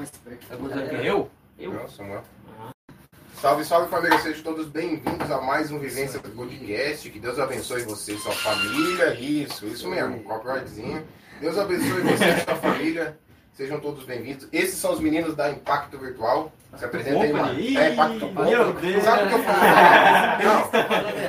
mais. Tá? Eu? Eu? Não, Samuel. Ah. Salve, salve família, sejam todos bem-vindos a mais um Vivência do Podcast. Que Deus abençoe você e sua família. Isso, isso mesmo, copyrightzinho. Deus abençoe você e sua família. Sejam todos bem-vindos. Esses são os meninos da Impacto Virtual. Aí, mano. Company? É, Impacto Company. meu Deus. Sabe o que eu falei? Não,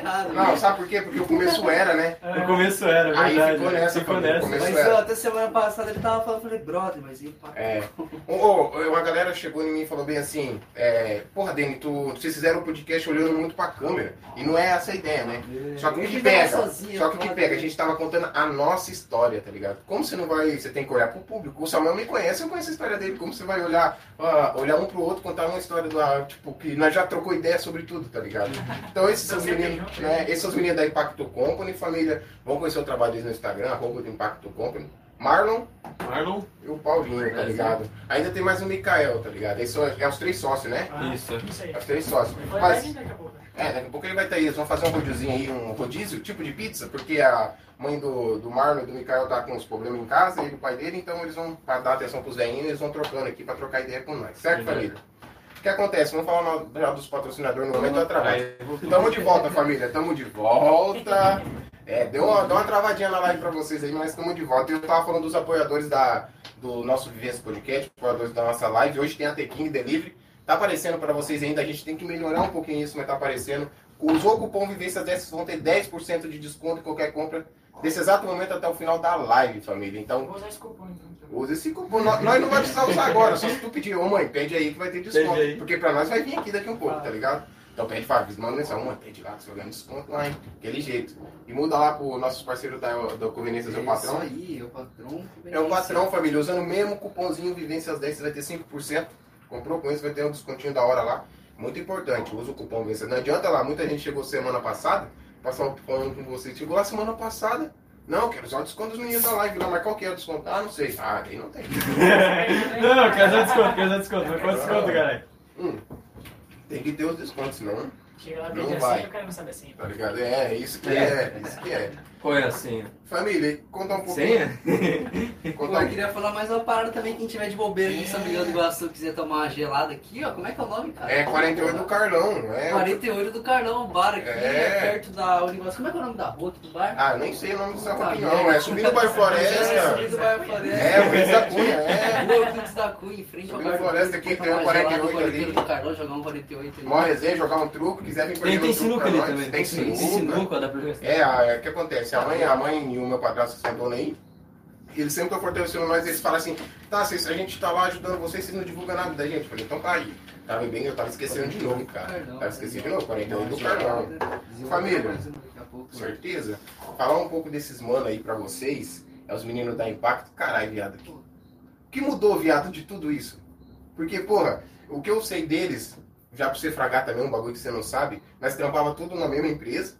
Tá não, sabe por quê? Porque o começo era, né? No começo era, é Aí verdade. ficou nessa, Ficou nessa. começo Mas era. até semana passada ele tava falando, eu falei, brother, mas ele pá. É. Uma galera chegou em mim e falou bem assim, é, porra, Dani, tu, vocês fizeram o podcast olhando muito pra câmera. E não é essa a ideia, né? Só que o que pega, sozinho, só que o que pega, a gente tava contando a nossa história, tá ligado? Como você não vai, você tem que olhar pro público. O Samuel me conhece, eu conheço a história dele. Como você vai olhar, ah, olhar um pro outro, contar uma história da, tipo, que nós já trocou ideia sobre tudo, tá ligado? Então esses são os meninos, né? Esses são os meninos da Impacto Company, família. Vão conhecer o trabalho deles no Instagram, arroba do Impacto Company. Marlon Marlon? e o Paulinho, tá ligado? Ainda tem mais o Mikael, tá ligado? Eles são, é os três sócios, né? Isso. Isso aí. É os três sócios. Mas, vir daqui a pouco. é, daqui a pouco ele vai estar aí. Eles vão fazer um rodízio aí, um rodízio, tipo de pizza, porque a mãe do, do Marlon e do Mikael tá com uns problemas em casa, ele e o pai dele, então eles vão, pra dar atenção pros velhinhos, eles vão trocando aqui pra trocar ideia com nós. Certo, família? O que acontece? Vamos falar já dos patrocinadores no momento da vou- Tamo de volta, família. Tamo de volta. É, deu uma, deu uma travadinha na live pra vocês aí, mas estamos de volta. Eu tava falando dos apoiadores da, do nosso Vivência Podcast, apoiadores da nossa live. Hoje tem a Tequim Delivery. Tá aparecendo pra vocês ainda. A gente tem que melhorar um pouquinho isso, mas tá aparecendo. Usou o cupom Vivência 10, vocês vão ter 10% de desconto em qualquer compra desse exato momento até o final da live, família. Então, Vou usar esse cupom então. Usa esse cupom. Nós nós não vamos precisar usar agora, só se tu pedir, ô mãe, pede aí que vai ter desconto. Porque pra nós vai vir aqui daqui um pouco, tá ligado? Então pede Fábio, manda mensagem, mãe, pede lá que você vai ganhar desconto lá, hein? Aquele jeito. E muda lá pro nossos parceiros da, da Conveniências, é o patrão. Isso aí, é o patrão. É o patrão, família. Usando o mesmo cupomzinho Vivências 10, você vai ter 5%. Comprou com isso, vai ter um descontinho da hora lá. Muito importante, usa o cupom Vivências. Não adianta lá, muita gente chegou semana passada, passar falando com você. Chegou lá semana passada. Não, quero o desconto dos meninos da live lá, mas qual que é o desconto? Ah, não sei. Ah, aí não tem. Não, não, quer dar desconto, quer dar desconto. Não quer desconto, caralho. Hum, tem que ter os descontos, senão, Chega lá, Não vai. assim, eu quero saber assim. tá ligado? É, isso que é, isso que é. Qual é a senha? Família, conta um pouquinho. Senha? Eu queria falar mais uma parada também, quem tiver de bobeira aqui em São Miguel do Iguaçu, quiser tomar uma gelada aqui, ó, como é que é o nome, cara? É 48 do Carlão, é. 48 do Carlão, o bar aqui, É. é. perto da Uniguaçu. Como é que é o nome da rua aqui do bar? Ah, nem sei o nome dessa rua aqui não, é subindo o bairro É, Floresta. subindo o bairro Floresta. É, o Prince da Cunha, é. Rua Euclides da Cunha, em frente ao Subindo bar do Floresta aqui, comprar tem um uma gelada 48 no ali. 48 do Carlão, jogar um 48 ali. Mó resenha, jogar um truco, quiser vir Tem, perder tem truco sinuca pra ali também. Tem Tem sinuca. sinuca, dá pra jogar. É, é, o que acontece? A mãe, a mãe e o meu padrasto que são dono aí, eles sempre estão fortalecendo nós, eles falam assim, tá, vocês, a gente tá lá ajudando vocês, vocês não divulgam nada da gente. Eu falei, então tá aí. Tava bem, eu tava esquecendo de novo, cara. Tava esquecendo de novo, 41 do Carlão. Família. Certeza? Falar um pouco desses mano aí pra vocês, é os meninos da Impacto. Caralho, viado. O que mudou, viado, de tudo isso? Porque, porra, o que eu sei deles, já pra você fragar também, um bagulho que você não sabe, nós trampava tudo na mesma empresa.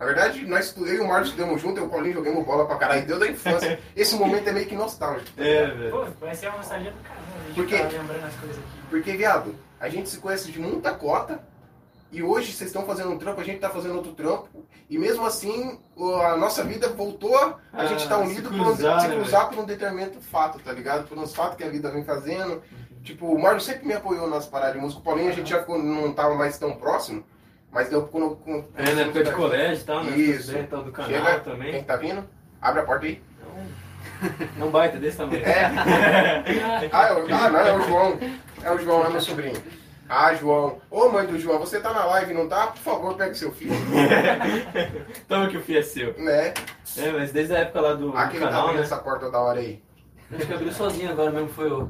Na verdade, nós estudei e o Marcos estudamos junto, eu e o Paulinho jogamos bola pra caralho, deu da infância. Esse momento é meio que nostálgico. tá É, velho. Pô, vai ser uma nostalgia do caramba. A gente Por quê? tá lembrando as coisas aqui. Porque, viado, a gente se conhece de muita cota e hoje vocês estão fazendo um trampo, a gente tá fazendo outro trampo. E mesmo assim, a nossa vida voltou, a gente tá Ah, unido se por um, cruzar, se né, cruzar por um determinado fato, tá ligado? Por uns fatos que a vida vem fazendo. Tipo, o Mário sempre me apoiou nas paradas de música. O Paulinho a gente já ficou, não tava mais tão próximo, mas deu quando. quando É, na época de colégio e tal, né? Isso. Tal do canal Chega, também. Quem tá vindo? Abre a porta aí. É um baita desse tamanho. É. Ah, é o- ah, não, é o João. É o João, é meu sobrinho. Ah, João. Ô, mãe do João, você tá na live, não tá? Por favor, pegue seu filho. Toma que o fio é seu. Né? É, mas desde a época lá do, Aquele tá canal, abrindo né? essa porta da hora aí. Acho que abriu sozinho agora mesmo, foi o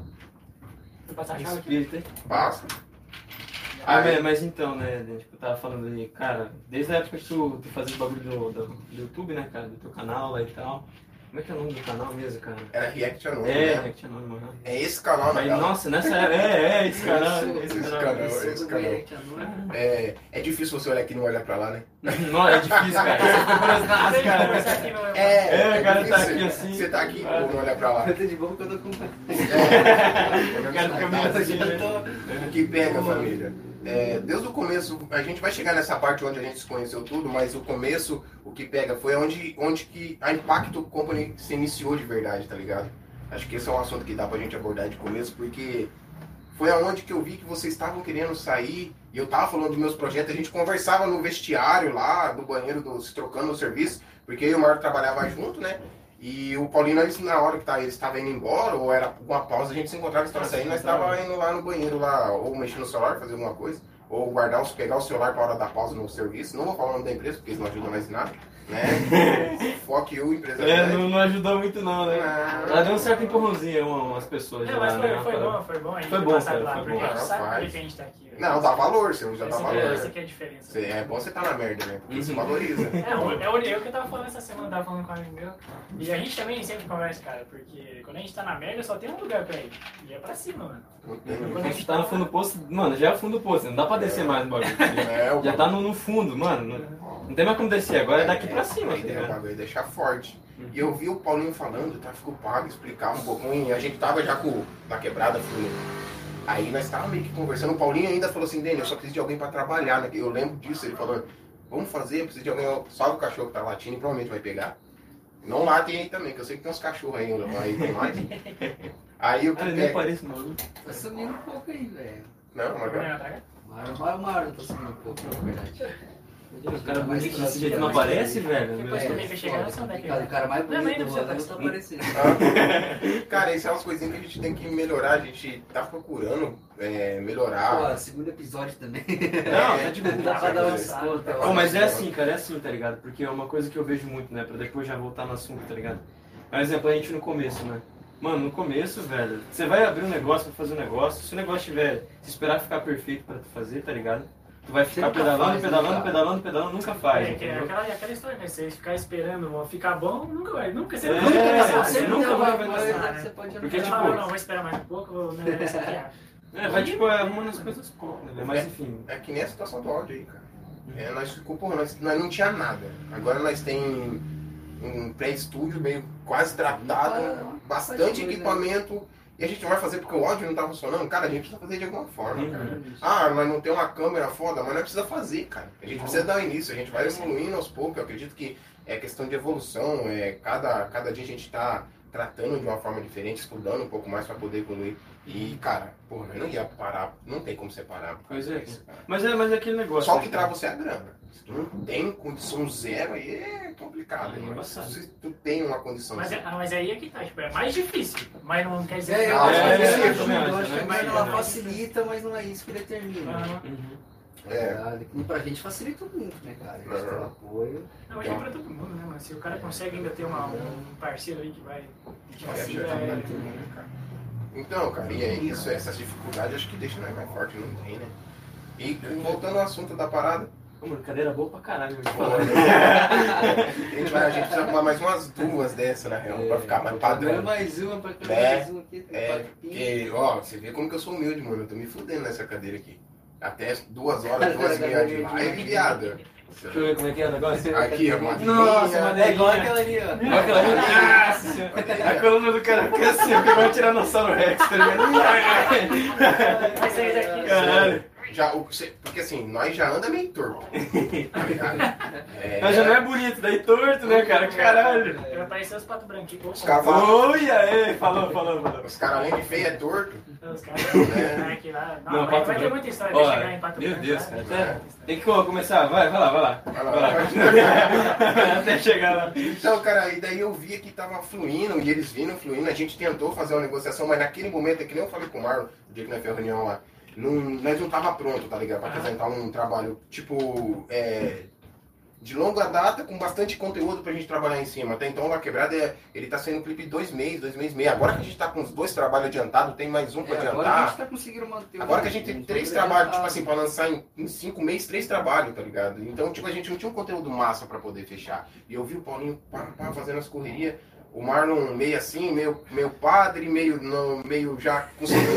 Vou passar a chave aqui. Passa. Ah, Aí. mas, mas então, né, tipo, eu tava falando ali, cara, desde a época que tu, tu fazia o bagulho do, do, do YouTube, né, cara, do teu canal lá e tal. Como é que é o nome do canal mesmo, cara? Era React Anônimo, É, né? né, tinha nome, mano. É esse canal, Mas, né? nossa, nessa época, é, é, esse canal, Isso, esse esse canal. canal. Esse do canal. React, é? É, é difícil você olhar aqui e não olhar pra lá, né? Não, é difícil, cara. Você eu cara. aqui, meu- É, o cara tá aqui assim. Você tá aqui ou não olha pra lá? Eu tô de boa porque eu tô com. É. O cara fica meio assim, né? O que pega, família? É, desde o começo, a gente vai chegar nessa parte onde a gente se conheceu tudo, mas o começo, o que pega foi onde, onde que a Impacto Company se iniciou de verdade, tá ligado? Acho que esse é um assunto que dá pra gente abordar de começo, porque foi aonde que eu vi que vocês estavam querendo sair e eu tava falando dos meus projetos. A gente conversava no vestiário lá, do banheiro, do, se trocando o serviço, porque eu e o Marco trabalhava junto, né? E o Paulinho, nós, na hora que tá, ele estava indo embora, ou era alguma pausa, a gente se encontrava, estava saindo, nós estava indo lá no banheiro, lá, ou mexer no celular, fazer alguma coisa, ou guardar, pegar o celular para hora da pausa no serviço. Não vou falar o nome da empresa, porque eles não ajudam mais nada, né? Fuck you, empresa É, não, não ajudou muito não, né? Não. Ela deu um certo empurrãozinho a umas pessoas Não, lá, mas foi, né? foi Rafael? bom, foi bom a gente Foi ter bom, cara, lá, foi porque bom. a gente sabe que a gente tá aqui. velho. Não, dá valor, você já dá Esse, valor. esse que é a diferença. Você- É bom você tá na merda, né? Porque se Uhum. valoriza. É, o- é o eu que eu tava falando essa semana, tava falando com um amigo meu. E a gente também sempre conversa, cara, porque quando a gente tá na merda, só tem um lugar pra ir. E é pra cima, mano. Quando a gente tá no fundo do poço, mano, já é o fundo do poço, não dá pra descer mais no bagulho. É, o Já tá no, no fundo, mano. Não, não tem mais como descer, agora é daqui pra cima, tá É, o bagulho deixar forte. Uhum. E eu vi o Paulinho falando, o tráfico pago, explicava um pouquinho, e a gente tava já com na quebrada fluindo. Aí nós tava meio que conversando, o Paulinho ainda falou assim, Daniel, eu só preciso de alguém pra trabalhar, né? Eu lembro disso, ele falou, vamos fazer, eu preciso de alguém, salve o cachorro que tá latindo e provavelmente vai pegar. Não latem aí também, que eu sei que tem uns cachorros aí, aí tem mais. Aí o que Ah, eu nem é? parece maluco. Tá sumindo um pouco aí, velho. Não, mas? Mário, Mário, Mário, tá sumindo um pouco, na verdade. O cara Mais bonito pra desse jeito cima, não aparece, pra velho? Depois que eu chegar, eu é Cara, o cara mais bonito não do rolê tá aparecer. aparecendo. Cara, essas são as coisinhas que a gente tem que melhorar, a gente tá procurando é, melhorar. Pô, segundo episódio também. Não, tá de boa. Dá pra dar É. Pô, mas é assim, cara, é assim, tá ligado? Porque é uma coisa que eu vejo muito, né? Pra depois já voltar no assunto, tá ligado? Por exemplo, a gente no começo, né? Mano, no começo, velho, você vai abrir um negócio, vai fazer um negócio, se o negócio tiver, se esperar ficar perfeito pra tu fazer, tá ligado? Tu vai ficar pedalando, faz, né, pedalando, cara? pedalando, pedalando, nunca faz. É, é aquela, aquela história, né? Você ficar esperando ficar bom, nunca vai. Nunca, você É, nunca vai você passar. Você nunca nunca vai vai passar, passar, Você né? pode Porque, tipo, não, vou esperar mais um pouco, vou né, esse aqui, ah. É, vai tipo é, arrumando as coisas pouco, né? Mas enfim. É que nem a situação do áudio aí, cara. É, nós ficou, porra, nós, nós não tinha nada. Agora nós tem um pré-estúdio meio quase tratado, bastante equipamento. E a gente não vai fazer porque o áudio não tá funcionando. Cara, a gente precisa fazer de alguma forma, Uhum. cara. Ah, mas não tem uma câmera foda, mas não precisa fazer, cara. A gente precisa dar início, a gente vai evoluindo aos poucos. Eu acredito que é questão de evolução. É, cada, cada dia a gente tá tratando de uma forma diferente, estudando um pouco mais para poder evoluir. E, cara, porra, eu não ia parar, não tem como separar. Pois é. cara. Mas é, mas é aquele negócio. Só o né, que trava você é a grana. Se tu não tem condição zero, aí é complicado. É? Mas embaçado. se tu tem uma condição Mas, zero. é, ah, mas aí é que tá, tipo, é mais difícil. Mas não quer dizer É, que é, é, ajuda, é, eu acho que é, é, ela é. facilita, mas não é isso que determina. Uhum. É. E pra gente facilita muito, né, cara? A gente tem o apoio. Não, mas é pra todo mundo, né, mano? Se o cara consegue ainda ter uma, um parceiro aí que vai é, mundo, né, cara? Então, cara, e é isso, essas dificuldades acho que deixam nós mais forte, não tem, né? E voltando ao assunto da parada, Pô, mano, cadeira boa pra caralho, a, gente vai, a gente precisa arrumar mais umas duas dessas, na real, pra ficar mais Agora padrão. mais uma, pra cá É, mais uma aqui. É, porque, ó, você vê como que eu sou humilde, mano. Eu tô me fudendo nessa cadeira aqui. Até duas horas, duas e meia de live, viado. Deixa eu ver como é que é o negócio. Aqui, ó, uma Nossa, linha. uma É igual aquela ali, ó. Olha aquela ali. Nossa. A coluna do cara fica assim, porque vai tirar Tiranossauro Rex, tá ligado? Vai sair daqui. Caralho. Já, o, cê- porque assim, nós já anda meio torto. Tá ligado? É, Mas já não é bonito, daí torto, né, cara? Caralho. Vai aparecer os patos branquinhos. Os caras falam, Oi, aí, falou, falou, falou. os caras além de feio é torto. Os caras É. aqui lá. Não, Não, vai, Pato vai ter muita história pra chegar em Pato meu Branco, Deus, sabe? cara, até- Tem que começar, vai, vai lá, vai lá. Vai lá, Vai lá. vai. Até chegar lá. Então, cara, e daí eu via que tava fluindo, e eles vindo, fluindo, a gente tentou fazer uma negociação, mas naquele momento, é que nem eu falei com o Marlon, o dia que nós fizemos a reunião lá, não, nós não tava pronto, tá ligado? Pra apresentar um trabalho, tipo, é, de longa data, com bastante conteúdo pra gente trabalhar em cima. Até então, o La Quebrada, é, ele tá saindo clipe dois meses, dois meses e meio. Agora que a gente tá com os dois trabalhos adiantados, tem mais um pra É, agora a adiantar. gente tá conseguindo manter Agora que a gente tem um três trabalhos, tipo assim, pra lançar em, em cinco meses, três trabalhos, tá ligado? Então, tipo, a gente não tinha um conteúdo massa pra poder fechar. E eu vi o Paulinho pá, pá, fazendo as correrias, o Marlon meio assim, meio, meio padre, meio, não, meio já conseguindo.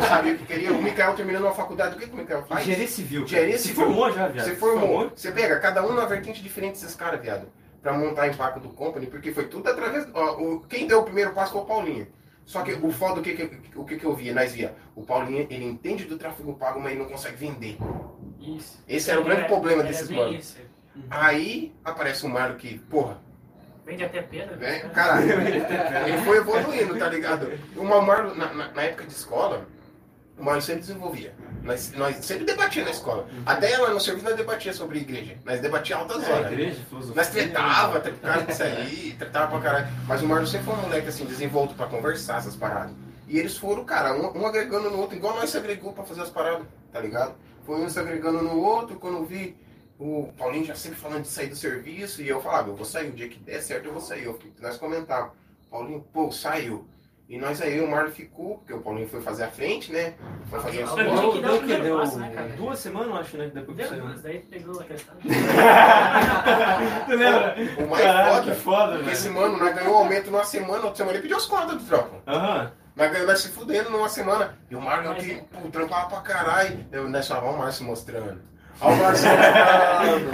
não sabia o que queria. O Mikael terminando a faculdade, o que, que o Mikael faz? Engenharia civil. cara. Engenharia Se civil. formou já, viado. Você Se formou, você pega cada um numa vertente diferente desses caras, viado. Pra montar impacto do company, porque foi tudo através. Ó, o, quem deu o primeiro passo foi o Paulinho. Só que o foda, o que, que, o que, que eu via? Nós via. O Paulinho, ele entende do tráfego pago, mas ele não consegue vender. Isso. Esse era o grande É, problema desses bem mano. isso. Aí aparece o Mário que, porra, Vende até pedra. né? Caralho, ele foi evoluindo, tá ligado? O Marlon, na, na, na época de escola, o Mário sempre desenvolvia. Nós, nós sempre debatia na escola. Até lá no serviço nós debatia sobre igreja. Nós debatia altas É, horas. igreja, filosofia. Nós tretava, tretava disso aí, tretava pra caralho. Mas o Marlon sempre foi um moleque assim, desenvolto pra conversar essas paradas. E eles foram, cara, um, um agregando no outro, igual nós se agregou pra fazer as paradas, tá ligado? Foi um se agregando no outro, quando eu vi o Paulinho já sempre falando de sair do serviço, e eu falava, eu vou sair, o dia que der certo eu vou sair. Eu, nós comentávamos, Paulinho, pô, saiu. E nós aí, o Marlon ficou, porque o Paulinho foi fazer a frente, né? Foi fazer as Ah, Deu, que deu, que deu passo, né, duas semanas, eu acho, né? Depois que Deu saiu. duas, daí pegou a questão. Tu lembra? O mais foda, que foda, porque velho. esse mano, nós ganhou um aumento numa semana, outra semana ele pediu as contas do trampo. Aham. Nós ganhamos se fudendo numa semana. E o Marlon aqui, é. pô, trampava pra caralho. Eu, nós falávamos, olha o Márcio mostrando. Olha o Márcio mostrando.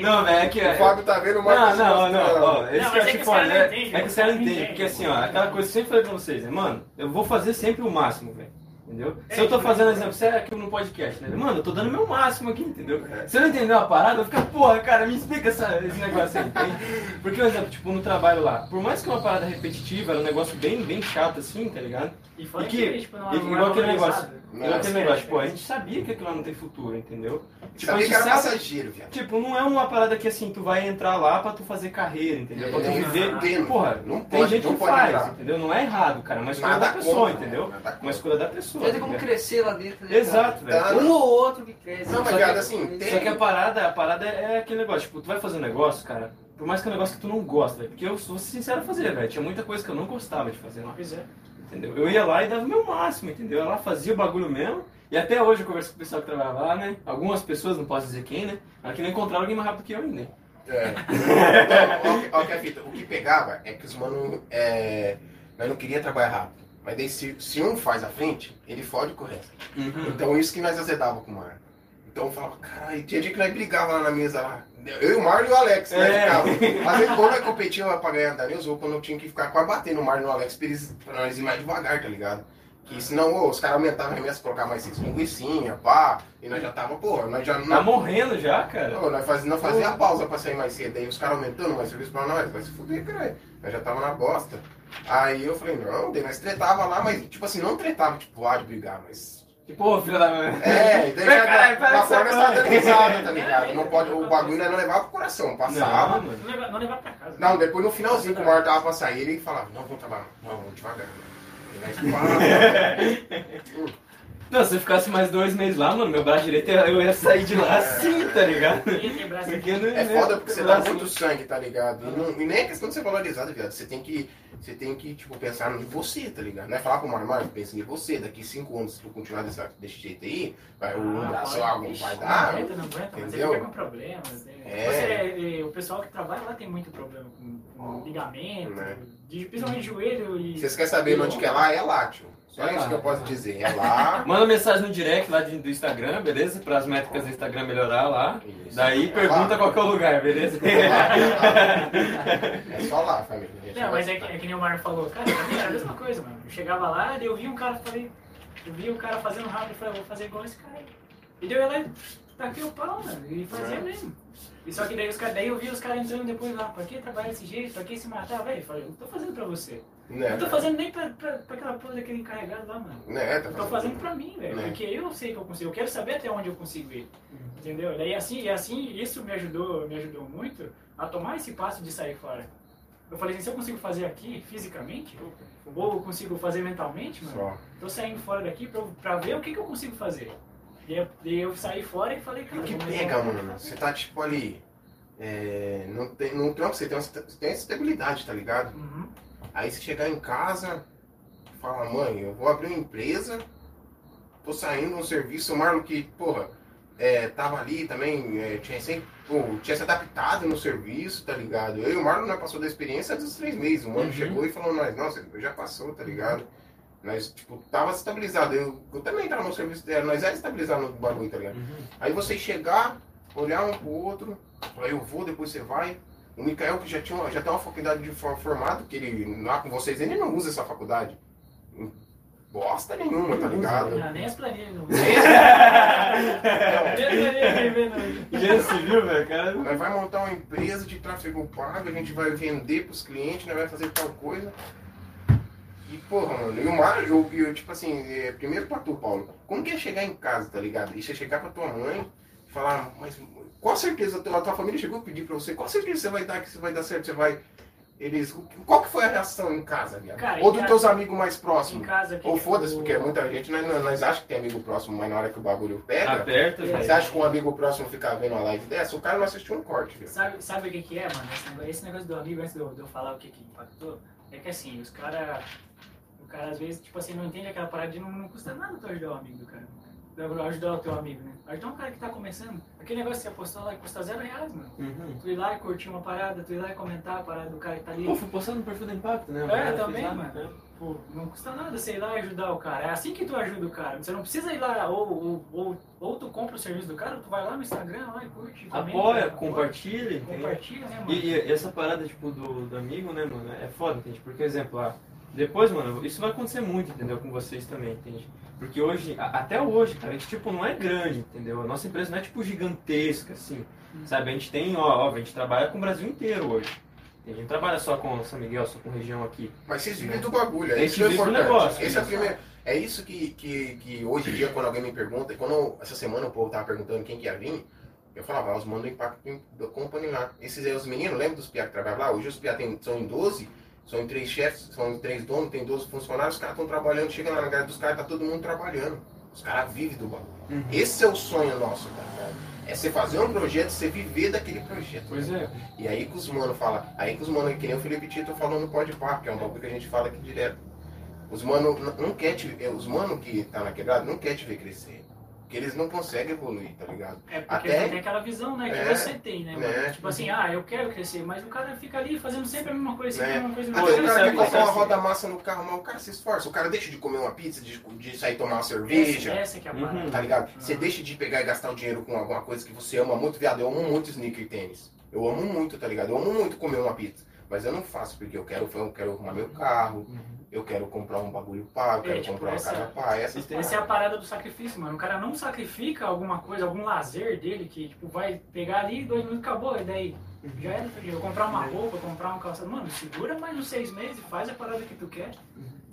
Não, velho, é que. O Fábio tá vendo o Não, Márcio não, mostrando. não, ó, esse Não, que é que caras né? não É que não não entendem, porque assim, ó, aquela coisa que eu sempre falei pra vocês, né, mano, eu vou fazer sempre o máximo, velho. Entendeu? Se É, eu tô que- fazendo exemplo, você é aqui no podcast, né? Mano, eu tô dando meu máximo aqui, entendeu? É. Se eu não entendeu a parada, eu fico, porra, cara, me explica essa, esse negócio aí, entende? Porque, por exemplo, tipo, no trabalho lá, por mais que é uma parada repetitiva, era um negócio bem, bem chato assim, tá ligado? E fora E que, que- tipo, não, e- não igual é aquele negócio. Igual aquele é, negócio, é, pô, a é. gente sabia que aquilo lá não tem futuro, entendeu? Tipo, Sabia que era sabe, passageiro, viado. Tipo, não é uma parada que assim, tu vai entrar lá pra tu fazer carreira, entendeu? Pra tu viver. Porra, Não tem pode, gente não que pode faz, entrar. entendeu? Não é errado, cara. É uma escolha Nada da pessoa, entendeu? Uma escolha da pessoa. Vai ter como crescer lá dentro. né, Exato, cara? velho. Tá. Um ou outro que cresce. Não, mas, que- assim, tem- Só que a parada, a parada é aquele negócio, tipo, tu vai fazer um negócio, cara, por mais que é um negócio que tu não gosta, velho. Porque eu sou sincero a fazer, velho. Tinha muita coisa que eu não gostava de fazer lá. Pois é. Entendeu? Eu ia lá e dava o meu máximo, entendeu? Eu ia lá fazia o bagulho mesmo. E até hoje eu converso com o pessoal que trabalha lá, né? Algumas pessoas, não posso dizer quem, né? Mas que não encontraram alguém mais rápido que eu ainda. É. Então, ó, que- que a fita. O que pegava é que os mano. É, nós não queria trabalhar rápido. Mas daí se, se um faz a frente, ele fode com o resto. Então isso que nós azedava com o Marlon. Então eu falava, caralho, tinha dia que nós brigava lá na mesa lá. Eu, o Marlon e o Alex, né? É. Ficava. Às vezes quando nós competia pra ganhar da News, ou quando eu tinha que ficar quase batendo o Marlon e o Alex pra, eles, pra nós ir mais devagar, tá ligado? Que senão ô, os caras aumentavam a remessa, colocavam mais seis linguicinha, pá, e nós já tava, pô, nós já Tá não. morrendo já, cara. Não, nós fazia, nós fazia a pausa pra sair mais cedo, aí os caras aumentando mais serviço pra nós, vai se fuder, caralho. Nós já tava na bosta. Aí eu falei, não, daí nós tretava lá, mas tipo assim, não tretava, tipo, lá de brigar, mas. Pô, filha da mãe. É, daí já, caralho, fora essa nós tava risada, tá ligado? Não pode, o bagulho não levava pro coração, passava. Não. Não levar, não levar pra casa. Não, depois no finalzinho que o Marco tava pra sair, ele falava, não, vamos trabalhar, não, vamos devagar. E nós falava, Não, se eu ficasse mais dois meses lá, mano, meu braço direito eu ia sair de lá assim, tá ligado? Porque não É foda porque você dá muito sangue, tá ligado? E, não- e nem é questão de ser valorizado, viado. Você tem que, você tem que tipo, pensar em você, tá ligado? Não é falar pro Mário, Mário, pensa em você. Daqui cinco anos, se tu continuar dessa, desse jeito aí, vai, o Ah, braço algo ixi, vai Não dar. aguenta, não aguenta, mas entendeu? ele fica com problemas. né? É. Você, eh, o pessoal que trabalha lá tem muito problema com, com ligamento, Né? de, principalmente joelho e. Vocês querem saber onde que é lá? É lá, tio. Só É isso lá. que eu posso dizer. É lá. Manda mensagem no direct lá do Instagram, beleza? Para as métricas do Instagram melhorar lá. Isso. Daí É pergunta lá. qual que é o lugar, beleza? É só lá, família. Não, mas é que, é que nem o Mário falou, cara, era a mesma coisa, mano. Eu chegava lá, daí eu vi um cara, falei, eu vi o cara fazendo rápido, eu falei, eu vou fazer igual esse cara aí. E daí eu ia lá e taquei o pau, mano, e fazia É. mesmo. E só que daí, os daí eu vi os caras entrando depois lá, pra que trabalhar desse jeito, pra que se matar, velho? Eu falei, eu não tô fazendo pra você. Né, Não tô fazendo nem pra, pra, pra aquela porra daquele encarregado lá, mano. né, tá Eu tô fazendo pra mim, velho. Né. Porque eu sei que eu consigo. Eu quero saber até onde eu consigo ir. Entendeu? Daí assim, e assim, isso me ajudou, me ajudou muito a tomar esse passo de sair fora. Eu falei assim, se eu consigo fazer aqui fisicamente, ou eu consigo fazer mentalmente, mano, Só. tô saindo fora daqui pra, pra ver o que, que eu consigo fazer. E eu, daí eu saí fora e falei, E cara, o que pega, mano? Você tá tipo ali. É, não tem, no trampo você tem, uma, você tem essa estabilidade, tá ligado? Uhum. Aí você chegar em casa, fala, mãe, eu vou abrir uma empresa, tô saindo um serviço, o Marlon que, porra, é, tava ali também, é, tinha, sempre, pô, tinha se adaptado no serviço, tá ligado? Eu e o Marlon nós passou da experiência dos três meses. O mano Uhum. chegou e falou, nós, nossa, já passou, tá ligado? Nós, tipo, tava estabilizado. Eu, eu também tava no serviço dela, nós era estabilizado no bagulho, tá ligado? Aí você chegar, olhar um pro outro, falar, eu vou, depois você vai. O Mikael, que já, tinha uma, já tem uma faculdade de for- formato, que ele lá com vocês, ele não usa essa faculdade. Bosta nenhuma, tá ligado? Ah, nem as planilhas não. Não, Nem as planilhas não. Velho, cara. Nós vai montar uma empresa de tráfego pago, a gente vai vender pros clientes, nós vai fazer tal coisa. E, porra, mano, e o Mário, eu, eu, tipo assim, é, primeiro pra tu, Paulo, como que é chegar em casa, tá ligado? E você chegar pra tua mãe e falar, mas qual certeza a tua, família chegou a pedir pra você, qual certeza você vai dar que você vai dar certo, você vai. Eles. Qual que foi a reação em casa, viado? Cara, Ou em dos casa- teus amigos mais Em próximos? casa aqui. Ou foda-se, porque muita gente, nós, nós achamos que tem amigo próximo, mas na hora que o bagulho pega, Aperta, É. você acha que um amigo próximo fica vendo uma live dessa? O cara não assistiu um corte, viu? Sabe, sabe o que, que é, mano? Esse negócio, esse negócio do amigo, antes de eu, de eu falar o que, que impactou, é que assim, os caras. O cara às vezes, tipo assim, não entende aquela parada de não, não custa nada tu ajudar o amigo do cara. Ajudar o teu amigo, né? Ajudar um cara que tá começando. Aquele negócio que você apostou lá custa zero reais, mano. Uhum. Tu ir lá e curtir uma parada, tu ir lá e comentar a parada do cara que tá ali. Pô, fui postando no perfil do Impacto, né? É, também, lá, mano. né? Pô, não custa nada você ir lá e ajudar o cara. É assim que tu ajuda o cara. Você não precisa ir lá, ou, ou, ou, ou tu compra o serviço do cara, ou tu vai lá no Instagram lá e curte. comenta, Apoia, apoia, compartilha? Compartilha, né, mano? E, e essa parada, tipo, do, do amigo, né, mano, é foda, entende? Porque, exemplo, ah, depois, mano, isso vai acontecer muito, entendeu? Com vocês também, entende? Porque hoje, até hoje, cara, a gente, tipo, não é grande, entendeu? A nossa empresa não é, tipo, gigantesca, assim, sabe? A gente tem, ó, ó, a gente trabalha com o Brasil inteiro hoje. A gente não trabalha só com São Miguel, só com região aqui. Mas vocês vivem do bagulho, é isso que é importante. negócio, Esse é, o né? primeiro, é isso que, que, que hoje em dia, quando alguém me pergunta, quando eu- essa semana o povo tava perguntando quem que ia vir, eu falava, ah, os manos do Impacto do Company lá. Esses aí, os meninos, lembra dos piá que trabalham lá? Hoje os piá são em 12, são três chefes, são três donos, tem 12 funcionários, os caras estão trabalhando, chega na casa dos caras, tá todo mundo trabalhando. Os caras vivem do bagulho. Uhum. Esse é o sonho nosso, ligado? É você fazer um projeto, você viver daquele projeto. Pois é. E aí que os mano fala, aí que os mano, que nem o Felipe Tito falou no Pode Par, que é um bagulho que a gente fala aqui direto. Os mano não quer te, os mano que tá na quebrada não quer te ver crescer. Porque eles não conseguem evoluir, tá ligado? É porque Até- tem aquela visão, né? Que É, você tem, né, mano? né? Tipo assim, ah, eu quero crescer, mas o cara fica ali fazendo sempre a mesma coisa, sempre Né? a mesma coisa. Até mas o cara sabe que compra uma roda massa no carro, mas o cara se esforça. O cara deixa de comer uma pizza, de, de sair tomar uma essa, cerveja. essa que é a Uhum. Tá ligado? Você deixa de pegar e gastar o dinheiro com alguma coisa que você ama muito, viado. Eu amo muito sneaker e tênis. Eu amo muito, tá ligado? Eu amo muito comer uma pizza. Mas eu não faço porque eu quero, eu quero arrumar meu carro, eu quero comprar um bagulho pá, eu É, quero tipo, comprar uma essa- casa pá. Essas Essa é a parada do sacrifício, mano. O cara não sacrifica alguma coisa, algum lazer dele que, tipo, vai pegar ali, dois minutos, acabou, e daí já era, eu comprar uma roupa, comprar um calçado. Mano, segura mais uns seis meses e faz a parada que tu quer.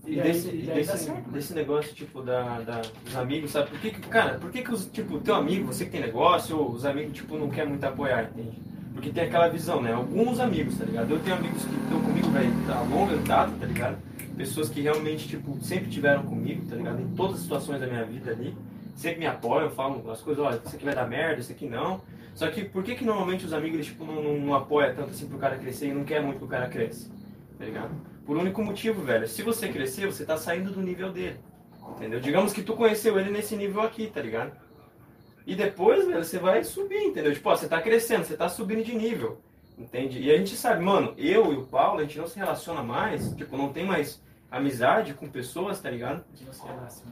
E, desse, e e daí desse, certo, mano. desse negócio, tipo, da, da- dos amigos, sabe? Por que, que- cara, por que, que os, tipo, teu amigo, você que tem negócio, ou os amigos, tipo, não quer muito apoiar, entende? Porque tem aquela visão, né? Alguns amigos, tá ligado? Eu tenho amigos que estão comigo, velho, há longa data, tá ligado? Pessoas que realmente, tipo, sempre tiveram comigo, tá ligado? Em todas as situações da minha vida ali. Sempre me apoiam, falam as coisas, olha, isso aqui vai dar merda, isso aqui não. Só que por que que normalmente os amigos, tipo, não, não, não apoiam tanto assim pro cara crescer e não quer muito que o cara cresça? Tá ligado? Por único motivo, velho. Se você crescer, você tá saindo do nível dele. Entendeu? Digamos que tu conheceu ele nesse nível aqui, tá ligado? E depois, velho, você vai subir, entendeu? Tipo, ó, você tá crescendo, você tá subindo de nível. Entende? E a gente sabe, mano, eu e o Paulo, a gente não se relaciona mais, tipo, não tem mais amizade com pessoas, tá ligado?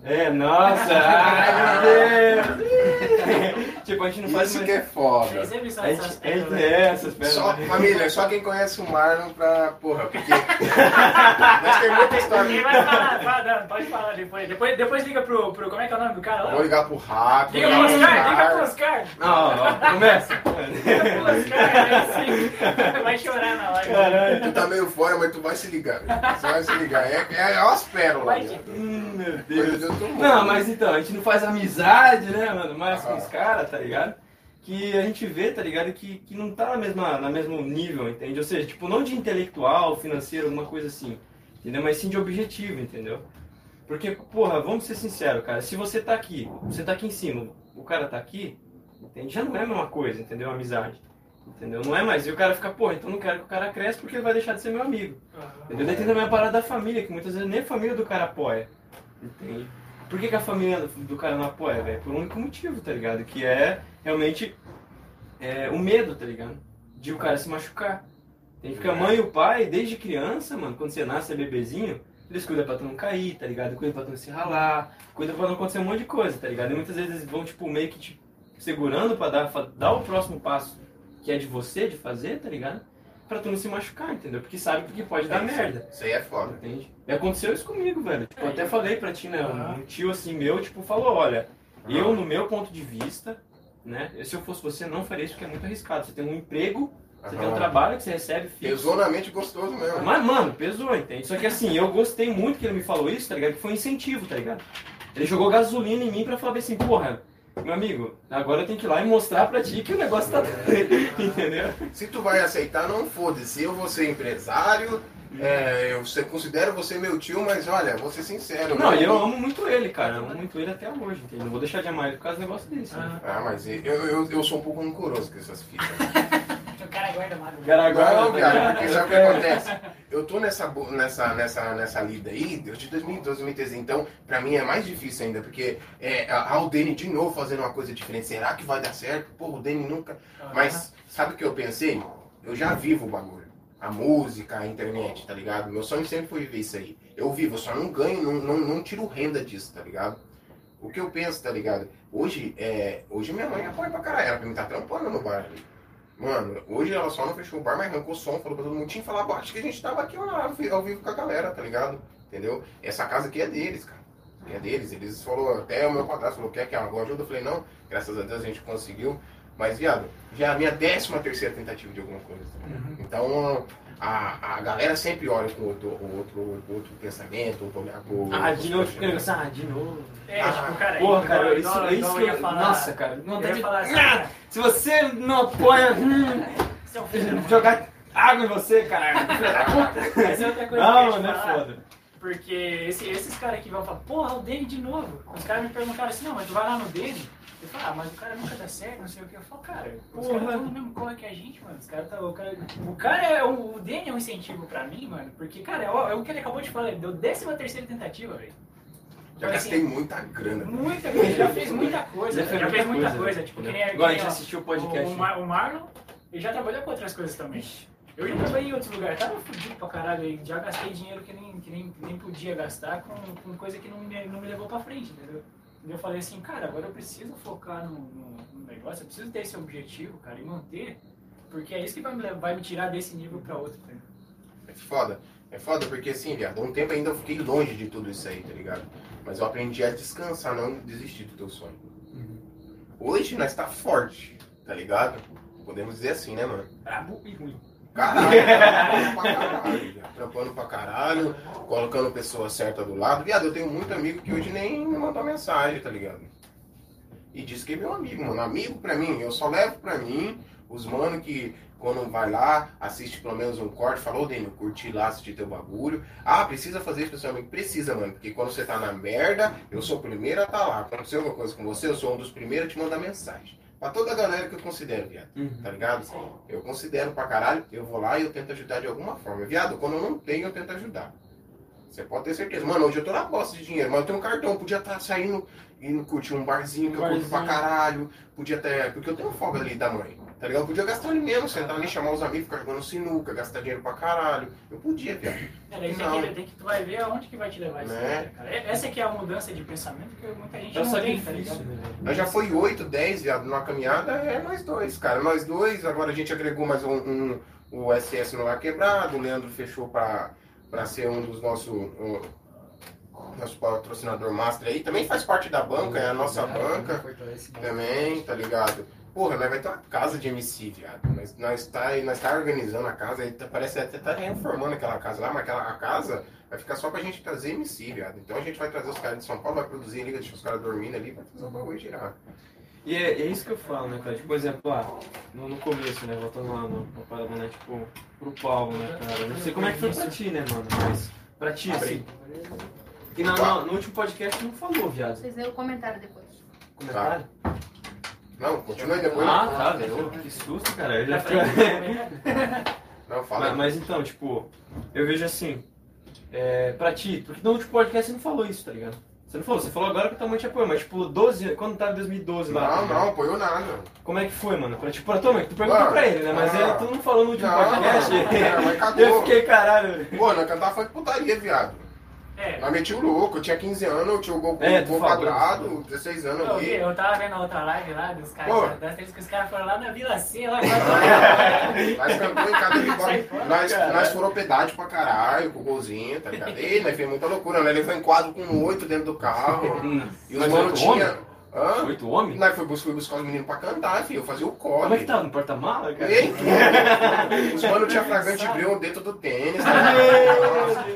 É, nossa, ai meu Deus! tipo, a gente não faz Isso mais. que é foda. Sempre sabem gente, essas pérolas. é essas Só, família, só quem conhece o Marlon pra. Porra, porque. Mas tem muita Quem história. vai falar? Fala, não, pode falar depois. depois. Depois liga pro, pro. Como é que é o nome do cara Vou lá? ligar pro Rato. Liga pro Oscar, liga pro Oscar. Não, não, começa. Liga pro Oscar, aí sim. Vai chorar na live. Caralho. Tu tá meio fora, mas tu vai se ligar. velho. Você vai se ligar. É, é, é umas pérolas. Vai velho. Hum, meu Deus. de outro mundo. Não, mas então, a gente não faz amizade, né, mano? Mais com Ah. os caras, tá ligado? Que a gente vê, tá ligado? Que, que não tá na mesma, na mesmo nível, entende? Ou seja, tipo, não de intelectual, financeiro, alguma coisa assim, entendeu? Mas sim de objetivo, entendeu? Porque, porra, vamos ser sinceros, cara. Se você tá aqui, você tá aqui em cima, o cara tá aqui, entende? Já não é a mesma coisa, entendeu? Amizade. Entendeu? Não é mais. E o cara fica, porra, então não quero que o cara cresça porque ele vai deixar de ser meu amigo. Entendeu? Daí tem também a parada da família, que muitas vezes nem a família do cara apoia. Entende? Por que, que a família do- cara não apoia, velho? Por um único motivo, tá ligado? Que é realmente é, o medo, tá ligado? De o cara se machucar. Entende? Porque a mãe e o pai, desde criança, mano, quando você nasce, é bebezinho, eles cuidam pra tu não cair, tá ligado? Cuidam pra tu não se ralar, cuidam pra não acontecer um monte de coisa, tá ligado? E muitas vezes eles vão, tipo, meio que te segurando pra dar, pra dar o próximo passo, que é de você, de fazer, tá ligado? Pra tu não se machucar, entendeu? Porque sabe que pode dar É isso. merda. Isso aí é foda. Entende? E aconteceu isso comigo, velho. Tipo, eu até falei pra ti, né? Um tio assim meu, tipo, falou, olha, eu no meu ponto de vista, né? Se eu fosse você, não faria isso porque é muito arriscado. Você tem um emprego Você Aham. tem um trabalho que você recebe fixo. Pesou na mente gostoso mesmo. Mas, mano, pesou, entende? Só que assim, eu gostei muito que ele me falou isso, tá ligado? Que foi um incentivo, tá ligado? Ele jogou gasolina em mim pra falar assim, porra, meu amigo, agora eu tenho que ir lá e mostrar pra ti que o negócio tá entendeu? Se tu vai aceitar, não foda-se. Eu vou ser empresário, é, eu você- considero você meu tio, mas olha, vou ser sincero. Não, eu amo muito ele, cara. Eu amo muito ele até hoje, entendeu? Não vou deixar de amar ele por causa do negócio desse. né? Ah, mas eu, eu, eu sou um pouco rancoroso com essas fitas. O cara guarda mágoa. Cara, agora Não, tá cara, ligado? porque sabe o que acontece? Eu tô nessa, nessa, nessa, nessa lida aí desde 2012, 2013, então pra mim é mais difícil ainda, porque é, ah, o Dani de novo fazendo uma coisa diferente, será que vai dar certo? Pô, o Dani nunca... Mas sabe o que eu pensei? Eu já vivo o bagulho. A música, a internet, tá ligado? Meu sonho sempre foi viver isso aí. Eu vivo, eu só não ganho, não, não, não tiro renda disso, tá ligado? O que eu penso, tá ligado? Hoje, é, hoje minha mãe apoia pra caralho, ela pra mim tá trampando no bar ali. Mano, hoje ela só não fechou o bar, mas arrancou o som, falou pra todo mundo, tinha que falar, "Pô, acho que a gente tava aqui ó, ao vi- ao vivo com a galera, tá ligado? Entendeu? Essa casa aqui é deles, cara. É deles. Eles falou, até o meu padrasto falou, quer que alguma ajuda? Eu falei, não, graças a Deus a gente conseguiu. Mas, viado, já é a minha décima terceira tentativa de alguma coisa. tá ligado? Então, a, a galera sempre olha com outro, outro, outro pensamento, outro olhar pro. Ah, de novo, fica negócio, ah, de novo. É, Ah, tipo, cara, Porra, cara, isso, igual- é igual isso eu que ia eu... falar. Nossa, cara, não falar assim, Ah, Se você não apoia... hum, jogar água em você, caralho. Essa é outra coisa Não, mano, é foda. Porque esse- esses caras que vão falar, porra, o Dani de novo. Os caras me perguntaram assim, não, mas tu vai lá no Dani? Eu falo, ah, mas o cara nunca dá certo, não sei o que. Eu falo, cara, os caras estão no mesmo corre que a gente, mano. Os caras tá, o cara, o cara é um, o Dani é um incentivo pra mim, mano. Porque, cara, é o, é o que ele acabou de falar, ele deu 13 terceira tentativa, velho. Já gastei assim, muita grana. Muita coisa, já fez muita coisa, Já já, fez muita coisa, coisa. Tipo, que né? nem, que Igual a gente ó, assistiu o podcast. O, Mar- o Marlon, ele já trabalhou com outras coisas também. Eu já trabalhei em outros lugares, tava fudido pra caralho, aí já gastei dinheiro que nem, que nem, nem podia gastar com, com coisa que não me, não me levou pra frente, entendeu? E eu falei assim, cara, agora eu preciso focar no, no, no negócio, eu preciso ter esse objetivo, cara, e manter, porque é isso que vai me, vai me tirar desse nível pra outro, entendeu? É foda. É foda porque assim, viado, um tempo ainda eu fiquei longe de tudo isso aí, tá ligado? Mas eu aprendi a descansar, não desistir do teu sonho. Hoje nós tá forte, tá ligado? Podemos dizer assim, né, mano? Brabo e ruim. Caralho, trampando pra caralho, colocando pessoa certa do lado. Viado, eu tenho muito amigo que hoje nem me mandou mensagem, tá ligado? E diz que é meu amigo, mano. Amigo pra mim, eu só levo pra mim os mano que quando vai lá, assiste pelo menos um corte, falou, ô Daniel, curti lá, assistir teu bagulho. Ah, precisa fazer isso amigo? Precisa, mano. Porque quando você tá na merda, eu sou o primeiro a estar tá lá. Aconteceu alguma coisa com você, eu sou um dos primeiros a te mandar mensagem. Pra toda a galera que eu considero, viado. Uhum. Tá ligado? Eu considero pra caralho, eu vou lá e eu tento ajudar de alguma forma. Viado, quando eu não tenho, eu tento ajudar. Você pode ter certeza. Mano, hoje eu tô na posse de dinheiro, mas eu tenho um cartão, podia estar saindo indo curtir um barzinho que eu curto pra caralho. Podia ter. Porque eu tenho folga ali da mãe. Tá ligado? Eu podia gastar ali mesmo, sentar ali, chamar os amigos, ficar jogando sinuca, gastar dinheiro pra caralho. Eu podia, viado. É, daí Não. tem que, tem que, tu vai ver aonde que vai te levar isso, Né? né, cara? É- Essa que é a mudança de pensamento que muita gente É o não tem, tá ligado? né? já foi 8, 10, viado, numa caminhada, é nós dois, cara. Nós dois, agora a gente agregou mais um, um- o SS no Lar Quebrado, o Leandro fechou pra, pra ser um dos nossos. um, nosso patrocinador master aí. Também faz parte da banca, é a nossa banca também, tá ligado? Porra, nós vai ter uma casa de MC, viado. Nós, nós, tá, nós tá organizando a casa, aí tá- parece até tá reformando aquela casa lá, mas aquela a casa vai ficar só pra gente trazer MC, viado. Então a gente vai trazer os caras de São Paulo, vai produzir ali, deixar os caras dormindo ali, vai fazer o bagulho girar. E é, é isso que eu falo, né, cara? Tipo, por exemplo, lá, no, no começo, né, voltando lá no, no parada, né, tipo, pro Paulo, né, cara? Não sei como é que foi pra ti, né, mano? Mas, pra ti, assim. E na- no, no último podcast não falou, viado. Vocês leram o comentário depois. Comentário? Não, continua aí depois. Ah, tá, velho. Que susto, cara. Eu já fiquei... Não, fala Mas, aí. mas então, tipo, eu vejo assim, é, pra ti, porque no último podcast você não falou isso, tá ligado? Você não falou, você falou agora que tua mãe te apoiou, mas tipo, 12, quando tava em 2012 lá. tá Não, ligado? não, apoiou nada. Como é que foi, mano? Pra, tipo, pra tua mãe, tu perguntou Mano, pra ele, né? Mas ah. ele, tu não falou no último Não, podcast. minha mãe eu cagou. fiquei, caralho. Pô, nós cantava funk putaria, viado. É, Nós meti o louco, eu tinha 15 anos, eu tinha o gol, É, gol falou, quadrado, 16 anos eu, vi, eu tava vendo a outra live lá dos caras, das vezes que os caras foram lá na Vila C, lá Nós cantamos em cada Nós, nós foram pedágio pra caralho, com o golzinho, tá ligado? E nós fez muita loucura, né? Levou em quadro com oito dentro do carro. E os Mas mano tinha. Hã? Oito homens? Nós fui buscar, buscar os meninos pra cantar, filho. Eu fazia o Como é corre. que tá? No porta-mala, cara? Ei, Os manos tinham flagrante breu dentro do tênis. tá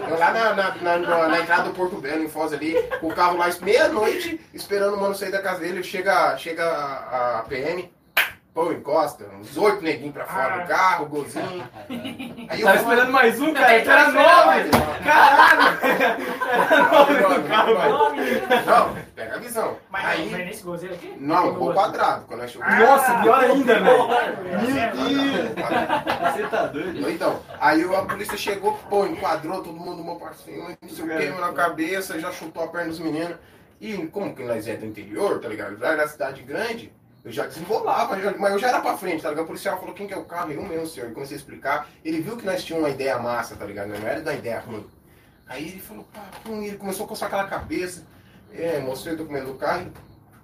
Eu lá na, na, na, na- entrada do Porto Belo, em Foz ali, o carro lá, meia-noite, esperando o mano sair da casa dele. Chega, chega a, a PM, pô, encosta, uns oito neguinhos pra fora do carro, golzinho. Aí eu Tava falo, esperando mais um, cara. Tu era nove! Caralho! Era nove no carro. Não, pega a visão. Mas Aí, mas nesse gozeiro aqui? não, o quadrado, quando nós chegamos. Nossa, pior ainda, velho. Meu Quadrado. Você tá doido? Então, aí a polícia chegou, pô, enquadrou todo mundo, meu parceiro, não sei o que, na cabeça, já chutou a perna dos meninos. E como que nós é do interior, tá ligado? Lá na cidade grande, eu já desembolava, já- mas eu já era pra frente, tá ligado? O policial falou, quem que é o carro? Eu mesmo, senhor. E comecei a explicar. Ele viu que nós tínhamos uma ideia massa, tá ligado? Não era da ideia ruim. Aí ele falou, pá, pum, ele começou a coçar aquela cabeça. É, mostrei o documento do carro,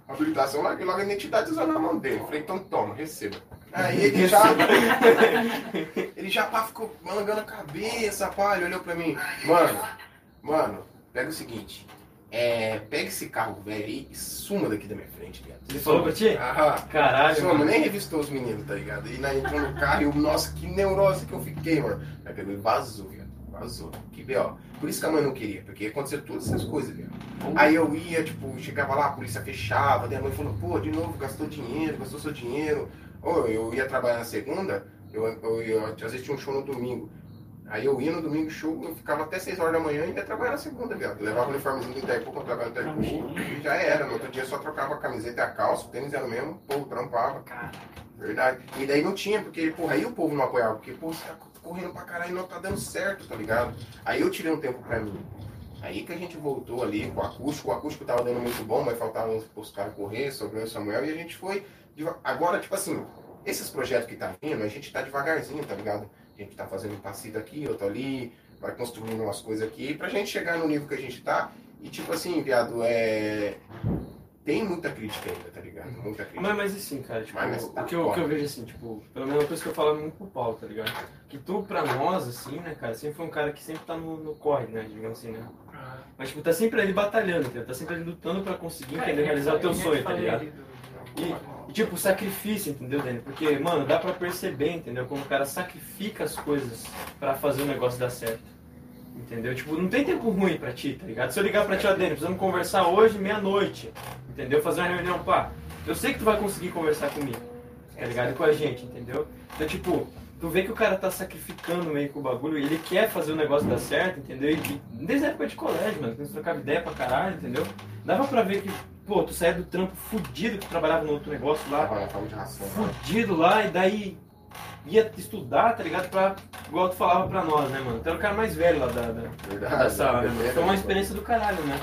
habilitação, larguei logo a identidade usando na mão dele. Falei, então toma, receba. Aí ele já. ele já pá, ficou malangando a cabeça, pá, ele olhou pra mim. Mano, mano, pega o seguinte. É, pega esse carro velho aí e suma daqui da minha frente, viado. Ele falou pra ti? Aham. Caralho, Suma, mano. nem revistou os meninos, tá ligado? E nós entrou no carro e eu, nossa, que neurose que eu fiquei, mano. Aí pegou e vazou, viado. Vazou. Que B.O. Por isso que a mãe não queria, porque ia acontecer todas essas coisas, viado. Aí eu ia, tipo, chegava lá, a polícia fechava, daí a mãe falou, pô, de novo, gastou dinheiro, gastou seu dinheiro. Ou eu ia trabalhar na segunda, eu, eu, eu, às vezes tinha um show no domingo. Aí eu ia no domingo show, eu ficava até 6 horas da manhã e ia trabalhar na segunda, viado. Levava o uniformezinho do Itaipu pra trabalhar no Itaipu e já era. No outro dia só trocava a camiseta e a calça, o tênis era o mesmo, o povo trampava. Verdade. E daí não tinha, porque, porra, aí o povo não apoiava, porque, pô, você tá correndo pra caralho e não tá dando certo, tá ligado? Aí eu tirei um tempo pra mim. Aí que a gente voltou ali com o acústico, o acústico tava dando muito bom, mas faltava uns os caras correr, sobre o Samuel, e a gente foi. Agora, tipo assim, esses projetos que tá vindo, a gente tá devagarzinho, tá ligado? A gente tá fazendo um passito aqui, outro ali, vai construindo umas coisas aqui, pra gente chegar no nível que a gente tá. E tipo assim, viado, é. Tem muita crítica ainda, tá ligado? Muita crítica. Mas, mas assim, cara, tipo, Mas, mas tá o, que eu, o que eu vejo assim, tipo, pelo menos uma coisa que eu falo muito pro Paulo, tá ligado? Que tu, pra nós, assim, né, cara, sempre foi um cara que sempre tá no, no corre, né, digamos assim, né? Mas, tipo, tá sempre ali batalhando, entendeu? Tá sempre ali lutando pra conseguir, entendeu? Realizar o teu sonho, tá ligado? E, tipo, sacrifício, entendeu, Dani? Porque, mano, dá pra perceber, entendeu? Como o cara sacrifica as coisas pra fazer o negócio dar certo. Entendeu? Tipo, não tem tempo ruim pra ti, tá ligado? Se eu ligar pra ti, ó, Dani, precisamos conversar hoje, meia-noite. Entendeu? Fazer uma reunião, pá. Eu sei que tu vai conseguir conversar comigo, tá ligado? E com a gente, entendeu? Então, tipo, tu vê que o cara tá sacrificando meio que o bagulho, ele quer fazer o negócio dar certo, entendeu? E desde a época de colégio, mano, quando você trocava ideia pra caralho, entendeu? Dava pra ver que, pô, tu saía do trampo fudido, que tu trabalhava no outro negócio lá, de ração. né? fudido lá, e daí ia estudar, tá ligado? Pra, igual tu falava pra nós, né, mano? Tu era o cara mais velho lá da, da, Verdade. da sala, né, mano? Foi uma experiência do caralho, né?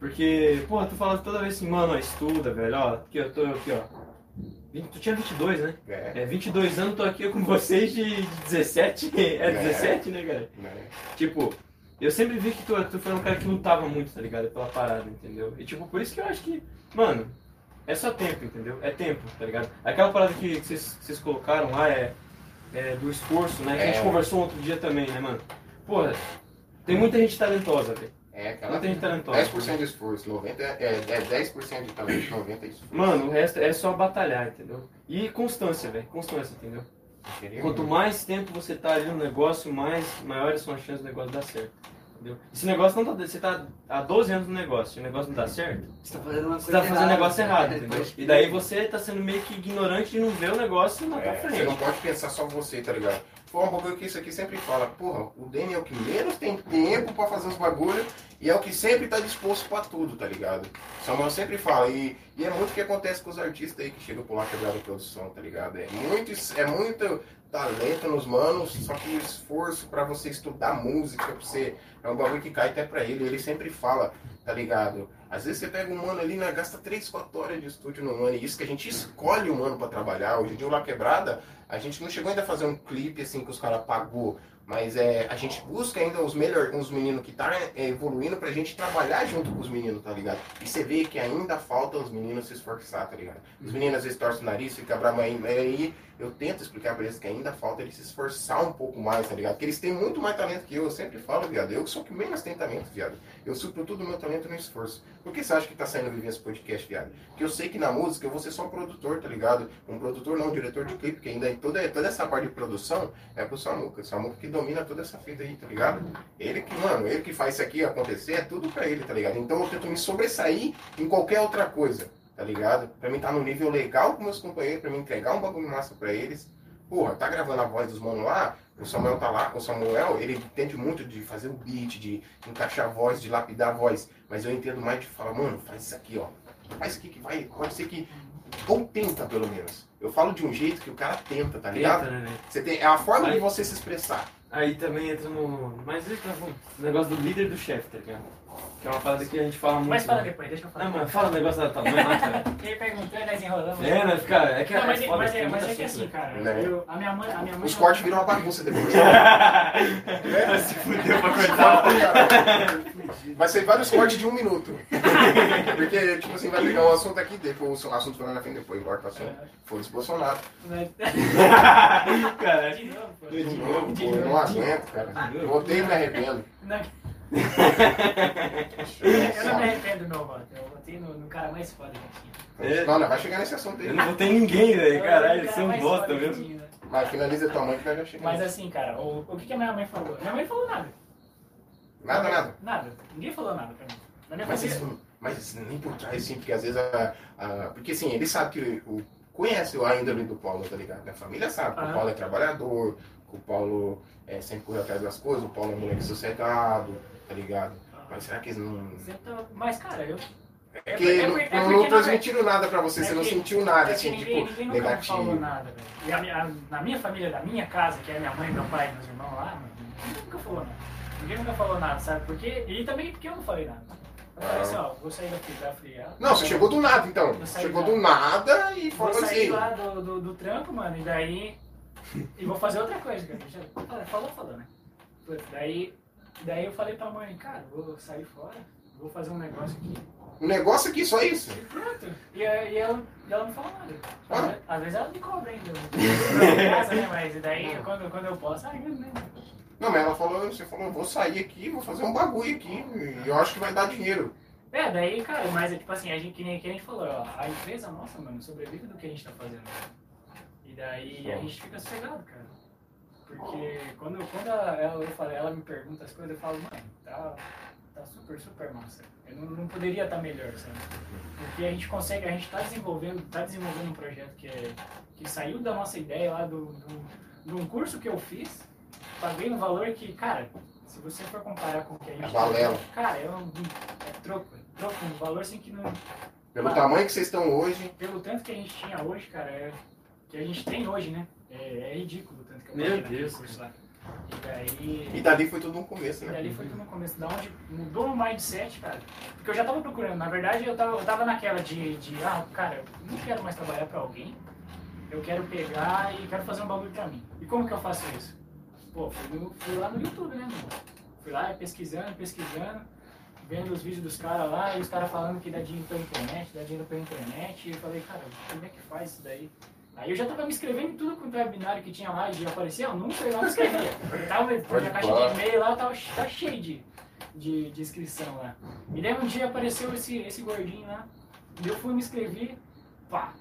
Porque, porra, tu falava toda vez assim, mano, ó, estuda, velho, ó, aqui, eu tô aqui, ó. Tu tinha 22, né? É, É, 22 anos, tô aqui com vocês de 17, é 17, né, cara? né? Tipo, eu sempre vi que tu, tu foi um cara que lutava muito, tá ligado? Pela parada, entendeu? E tipo, por isso que eu acho que, mano, é só tempo, entendeu? É tempo, tá ligado? Aquela parada que vocês colocaram lá é, é do esforço, né? Que a gente É. conversou outro dia também, né, mano? Porra, tem muita gente talentosa, velho. É, aquela Muita gente talentosa. 10% de esforço, 90 é, é 10% de talento, 90% de esforço. Mano, o resto é só batalhar, entendeu? E constância, velho. Constância, entendeu? Quanto mais tempo você tá ali no negócio, mais maiores são as chances do negócio dar certo. Entendeu? Esse negócio não tá. Você tá há 12 anos no negócio, e o negócio não dá certo, Você tá fazendo uma você coisa tá fazendo o negócio errado, né? entendeu? E daí você tá sendo meio que ignorante de não ver o negócio pra É, você frente. não pode pensar só você, tá ligado? Foi um bagulho que isso aqui sempre fala, porra, o Danny é o que menos tem tempo pra fazer os bagulhos e é o que sempre tá disposto pra tudo, tá ligado? Samuel sempre fala, e, e é muito o que acontece com os artistas aí que chegam por lá quebrado produção, tá ligado? É muito, é muito talento nos manos, só que esforço pra você estudar música, pra você. É um bagulho que cai até pra ele, ele sempre fala, tá ligado? Às vezes você pega um mano ali, né, gasta 3, 4 horas de estúdio no mano, e isso que a gente escolhe o mano pra trabalhar. Hoje em dia o La Quebrada, a gente não chegou ainda a fazer um clipe assim que os caras pagou. Mas é, a gente busca ainda os melhores, os meninos que tá é, evoluindo pra gente trabalhar junto com os meninos, tá ligado? E você vê que ainda falta os meninos se esforçar, tá ligado? Os meninos às vezes torcem o nariz, fica bravo aí, aí eu tento explicar pra eles que ainda falta eles se esforçar um pouco mais, tá ligado? Porque eles têm muito mais talento que eu, eu sempre falo, viado. Eu sou que menos tem talento, viado. Eu supro todo o meu talento no esforço. Por que você acha que tá saindo viver esse podcast, viado? Porque eu sei que na música eu vou ser só um produtor, tá ligado? Um produtor não, um diretor de clipe, que ainda toda, toda essa parte de produção é pro Samuca. O Samuca que domina toda essa fita aí, tá ligado? Ele que, mano, ele que faz isso aqui acontecer, é tudo pra ele, tá ligado? Então eu tento me sobressair em qualquer outra coisa, tá ligado? Pra mim estar tá no nível legal com meus companheiros, pra mim entregar um bagulho massa pra eles. Porra, tá gravando a voz dos manos lá, o Samuel tá lá, o Samuel, ele entende muito de fazer o beat, de encaixar a voz, de lapidar a voz. Mas eu entendo mais de falar, mano, faz isso aqui, ó. Faz isso aqui que vai, pode ser que. Ou tenta, pelo menos. Eu falo de um jeito que o cara tenta, tá ligado? Tenta, né? Você tem, é a forma Aí- de você se expressar. Aí também entra no. Mas entra no negócio do líder do chefe, tá ligado? Que é uma parada que a gente fala muito. Mas fala né? depois, deixa eu falar. Não, mano, fala o negócio da tua mãe lá, cara. Ele perguntou e nós enrolamos. É, né, cara? É que Não, mas, é é- foda, mas, tem é, mas é que assim, cara, né? eu- a minha mãe, a minha mãe Os cortes viram uma bagunça depois. Vai se fuder pra cortar. Vai ser vários cortes de um minuto. Porque, tipo assim, vai pegar um assunto aqui, depois o assunto foi lá na frente, depois corta o assunto. Foda-se Bolsonaro. Mas- Cara, De novo, pô. De novo, pô, eu não aguento, cara. Eu odeio e me arrependo. Não. Eu não me arrependo do meu voto. Eu votei no, no cara mais foda que tinha. É. Não, não, vai chegar nesse assunto aí. eu não votei ninguém, velho. Votei Caralho, cara são mais bosta mesmo. tinha, né? Mas finaliza tua mãe que já chegamos. Mas assim, cara, o, o que, que a minha mãe falou? Minha mãe falou nada. Nada, nada. Nada. Ninguém falou nada pra mim. Na minha Mas, família. isso, mas nem por trás, assim, porque às vezes a, a- Porque assim, ele sabe que o. Conhece a índole do Paulo, tá ligado? Minha família sabe que o. Paulo é trabalhador, que o Paulo é, sempre corre atrás das coisas, o Paulo é um moleque sossegado, tá ligado? Mas será que eles não. Tava- Mas, cara, eu. É porque é não, porque- é não, porque não não- transmitiram nada pra você, é você não sentiu nada, é assim, ninguém, tipo, ninguém nunca me falou negativo. nada, velho. E a a- na minha família, da minha casa, que é minha mãe, meu pai meus irmãos lá, mano, ninguém nunca falou nada. Ninguém nunca falou nada, sabe? Porque, e também porque eu não falei nada. Eu falei assim, ó, vou sair daqui da fria. Não, você chegou do nada, então. Chegou do nada e Vou falou sair assim. lá do, do, do trampo, mano, e daí. E vou fazer outra coisa, cara. Fala- falou, falou, né? Daí, daí eu falei pra mãe, cara, vou sair fora, vou fazer um negócio aqui. Um negócio aqui, só isso. E pronto. E, a- e ela, e ela não falou nada. Às, Ah. às vezes ela me cobra ainda. Casa, né? Mas daí quando, quando eu posso, ai, né? Não, mas ela falou, você falou, vou sair aqui, vou fazer um bagulho aqui, e eu acho que vai dar dinheiro. É, daí, cara, mas é tipo assim, a gente, que nem que a gente falou, ó, a empresa nossa, mano, sobrevive do que a gente tá fazendo. E daí a gente fica sossegado, cara. Porque quando, quando ela, ela, eu falei, ela me pergunta as coisas, eu falo, mano, tá, tá super, super massa. Eu não, não poderia estar melhor, sabe? Porque a gente consegue, a gente tá desenvolvendo, tá desenvolvendo um projeto que, é, que saiu da nossa ideia lá do, do, de um curso que eu fiz, paguei um valor que, cara, se você for comparar com o que a gente É balela. Cara, é, um, é troco, é troco, um valor assim que não. Pelo Ah. tamanho que vocês estão hoje, Pelo tanto que a gente tinha hoje, cara, é, que a gente tem hoje, né? É, é ridículo Meu Deus. E daí. e dali foi tudo no começo, E né? dali foi tudo no começo, da onde mudou o mindset, cara. Porque eu já tava procurando, na verdade eu tava, eu tava naquela de, de, ah, cara, eu não quero mais trabalhar pra alguém, eu quero pegar e quero fazer um bagulho pra mim. E como que eu faço isso? Pô, fui, no- fui lá no YouTube, né, mano? Fui lá pesquisando, pesquisando, vendo os vídeos dos caras lá, e os caras falando que dá dinheiro pela internet, dá dinheiro pela internet, e eu falei, cara, como é que faz isso daí? Aí eu já tava me inscrevendo em tudo quanto é webinário que tinha lá, e aparecia anúncio, eu lá me inscrevia. Eu tava, minha caixa de e-mail lá tava tá cheio de, de, de inscrição lá. E daí um dia apareceu esse, esse gordinho lá, e eu fui me inscrever, pá.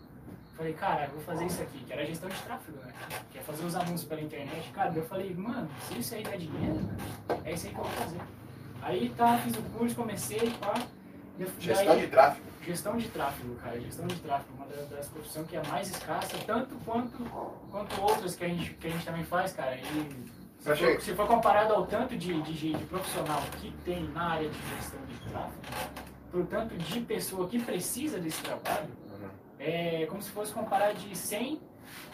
Falei, cara, vou fazer isso aqui, que era gestão de tráfego, né? Que é fazer os anúncios pela internet. Cara, eu falei, mano, se isso aí dá dinheiro, é isso aí que eu vou fazer. Aí tá, fiz o curso, comecei, pá. E Gestão daí- de tráfego. Gestão de tráfego, cara. Gestão de tráfego, uma das, das profissões que é mais escassa, tanto quanto, quanto outras que a, gente, que a gente também faz, cara. E se for, se for comparado ao tanto de, de, de profissional que tem na área de gestão de tráfego, pro tanto de pessoa que precisa desse trabalho, é como se fosse comparar de 100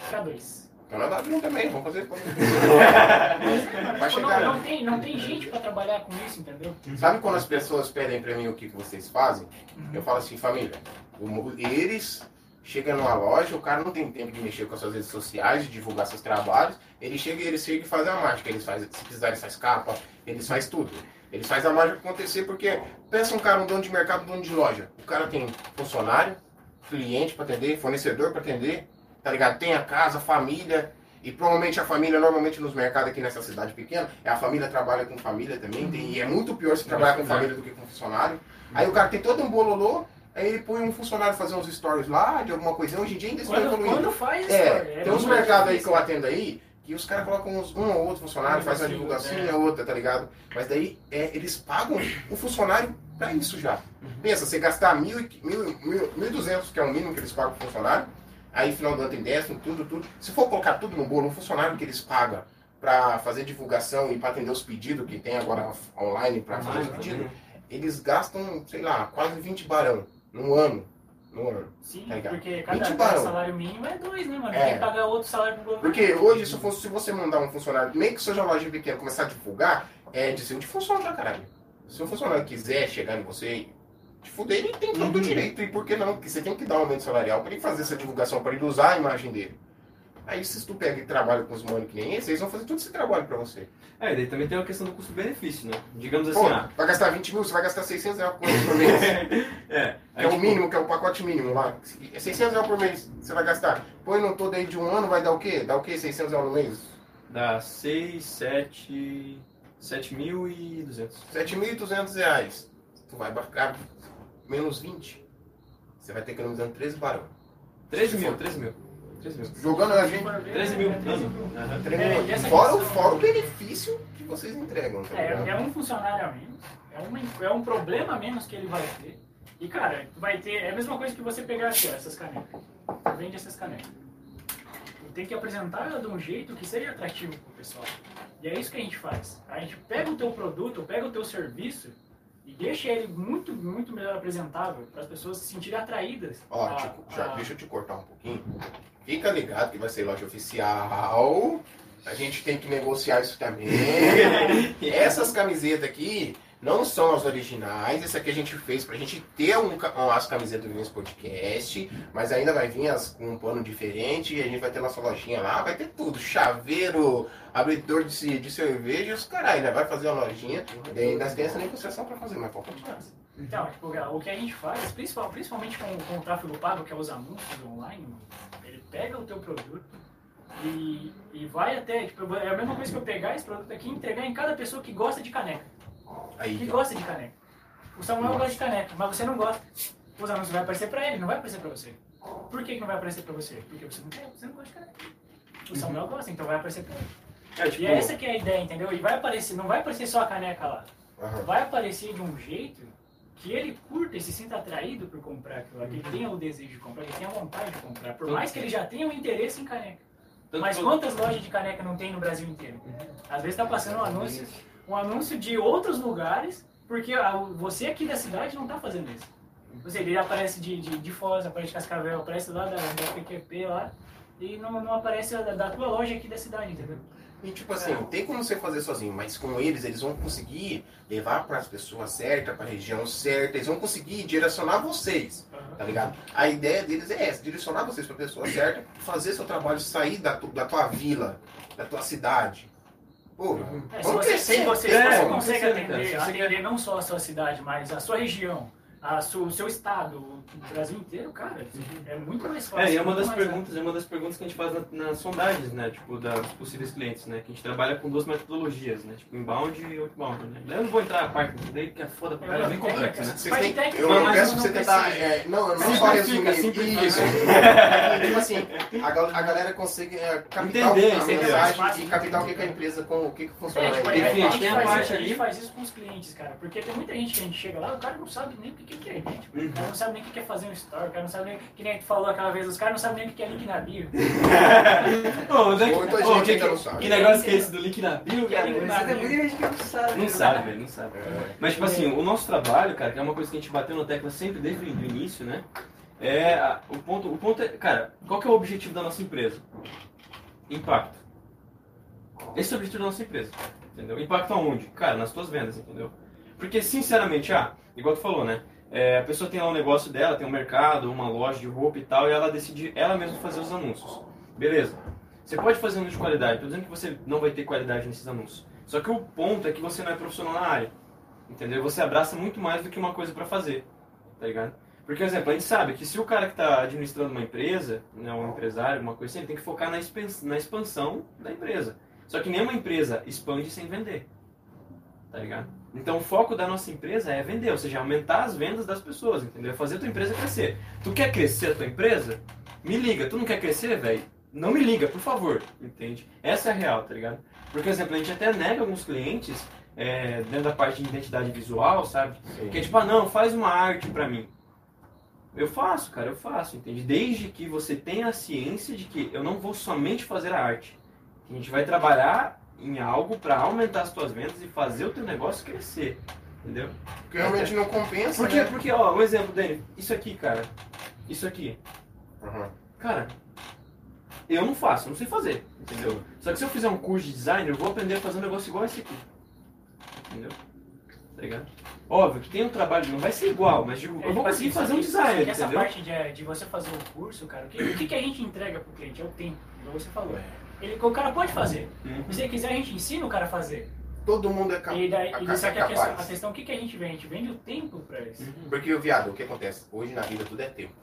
para 2. Nós abrimos também, vamos fazer. Vai chegar, não, não, tem, não tem gente para trabalhar com isso, entendeu? Sabe quando as pessoas pedem pra mim o que que vocês fazem? Uhum. Eu falo assim, família, eles chega numa loja, o cara não tem tempo de mexer com as suas redes sociais, de divulgar seus trabalhos. Ele chega e ele chega e faz a mágica. Eles faz, se precisar, eles faz capa, eles faz tudo. Eles faz a mágica acontecer porque pensa um cara, um dono de mercado, um dono de loja. O cara tem funcionário, cliente para atender, fornecedor para atender, tá ligado? Tem a casa, família. E provavelmente a família, normalmente nos mercados aqui nessa cidade pequena, é a família trabalha com família também. Tem, e é muito pior se trabalhar com família do que com funcionário. Aí o cara tem todo um bololô, aí ele põe um funcionário fazer uns stories lá, de alguma coisa. Hoje em dia ainda isso Quando, quando faz, É, cara, tem uns mercados aí que eu atendo aí, que os caras colocam uns, um ou outro funcionário, faz uma divulgação é. e outra, tá ligado? Mas daí é, eles pagam o funcionário pra isso já. Pensa, você gastar mil, e- mil, mil, 1.200, que é o mínimo que eles pagam pro funcionário, aí final do ano tem décimo, tudo, tudo. Se for colocar tudo no bolo, um funcionário que eles pagam pra fazer divulgação e pra atender os pedidos que tem agora online pra fazer os pedidos, eles gastam, sei lá, quase 20 barão no ano. No ano. Sim, Tá porque cada, 20 cada barão. salário mínimo é dois, né, mano? É. Tem que pagar outro salário pro governo. Porque hoje, se, fosse, se você mandar um funcionário, nem que seja uma loja pequena, começar a divulgar, é dizer onde funciona pra caralho. Se um funcionário quiser chegar em você e te fuder, ele tem todo o direito. E por que não? Porque você tem que dar um aumento salarial pra ele fazer essa divulgação, pra ele usar a imagem dele. Aí se tu pega e trabalha com os mano que nem esse, eles vão fazer todo esse trabalho pra você. É, e daí também tem uma questão do custo-benefício, né? Digamos assim, Pô, ah. vai gastar 20 mil, você vai gastar 600 reais por mês. é, Que é o mínimo, que é o pacote mínimo lá. É 600 reais por mês você vai gastar. Põe no todo aí de um ano, vai dar o quê? Dá o quê? 600 reais no mês? Dá 6, 7, 7.200. 7.200 reais. Tu vai pagar menos 20. Você vai ter economizando 13 barão. 13 mil, 13 mil. 13 mil. Jogando a gente. 13 mil. 13 ano. mil. Aham. 13 É, e fora, questão- fora o benefício que vocês entregam, tá É, é um funcionário a menos, é, uma, é um problema a menos que ele vai ter. E, cara, vai ter. É a mesma coisa que você pegar aqui, ó, essas canecas. Você vende essas canecas. Tem que apresentar ela de um jeito que seja atrativo pro pessoal. E é isso que a gente faz. A gente pega o teu produto, pega o teu serviço e deixa ele muito, muito melhor apresentável para as pessoas se sentirem atraídas. Ó, a- te- já, a- deixa eu te cortar um pouquinho. Fica ligado que vai ser loja oficial. A gente tem que negociar isso também. Essas camisetas aqui não são as originais. Essa aqui a gente fez pra gente ter um, ca- as camisetas do Vinhos Podcast. Mas ainda vai vir as, com um pano diferente. E a gente vai ter nossa lojinha lá. Vai ter tudo: chaveiro, abridor de, de cerveja. Os caralho, ainda vai fazer uma lojinha. E ainda tem essa negociação pra fazer, mas pode continuar. Então, tipo, o que a gente faz, principal- principalmente com, com o tráfego pago, que é os anúncios online, ele pega o teu produto e, e vai até, tipo, é a mesma coisa que eu pegar esse produto aqui e entregar em cada pessoa que gosta de caneca. Que Aí, ó. gosta de caneca. O Samuel gosta de caneca, mas você não gosta. Os anúncios vão aparecer pra ele, não vai aparecer pra você. Por que, que não vai aparecer pra você? Porque você não quer, você não gosta de caneca. O Samuel gosta, então vai aparecer pra ele. É, tipo, E é essa que é a ideia, entendeu? E vai aparecer, não vai aparecer só a caneca lá Aham. vai aparecer de um jeito que ele curta e se sinta atraído por comprar aquilo lá, que ele tenha o desejo de comprar, que ele tenha vontade de comprar, por mais que ele já tenha um interesse em caneca. Mas quantas lojas de caneca não tem no Brasil inteiro? Às vezes está passando um anúncio, um anúncio de outros lugares, porque você aqui da cidade não está fazendo isso. Ou seja, ele aparece de, de, de Foz, aparece de Cascavel, aparece lá da, da PQP lá, e não, não aparece da, da tua loja aqui da cidade, entendeu? E tipo assim, tem como você fazer sozinho, mas com eles, eles vão conseguir levar para as pessoas certas, para a região certa, eles vão conseguir direcionar vocês, tá ligado? A ideia deles é essa, direcionar vocês para a pessoa certa, fazer seu trabalho sair da, tu- da tua vila, da tua cidade. Pô, É, se você, crescer, se você, É, consegue crescer, atender, atender não só a sua cidade, mas a sua região, a su- o seu estado, o Brasil inteiro, cara, é muito mais fácil. É, e é uma das perguntas, é uma das perguntas que a gente faz na- nas sondagens, né? Tipo, das possíveis clientes, né? Que a gente trabalha com duas metodologias, né? Tipo, inbound e outbound, né? Eu não vou entrar a parte daí que é foda pra caralho, é bem complexo, né? Vocês têm- técnica, eu, eu peço pra você tentar. é, não, eu não só resumir. Isso. Tipo assim, a, gal- a galera consegue é, captar Entender, a entender. mensagem e captar o que, que a empresa, com o que, que funciona. É, tipo, na a, a faz parte isso, a ali- gente faz isso com os clientes, cara, porque tem muita gente que a gente chega lá, o cara não sabe nem o que que é internet, o cara não sabe nem o que é fazer um story, o cara não sabe nem, que nem tu falou aquela vez, os caras não sabem nem o que é link na bio. Ô, onde é que- Muita gente que, ainda não que, sabe. que negócio que é esse do link na bio, Que cara? link na Você tem muita gente que não sabe. Não né? sabe, velho, não sabe. É. Mas, tipo assim, o nosso trabalho, cara, que é uma coisa que a gente bateu na tecla sempre desde o início, né? É. a- O ponto, o ponto é. Cara, qual que é o objetivo da nossa empresa? Impacto. Esse é o objetivo da nossa empresa. Entendeu? Impacto aonde? Cara, nas tuas vendas, entendeu? Porque, sinceramente, ah, igual tu falou, né? É, a pessoa tem lá um negócio dela, tem um mercado, uma loja de roupa e tal, e ela decide ela mesma fazer os anúncios. Beleza. Você pode fazer anúncio de qualidade, estou dizendo que você não vai ter qualidade nesses anúncios. Só que o ponto é que você não é profissional na área. Entendeu? Você abraça muito mais do que uma coisa para fazer. Tá ligado? Porque, por exemplo, a gente sabe que se o cara que está administrando uma empresa, né, um empresário, uma coisa assim, ele tem que focar na na expansão da empresa. Só que nenhuma empresa expande sem vender. Tá ligado? Então o foco da nossa empresa é vender, ou seja, aumentar as vendas das pessoas, entendeu? Fazer a tua empresa crescer. Tu quer crescer a tua empresa? Me liga. Tu não quer crescer, velho? Não me liga, por favor. Entende? Essa é a real, tá ligado? Porque, por exemplo, a gente até nega alguns clientes é, dentro da parte de identidade visual, sabe? Sim. Que é tipo, ah, não, faz uma arte pra mim. Eu faço, cara, eu faço, entende? Desde que você tenha a ciência de que eu não vou somente fazer a arte. A gente vai trabalhar em algo para aumentar as tuas vendas e fazer o teu negócio crescer. Entendeu? Porque realmente não compensa, Porque, né? porque ó, um exemplo, Dani, isso aqui, cara. Isso aqui. Uhum. Cara, eu não faço, não sei fazer, entendeu? Só que se eu fizer um curso de design, eu vou aprender a fazer um negócio igual esse aqui. Entendeu? Tá ligado? Óbvio que tem um trabalho, não vai ser igual, mas digo, É, eu vou tipo conseguir assim, fazer um design, essa entendeu? parte de, de você fazer o curso, cara, o que, o que, que a gente entrega pro cliente? É o tempo, igual você falou. Ele, o cara pode fazer. Uhum. Se ele quiser, a gente ensina o cara a fazer. Todo mundo é, cap E daí, a- e é a questão, a capaz. questão, o que, que a gente vende? A gente vende o tempo pra isso. Porque, viado, o que acontece? Hoje na vida tudo é tempo.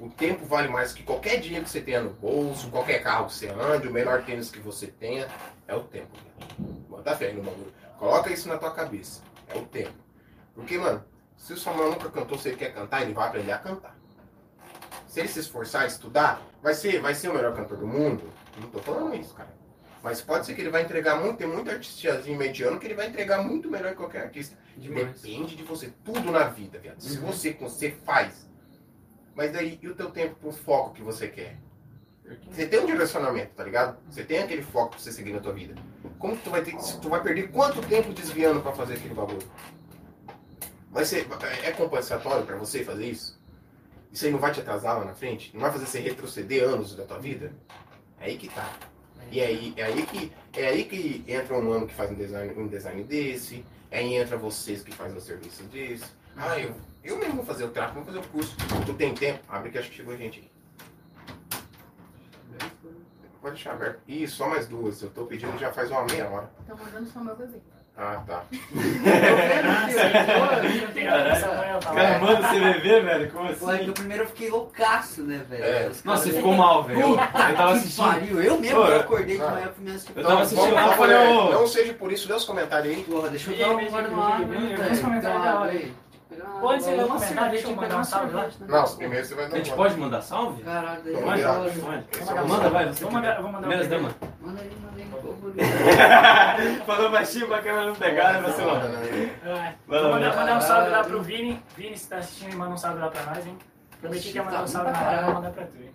O tempo vale mais que qualquer dinheiro que você tenha no bolso, qualquer carro que você ande, o melhor tênis que você tenha, é o tempo. Bota fé aí no bagulho. Coloca isso na tua cabeça. É o tempo. Porque, mano, se o Samuel nunca cantou, se ele quer cantar, ele vai aprender a cantar. Se ele se esforçar, estudar, vai ser, vai ser o melhor cantor do mundo? Não tô falando isso, cara. Mas pode ser que ele vai entregar muito, tem muito artistazinho mediano que ele vai entregar muito melhor que qualquer artista. Demais. Depende de você, tudo na vida, viado. Se Uhum. você, você faz. Mas daí, e o teu tempo pro foco que você quer? Você tem um direcionamento, tá ligado? Você tem aquele foco pra você seguir na tua vida. Como que tu vai ter que- tu vai perder quanto tempo desviando pra fazer aquele bagulho? Vai ser, é compensatório pra você fazer isso? Isso aí não vai te atrasar lá na frente? Não vai fazer você retroceder anos da tua vida? É aí que tá. E aí, é aí que é aí que entra um mano que faz um design, um design desse, aí entra vocês que fazem um serviço desse. Ah, eu, eu mesmo vou fazer o tráfego, vou fazer o curso. Tu tem tempo? Abre que acho que chegou gente aí. Pode deixar aberto. Ih, só mais duas. Eu tô pedindo já faz uma meia hora. Tô mandando só meu bebê. Ah, tá. Samuel, tá Cara, manda CVV, velho? Como assim? Pô, é que eu primeiro eu fiquei loucaço, né, velho? É. Os Nossa, você ficou mal, velho. Eu, tava Que assistindo. pariu. Eu mesmo Pô, eu eu- acordei de Ah. manhã pra me assistir. Eu tava assistindo vamos lá, falei, ô. Não seja por isso, dê os comentários aí. Porra, deixa eu dar aí, uma no vi, ar, velho. aí. Pode ser uma comentário, deixa eu cerveja, mandar um salve lá. né? Não, primeiro você vai dar A gente pode mandar salve? Caralho, daí Vamos. Pode. Manda, vai, você. Vou mandar, vou Falou baixinho pra câmera não pegar, né. É, lá, Vou mandar, um salve lá pro Vini. Vini, se tá assistindo, manda um salve lá pra nós, hein? Prometi que ia mandar um salve na hora, vou mandar pra tu, hein?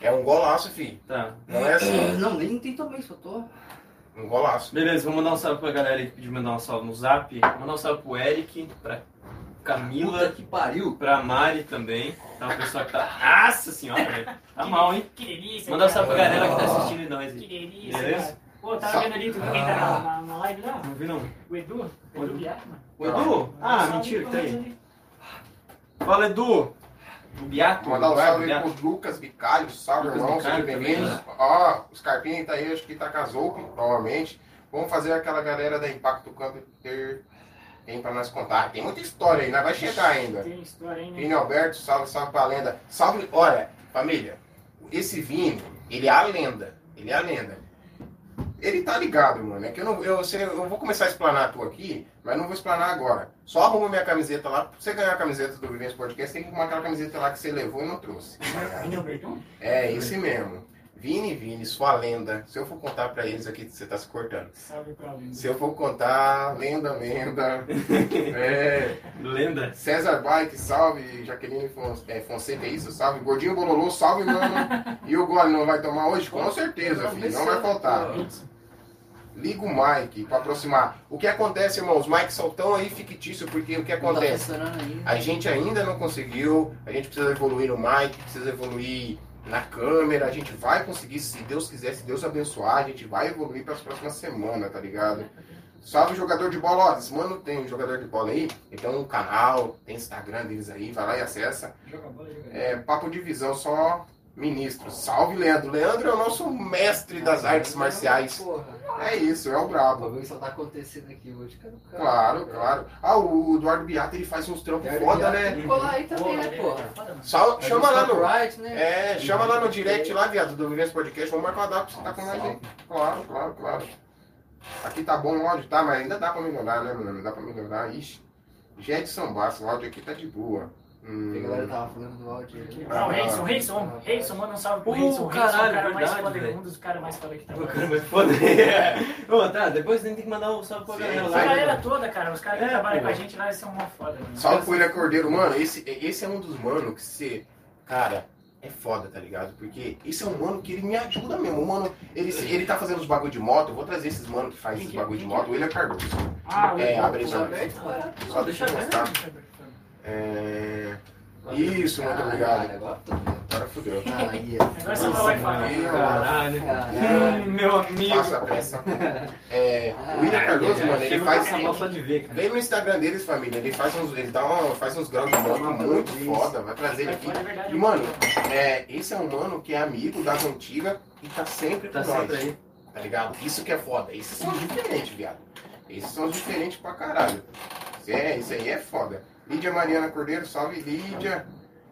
É um golaço, filho. Tá. Não é assim. Não, nem tem também, só tô. Um golaço. Beleza, vou mandar um salve pra galera aí que pediu mandar um salve no zap. Mandar um salve pro Eric, pra Puta Camila, que pariu. pra Mari também. Tá uma pessoa que tá. Nossa senhora, velho. Tá mal, hein? Que delícia. Mandar um cara. salve pra galera que tá assistindo nós Que delícia, Beleza? Pô, tava vendo ali, tu viu quem tá na, na, na live lá? Não vi não. O Edu? O Edu Biatman. O Edu? Ah, mentira, que tá aí. Fala, Edu. O Biato. Mandar um salve aí pro Lucas Bicalho. Salve, Lucas irmão. Sejam bem-vindos. Ó, os Carpinhos tá aí, acho que tá Zoupe, provavelmente. Vamos fazer aquela galera da Impacto Computer. Tem pra nós contar. Tem muita história aí, nós vai chegar ainda. Tem história, né? Vini Alberto, salve, salve pra lenda. Salve, olha, família, esse Vini, ele é a lenda. Ele é a lenda. Ele tá ligado, mano. É que eu não. Eu, eu vou começar a explanar tu aqui, mas não vou explanar agora. Só arruma minha camiseta lá. Pra você ganhar a camiseta do Vivência Podcast, tem que arrumar aquela camiseta lá que você levou e não trouxe. É, esse mesmo. Vini, Vini, sua lenda. Se eu for contar pra eles aqui, você tá se cortando. Salve pra Linda. Se eu for contar, lenda, lenda. É. Lenda. César Bike, salve. Jaqueline Fon- é, Fonseca, é isso? Salve. Gordinho Bololô, salve, mano. E o gole não vai tomar hoje? Com certeza, filho. Não vai faltar. Liga o Mike pra aproximar. O que acontece, irmão? Os Mikes são tão aí fictícios, porque o que tá acontece? ainda. A gente ainda não conseguiu, a gente precisa evoluir no mic, precisa evoluir na câmera, a gente vai conseguir, se Deus quiser, se Deus abençoar, a gente vai evoluir para as próximas semanas, tá ligado? Salve jogador de bola, ó, esse mano tem um jogador de bola aí, ele tem um canal, tem Instagram deles aí, vai lá e acessa. Joga bola, joga bola. É, papo de visão, só ministro. Salve Leandro. Leandro é o nosso mestre das artes marciais. Porra. É isso, é o O brabo. só tá acontecendo aqui hoje. Cara? Claro, claro. Ah, o Eduardo Biata ele faz uns trampos foda, né? Que colar aí também, né, Porra, porra? é. Só, chama lá no. né? É, chama lá no direct lá, viado, do Vivência Podcast. Vamos marcar uma data pra você tá com nós aí. Claro, claro, claro. Aqui tá bom o áudio, tá? Mas ainda dá pra melhorar, né, mano? Dá pra melhorar. Ixi. Já é de São Basso, o áudio aqui tá de boa. Hum. A galera tava falando do áudio aqui. Não, Reison, Reison, Reison, manda um salve pro Reison. É o caralho, cara mais verdade, foda, um dos caras mais foda que tá O cara vai foder. Ô, tá, depois a gente tem que mandar um salve pra galera sim. A lá. galera toda, cara, os caras que É, trabalham pô. com a gente lá, eles são uma foda, mano. Salve pro William Cordeiro, mano. Esse, esse é um dos manos que você. Cara, é foda, tá ligado? Porque esse é um mano que ele me ajuda mesmo. O mano, ele, ele tá fazendo os bagulho de moto. Eu vou trazer esses mano que faz esses bagulho de moto. O William Cardoso. Ah, o É, abre aberto, cara. Só deixa eu mostrar. É. Isso, muito obrigado. Agora vendo. Agora fudeu. Agora você vai falar. Meu amigo. Faça a peça. É, o William Cardoso, mano, ele Chega faz. cara. Vem no Instagram deles, família. Ele faz uns, ele dá uma, faz uns graus de moto muito foda. Vai trazer ele aqui. É verdade. E, mano, é, esse é um mano que é amigo das antigas e tá sempre com Tá nós. sempre aí. Tá ligado? Isso que é foda. Esses são os diferentes, viado. Esses são os diferentes pra caralho. Isso, é, isso aí é foda. Lídia Mariana Cordeiro, salve Lídia.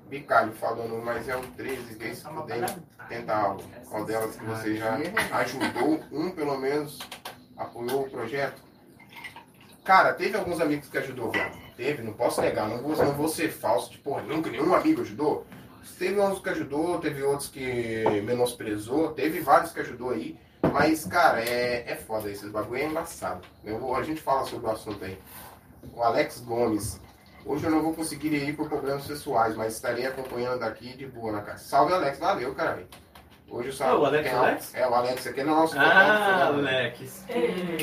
Bicalho falando, mas é o 13, desse Tá uma puder parada. tenta algo. Qual delas que você já ajudou? Um, pelo menos, apoiou o projeto? Cara, teve alguns amigos que ajudou, viado. Teve, não posso negar, não vou, não vou ser falso, tipo, nunca nenhum amigo ajudou. Teve uns que ajudou, teve outros que menosprezou, teve vários que ajudou aí. Mas, cara, é, é foda esses bagulho, é embaçado. Eu a gente fala sobre o assunto aí. O Alex Gomes. Hoje eu não vou conseguir ir por problemas pessoais, mas estarei acompanhando daqui de boa na casa. Salve, Alex. Valeu, caralho. Hoje o salve. É o Alex é, Alex? É, o Alex. Aquele é o nosso Ah, né? Alex.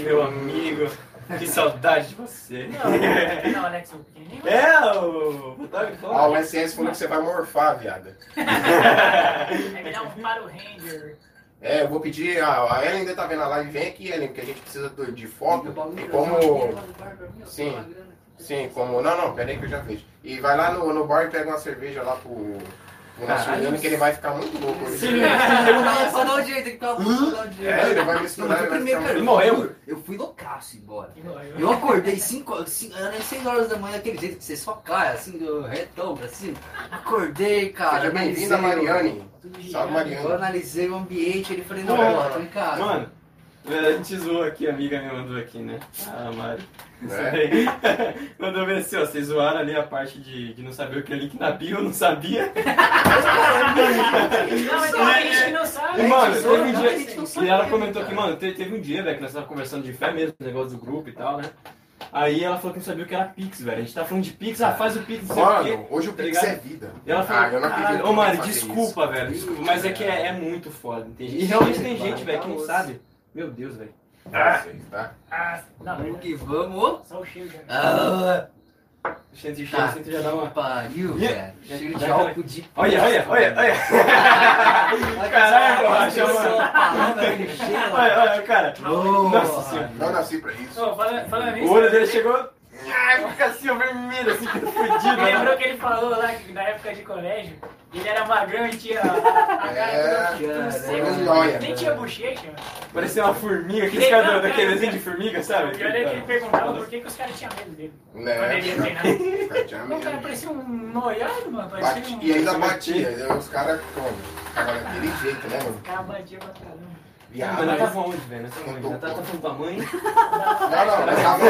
Meu amigo. Que saudade de você. Não, não, Alex, o pequenininho. É, o fotógrafo. Ah, o SS falou que você vai morfar, viada. É melhor um para o Ranger. É, eu vou pedir. A, a Ellen ainda tá vendo a live. Vem aqui, Ellen, porque a gente precisa de foto. E como. Sim. Sim, como. Não, não, pera aí que eu já vejo. E vai lá no, no bar e pega uma cerveja lá pro, pro nosso Caralho. que ele vai ficar muito louco hoje. Sim. Não, só dá o jeito, tem que falar só o jeito. É, ele vai Não, misturar o vai primeiro, ficar cara, morreu? fui- Eu fui loucaço embora. Eu- Eu acordei 5 6 horas da manhã, daquele jeito que você só cai, assim, do retão pra cima. Acordei, cara. Seja bem-vinda, Mariane. Salve, gigante. Eu Mariane. analisei o ambiente, ele falei, não, Mano, tô em casa. Mano, a gente zoou aqui, a amiga me mandou aqui, né? Ah, Mari. Isso É. aí. Mandou ver assim, ó, vocês zoaram ali a parte de, de não saber o que é link na bio, eu não sabia. Não, mas tem gente que não sabe. E, mano, teve um dia. a E ela comentou que, mano, te- teve um dia, velho, que nós tava conversando de fé mesmo, negócio do grupo e tal, né? Aí ela falou que não sabia o que era Pix, velho. A gente tá falando de Pix, ah, faz o Pix, não sei o quê. Mano, hoje o Tá Pix ligado? é vida. E ela falou, Ah, eu não acredito "Caralho, que ô Mari, desculpa, velho, desculpa, mas é que é, é muito foda, entende? E realmente tem gente, velho, que não sabe. Meu Deus, velho. Vocês, tá? Ah, não, Vamos que vamos. só o cheiro já. Ah, Cheiro de tá. cheiro, você já dá uma... Pariu, velho. Cheiro de já- álcool de Olha, olha, olha, olha. Borracha, pessoas mano. Olha, olha, cara. Nossa. Não nasci pra isso. Falando, falando O nisso, olho dele chegou... Ai, fica assim, vermelho, assim, fudido. me lembrou né? que ele falou lá que na época de colégio, ele era magrão e tinha a, a cara É, toda- seca. é. Nem tinha bochecha. Parecia uma formiga, aqueles caras do- daquele desenho de formiga, O sabe? pior é que ele perguntava por que, que os caras tinham medo dele. Quando Né? ele ia treinar. Os caras O cara parecia um noiado, mano. Parecia um... E ainda batia. e Os caras como? Ficava daquele jeito, né, mano? O cara batia pra caramba. Viado. Mas nós tava onde, velho? Nós tava onde? Nós tava falando tua mãe? Não, não, tava.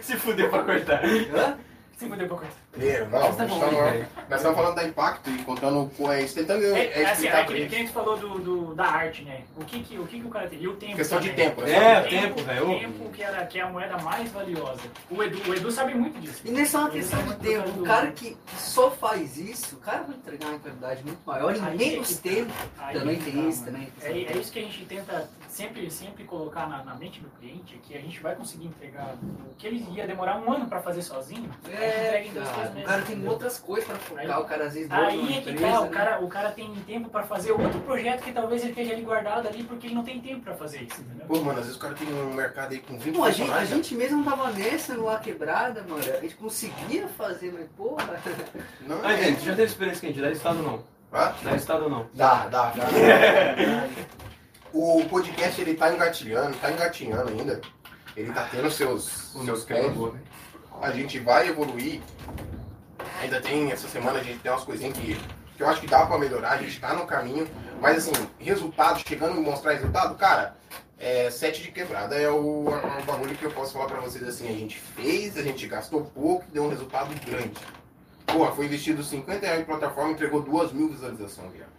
Se fudeu pra cortar. Hã? Se fudeu pra cortar. Não, nós tava onde, estamos velho? nós estamos falando da Impacto e contando, com- é, tentando É, é, é assim, explicar é que, que a gente falou do, do- da arte, né? O que, que, o que, que o cara tem? E o tempo. Questão de também. tempo, né? É, Só de tempo, velho. O tempo que, era, que é a moeda mais valiosa. O Edu, o Edu sabe muito disso. E nessa é uma Ele questão de tempo. do- O cara que só faz isso, o cara vai entregar uma qualidade muito maior em menos é que tá. tempo. Aí Também tem tá, isso, também. É, é isso que a gente tenta sempre, sempre colocar na, na mente do cliente, que a gente vai conseguir entregar o que ele ia demorar um ano para fazer sozinho, a gente É, entrega em dois. O cara tem entendeu? outras coisas pra focar, Aí- o cara às vezes Aí é que empresa, tá, o né? cara, o cara tem tempo pra fazer outro projeto que talvez ele esteja ali guardado ali porque ele não tem tempo pra fazer isso, entendeu? Pô, mano, às vezes o cara tem um mercado aí com 20 Pô, a gente, a funcionários. gente mesmo não tava nessa no La Quebrada, mano. A gente conseguia fazer, mas porra. Não, Ah, é. gente, já teve experiência a gente? Dá estado ou não? Hã? Dá estado ou não? Dá, dá, dá. o podcast ele tá engatilhando, tá engatinhando ainda. Ele tá tendo seus, seus créditos. A gente vai evoluir. Ainda tem, essa semana a gente tem umas coisinhas que, que eu acho que dá pra melhorar, a gente tá no caminho. Mas assim, resultado, chegando a mostrar resultado, cara, é, sete de quebrada é o, é um bagulho que eu posso falar pra vocês assim, a gente fez, a gente gastou pouco, deu um resultado grande. Porra, foi investido 50 reais em plataforma, entregou duas mil visualizações, viado.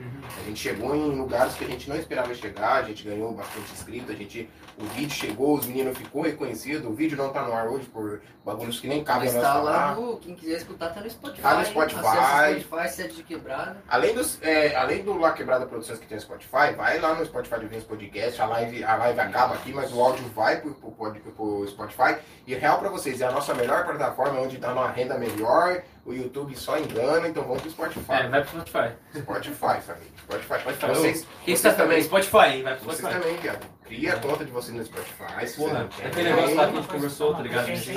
Uhum. A gente chegou em lugares que a gente não esperava chegar, a gente ganhou bastante inscrito, a gente, o vídeo chegou, os meninos ficou reconhecido, o vídeo não tá no ar hoje por bagulhos que nem cabem Mas nós tá lá falar. no. Quem quiser escutar, tá no Spotify. Tá no Spotify. Acessa Spotify, sede de quebrada. Além, dos, é, além do La Quebrada Produções que tem no Spotify, vai lá no Spotify de Vinhos Podcast, a live, a live acaba aqui, mas o áudio vai pro, pro, pod- pro Spotify. E real pra vocês, é a nossa melhor plataforma, onde dá uma renda melhor, o YouTube só engana, então vamos pro Spotify. É, vai pro Spotify. Spotify, família. Spotify. Spotify. Vocês, O que vocês você tá também? Spotify, hein? Vai pro Vocês Spotify. também, viado. Cria a conta de vocês no Spotify. Se Porra, você não aquele negócio lá que a gente conversou, tá ligado? Isso,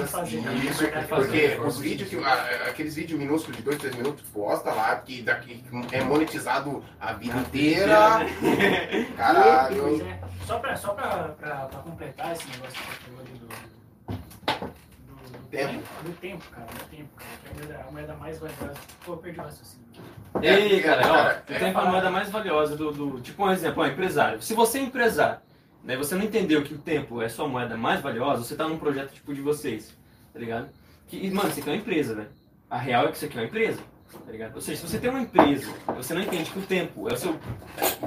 porque fazer. os vídeos que. Aqueles vídeos minúsculos de 2, 3 minutos, posta lá, que daqui é monetizado a vida inteira. Caralho. é. Só pra, só pra, pra, pra completar esse negócio que você falou ali do, Tempo. Do tempo, cara. Do tempo, cara. É a moeda, mais valiosa. Pô, eu perdi o raciocínio. Ei, cara, ó, é- o tempo é a moeda mais valiosa do, do- Tipo um exemplo, ó, empresário. Se você é empresário, né, você não entendeu que o tempo é sua moeda mais valiosa, você tá num projeto tipo de vocês, tá ligado? Que, mano, isso aqui é uma empresa, velho. A real é que isso aqui é uma empresa, tá ligado? Ou seja, se você tem uma empresa, você não entende que o tempo é o seu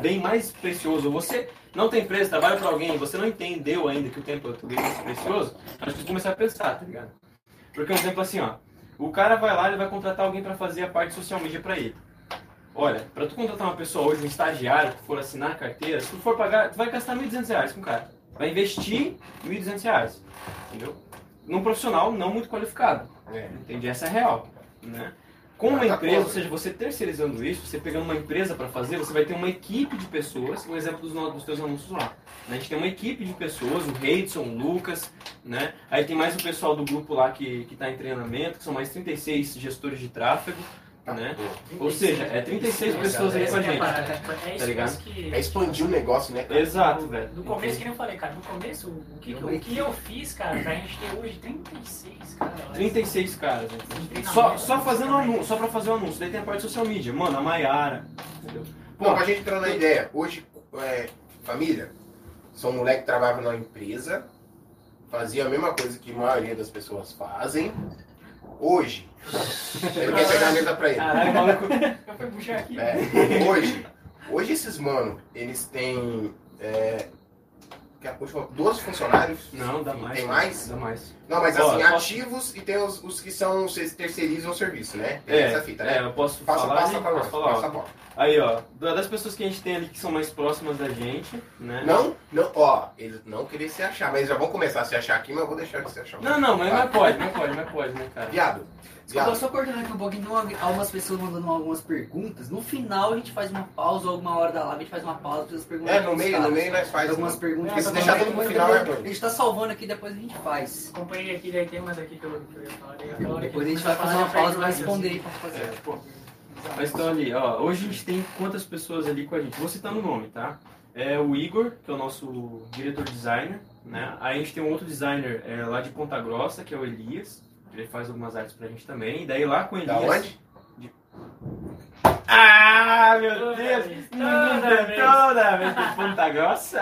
bem mais precioso, você não tem empresa, trabalha pra alguém, você não entendeu ainda que o tempo é o teu bem mais precioso, acho que você começar a pensar, tá ligado? Porque um exemplo assim, ó, o cara vai lá e vai contratar alguém pra fazer a parte social media pra ele. Olha, pra tu contratar uma pessoa hoje, um estagiário, que for assinar a carteira, se tu for pagar, tu vai gastar 1.200 reais com o cara. Vai investir 1.200 reais, entendeu? Num profissional não muito qualificado, É. entende? Essa é a real, né? Com uma tá empresa, ou seja, você terceirizando isso, você pegando uma empresa para fazer, você vai ter uma equipe de pessoas, um exemplo dos, dos teus anúncios lá. né? A gente tem uma equipe de pessoas, o Reidson, o Lucas, né? Aí tem mais o pessoal do grupo lá que, que tá em treinamento, que são mais 36 gestores de tráfego, né? Ou seja, é 36 pessoas aí com a que é gente. parada. É isso Tá ligado? que... É expandir o negócio, né? cara? Exato, velho. No começo, que nem eu falei, cara, no começo, o que, o que eu fiz, cara, pra gente ter hoje 36, cara. olha 36 caras, né? Só, só fazendo anúncio, só pra fazer o anúncio. Daí tem a parte social media. Mano, a Maiara, entendeu? Pô, pra gente entrar na ideia, hoje, é, família, são um moleque que trabalhava numa empresa, fazia a mesma coisa que a maioria das pessoas fazem. Hoje, ele quer pegar a mesa pra ele. Caralho, maluco. Eu fui puxar aqui. É, hoje, hoje esses mano, eles têm. É, que a última- 12 funcionários. Não, dá mais. Tem mais? Dá mais. Não, mas Ó, assim, posso- ativos e tem os, os que são, vocês terceirizam o serviço, né? Tem É, essa fita, né? é, eu posso Passa, falar. passa né? pra nós, posso falar, ó. passa bola. Aí, ó, da- das pessoas que a gente tem ali que são mais próximas da gente, né? Não, não, ó, eles não querem se achar, mas eles já vão começar a se achar aqui, mas eu vou deixar de se achar. Não, não, mas, mas pode, mas pode, mas pode, né, cara? Viado, Desculpa, só cortando aqui um pouquinho, algumas pessoas mandando algumas perguntas. No final a gente faz uma pausa, alguma hora da live a gente faz uma pausa para as perguntas. É, no meio, no meio nós faz. algumas né? perguntas. É, se deixar bom. tudo pro final, é A gente tá salvando aqui, depois a gente faz. Acompanhei aqui, daí tem umas aqui que eu, que eu ia falar. daí aquela hora que Depois a gente vai fazer uma pausa e vai responder aí raciocínio. pra fazer. É, pô. Mas estão ali, ó. Hoje a gente tem quantas pessoas ali com a gente? Vou citando o nome, tá? É o Igor, que é o nosso diretor designer, né? Aí a gente tem um outro designer é, lá de Ponta Grossa, que é o Elias. Ele faz algumas artes pra gente também. E daí lá com Da Elias. onde? Ah, meu Toda Deus! vez, Toda, toda vez. toda vez de Ponta Grossa!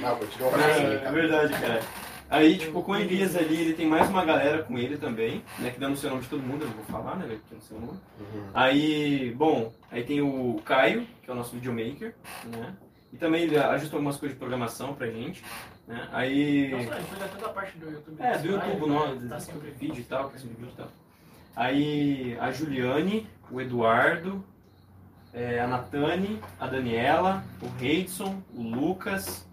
Não, continua pra cima, É cara. verdade, cara. Aí, tipo, com o Elias ali, ele tem mais uma galera com ele também, né? Que dando o seu nome de todo mundo, eu não vou falar, né? Que é o seu nome. Uhum. Aí, bom, aí tem o Caio, que é o nosso videomaker, né? E também ele ajusta algumas coisas de programação pra gente, né? Aí... Nossa, ele cuida toda a parte do YouTube. É, do YouTube, Vai, não, Tá do sempre vídeo e tal, questão de vídeo e tal. Aí a Juliane, o Eduardo, é, a Natane, a Daniela, o Reidson, o Lucas.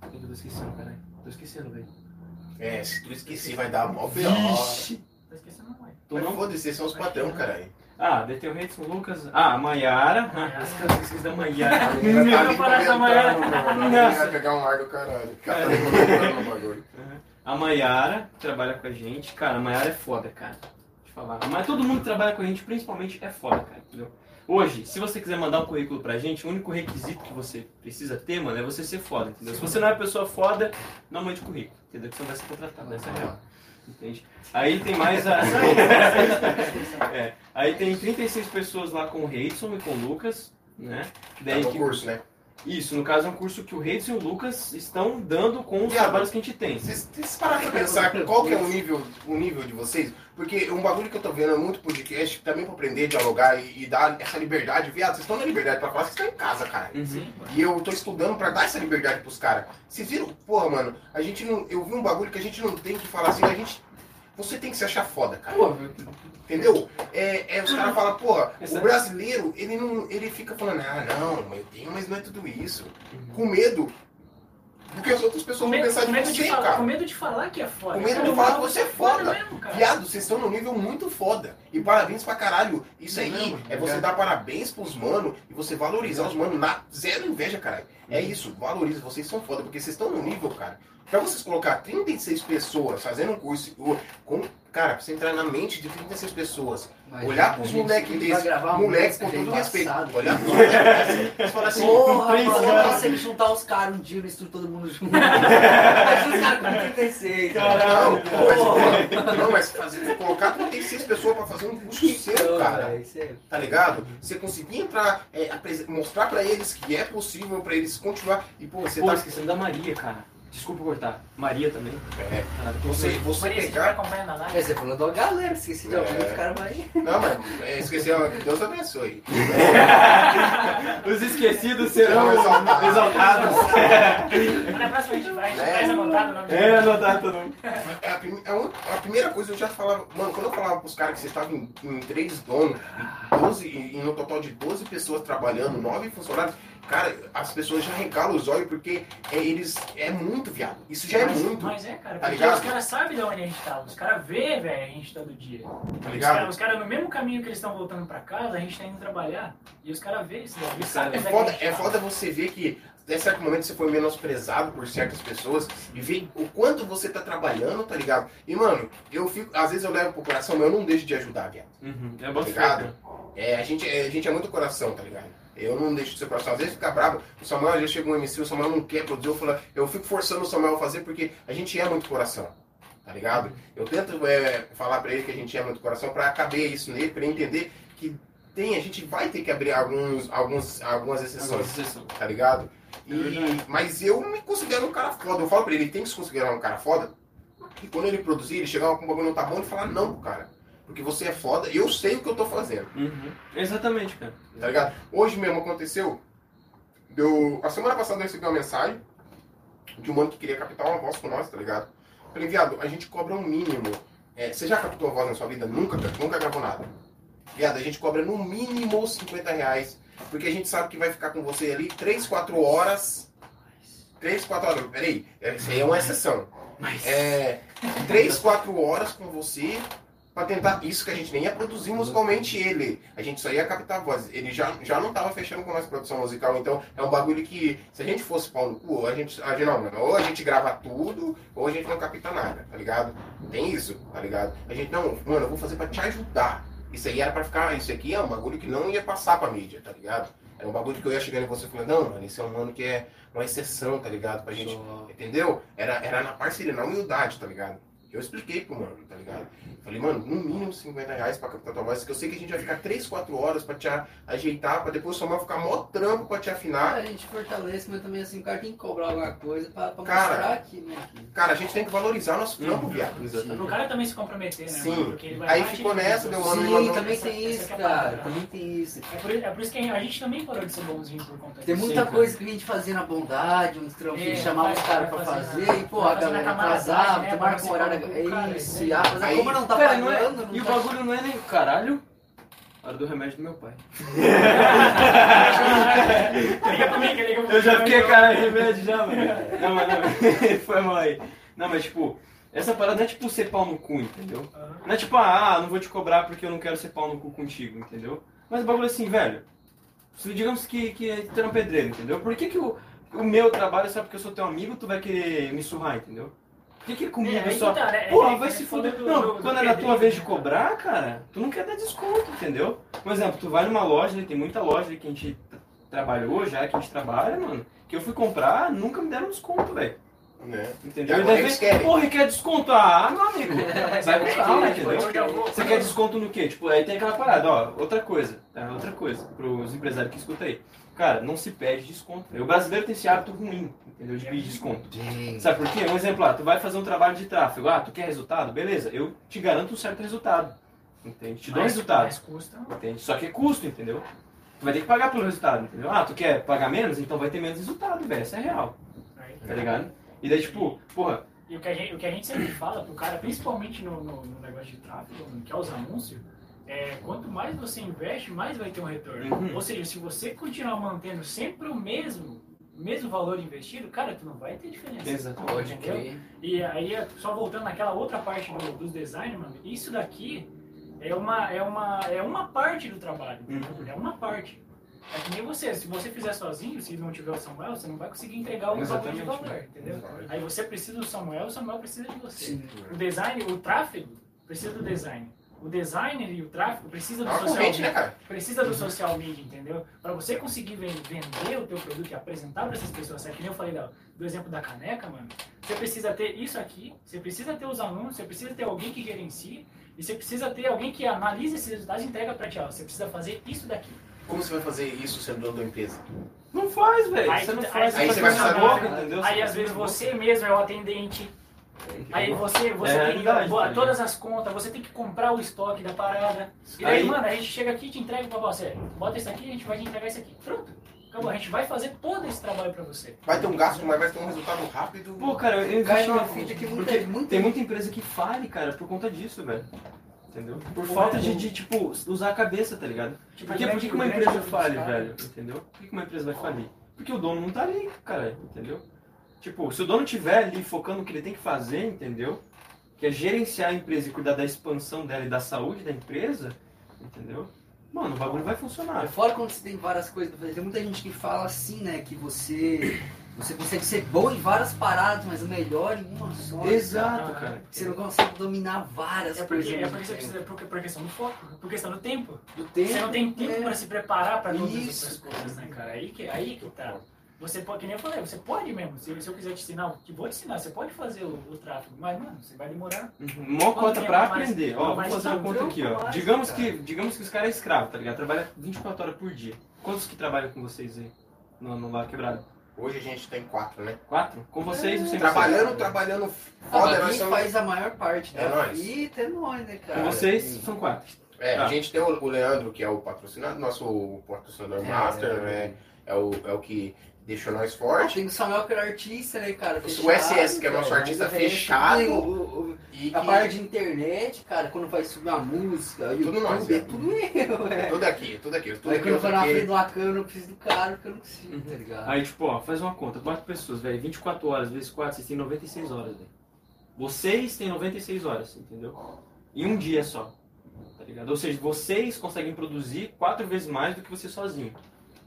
Quem que eu tô esquecendo, caralho? Tô esquecendo, velho. É, se tu esquecer vai dar mó B.O. Vixe! Tá esquecendo não. Tô Mas não? foda-se, são os patrão, caralho. Ah, o Redson Lucas. Ah, a Maiara. Cara esqueci da Maiara. Ainda tá ali Não parece a comentando, Maiara. vai pegar um ar do caralho. O cara. A Maiara, trabalha com a gente. Cara, a Maiara é foda, cara. Deixa eu falar. Mas todo mundo que trabalha com a gente, principalmente, é foda, cara. Entendeu? Hoje, se você quiser mandar um currículo pra gente, o único requisito que você precisa ter, mano, é você ser foda, entendeu? Se você não é pessoa foda, não mande currículo, entendeu? Que você não vai ser contratado, essa é a real. Entende? Aí tem mais a. É, aí tem 36 pessoas lá com o Reidson e com o Lucas, né? Daí Tá no que- curso, né? Isso, no caso é um curso que o Reidson e o Lucas estão dando com os Viado. trabalhos que a gente tem. Vocês vocês pararam pra pensar qual que é o nível, o nível de vocês? Porque um bagulho que eu tô vendo é muito podcast, também pra aprender, dialogar e, e dar essa liberdade. Viado, vocês estão na liberdade pra falar, vocês estão em casa, cara. Uhum. E eu tô estudando pra dar essa liberdade pros caras. Vocês viram? Porra, mano, a gente não. Eu vi um bagulho que a gente não tem que falar assim, a gente. Você tem que se achar foda, cara. Pô, Entendeu? É, é, os caras falam, porra, o brasileiro, ele não. Ele fica falando, ah, não, eu tenho, mas não é tudo isso. Com medo. Porque as outras pessoas vão medo, pensar com de você, de falar, cara. com medo de falar que é foda. Com medo Cara, de falar que você é foda. mesmo, cara. Viado, vocês estão num nível muito foda. E parabéns pra caralho. Isso aí é você dar parabéns pros mano e você valorizar os mano na zero inveja, caralho. É isso, valoriza. Vocês são foda, porque vocês estão no nível, cara. Pra vocês colocar 36 pessoas fazendo um curso com. Cara, pra você entrar na mente de 36 pessoas, Mas olhar pros moleques desses, moleques com todo respeito, olhar pros moleques e falar assim, Porra, mano, que juntar os caras um dia no estúdio, todo mundo junto. Imagina os caras com 36. Não, Caralho. mas, não, mas fazer, colocar 36 pessoas pra fazer um curso seu, cara. É Tá ligado? Você conseguir entrar, é, mostrar pra eles que é possível pra eles continuar. E, pô, você Pô, tá. esquecendo da Maria, cara. Desculpa cortar. Maria também. É, Caralho, você, você Maria, pegar. acompanhando a É, live, você falou da galera, esqueci de alguns É. caras aí. Não, mas é, esqueci, Deus abençoe. Os esquecidos serão exaltados. exaltados. na próxima a gente vai, a gente É. faz anotado o nome É, anotado todo mundo. É a, prim- un- a primeira coisa eu já falava, mano, quando eu falava pros caras que vocês estavam em, em três donos, e 12, e, e no total de 12 pessoas trabalhando, 9 funcionários, cara, as pessoas já regalam os olhos porque é, eles. É muito, viado. Isso já é mas, muito. Mas é, cara, Tá porque ligado? os caras sabem de onde a gente tá. Os caras vê, velho, a gente todo dia. Tá Os ligado? caras cara, no mesmo caminho que eles estão voltando pra casa, a gente tá indo trabalhar. E os caras vê isso, daí, eles sabem É onde foda, é tá. foda você ver que até certo momento você foi menosprezado por certas pessoas e ver o quanto você tá trabalhando, tá ligado? E, mano, eu fico. Às vezes eu levo pro coração, mas eu não deixo de ajudar, viado. Uhum. É Tá bom ligado? É, a, gente, é, a gente é muito coração, tá ligado? Eu não deixo de ser coração. Às vezes fica bravo. O Samuel, às vezes chega um MC, o Samuel não quer produzir. Eu, falo, eu fico forçando o Samuel a fazer porque a gente é muito coração. Tá ligado? Eu tento é, falar pra ele que a gente é muito coração pra caber isso nele, pra ele entender que tem, a gente vai ter que abrir alguns, alguns, algumas exceções tá ligado? É E, mas eu me considero um cara foda. Eu falo pra ele, ele tem que se considerar um cara foda. E quando ele produzir, ele chegar com um bagulho não tá bom, ele falar não pro cara. Porque você é foda, eu sei o que eu tô fazendo, Uhum. Exatamente, cara. tá ligado? Hoje mesmo aconteceu, deu... A semana passada eu recebi uma mensagem de um mano que queria captar uma voz com nós, tá ligado? Falei, viado, a gente cobra um mínimo. É, você já captou a voz na sua vida? Nunca, nunca gravou nada. Viado, a gente cobra no mínimo 50 reais. Porque a gente sabe que vai ficar com você ali 3, 4 horas. 3, 4 horas. Peraí, isso aí é uma exceção. Mas. É, 3, 4 horas com você pra tentar. Isso que a gente nem ia produzir musicalmente ele. A gente só ia captar a voz. Ele já, já não tava fechando com nós produção musical, então é um bagulho que, se a gente fosse pau no cu, a gente. A gente não, mano, ou a gente grava tudo, ou a gente não capta nada, tá ligado? Tem isso, tá ligado? A gente, não, mano, eu vou fazer pra te ajudar. Isso aí era pra ficar. Isso aqui é um bagulho que não ia passar pra mídia, tá ligado? Era um bagulho que eu ia chegando em você falando, não, mano, esse é um mano que é uma exceção, tá ligado? Pra gente. Entendeu? Era, era na parceria, na humildade, tá ligado? Eu expliquei pro mano, tá ligado? Falei, mano, no mínimo 50 reais pra captar tua voz, que eu sei que a gente vai ficar 3, 4 horas pra te ajeitar, pra depois Samuel ficar mó trampo pra te afinar. A gente fortalece, mas também assim, o cara tem que cobrar alguma coisa pra, pra Cara, mostrar aqui, né? Cara, a gente tem que valorizar nosso trampo, Uhum. viado. Pro cara também se comprometer, né? Sim. mano? Porque ele vai Aí ficou nessa, deu uma- Sim, mandou- também tem essa isso, é cara. parada. Também tem isso. É por, é por isso que a gente também parou de ser bonzinho por conta Tem disso. muita Sim, coisa que a gente fazia na bondade, uns trampos, É, chamava os caras pra fazer e pô, a galera atrasava, né, marca um horário. O cara, É isso, né? e ah, mas Aí- como não tá Cara, não é- pagando, não e o tá- bagulho não é nem. Caralho. Hora do remédio do meu pai. Liga pra mim, que liga pra Eu já mim. fiquei, cara, remédio já, mano. Não, mas não. Foi mal aí. Não, mas tipo, Essa parada não é tipo ser pau no cu, entendeu? Aham. Não é tipo, ah, não vou te cobrar porque eu não quero ser pau no cu contigo, entendeu? Mas o bagulho é assim, velho. Se digamos que, que tu é um pedreiro, entendeu? Por que, que o, o meu trabalho, só porque eu sou teu amigo, tu vai querer me surrar, entendeu? Por que, que comigo É, só. tá, né? Porra, É, vai é, se é fuder. do- Não, do- do quando é na tua vez de né? cobrar, cara, tu não quer dar desconto, entendeu? Por exemplo, tu vai numa loja, tem muita loja que a gente tra- trabalhou já, que a gente trabalha, mano, que eu fui comprar, nunca me deram desconto, velho. Né? Entendeu? E daí querem. Porra, quer desconto? Ah, meu amigo. Vai com calma, É, entendeu? Você quer desconto no quê? Tipo, aí tem aquela parada, ó, outra coisa, tá? Outra coisa, pros empresários que escutam aí. Cara, não se pede desconto. O brasileiro tem esse hábito ruim, entendeu? De pedir desconto. Sabe por quê? Um exemplo lá, tu vai fazer um trabalho de tráfego. Ah, tu quer resultado? Beleza, eu te garanto um certo resultado. Entende? Te dou Mas- resultado. Mas custa. Entende? Só que é custo, entendeu? Tu vai ter que pagar pelo resultado, entendeu? Ah, tu quer pagar menos? Então vai ter menos resultado, velho. Isso é real, Aí. tá ligado? E daí, tipo, porra, E o que, a gente, o que a gente sempre fala pro cara, principalmente no, no, no negócio de tráfego, que é os anúncios, é quanto mais você investe, mais vai ter um retorno. Uhum. Ou seja, se você continuar mantendo sempre o mesmo, mesmo valor investido, cara, tu não vai ter diferença. Exatamente. Pode crer. E aí, só voltando naquela outra parte do, dos design, mano, isso daqui é uma, é uma, é uma parte do trabalho. Uhum. É uma parte. É que nem você, se você fizer sozinho, se não tiver o Samuel, você não vai conseguir entregar o valor de Exatamente. valor, entendeu? Aí você precisa do Samuel, o Samuel precisa de você. Sim. O design, o tráfego, precisa do design. O designer e o tráfego precisa É do uma social né, media. cara? Precisa do social media, entendeu? Para você conseguir ven- vender o teu produto e apresentar para essas pessoas, sabe? que nem eu falei do exemplo da caneca, mano. Você precisa ter isso aqui, você precisa ter os anúncios, você precisa ter alguém que gerencie e você precisa ter alguém que analise esses resultados e entrega para ti. Ó, você precisa fazer isso daqui. Como você vai fazer isso sendo dono da empresa? não faz, velho. Aí Você não faz, aí você vai saber- boca, entendeu? Aí às vezes você mesmo é o atendente. Aí você, você É tem verdade, boa- ligado? todas as contas, você tem que comprar o estoque da parada. E daí, Aí- mano, a gente chega aqui e te entrega pra você. Bota isso aqui, a gente vai te entregar isso aqui. Pronto. Acabou. A gente vai fazer todo esse trabalho pra você. Vai ter um gasto, mas vai ter um resultado rápido. Pô, cara, eu na fita que muita- porque muita- tem muita empresa que fale, cara, por conta disso, velho. Entendeu? Por Pô, falta é, de, de, tipo, usar a cabeça, tá ligado? Tipo, Por que, o por que que uma empresa fale, velho? Entendeu? Por que que uma empresa vai falir? Porque o dono não tá ali, cara, entendeu? Tipo, se o dono tiver ali focando no que ele tem que fazer, entendeu? Que é gerenciar a empresa e cuidar da expansão dela e da saúde da empresa, entendeu? Mano, o bagulho vai É funcionar. fora quando você tem várias coisas pra fazer. Tem muita gente que fala assim, né? Que você, você consegue ser bom em várias paradas, mas o melhor em uma só. Exato, cara. Você não consegue dominar várias É coisas. porque, é ao porque você precisa, por, por questão do foco, por questão do tempo. tempo. do tempo. Você não tem tempo é. pra se preparar pra todas Isso. essas coisas, né, cara? Aí que, aí que tá. Você pode, que nem eu falei, você pode mesmo. Se, se eu quiser te ensinar, que vou te ensinar, você pode fazer o, o tráfego, mas, mano, você vai demorar. Uhum. Mó cota tempo pra mais- aprender. Ó, vou fazer uma conta aqui, ó. Digamos cara. que, digamos que os caras é escravo, tá ligado? Trabalha 24 horas por dia. Quantos que trabalham com vocês aí? No, no Lar Quebrado? Hoje a gente tem quatro, né? Quatro? Com vocês, sem Trabalhando, vocês? trabalhando Ah, foda, mas nós somos... faz a maior parte É da nóis. fita é nós, né, cara? Com vocês, são quatro. É, Tá. a gente tem o o Leandro, que é o patrocinador, nosso patrocinador master, né? É o, é o que deixou nós Ah, forte. Tem o Samuel que é artista, né, cara? O Fechado, SS, que é nosso cara, artista o fechado. tem o- o- E A que- parte de internet, cara, quando vai subir uma música, Tudo YouTube, nós, é é. tudo eu, é. Tudo aqui, tudo aqui. Tudo Aí aqui, quando eu tô na frente de uma câmera, eu preciso do cara, porque eu não consigo, Uhum. tá ligado? Aí, tipo, ó, faz uma conta. Quatro pessoas, velho. 24 horas vezes 4, vocês têm 96 horas, velho. Vocês têm 96 horas, entendeu? Em um dia só. Tá ligado? Ou seja, vocês conseguem produzir quatro vezes mais do que você sozinho.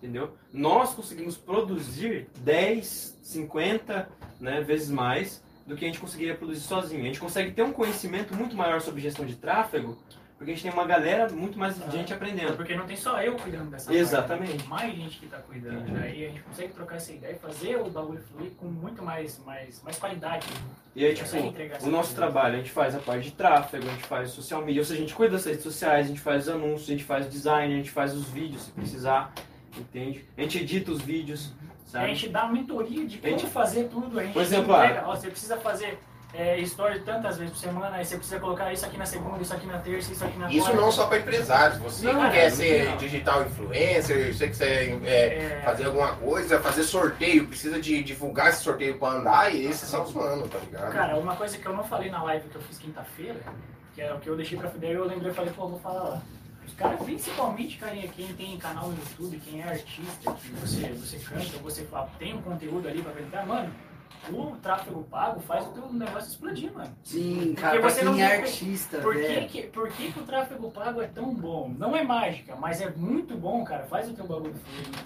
Entendeu? Nós conseguimos produzir 10, 50 né, vezes mais do que a gente conseguiria produzir sozinho. A gente consegue ter um conhecimento muito maior sobre gestão de tráfego, porque a gente tem uma galera muito mais de gente aprendendo. porque não tem só eu cuidando dessa Exatamente. parte. Tem mais gente que tá cuidando. Entendi. Né? E a gente consegue trocar essa ideia e fazer o bagulho fluir com muito mais, mais, mais qualidade. E aí, tipo, o nosso trabalho, a gente faz a parte de tráfego, a gente faz social media, ou seja, a gente cuida das redes sociais, a gente faz os anúncios, a gente faz design, a gente faz os vídeos se precisar, entende? A gente edita os vídeos, A sabe? gente dá mentoria de A como gente- fazer tudo. A gente Por exemplo, entrega, ó, você precisa fazer é, story tantas vezes por semana, aí você precisa colocar isso aqui na segunda, isso aqui na terça, isso aqui na Isso quarta. não só para empresários. Você Não, que quer é, ser não. digital influencer, você quiser é, É, fazer alguma coisa, fazer sorteio, precisa de divulgar esse sorteio para andar, e esses são os manos, tá ligado? Cara, uma coisa que eu não falei na live que eu fiz quinta-feira, que é o que eu deixei pra daí eu lembrei e falei, pô, vou falar lá. Os caras, principalmente, carinha, quem tem canal no YouTube, quem é artista, que você, você canta, você tem um conteúdo ali pra apresentar, mano, o tráfego pago faz o teu negócio explodir, mano. Sim, cara, pra você não é artista, Por que, velho. que, por que, que o tráfego pago é tão bom? Não é mágica, mas é muito bom, cara. Faz o teu bagulho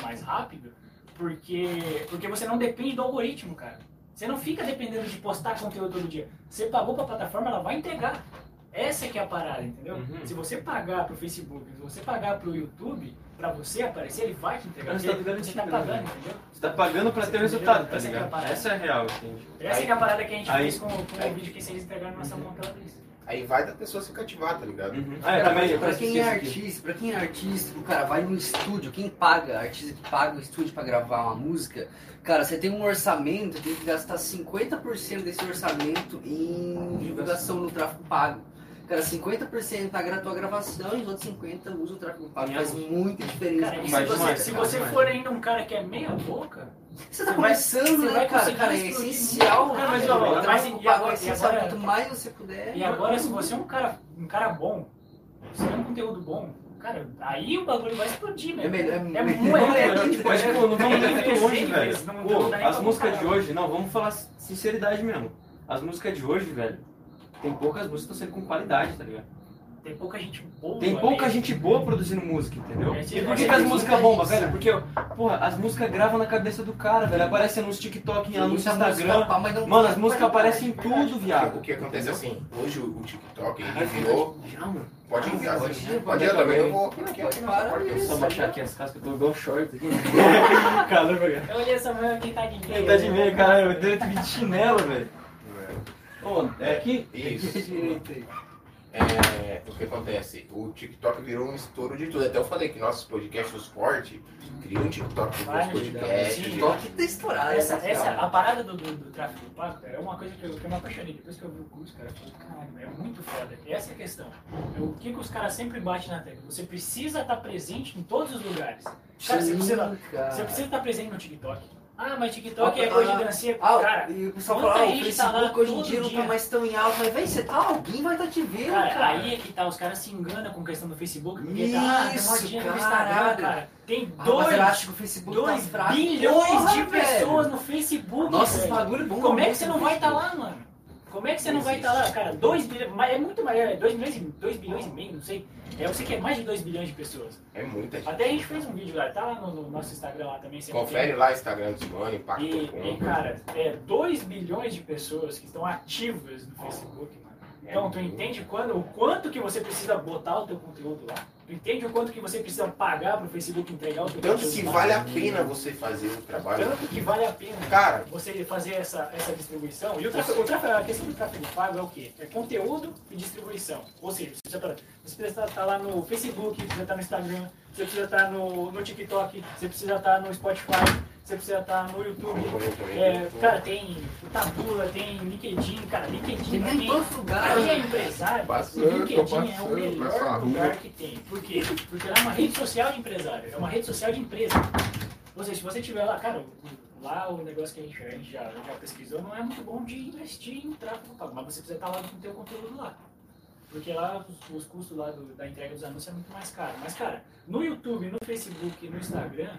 mais rápido, porque, porque você não depende do algoritmo, cara. Você não fica dependendo de postar conteúdo todo dia. Você pagou pra plataforma, ela vai entregar. Essa que é a parada, entendeu? Uhum. Se você pagar pro Facebook, se você pagar pro YouTube, pra você aparecer, ele vai te entregar. Você, tá você tá pagando, entendeu? Você tá pagando pra ter o resultado, tá é ligado? parada. Essa é a real, entende? Essa que é a parada que a gente Aí- fez com, com aí- o vídeo que vocês entregaram na nossa mão aquela vez. Aí vai da pessoa se cativar, tá ligado? Uhum. Ah, eu também, pra quem é artista, pra quem é artista, o cara vai no estúdio, quem paga, artista que paga o estúdio pra gravar uma música, cara, você tem um orçamento, tem que gastar 50% desse orçamento em divulgação no tráfego pago. Cara, 50% paga a tua gravação e os outros 50% usa o tráfego pago. Faz muita diferença. Cara, se você, demais, se você for ainda um cara que é meia boca, Você tá Você começando, você né, vai cara? conseguir Cara, é essencial. né, velho? Mas, O ó, tráfego mas e pago é agora- essencial. e agora- Quanto mais você puder. e agora se você é um cara, um cara bom, você tem um conteúdo bom, cara, aí o bagulho vai explodir, né? É melhor- é é melhor- é, é, tipo, Mas, é- pô, não vamos é muito longe, velho. Pô, as músicas de hoje, não, vamos falar sinceridade mesmo. As músicas de hoje, velho, tem poucas músicas que estão sendo com qualidade, tá ligado? Tem pouca gente boa. Tem pouca né? gente boa produzindo música, entendeu? É, E por é, que, que as sim, músicas bombam, velho? Porque, porra, as músicas gravam na cabeça do cara, velho. Aparece nos TikTok, em anúncio no Instagram. Mano, as músicas aparecem em tudo, viado. O que acontece Entendeu? assim, hoje o o TikTok ele virou. Já, mano. Pode enviar, Pode ir, Pode pode ir ir também. Eu vou aqui, aqui, Pode aqui, só baixar aqui as cascas eu tô igual short aqui. Caramba, velho. Eu olhei essa mulher quem tá de meia. Ele tá de meia, caralho. Eu tenho de chinelo, velho. É que. Isso. É, o que acontece? O TikTok virou um estouro de tudo. Até eu falei que nossos podcasts do esporte criam um TikTok dos gente, podcasts. TikTok tá estourado. Essa, essa, a parada do, do, do tráfego pago, é uma coisa que eu, que eu me apaixonei. Depois que eu vi o curso, cara, eu falei, caralho, é muito foda. E essa é a questão. É o que, que os caras sempre batem na tecla? Você precisa estar presente em todos os lugares. Cara, você Sim, precisa, cara. você precisa estar presente no TikTok. Ah, mas TikTok é Ah, coisa de dancinha. Ah, cara, e o pessoal fala, ah, o tá Facebook hoje em todo dia não dia. tá mais tão em alta, mas velho, você tá, alguém vai estar te vendo, Cara, cara. aí é que tá, os caras se enganam com questão do Facebook, porque tá, ah, tem Isso, modinha no. Instagram, cara. Tem Ah, eu acho dois, que o Facebook dois tá fraco. bilhões Porra, de velho. pessoas no Facebook. Nossa, esse velho. bagulho bom. Como é que você não no vai estar Facebook. lá, mano? Como é que você não vai estar lá, cara? 2 bilhões, é muito mais, 2 bilhões, e- 2 bilhões e meio, não sei. É, eu sei que é mais de 2 bilhões de pessoas. É muita gente. Até a gente fez um vídeo lá, tá lá no, no nosso Instagram lá também. Confere lá o Instagram do Simone. Impacto E, e, cara, é 2 bilhões de pessoas que estão ativas no Facebook, mano. Então, tu entende quando, o quanto que você precisa botar o teu conteúdo lá? Entende o quanto que você precisa pagar pro Facebook entregar o teu Tanto que vale a pena você fazer o trabalho. Tanto que vale a pena Cara, você fazer essa, essa distribuição. E o tráfego, o tráfego- a questão do tráfego pago é o quê? É conteúdo e distribuição. Ou seja, você precisa, você precisa estar lá no Facebook, você precisa estar no Instagram, você precisa estar no, no TikTok, você precisa estar no Spotify, você precisa estar no YouTube. É, cara, tem Tabula, tem LinkedIn, cara, LinkedIn Tem quem, lugares. quem é empresário, Passando, o LinkedIn é o melhor lugar que tem. Por quê? Porque ela é uma rede social de empresário, é uma rede social de empresa. Ou seja, se você tiver lá, cara, lá o negócio que a gente, a gente já, já pesquisou não é muito bom de investir em tráfego pago, mas você precisa estar lá com o teu conteúdo lá. Porque lá os, os custos lá do- da entrega dos anúncios é muito mais caro. Mas, cara, no YouTube, no Facebook, no Instagram,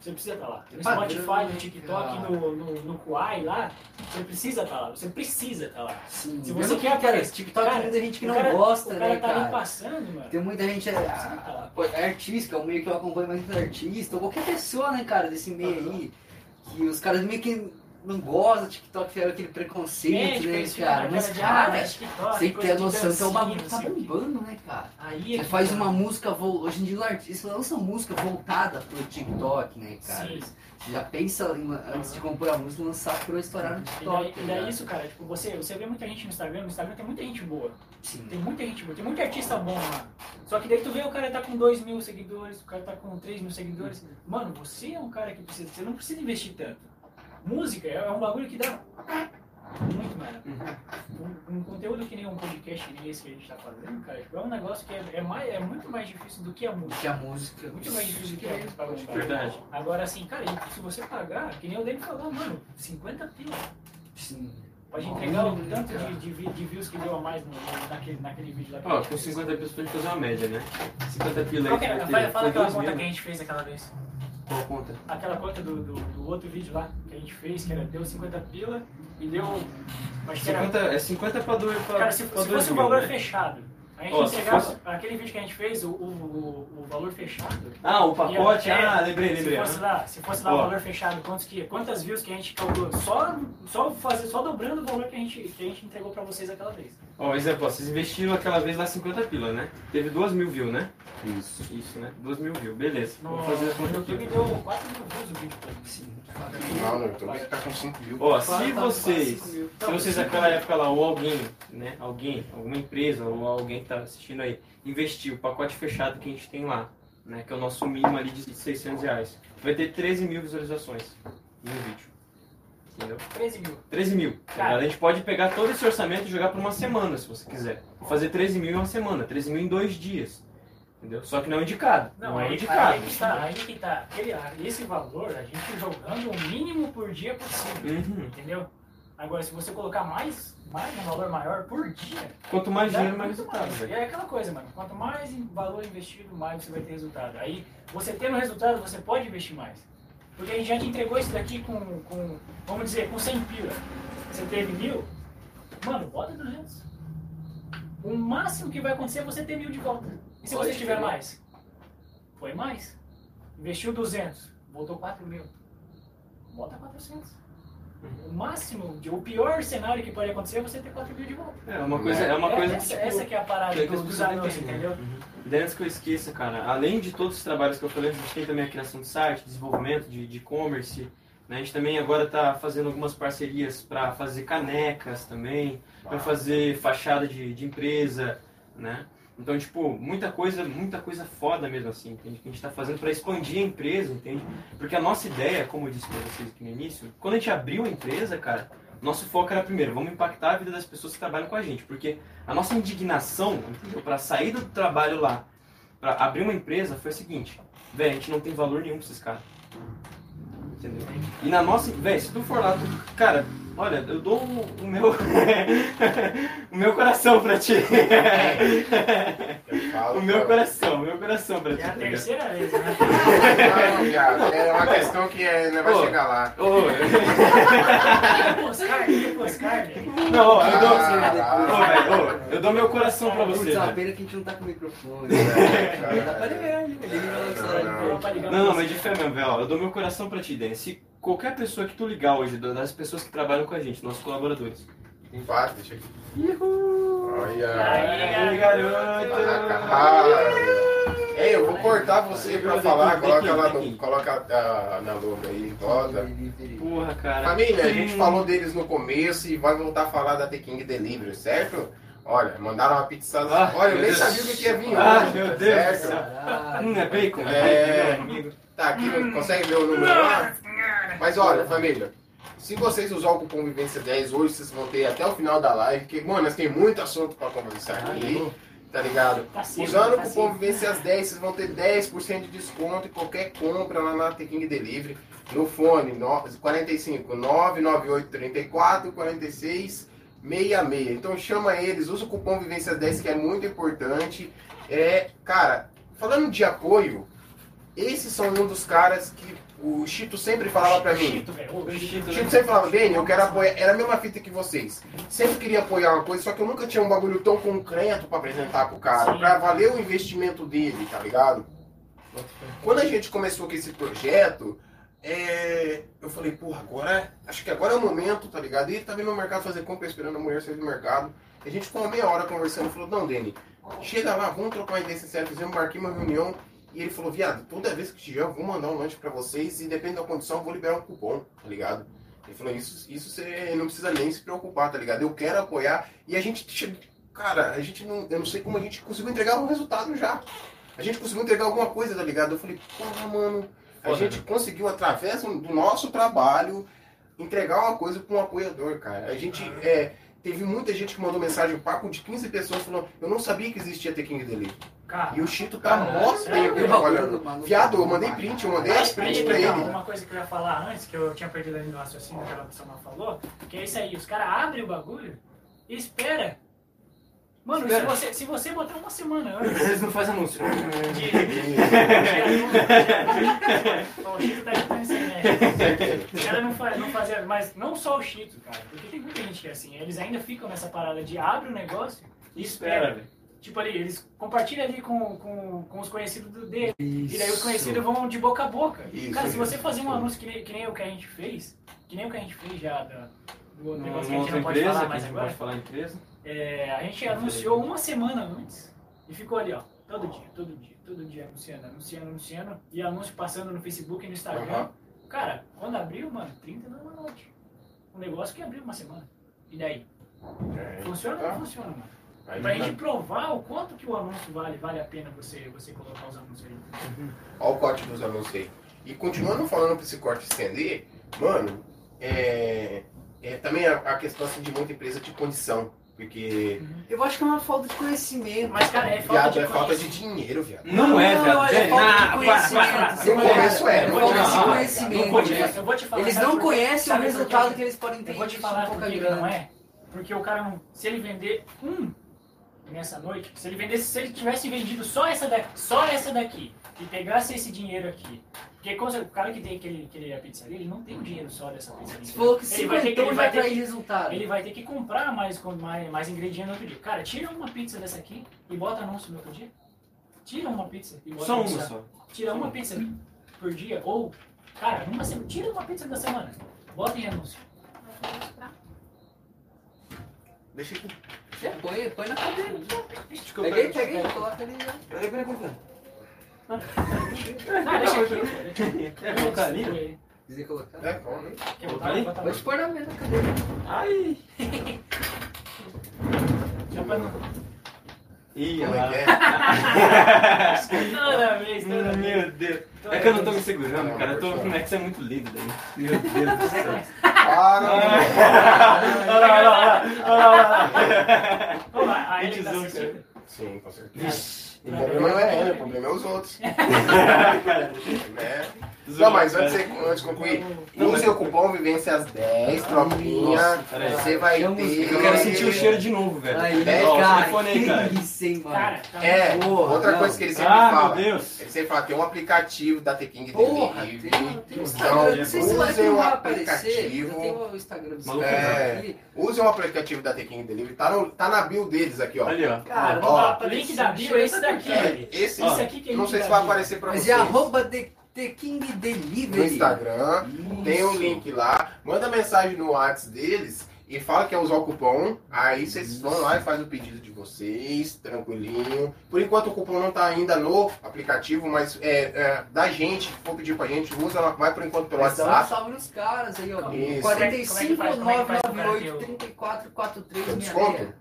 você precisa estar lá. No Spotify, no TikTok, cara. no, no, no Kuai lá, você precisa estar lá. Você precisa estar lá. Sim. Se você quer cara, aparecer- esse TikTok Cara, tem muita gente que o não cara- gosta, o cara né, tá cara? passando, mano. Tem muita gente, é, pô, é artista, é um meio que eu acompanho mais artista, ou qualquer pessoa, né, cara, desse meio aí, que os caras meio que não gostam, TikTok fizeram aquele preconceito, É, tipo, né, cara? Mas, cara ah, é TikTok, coisa ter a noção é dancinha, o bagulho tá o bombando, né, cara? Aí é Você faz tá. uma música, hoje em dia os artistas lançam música voltada pro TikTok, né, cara? Sim. Você já pensa antes de compor a música, lançar pra eu estourar no E TikTok. daí, e daí ligado? isso, cara, tipo, você, você vê muita gente no Instagram, no Instagram tem muita gente boa. Sim. Tem muita gente boa, tem muito artista bom lá. Só que daí tu vê o cara tá com 2 mil seguidores, o cara tá com 3 mil seguidores. Mano, você é um cara que precisa, você não precisa investir tanto. Música é um bagulho que dá muito mais. Um, um conteúdo que nem um podcast que nem esse que a gente tá fazendo, cara, tipo, é um negócio que é, é, mais, é muito mais difícil do que a música. Que a música. É muito mais difícil do que a música pra bombar. Verdade. Agora, assim, cara, se você pagar, que nem o Dani falou, mano, 50 pila. Sim. Pode entregar o tanto de, de, de views que deu a mais no, naquele, naquele vídeo lá. Ó, com fez. 50 pessoas a gente fazer uma média, né? 50 pila aí. ter- Fala, aquela conta que a gente fez aquela vez. Qual conta? Aquela conta do, do, do outro vídeo lá que a gente fez, que era, deu 50 pila e deu. Acho que era 50, é 50 pra dois. Pra, Cara, se, pra se fosse o valor né? fechado, a gente se entregava fosse- aquele vídeo que a gente fez, o, o, o, o valor fechado. Ah, o pacote? é, Ah, lembrei, lembrei. Se fosse aham. lá, se fosse lá o valor fechado, quantos que, quantas views que a gente calculou? Só, só, fazer, só dobrando o valor que a, gente, que a gente entregou pra vocês aquela vez. Ó, exemplo, ó, vocês investiram aquela vez lá 50 pila, né? Teve 2 mil views, né? Isso. Isso, né? 2 mil views, beleza. No, Vamos fazer a conta YouTube aqui. deu 4 mil views o vídeo. todo. Sim. Não, no YouTube tá com 5 mil. Ó, se vocês, se vocês naquela época lá, ou alguém, né, alguém, alguma empresa, ou alguém que tá assistindo aí, investiu o pacote fechado que a gente tem lá, né, que é o nosso mínimo ali de 600 reais, vai ter 13 mil visualizações no vídeo. Entendeu? 13 mil. 13 mil. tá Cara. A gente pode pegar todo esse orçamento e jogar por uma semana, se você quiser. Fazer 13 mil em uma semana, 13 mil em dois dias. Entendeu? Só que não é indicado. Não, Não, é aí, indicado. aí que tá, aí que tá. Aquele, esse valor, a gente jogando o mínimo por dia possível. Uhum. Entendeu? Agora, se você colocar mais, mais um valor maior por dia, Quanto mais dinheiro, mais resultado. mais. É aquela coisa, mano. Quanto mais valor investido, mais você vai ter resultado. Aí, você tendo resultado, você pode investir mais. Porque a gente já te entregou isso daqui com, com vamos dizer, com 100 pila. Você teve mil, mano, bota 200. O máximo que vai acontecer é você ter mil de volta. E se Pode você tiver mais? Foi mais. Investiu 200, voltou 4 mil. Bota 400. O máximo, o pior cenário que pode acontecer é você ter 4 mil de volta. É uma coisa, é uma É, coisa essa, que, tipo, essa que é a parada que dos, anúncios, entendem, entendeu? Uhum. Antes que eu esqueça, cara, além de todos os trabalhos que eu falei, a gente tem também a criação de site, desenvolvimento de de e-commerce. né? A gente também agora está fazendo algumas parcerias para fazer canecas também, para fazer fachada de, de empresa, né? Então, tipo, muita coisa, muita coisa foda mesmo assim, entende? Que a gente está fazendo para expandir a empresa, entende? Porque a nossa ideia, como eu disse para vocês aqui no início, quando a gente abriu a empresa, cara, nosso foco era primeiro, vamos impactar a vida das pessoas que trabalham com a gente, porque a nossa indignação? Para sair do trabalho lá, para abrir uma empresa, foi o seguinte, velho, a gente não tem valor nenhum pra esses caras. Entendeu? E na nossa, velho, se tu for lá, tu, cara, olha, eu dou o, meu o meu coração pra ti. Falo, o meu coração, o meu coração pra ti. É a terceira vez, né? Não, viado, é uma questão que é, não vai Ô. chegar lá. Ô, não, eu dou, Ah, ô, velho, ô, eu dou meu coração pra você, Putz, é pena que a gente não tá com microfone. né? Na velocidade. Não, mas de fé mesmo, velho, eu dou meu coração pra ti, Denis. Qualquer pessoa que tu ligar hoje, das pessoas que trabalham com a gente, nossos colaboradores. Empate, deixa aqui. Uhul! Olha. Aí, garoto! Ei, eu vou cortar você pra falar, coloca lá no, coloca ah, na logo aí, bota. Porra, cara. Família, a gente Hum. falou deles no começo e vai voltar a falar da The King Delivery, certo? Olha, mandaram uma pizza. Ah, Olha, eu nem Deus. sabia o que ia vir Ah, hoje, meu tá Deus certo? Hum, é bacon? É. Meu amigo. Tá aqui, consegue ver o número lá? Mas olha, família, se vocês usar o cupom Vivência 10 hoje, vocês vão ter até o final da live, que, mano, nós tem muito assunto pra conversar aqui, tá ligado? Tá Usando o tá cupom cedo. Vivências 10, vocês vão ter 10% de desconto em qualquer compra lá na The King Delivery. No fone no- 45 998 34 46 66. Então chama eles, usa o cupom Vivências 10 que é muito importante. É, cara, falando de apoio, esses são um dos caras que o Chito sempre falava pra mim. Chito, O Chito, né? Chico sempre falava, Dani, eu quero apoiar. Era a mesma fita que vocês. Sempre queria apoiar uma coisa, só que eu nunca tinha um bagulho tão concreto pra apresentar pro cara, pra valer o investimento dele, tá ligado? Quando a gente começou com esse projeto, é, eu falei, porra, agora. Acho que agora é o momento, tá ligado? E ele tava indo no mercado fazer compra, esperando a mulher sair do mercado. A gente ficou uma meia hora conversando, falou, não, Dani, chega lá, vamos trocar uma ideia sincera, fizemos, marquei uma reunião. E ele falou, viado, toda vez que tiver, eu vou mandar um lanche pra vocês e depende da condição, eu vou liberar um cupom, tá ligado? Ele falou, isso, isso você não precisa nem se preocupar, tá ligado? Eu quero apoiar. E a gente, cara, a gente não, eu não sei como a gente conseguiu entregar um resultado já. A gente conseguiu entregar alguma coisa, tá ligado? Eu falei, porra, mano, a Foda, gente né? conseguiu, através do nosso trabalho, entregar uma coisa para um apoiador, cara. A gente, é, teve muita gente que mandou mensagem, um papo de 15 pessoas falando, eu não sabia que existia The King Delivery. Cara, E o Chito tá mó tempo trabalhando. Viado, eu mandei print, eu mandei as aí, pra então, ele. Uma coisa que eu ia falar antes, que eu tinha perdido ali no raciocínio que a pessoa falou, que é isso aí, os caras abrem o bagulho e espera Mano, se você, se você botar uma semana antes Eles não fazem anúncio. de. O Chito tá aí conhecendo, né? Os caras não, fa não faziam, mas não só o Chito, cara, porque tem muita gente que é assim, eles ainda ficam nessa parada de abre o negócio e Espera, espera. Tipo ali, eles compartilham ali com, com, com os conhecidos do- dele. E daí os conhecidos vão de boca a boca. Isso, cara, se isso, você fazer um isso. anúncio que nem, que nem o que a gente fez, que nem o que a gente fez já da, do negócio que a gente não pode empresa, falar mais agora, pode falar empresa. é, a gente anunciou uma semana antes e ficou ali, ó, todo dia, todo dia, todo dia anunciando, anunciando, anunciando, e anúncio passando no Facebook e no Instagram. Aham. Cara, quando abriu, mano, 30 da noite. Um negócio que abriu uma semana. E daí? É, Funciona ou tá. não funciona, mano? Aí Pra tá. gente provar o quanto que o anúncio vale, vale a pena você, você colocar os anúncios aí. Olha o corte dos anúncios aí. E continuando falando pra esse corte estender, mano, é, é também a, a questão assim, de muita empresa de condição. Porque, Eu acho que é uma falta de conhecimento. Mas, cara, é falta viado, de é falta de dinheiro, viado. Não é, velho. olha, Gente, é falta de ah, conhecimento. No começo é, é no falta de começo é. conhecimento. Eu vou te, eu vou te falar. Eles não conhecem o resultado que eles podem ter Eu vou te falar com por pouca que que não é. Porque o cara não. Se ele vender um nessa noite, se ele vendesse, se ele tivesse vendido só essa daqui, só essa daqui, e pegasse esse dinheiro aqui. Porque o cara que tem aquele, aquele a pizzaria, ele não tem o dinheiro só dessa pizzaria. Você falou que ele vai ter que, ele vai ter que, resultado. ele vai ter que comprar mais, com- mais, mais ingredientes no outro dia. Cara, tira uma pizza dessa aqui e bota anúncio no outro dia. Tira uma pizza e bota Só uma só. Tira uma pizza por dia. Ou, cara, numa semana, tira uma pizza da semana. Bota em anúncio. Deixa aqui. É, põe, põe na cadeira. Eu Peguei, peguei, coloca ali. Peraí, peraí, peraí. Deixa aqui. Deixa. É, colocar ali? né? Quiser colocar. É, né? Quer botar ali? Pode pôr na mesa, cadeira. Ai. Já pra não... Ih, Como olha é que é? Toda vez, toda vez. Meu Deus. É que eu não tô me segurando, cara. Eu tô... É que você é muito lindo daí? Meu Deus do céu. Olha lá, olha lá, olha lá, olha lá. Ô, a- a ele tá. Sim, com certeza. O problema não é ele, o problema é os outros. Cara, Né? Não, mas antes, de- antes de concluir, use o cupom Vivência às 10, tropinha. Você vai ter. Eu quero sentir o cheiro de novo, velho. Aí, É, ó, cara, telefone aí, cara. que isso, hein, mano. Cara, tá É, Porra, outra não. coisa que ele sempre Ah, fala. meu Deus. Ele sempre fala, tem um aplicativo da The King Porra, Delivery. tem, tem o Então, Instagram. Não sei se vai, usem o aparecer. aplicativo. Tenho o Instagram do Maluco, É. aqui. Use o aplicativo da The King Delivery. Tá, no, tá na bio deles aqui, ó. Ali, ó. Cara, Ó, não O aparecer. link da bio é esse daqui, É, esse, Ó, Esse aqui que é não sei se vai aparecer pra Mas vocês. é arroba The, The King Delivery. no Instagram. Tem o Isso. link lá. Manda mensagem no WhatsApp deles e fala que é usar o cupom. Aí vocês vão lá e fazem o pedido de vocês, tranquilinho. Por enquanto o cupom não tá ainda no aplicativo, mas é, é, da gente, se for pedir pra gente, usa, vai por enquanto pelo Mas dá um WhatsApp. salve nos caras aí, ó. Isso. 45 Como é é que faz pro cara 998 ter o- 34 43 Tem desconto?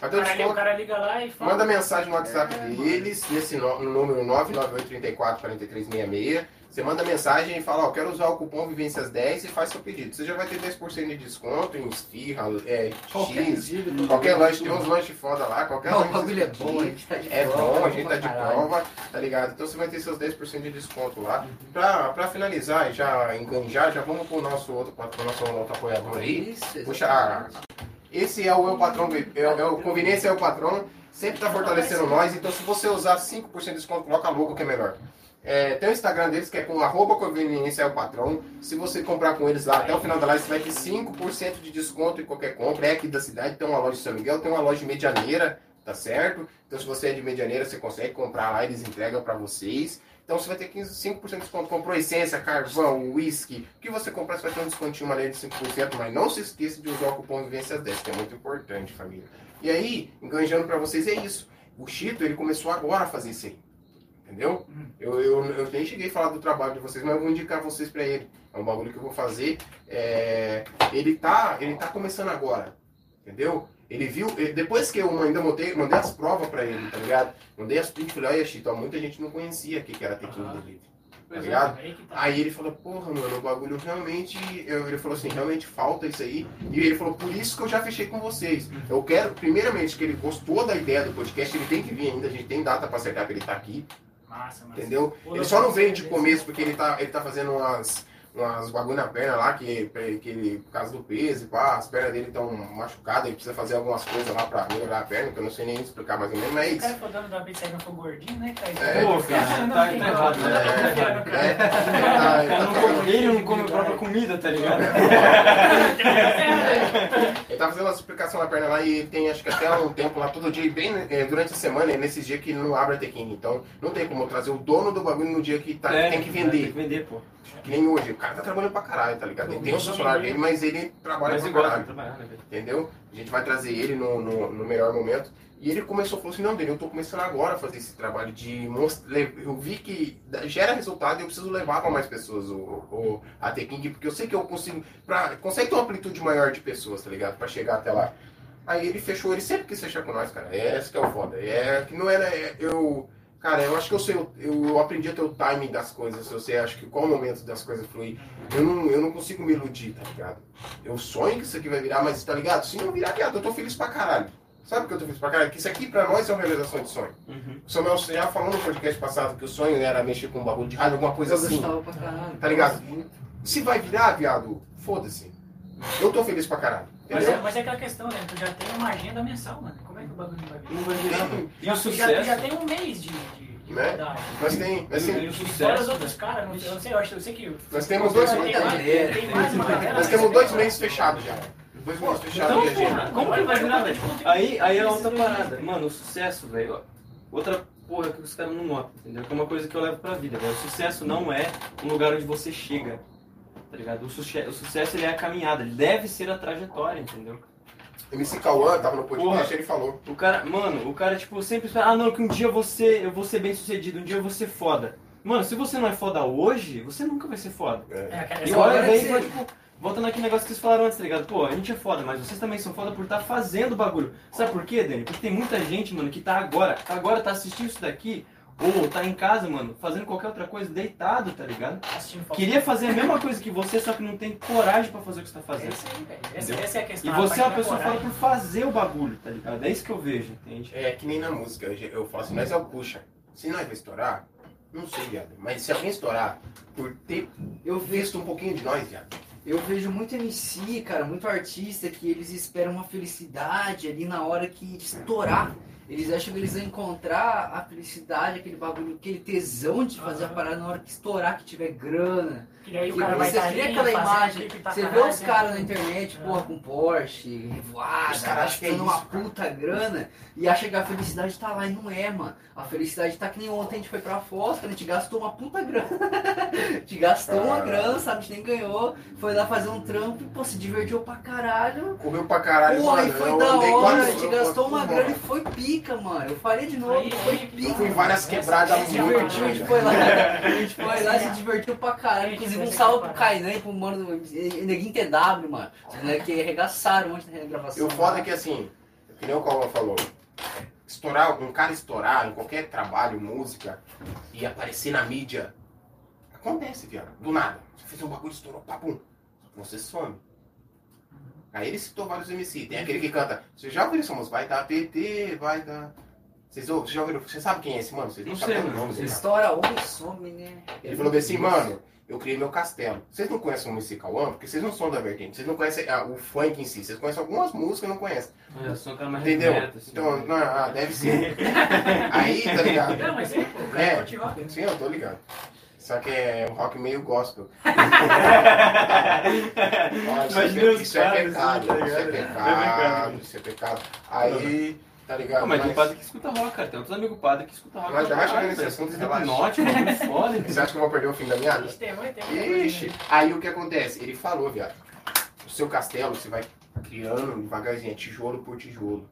Ter O cara, li- o desconto. cara liga lá e fala. Manda mensagem no WhatsApp É, deles, nesse no, no número 998344366. Você manda mensagem e fala, ó, quero usar o cupom Vivências10 e faz seu pedido. Você já vai ter 10% de desconto em esfirra, é, Qualquer X, dia, qualquer lanche, tem uns lanches foda lá, qualquer Não, o lanche que bagulho é bom, a gente tá de É prova, bom, a gente tá de caralho. prova, tá ligado? Então você vai ter seus 10% de desconto lá. Pra, pra finalizar e já enganjar, já vamos pro nosso outro, pro nosso outro apoiador aí. Isso, Puxa, esse é o meu patrão, é, é o Conveniência é o patrão, sempre tá fortalecendo nós, então se você usar 5% de desconto, coloca logo que é melhor. É, tem o Instagram deles que é com arroba conveniência é o patrão. Se você comprar com eles lá até o final da live, você vai ter 5% de desconto em qualquer compra. É aqui da cidade, tem uma loja de São Miguel, tem uma loja de Medianeira, tá certo? Então se você é de Medianeira, você consegue comprar lá, eles entregam para vocês. Então você vai ter 15, 5% de desconto. Comprou essência, carvão, whisky. O que você comprar, você vai ter um descontinho maneiro de 5%, mas não se esqueça de usar o cupom Vivências 10, que é muito importante, família. E aí, enganjando para vocês, é isso. O Chito, ele começou agora a fazer isso aí. Entendeu? Eu, eu, eu nem cheguei a falar do trabalho de vocês, mas eu vou indicar vocês para ele. É um bagulho que eu vou fazer. É, ele, tá, ele tá começando agora. Entendeu? Ele viu, ele- depois que eu ainda mandei, mandei as provas pra ele, tá ligado? Mandei as prints, falei, olha, Chito, muita gente não conhecia o que que era Tequila Aham. Delivery. Tá é, ligado? aí que tá. Aí ele falou, porra, mano, o bagulho realmente. ele falou assim, realmente falta isso aí. E ele falou, por isso que eu já fechei com vocês. Eu quero, primeiramente, que ele gostou da ideia do podcast, ele tem que vir ainda, a gente tem data pra acertar pra ele estar aqui, Massa, massa. entendeu? Pô, Ele só não veio de começo porque ele tá, ele tá fazendo umas, umas bagulho na perna lá, que, que ele, por causa do peso e pá, as pernas dele estão machucadas, ele precisa fazer algumas coisas lá pra melhorar a perna, que eu não sei nem explicar mais ou menos, mas é O isso. cara foi dono da não for gordinho, né? Tá É, Pô, cara, tá, tá errado, né? É, é, tá, Ele não come, ele não come a própria comida, tá ligado? Ele tá fazendo uma explicação na perna lá e ele tem acho que até um tempo lá todo dia, bem é, durante a semana, é nesses dias que ele não abre a tequine. Então não tem como eu trazer o dono do bagulho no dia que tá, É, tem que Tem vender. que vender, pô. Que nem hoje. O cara tá trabalhando pra caralho, tá ligado? Ele tem um funcionário dele, mas ele trabalha Mas pra caralho. né? Entendeu? A gente vai trazer ele no, no, no melhor momento. E ele começou, falou assim, não, Daniel, eu tô começando agora a fazer esse trabalho de mostrar. Eu vi que gera resultado e eu preciso levar para mais pessoas o, o, a T-King, porque eu sei que eu consigo. Pra, consegue ter uma amplitude maior de pessoas, tá ligado? Pra chegar até lá. Aí ele fechou, ele sempre quis fechar com nós, cara. É esse que é o foda. É que não era. é- eu. Cara, eu acho que eu sei, eu, aprendi a ter o timing das coisas, eu sei, acho que qual o momento das coisas fluir. Eu não, eu não consigo me iludir, tá ligado? Eu sonho que isso aqui vai virar, mas tá ligado? Se não virar, viado, eu tô feliz pra caralho. Sabe o que eu tô feliz pra caralho? Que isso aqui pra nós é uma realização de sonho. Uhum. O Samuel já falou no podcast passado que o sonho era mexer com um bagulho de rádio, alguma coisa Eu assim. pra caralho. Tá ligado? Se vai virar, viado, foda-se. Eu tô feliz pra caralho. Mas é, mas é aquela questão, né? Tu já tem uma agenda mensal, mano. Bagulho não vai vir? Não vai virar. E o Tu já, já sucesso? tem um mês de, de, Né? Nós tem, E tem, Fora os sucesso? outros caras, não sei, eu não sei, eu acho, eu sei que. Nós temos dois tem mais, tem mais nós temos dois meses fechados já. Dois meses fechados Então, porra, como que vai virar, velho? Aí, aí é outra parada. Mano, o sucesso, velho. Outra porra que os caras não notam, entendeu? Que é uma coisa que eu levo pra vida, velho. O sucesso não é um lugar onde você chega, tá ligado? O, suce o sucesso, ele é a caminhada. Ele deve ser a trajetória, entendeu? MC Cauã tava no podcast, Porra. ele falou. O cara, mano, o cara, tipo, sempre espera, ah, não, que um dia eu vou ser, eu vou ser bem sucedido, um dia eu vou ser foda. Mano, se você não é foda hoje, você nunca vai ser foda. É, cara, E olha, foi, você- tipo, voltando naquele negócio que vocês falaram antes, tá ligado? Pô, a gente é foda, mas vocês também são foda por estar fazendo o bagulho. Sabe por quê, Dani? Porque tem muita gente, mano, que tá agora, agora tá assistindo isso daqui, ou tá em casa, mano, fazendo qualquer outra coisa, deitado, tá ligado? Queria fazer a mesma coisa que você, só que não tem coragem pra fazer o que você tá É fazendo. isso aí, velho. Essa, essa é a E questão. você é uma pessoa coragem. por fazer o bagulho, tá ligado? É isso que eu vejo, entende? É que nem na música, eu eu falo assim, é o puxa. Se nós vai estourar, não sei, viado. Mas se alguém estourar por ter Eu vejo, visto um pouquinho de nós, viado. eu vejo muito MC, cara, muito artista que eles esperam uma felicidade ali na hora que de estourar. Eles acham que eles vão encontrar a felicidade, aquele bagulho, aquele tesão de fazer a Aham. parada na hora que estourar, que tiver grana. E aí o cara vai você estar ali, aquela imagem, pra você vê os caras na né? internet, É. porra, com Porsche, revoada, Os caras que é gastando uma puta grana e acha que a felicidade tá lá e não é, mano. A felicidade tá que nem ontem a gente foi pra Foz, a gente gastou uma puta grana. a gente gastou uma Ah. grana, sabe? A gente nem ganhou, foi lá fazer um trampo e, pô, se divertiu pra caralho. Correu pra caralho, Porra, e foi da hora, a gente gastou uma grana e foi pica, mano. Eu falei de novo, Aí- foi pica. Fui várias quebradas é muito. divertiu, a gente foi lá, a gente foi lá e se divertiu pra caralho. Inclusive um salve pro Kainan e pro mano do Neguinho TW, mano. Os moleques que arregaçaram ontem na gravação. E o foda é que assim, que nem o Calma falou, estourar, um cara estourar em qualquer trabalho, música, e aparecer na mídia, acontece, viado, do nada. Você fez um bagulho, estourou, papum, você some. Aí ele citou vários MC, tem aquele que canta, você já ouviu essa música? Vai dar PT, vai dar... Vocês ouviram? Vocês já ouviram? Você sabe quem é esse mano? Vocês Não sabem sei, o mano. nome dele, Estoura um e some, né? Ele falou assim, mano, eu criei meu castelo. Vocês não conhecem o MC Cauã? Porque vocês não são da vertente. Vocês não conhecem ah, o funk em si. Vocês conhecem algumas músicas, não conhecem. Eu sou cara mais Entendeu? reto, assim. Então, não, ah, deve ser. Aí, tá ligado? Não, mas é, É. rock. né? Sim, eu tô ligado. Só que é um rock meio gospel. Isso, Imagina é, isso é pecado, assim, tá isso é ligado? pecado, isso é pecado. Aí, tá ligado? Pô, mas tem Mas- padre que escuta rock, cara. Tem outros amigos padre que escuta rock. Mas relaxa caralho, nesse assunto, Escuta relaxa. hipnote, bagulho foda, Você acha que eu vou perder o fim da meada? Ixi, tem tem Ixi, aí o que acontece? Ele falou, viado. O seu castelo você vai criando devagarzinho, é tijolo por tijolo.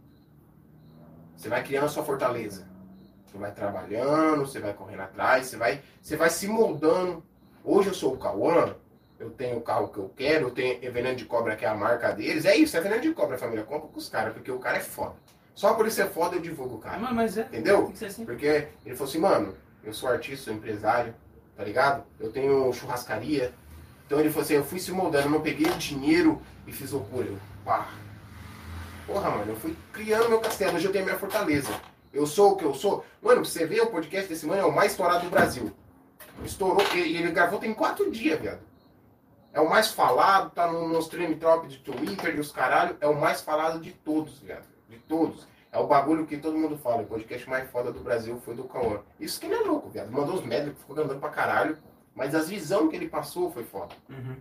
Você vai criando a sua fortaleza. Você vai trabalhando, você vai correndo atrás, você vai, você vai se moldando. Hoje eu sou o Cauã, eu tenho o carro que eu quero, eu tenho é Veneno de Cobra, que é a marca deles. É isso, é Veneno de Cobra, família. Compra com os caras, porque o cara é foda. Só por isso ser foda eu divulgo o cara. Mas, mas é. Entendeu? Assim. Porque ele falou assim, mano, eu sou artista, sou empresário, tá ligado? Eu tenho churrascaria. Então ele falou assim, eu fui se moldando, eu não peguei dinheiro e fiz loucura. Eu, pá. Porra, mano, eu fui criando meu castelo, hoje eu tenho minha fortaleza. Eu sou o que eu sou. Mano, você ver, o podcast desse mano é o mais estourado do Brasil. Estourou, e e ele gravou tem quatro dias, viado. É o mais falado, tá no, nos trend top de Twitter e os caralho. É o mais falado de todos, viado. De todos. É o bagulho que todo mundo fala. O podcast mais foda do Brasil foi do Cauã. Isso que ele é louco, viado. Mandou os médicos, ficou andando pra caralho. Mas as visões que ele passou foi foda. Uhum.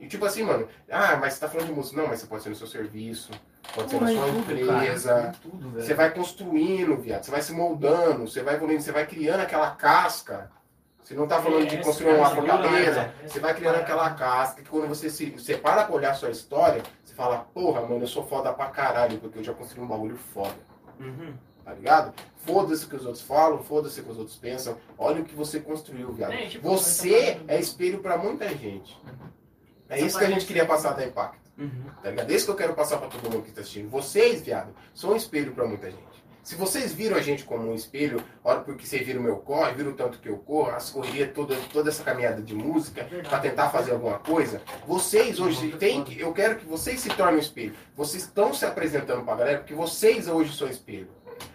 E tipo assim, mano, ah, mas você tá falando de música. Não, mas você pode ser no seu serviço, pode ser Pô, na é sua tudo, cara, empresa. é tudo. Você vai construindo, viado. Você vai se moldando, você vai evoluindo, você vai criando aquela casca. Você não tá falando de É, construir uma é fortaleza. parada, Você vai criando aquela casca que quando você se você para pra olhar a sua história, fala, porra, mano, eu sou foda pra caralho, porque eu já construí um bagulho foda. Uhum. Tá ligado? Foda-se o que os outros falam, foda-se o que os outros pensam. Olha o que você construiu, viado. É, tipo, Você parada- é espelho pra muita gente. É isso que a gente queria passar da Impact. Uhum. Tá ligado? É isso que eu quero passar pra todo mundo que tá assistindo. Vocês, viado, são um espelho pra muita gente. Se vocês viram a gente como um espelho, olha porque vocês viram o meu corre, viram o tanto que eu corro, as correrias, toda, toda essa caminhada de música, pra tentar fazer alguma coisa, vocês hoje têm que. Eu quero que vocês se tornem um espelho. Vocês estão se apresentando pra galera porque vocês hoje são espelho.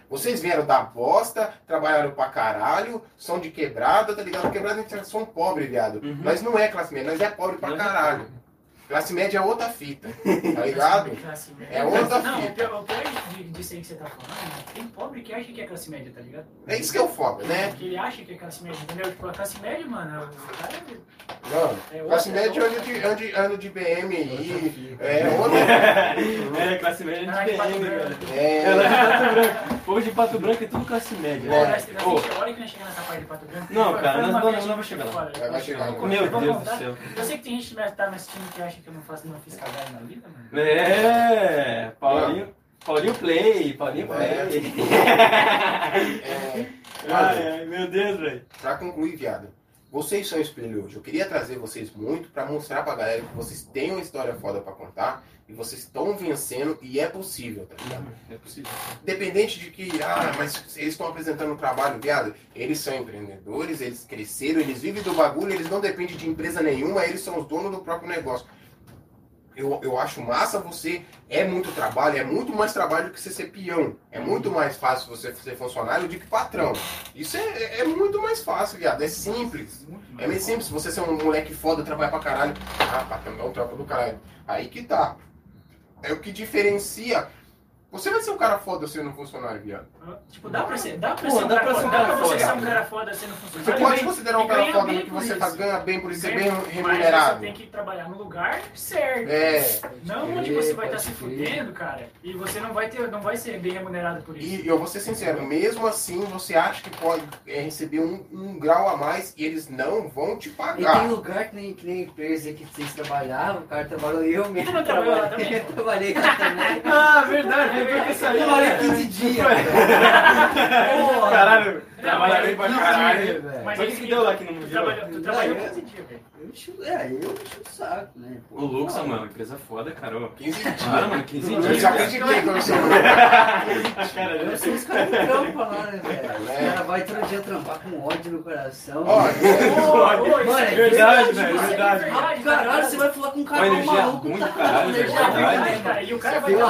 Vocês vieram da bosta, trabalharam pra caralho, são de quebrada, tá ligado? Quebrada a gente são pobre, viado. Uhum. Nós não é classe média, nós é pobre pra é caralho. Classe média é outra fita, tá ligado? Classe média. É outra Não, o fita. pior, o pior de- disso aí que você tá falando, tem pobre que acha que é classe média, tá ligado? É isso que é o foda, né? Que ele acha que é classe média, entendeu? Tipo, a classe média, mano, o cara Mano, é classe média é anda de, anda, de- anda de BM aí, é outra. É, classe média de Pato BM, Branco. velho. É, Ela é de Pato Branco. Povo de Pato Branco é tudo classe média. É. Olha que nós chegamos nessa parte de Pato Branco. Não, cara, nós não- não vai muito chegar lá. Vai, chegar lá. Meu Vamos Deus do céu. Eu sei que tem gente que tá me assistindo que acha que eu não faço, não fiz cagada na vida, mano. É, Paulinho, Paulinho Play, Paulinho Play. é, ai, meu Deus, velho. pra concluir, viado, vocês são espelho hoje. Eu queria trazer vocês muito pra mostrar pra galera que vocês têm uma história foda pra contar e vocês estão vencendo e é possível, tá ligado? É possível. Independente de que, ah, mas eles estão apresentando um trabalho, viado. Eles são empreendedores, eles cresceram, eles vivem do bagulho, eles não dependem de empresa nenhuma, eles são os donos do próprio negócio. Eu, eu acho massa você. É muito trabalho, é muito mais trabalho do que você ser peão. É muito mais fácil você ser funcionário do que patrão. Isso é, é muito mais fácil, viado. É simples. É meio simples. Você ser um moleque foda, trabalhar pra caralho. Ah, patrão, é um trampo do caralho. Aí que tá. É o que diferencia. Você vai ser um cara foda sendo um funcionário, viado. Tipo, dá pra ser, dá pra Pô, ser um dá cara pra ser foda. um Dá cara pra você foda. ser um cara foda sendo Você funcionário. pode e se considerar um cara foda bem que você isso. tá, ganha bem por isso, ser Ganha- bem Mas remunerado. você tem que trabalhar no lugar certo. É. Não onde você vai estar se fudendo, cara. E você não vai ter, não vai ser bem remunerado por isso. E eu vou ser sincero, mesmo assim você acha que pode é, receber um, um grau a mais e eles não vão te E tem pagar. lugar que nem, que nem empresa que vocês trabalhavam, o cara trabalhou eu mesmo. Tu não trabalhou lá trabalhei- também? trabalhei lá também. Ah, verdade, depois que Eu saiu. trabalhei 15 dias. Caralho, trabalha bem pra 15 caralho. velho. Mas o que que deu lá que não Tu viu? tu trabalhou Não, eu- 15 dias, velho. Eu encho, é, eu encho o saco, né? Pô, O Luxa, não. mano, empresa foda, cara. ô. 15 dias. Para, mano, 15 Eu dias. já acreditei quando eu sou. Cara, Eu sou os caras que trampam lá, né, velho? Os É. caras vão todo dia trampar com ódio no coração. Ó, é é verdade, velho, é verdade. Ah, caralho, você vai falar com um cara Uma energia maluco, ruim tá do caralho, com energia velho. ruim, Verdade, né, Verdade, cara. E o cara vai Ô, ô,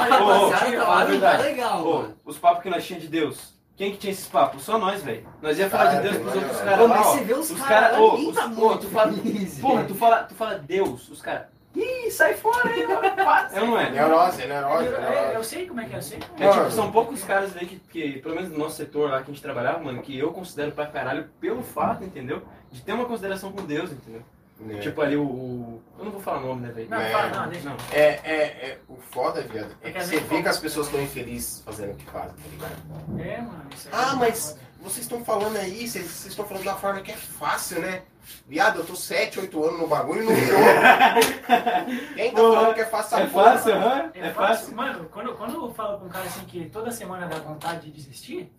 rapaziada tá lá, não tá verdade. legal, mano. os papos que nós tínhamos de Deus. Quem que tinha esses papos? Só nós, velho. Nós ia falar de Cara, Deus pros outros caras mas ó. você vê os Os caras ninguém os- tá muito tu fala, porra, tu fala, tu fala Deus, os caras, ih, sai fora aí. É ou não é? Neurose, é neurose, Eu, é eu, eu sei como é que é, eu sei como É é. tipo, são poucos caras aí que, que, pelo menos no nosso setor lá que a gente trabalhava, mano, que eu considero pra caralho pelo fato, entendeu? De ter uma consideração com Deus, entendeu? É. Tipo ali o, o- Eu não vou falar nome, né, velho? Não, É. fala, não, deixa. Não. É, é, é, o foda, viado, é que Porque você vê que as pessoas estão infelizes fazendo o que fazem, tá ligado? É, mano. Isso Ah, é mas foda. vocês estão falando aí, vocês estão falando da forma que é fácil, né? Viado, eu tô 7, 8 anos no bagulho e não tô. Quem tá falando que é fácil É porra? fácil, aham? É, É fácil. fácil. Mano, quando, quando eu falo com um cara assim que toda semana dá vontade de desistir,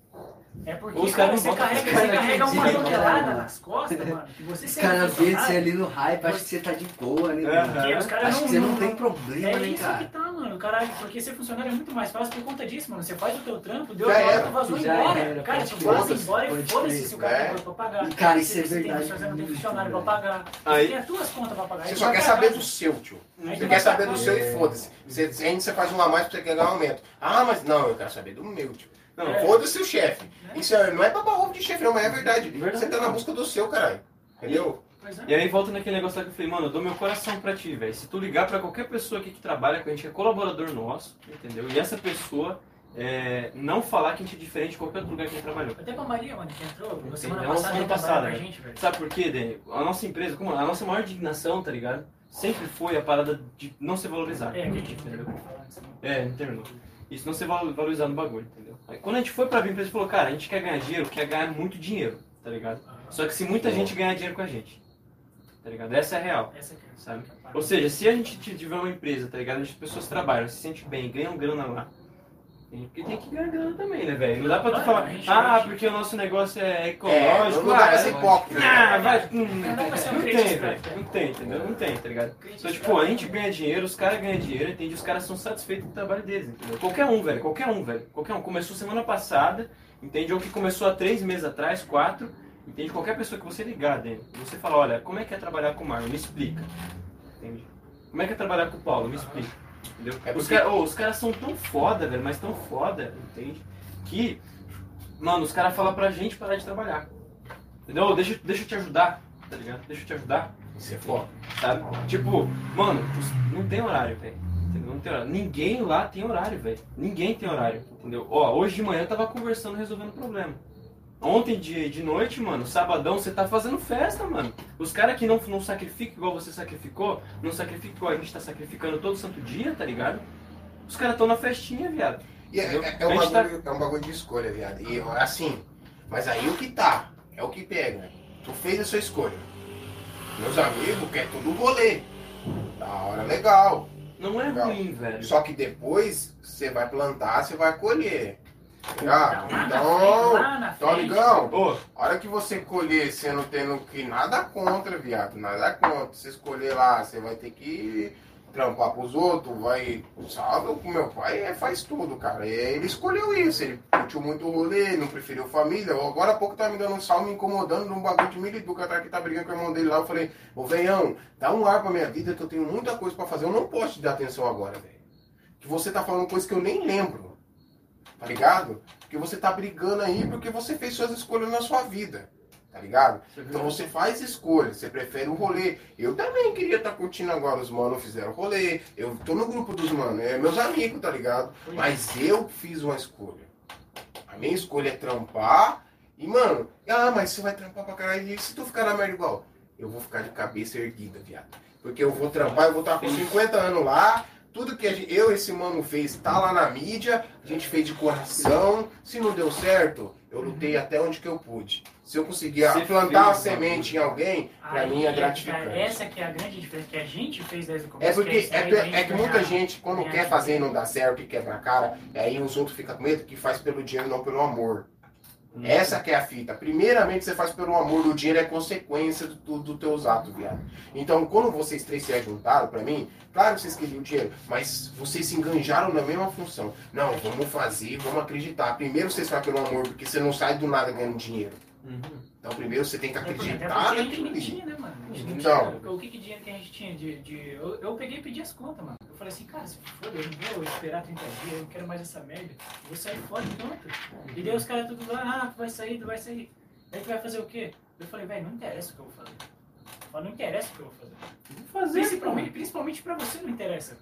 é porque Os cara, caras você não botam- carrega, os você carrega uma acreditam, tonelada cara. nas costas, mano. Você Os caras vê você ali no hype, acham que você tá de boa, né? Porque os caras Acho não, que você não não- tem problema, É né, isso cara? que tá, mano. Caralho, porque ser funcionário é muito mais fácil por conta disso, mano. Você faz o teu trampo, deu Já a hora, era. tu vazou Já embora. era, cara, tu vaza embora e foda-se se o cara É. tem pra pagar. E, cara, isso é você tem- verdade você não tem funcionário pra pagar, você tem as tuas contas pra pagar. Você só vai quer saber do seu, tio. Você quer saber do seu e foda-se. Você, ainda você faz um a mais pra você ganhar aumento. Ah, mas não, eu quero saber do meu, tio. Não, É. Foda-se o chefe. Isso é- não é baba ovo de chefe, não, mas é verdade. Verdade. Você tá na busca do seu, caralho. Entendeu? É. E aí volta naquele negócio lá que eu falei, mano, eu dou meu coração pra ti, velho. Se tu ligar pra qualquer pessoa aqui que trabalha com a gente, que é colaborador nosso, entendeu? E essa pessoa é, não falar que a gente é diferente de qualquer outro lugar que a gente trabalhou. Até pra Maria, mano, que entrou na semana Ela passada, semana passada, com a né? gente, velho. Sabe por quê, Dani? A nossa empresa, como a nossa maior indignação, tá ligado? Sempre foi a parada de não ser valorizado. É, que a gente entendeu? É, não terminou. Isso não ser valo- valorizado no bagulho, entendeu? Aí, quando a gente foi pra vir, a empresa falou, cara, a gente quer ganhar dinheiro, quer ganhar muito dinheiro, tá ligado? Só que se muita gente ganhar dinheiro com a gente, tá ligado? Essa é a real, sabe? é. Ou seja, se a gente tiver uma empresa, tá ligado? As pessoas trabalham, se sentem bem, ganham grana lá. Tem que, tem que ganhar grana também, né, velho? Não dá pra tu Claro, falar, gente- ah, porque o nosso negócio é É, ecológico. não dá pra ah, ser hipócrita. Ah, vai. Hum, Não tem, velho. esperto. Não tem, entendeu? Não tem, tá ligado? Então, tipo, a gente ganha dinheiro, os caras ganham dinheiro, entende? Os caras são satisfeitos com o trabalho deles, entendeu? Qualquer um, velho, qualquer um, velho. Qualquer um. Começou semana passada, entende? Ou que começou há três meses atrás, quatro, entende? Qualquer pessoa que você ligar dentro, você fala, olha, como é que é trabalhar com o Marlon? Me explica. Entende? Como é que é trabalhar com o Paulo? Me explica. Entendeu? É Os, porque- cara- ô, os caras são tão foda, velho, mas tão foda, entende? Que, mano, os caras falam pra gente parar de trabalhar. Entendeu? Deixa, deixa eu te ajudar, tá ligado? Deixa eu te ajudar Isso é foda. sabe? Tipo, mano, não tem horário, velho. Não tem horário. Ninguém lá tem horário, velho. Ninguém tem horário, entendeu? Ó, hoje de manhã eu tava conversando, resolvendo problema. Ontem de, de noite, mano, sabadão, você tá fazendo festa, mano. Os caras que não, não sacrificam igual você sacrificou, não sacrificam igual a gente tá sacrificando todo santo dia, tá ligado? Os caras tão na festinha, viado. É, é- é um tá- bagulho, é um bagulho de escolha, viado. E assim, mas aí o que tá, é o que pega. Tu fez a sua escolha. Meus amigos quer tudo rolê. Da hora legal. Não é Legal. ruim, velho. Só que depois você vai plantar, você vai colher. Frente, Então, então, amigão, Ô, a hora que você colher, você não tendo que nada contra, viado, nada contra. Você escolher lá, você vai ter que trampar pros outros, vai. Sabe, o meu pai é, faz tudo, cara. E Ele escolheu isso, ele curtiu muito o rolê, não preferiu família. Agora há pouco tá me dando um salve, me incomodando num bagulho de milho que tá, que tá brigando com o irmão dele lá. Eu falei, ô venhão, dá um ar pra minha vida que eu tenho muita coisa pra fazer. Eu não posso te dar atenção agora, velho. Que você tá falando coisa que eu nem lembro. Tá ligado? Porque você tá brigando aí porque você fez suas escolhas na sua vida. Tá ligado? Então você faz escolha, você prefere o rolê. Eu também queria estar curtindo agora, os manos fizeram rolê. Eu tô no grupo dos manos, é meus amigos, tá ligado? Mas eu fiz uma escolha. A minha escolha é trampar. E, mano, ah, mas você vai trampar pra caralho. E se tu ficar na merda igual? Eu vou ficar de cabeça erguida, viado. Porque eu vou trampar, eu vou estar com 50 anos lá. Tudo que a gente- eu e esse mano fez tá lá na mídia. A gente fez de coração. Se não deu certo, eu lutei até onde que eu pude. Se eu conseguir Você plantar fez, semente em alguém, pra Aí, mim é cara, gratificante. Essa que é a grande diferença que a gente fez desde o começo. É porque que é, a gente é que muita gente, quando ganhar quer fazer e não dá certo e quebra a cara, aí os outros ficam com medo que faz pelo dinheiro, não pelo amor. Hum. Essa que é a fita. Primeiramente você faz pelo amor, o dinheiro é consequência do, do, teus atos, viado. Então, quando vocês três se juntaram, pra mim, claro que vocês queriam dinheiro, mas vocês se enganjaram na mesma função. Não, vamos fazer, vamos acreditar. Primeiro vocês fazem pelo amor, porque você não sai do nada ganhando dinheiro. Uhum. Então, primeiro você tem que É acreditar até porque a gente naquilo tinha, né, mano? A gente não Então. tinha. O que, que dinheiro que a gente tinha de. de- eu, eu peguei e pedi as contas, mano. Eu falei assim, cara, se foda, eu não vou esperar 30 dias, eu não quero mais essa merda. Eu vou sair fora e pronto. E daí os caras tudo lá, ah, tu vai sair, tu vai sair. Aí tu vai fazer o quê? Eu falei, velho, não interessa o que eu vou fazer. Eu falei, não interessa o que eu vou fazer. Vou fazer, Principalmente, principalmente pra você não interessa.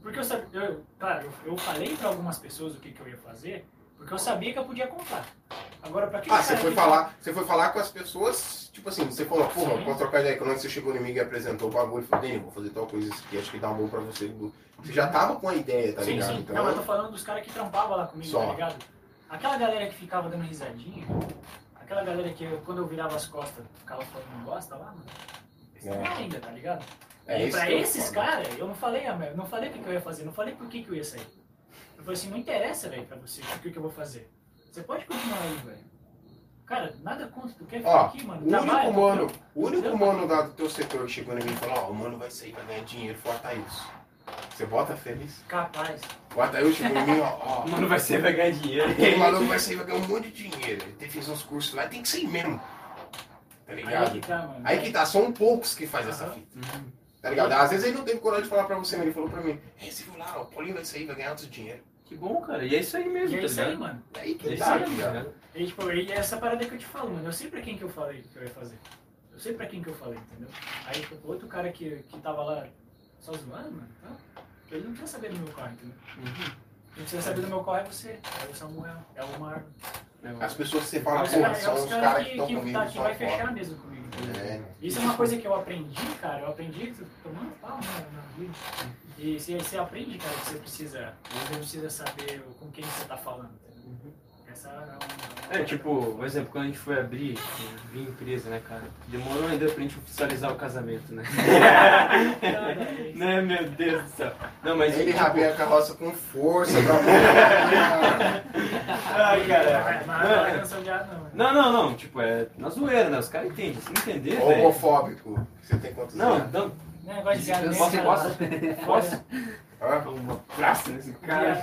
Porque eu sabia, eu, claro, eu, eu falei pra algumas pessoas o que, que eu ia fazer, porque eu sabia que eu podia contar. Agora, pra quem Ah, você foi falar, você foi falar com as pessoas, tipo assim, você falou, porra, posso trocar ideia quando você chegou em mim e apresentou o bagulho, falei, "Dani, vou fazer tal coisa isso aqui, acho que dá um bom pra você. Você já tava com a ideia, tá Sim, ligado? sim. Então, Não, eu tô falando dos caras que trampavam lá comigo, Só. tá ligado? Aquela galera que ficava dando risadinha, aquela galera que quando eu virava as costas ficava falando bosta lá, mano. Eles É. ainda, tá ligado? é e pra que esses caras, eu não falei não falei o que, que eu ia fazer, não falei por que, que eu ia sair. Eu falei assim, não interessa, velho, pra você, o que, que eu vou fazer. Você pode continuar aí, velho. Cara, nada contra, tu quer ficar Ó, aqui, mano? o Trabalha, único mano, tu- o único mano da- do teu setor que chegou em mim e falou, ó, o mano vai sair, vai ganhar dinheiro, foi o Ataílson. Você bota feliz? Capaz. O Ataílson chegou em mim, ó, ó, Mano, vai ser, vai ganhar dinheiro. aquele maluco vai sair, vai ganhar um monte de dinheiro. Ele fez uns cursos lá, tem que ser mesmo. Tá Aí ligado? que tá, mano. Aí que tá, são poucos que fazem essa fita. Tá ligado? Às vezes ele não teve coragem de falar pra você, mas ele falou pra mim, é, você viu lá, ó, o Paulinho vai sair, vai ganhar outro dinheiro. Que bom, cara. E é isso aí mesmo, E é tá isso aí, mano. É aí É que isso tá, aí, tá tá? E, tipo, e essa parada que eu te falo, mano. Eu sei pra quem que eu falei que eu ia fazer. Eu sei pra quem que eu falei, entendeu? Aí tipo, outro cara que, que tava lá só zoando, mano, tá? ele não quer saber do meu carro, entendeu? Quem precisa saber do meu carro é você, é o Samuel, é o Marco. As pessoas que você É fala, porra, caras é são os os caras caras que que, que, tá, que vai fora. fechar mesmo comigo. entendeu? É. Isso é uma coisa que eu aprendi, cara. Eu aprendi tomando pau na, na vida. E você, você aprende, cara, que você precisa, você precisa saber com quem você tá falando. entendeu? Essa é uma. É, tipo, por exemplo, quando a gente foi abrir, vir empresa, né, cara? Demorou ainda pra gente oficializar o casamento, né? né, meu Deus do céu. Não, mas Ele tipo, rabeia a carroça com força pra. Ai, cara. Não é ar, não. Não, não, não. Tipo, é na zoeira, né? Os caras entendem. Se não entender, velho. Homofóbico. Você tem quantos Não, anos? não. Negócio de gado Posso, posso? cara. Posso? Hã? Uma praça nesse cara.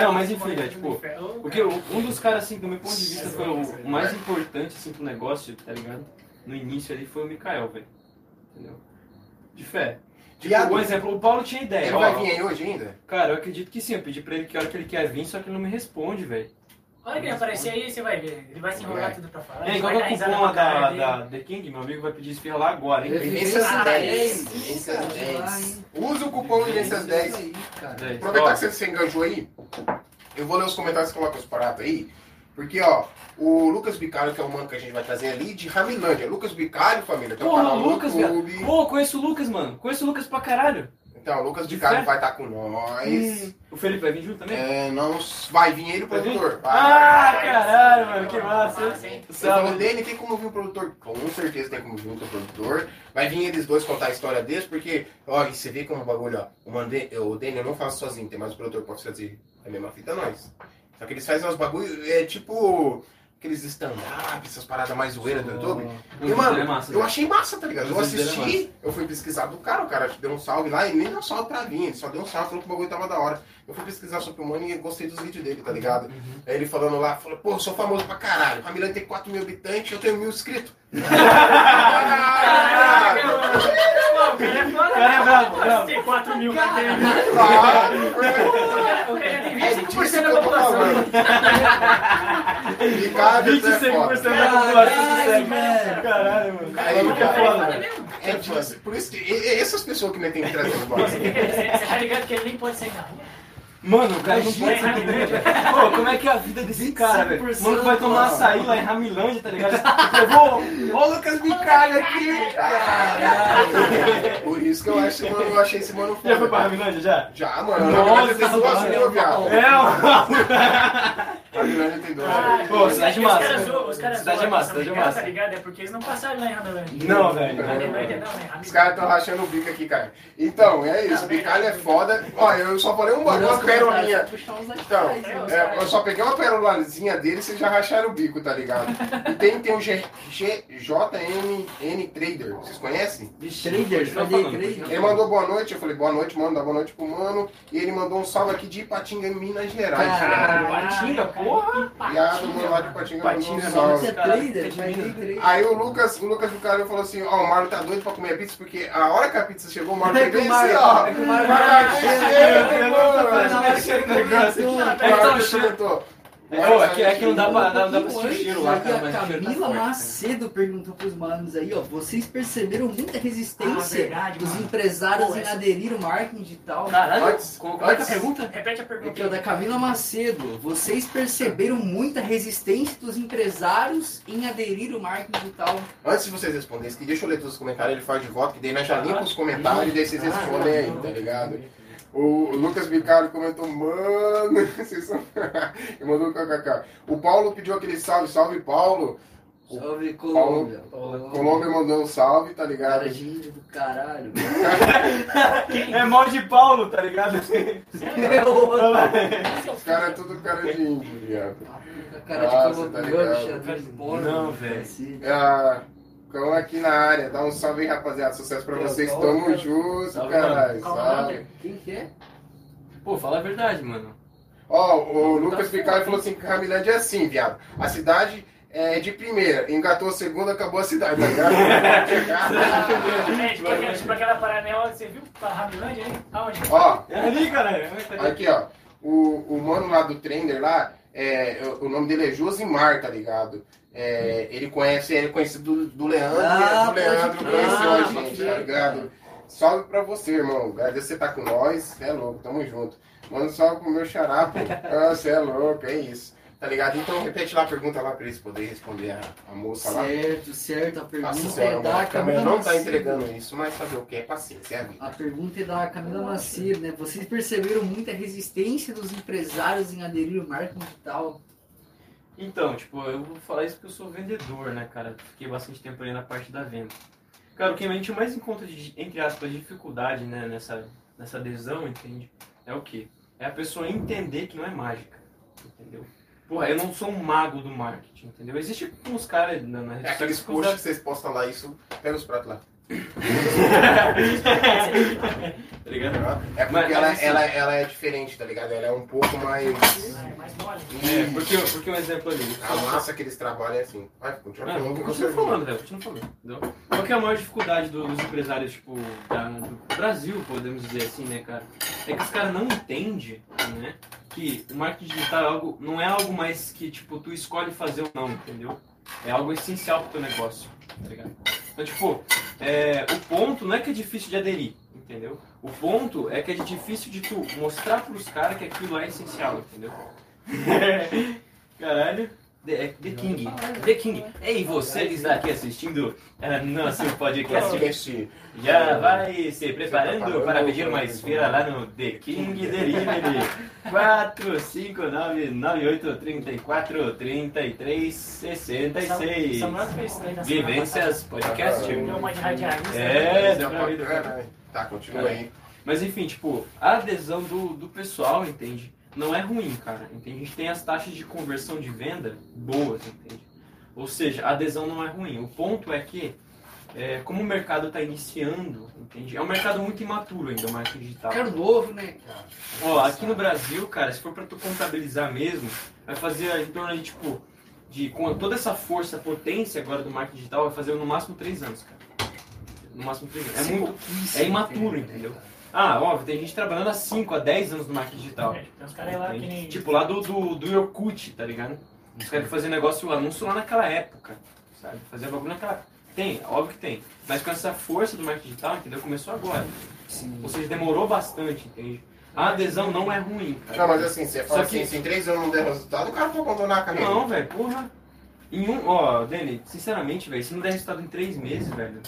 Não, mas enfim, né? Tipo, inferno. porque o- um dos caras, assim, do meu ponto de vista, foi o o mais importante, assim, pro negócio, tá ligado? No início ali foi o Mikael, velho. Entendeu? De fé. Tipo, Viado. por exemplo, o Paulo tinha ideia. Ele ó, vai vir aí hoje ainda? Cara, eu acredito que sim. Eu pedi pra ele que hora que ele quer vir, só que ele não me responde, velho. Olha que ele aparecer aí, você vai ver. Ele vai se enrolar É. tudo pra falar. É, ele igual vai o cupom da, da The King, meu amigo vai pedir esfirra lá agora, hein? Vivências Ah, 10. é, Vivências cara, 10. vai, hein? Usa o cupom Vivências 10. Aí, cara. Dez. Aproveitar que você se enganjou aí, eu vou ler os comentários que colocam os parados aí. Porque, ó, o Lucas Bicalho, que é o mano que a gente vai trazer ali, de Ramilândia. Lucas Bicalho, família, tem um Porra, canal o no Lucas, YouTube. Pô, conheço o Lucas, mano. Conheço o Lucas pra caralho. Então, o Lucas De fé? vai estar com nós. Hum, O Felipe vai vir junto também? É, não, vai vir ele, o produtor. Vai. Ah, caralho, mano, que massa. Você falou dele, tem como vir o produtor? Com certeza tem como vir o produtor. Vai vir eles dois contar a história deles, porque, ó, você vê como o bagulho, ó, o, Mande, o Daniel não faz sozinho, tem mais o produtor que pode fazer a mesma fita nós. Só que eles fazem uns bagulho, é tipo aqueles stand-up, essas paradas mais zoeiras do YouTube. E, é mano, massa, eu velho. achei massa, tá ligado? Eu é assisti, eu fui pesquisar do cara, o cara deu um salve lá, e nem deu um salve pra mim, ele só deu um salve, falou que o bagulho tava da hora. Eu fui pesquisar sobre o mano e gostei dos vídeos dele, tá ligado? Uhum. Aí ele falando lá, falou, pô, eu sou famoso pra caralho, a Milane tem 4 mil habitantes, eu tenho mil inscritos. Caraca, mano. Pô, o cara é é brabo, Pô, brabo. Tem 4 mil que tem. Cara tem é 25% disso que da população. Ricardo, isso é 25% foda. da população Caralho, do século. velho. Caralho, mano. Aí, é cara. foda. É disso, por isso que e- e- essas pessoas que nem tem que trazer os Você boys. você tá ligado que ele nem pode sair na rua? Mano, o cara não pode ser. Pô, como é que é a vida desse cara, velho? 25%, Mano, vai tomar mano. açaí lá em Ramilândia, tá ligado? Eu vou. Ó o Lucas Bicalho aqui. Caralho. Por isso que eu, acho, mano, eu achei esse mano Já foi pra foda. Ramilândia, já? Já, mano. Nossa, tem duas mil, viado. É, mano. A Milane tem duas mil. Pô, os cidade caras- massa. Caras Cidade zoam massa, cidade brincada, massa. Tá ligado? É porque eles não passaram lá em Ramelândia. Não, velho. Né? Os caras estão rachando o bico aqui, cara. Então, é isso. Bicalho é foda. Olha, eu só falei um bagulho, like Então, é, eu só peguei uma perolazinha dele e vocês já racharam o bico, tá ligado? E tem, tem o G, G, JMN Trader, vocês conhecem? Continua Ele mandou boa noite, eu falei boa noite, mano, dá boa noite pro mano. E ele mandou um salve aqui de Ipatinga, Minas Gerais. Caralho. Patinga, porra. Viado, mano, lá de Ipatinga mandou um Patinga, salve. É trader? trader. Aí o Lucas, o Lucas do cara falou assim, ó, o Marlon tá doido pra comer pizza, porque a hora que a pizza chegou, o Marlon É foi que o bem Marlon- assim, ó. é cheio, mano. Cheio de negócio aqui. É que tá cheio. comentou. É, ô, aqui, aqui não dá pra, não dá pra sentir o cheiro lá, cara, a o tá Camila. Macedo perguntou pros manos aí, ó. Vocês perceberam muita Ah, resistência verdade, dos mano. empresários Pô, em essa- aderir ao marketing digital? Caralho, como é que é a pergunta? Repete a Aqui, ó, pergunta. da Camila Macedo. Vocês perceberam muita resistência dos empresários em aderir ao marketing digital? Antes de vocês responderem, que deixa eu ler todos os comentários, ele faz de volta, que daí nós já limpa os comentários e daí vocês respondem aí, tá ligado? O Lucas Bicalho comentou, mano, vocês são... Ele mandou um kkk. O Paulo pediu aquele salve, salve Paulo. Salve, Colômbia. Colômbia mandou um salve, tá ligado? Cara, gente do caralho. É mal de Paulo, tá ligado? Os caras é tudo cara de índio, viado. Cara de Nossa, Colômbia, tá ligado. Não, velho. Ah, Cão aqui na área, dá um salve aí, rapaziada. Sucesso pra Pô, vocês, salve, tamo cara. junto, Salve, caralho. Salve. Quem que é? Pô, fala a verdade, mano. Ó, o Lucas Picard falou assim que Camilândia é assim, viado. A cidade é de primeira, engatou a segunda, acabou a cidade, tá ligado? É, tipo, aquela, tipo aquela paranela, você viu? Pra Ramilândia aí? Aonde? ó, É ali, caralho. aqui ó, o, o mano lá do trainer lá, é, o nome dele é Josimar, tá ligado? É, ele conhece, ele é conhecido do, do Leandro, Ah, e do Leandro conheceu a Ah, gente, tá ligado? Salve pra você, irmão. Agradeço você estar com nós. Você é louco, tamo junto. Manda um salve pro meu xará, pô. Ah, você é louco, é isso. Tá ligado? Então repete lá a pergunta lá pra eles poderem responder a, a moça lá. Certo, certo. A pergunta Nossa é da Camila não tá entregando isso, mas saber o que é paciência, é a vida. A pergunta é da Camila né? Vocês perceberam muita resistência dos empresários em aderir ao marketing digital? Então, tipo, eu vou falar isso porque eu sou vendedor, né, cara? Fiquei bastante tempo ali na parte da venda. Cara, o que a gente mais encontra de, entre aspas, dificuldade, né, nessa, nessa adesão, entende? É o quê? É a pessoa entender que não é mágica, entendeu? Porra, eu não sou um mago do marketing, entendeu? Existe uns caras na, na É aqueles que posts que vocês postam lá, isso, pega os pratos lá. Tá ligado? É porque Mas- ela, mas assim- ela, ela é diferente, tá ligado? Ela é um pouco mais. É, mais mole. É, porque, porque um exemplo ali. A massa que eles trabalham é assim. Vai, continua Ah, falando continua falando, velho, continua falando. Entendeu? Qual que é a maior dificuldade do- dos empresários, tipo, da- do Brasil, podemos dizer assim, né, cara? É que os caras não entendem, né, que o marketing digital é algo, não é algo mais que, tipo, tu escolhe fazer ou não, entendeu? É algo essencial pro teu negócio, tá ligado? Então, tipo, é, o ponto não é que é difícil de aderir, entendeu? O ponto é que é difícil de tu mostrar pros caras que aquilo é essencial, entendeu? Caralho. The, é The King. The King. Ei, você que está aqui assistindo eh, nosso podcast, já vai se preparando para pedir uma esfera lá no The King Delivery. 459-9834-3366. Samuel fez isso daí na semana Vivências Podcast. É, Dá deu pra caralho. Tá, continua aí. Mas enfim, tipo, a adesão do, do pessoal, entende? Não é ruim, cara. Entende? A gente tem as taxas de conversão de venda boas, entende? Ou seja, a adesão não é ruim. O ponto é que, é, como o mercado está iniciando, entende? É um mercado muito imaturo ainda, o marketing digital. Quero novo, né, cara? Ó, aqui no Brasil, cara, se for pra tu contabilizar mesmo, vai fazer em torno de, tipo, de, com toda essa força, potência agora do marketing digital, vai fazer no máximo três anos, cara. No máximo três anos. É muito, é imaturo, entendeu? Ah, óbvio, tem gente trabalhando há 5, a 10 anos no marketing digital. É, Tem uns caras lá que nem. Tipo, lá do, do, do Yorkut, tá ligado? Os caras que faziam negócio, anúncio lá naquela época, sabe? Fazia bagulho naquela Tem, óbvio que tem. Mas com essa força do marketing digital, entendeu? Começou agora. Sim. Ou seja, demorou bastante, entende? A adesão não é ruim, cara. Não, mas assim, você fala Só que- assim, se em três anos não der resultado, o cara pode abandonar a carreira. Não, velho, porra. Em um, ó, Dani, sinceramente, velho, se não der resultado em três meses, velho.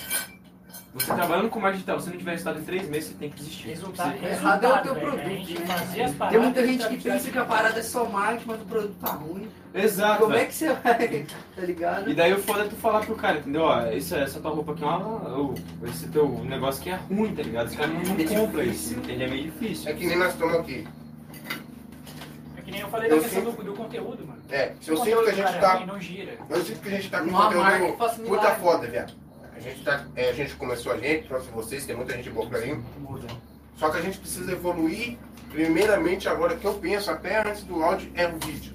Você trabalhando com marketing digital, se não tiver resultado em três meses, você tem que desistir. Resultado, Você- Errado é o resultado, teu velho. A produto, né? Tem paradas, muita gente que pensa que a parada é só marketing, mas o produto tá ruim. Exato. Como é velho. que você vai, tá ligado? E daí o foda é tu falar pro cara, entendeu? Ó, essa, essa tua roupa aqui é uma. ou Esse teu negócio aqui é ruim, tá ligado? Os caras não, não É compram isso, entende? É meio difícil. É que nem nós estamos aqui. É que nem eu falei da Eu questão sinto- do, do conteúdo, mano. É, se eu sinto que a gente cara, tá. Não gira. Eu sinto que a gente tá com Uma marca que conteúdo faça puta foda, viado. A gente, tá, é, a gente começou a gente, trouxe vocês, tem muita gente boa pra mim. Só que a gente precisa evoluir. Primeiramente, agora que eu penso, até antes do áudio, é o vídeo.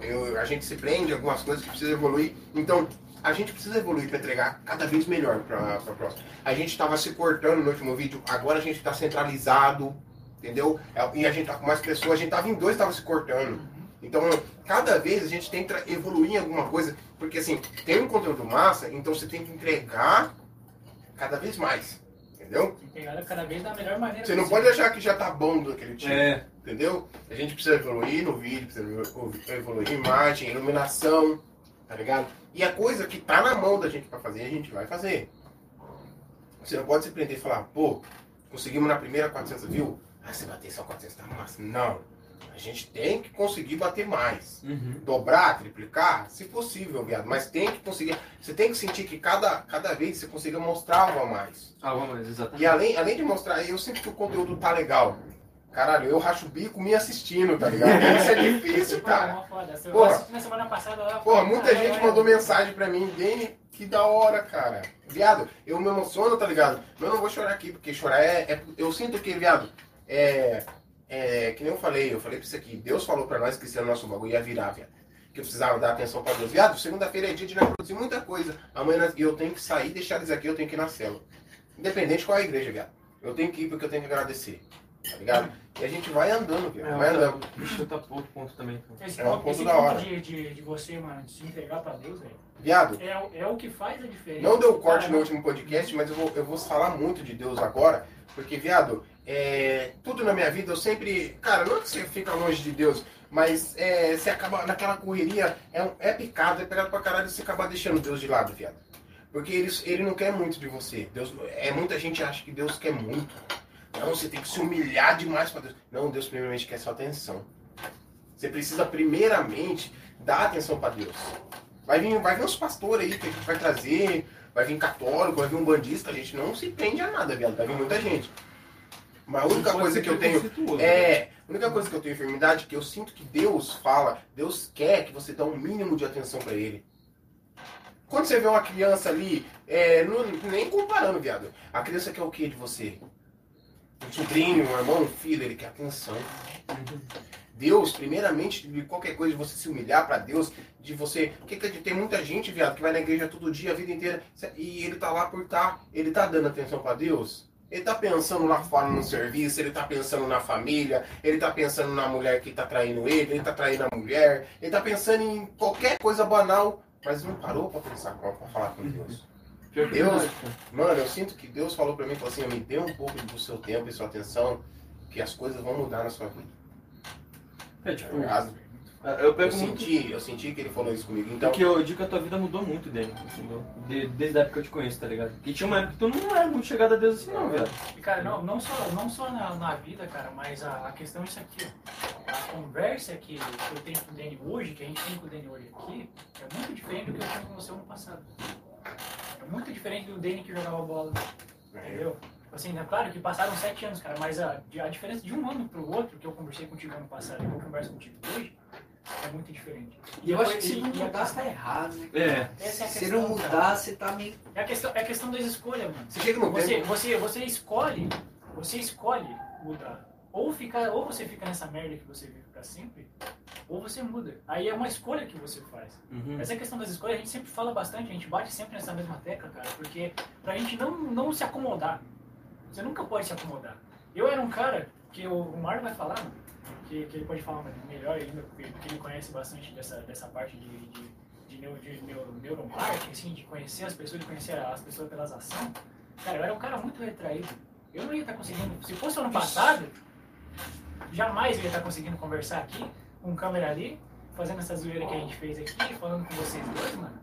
Eu- a gente se prende algumas coisas que precisa evoluir. Então, a gente precisa evoluir para entregar cada vez melhor para a próxima. A gente estava se cortando no último vídeo, agora a gente está centralizado, entendeu? É, E a gente tá com mais pessoas, a gente tava em dois, estava se cortando. Então, cada vez a gente tenta evoluir em alguma coisa, porque assim, tem um conteúdo massa, então você tem que entregar cada vez mais, entendeu? Pegar cada vez da melhor maneira Você não possível. pode achar que já tá bom daquele tipo. É, Entendeu? A gente precisa evoluir no vídeo, precisa evoluir em imagem, iluminação, tá ligado? E a coisa que tá na mão da gente pra fazer, a gente vai fazer. Você não pode se prender e falar, pô, conseguimos na primeira 400 views, ah, se bater só 400 tá massa. Não. A gente tem que conseguir bater mais. uhum. Dobrar, triplicar, se possível, viado. Mas tem que conseguir. Você tem que sentir que cada, cada vez você consiga mostrar algo a mais. algo mais, E exatamente. além, além de mostrar, eu sinto que o conteúdo tá legal. Caralho, eu racho o bico me assistindo, tá ligado? Isso é difícil, Pô, cara. uma foda. Eu Porra. assisti na semana passada lá. Porra, muita "Caralho, gente mandou mensagem pra mim, Dene, que da hora, cara. Viado, eu me emociono, tá ligado? Mas eu não vou chorar aqui, porque chorar é. é- eu sinto que, viado, é. É, que nem eu falei, eu falei pra isso aqui, Deus falou pra nós que esse ano nosso bagulho ia virar, viado. Que eu precisava dar atenção pra Deus. Viado, segunda-feira é dia de nós produzir muita coisa. Amanhã eu tenho que sair, deixar eles aqui, eu tenho que ir na célula. Independente de qual é a igreja, viado. Eu tenho que ir porque eu tenho que agradecer. tá ligado? E a gente vai andando, viado, É, vai andando. Eu tá outro ponto também. cara. Esse É um ponto, da hora. de, de, de você, mano, de se entregar pra Deus, velho, Viado, é, o- é o que faz a diferença. não deu corte Cara, no último podcast, mas eu vou, eu vou falar muito de Deus agora, porque, viado, é, tudo na minha vida eu sempre. Cara, não é que você fica longe de Deus, mas é, você acaba naquela correria, é, é picado, é pegado pra caralho você acaba deixando Deus de lado, viado. Porque ele, ele não quer muito de você. Deus, é, muita gente acha que Deus quer muito. Não, você tem que se humilhar demais pra Deus. Não, Deus primeiramente quer sua atenção. Você precisa primeiramente dar atenção pra Deus. Vai vir, vai vir uns pastores aí que a gente vai trazer, vai vir católico, vai vir um bandista, a gente não se prende a nada, viado. Vai vir muita gente. Mas a única coisa que eu tenho. né? É, a única coisa que eu tenho enfermidade é que eu sinto que Deus fala, Deus quer que você dê um mínimo de atenção pra Ele. Quando você vê uma criança ali, é, não- nem comparando, viado. A criança quer o que de você? Um sobrinho, um irmão, um filho, ele quer atenção. Deus, primeiramente, de qualquer coisa, de você se humilhar pra Deus, de você. Porque tem muita gente, viado, que vai na igreja todo dia, a vida inteira, e ele tá lá por tá. Ele tá dando atenção pra Deus. Ele tá pensando lá fora no serviço, ele tá pensando na família, ele tá pensando na mulher que tá traindo ele, ele tá traindo a mulher, ele tá pensando em qualquer coisa banal, mas não parou pra pensar, pra falar com Deus. Deus-. Mano, eu sinto que Deus falou pra mim, falou assim, me dê um pouco do seu tempo e sua atenção, que as coisas vão mudar na sua vida. É, tipo, As- eu Eu pego muito. senti, eu senti que ele falou isso comigo. Então, Porque eu digo que a tua vida mudou muito dele, entendeu? De- desde a época que eu te conheço, tá ligado? Porque tinha uma época que tu não era muito chegado a Deus assim, não, velho. E, cara, não, não só, não só na, na vida, cara, mas a, a questão é isso aqui, ó. A conversa que, eu tenho com o Danny hoje, que a gente tem com o Danny hoje aqui, é muito diferente do que eu tinha com você ano passado. É muito diferente do Danny que jogava bola, entendeu? Assim, é claro que passaram sete anos, cara, mas a, a diferença de um ano pro outro, que eu conversei contigo ano passado e que eu converso contigo hoje, é muito diferente. E eu acho que se não mudar, questão- tá errado, né? É. Essa é a Se questão, não cara. mudar, você tá meio. É a questão, é a questão das escolhas, mano. você chega no Você, tempo. você, você escolhe, você escolhe mudar. Ou ficar, ou você fica nessa merda que você vive pra sempre, ou você muda. Aí é uma escolha que você faz. Uhum. Essa questão das escolhas a gente sempre fala bastante, a gente bate sempre nessa mesma tecla, cara, porque pra gente não, não se acomodar. Você nunca pode se acomodar. Eu era um cara que o, o Mário vai falar, mano, que, que ele pode falar melhor ainda, porque, ele conhece bastante dessa, dessa parte de, de, de, neu, de neu, neuromarketing, assim, de conhecer as pessoas, de conhecer as pessoas pelas ações. Cara, eu era um cara muito retraído. Eu não ia estar conseguindo. Se fosse ano passado, jamais eu ia estar conseguindo conversar aqui, com câmera ali, fazendo essa zoeira que a gente fez aqui, falando com vocês dois, mano.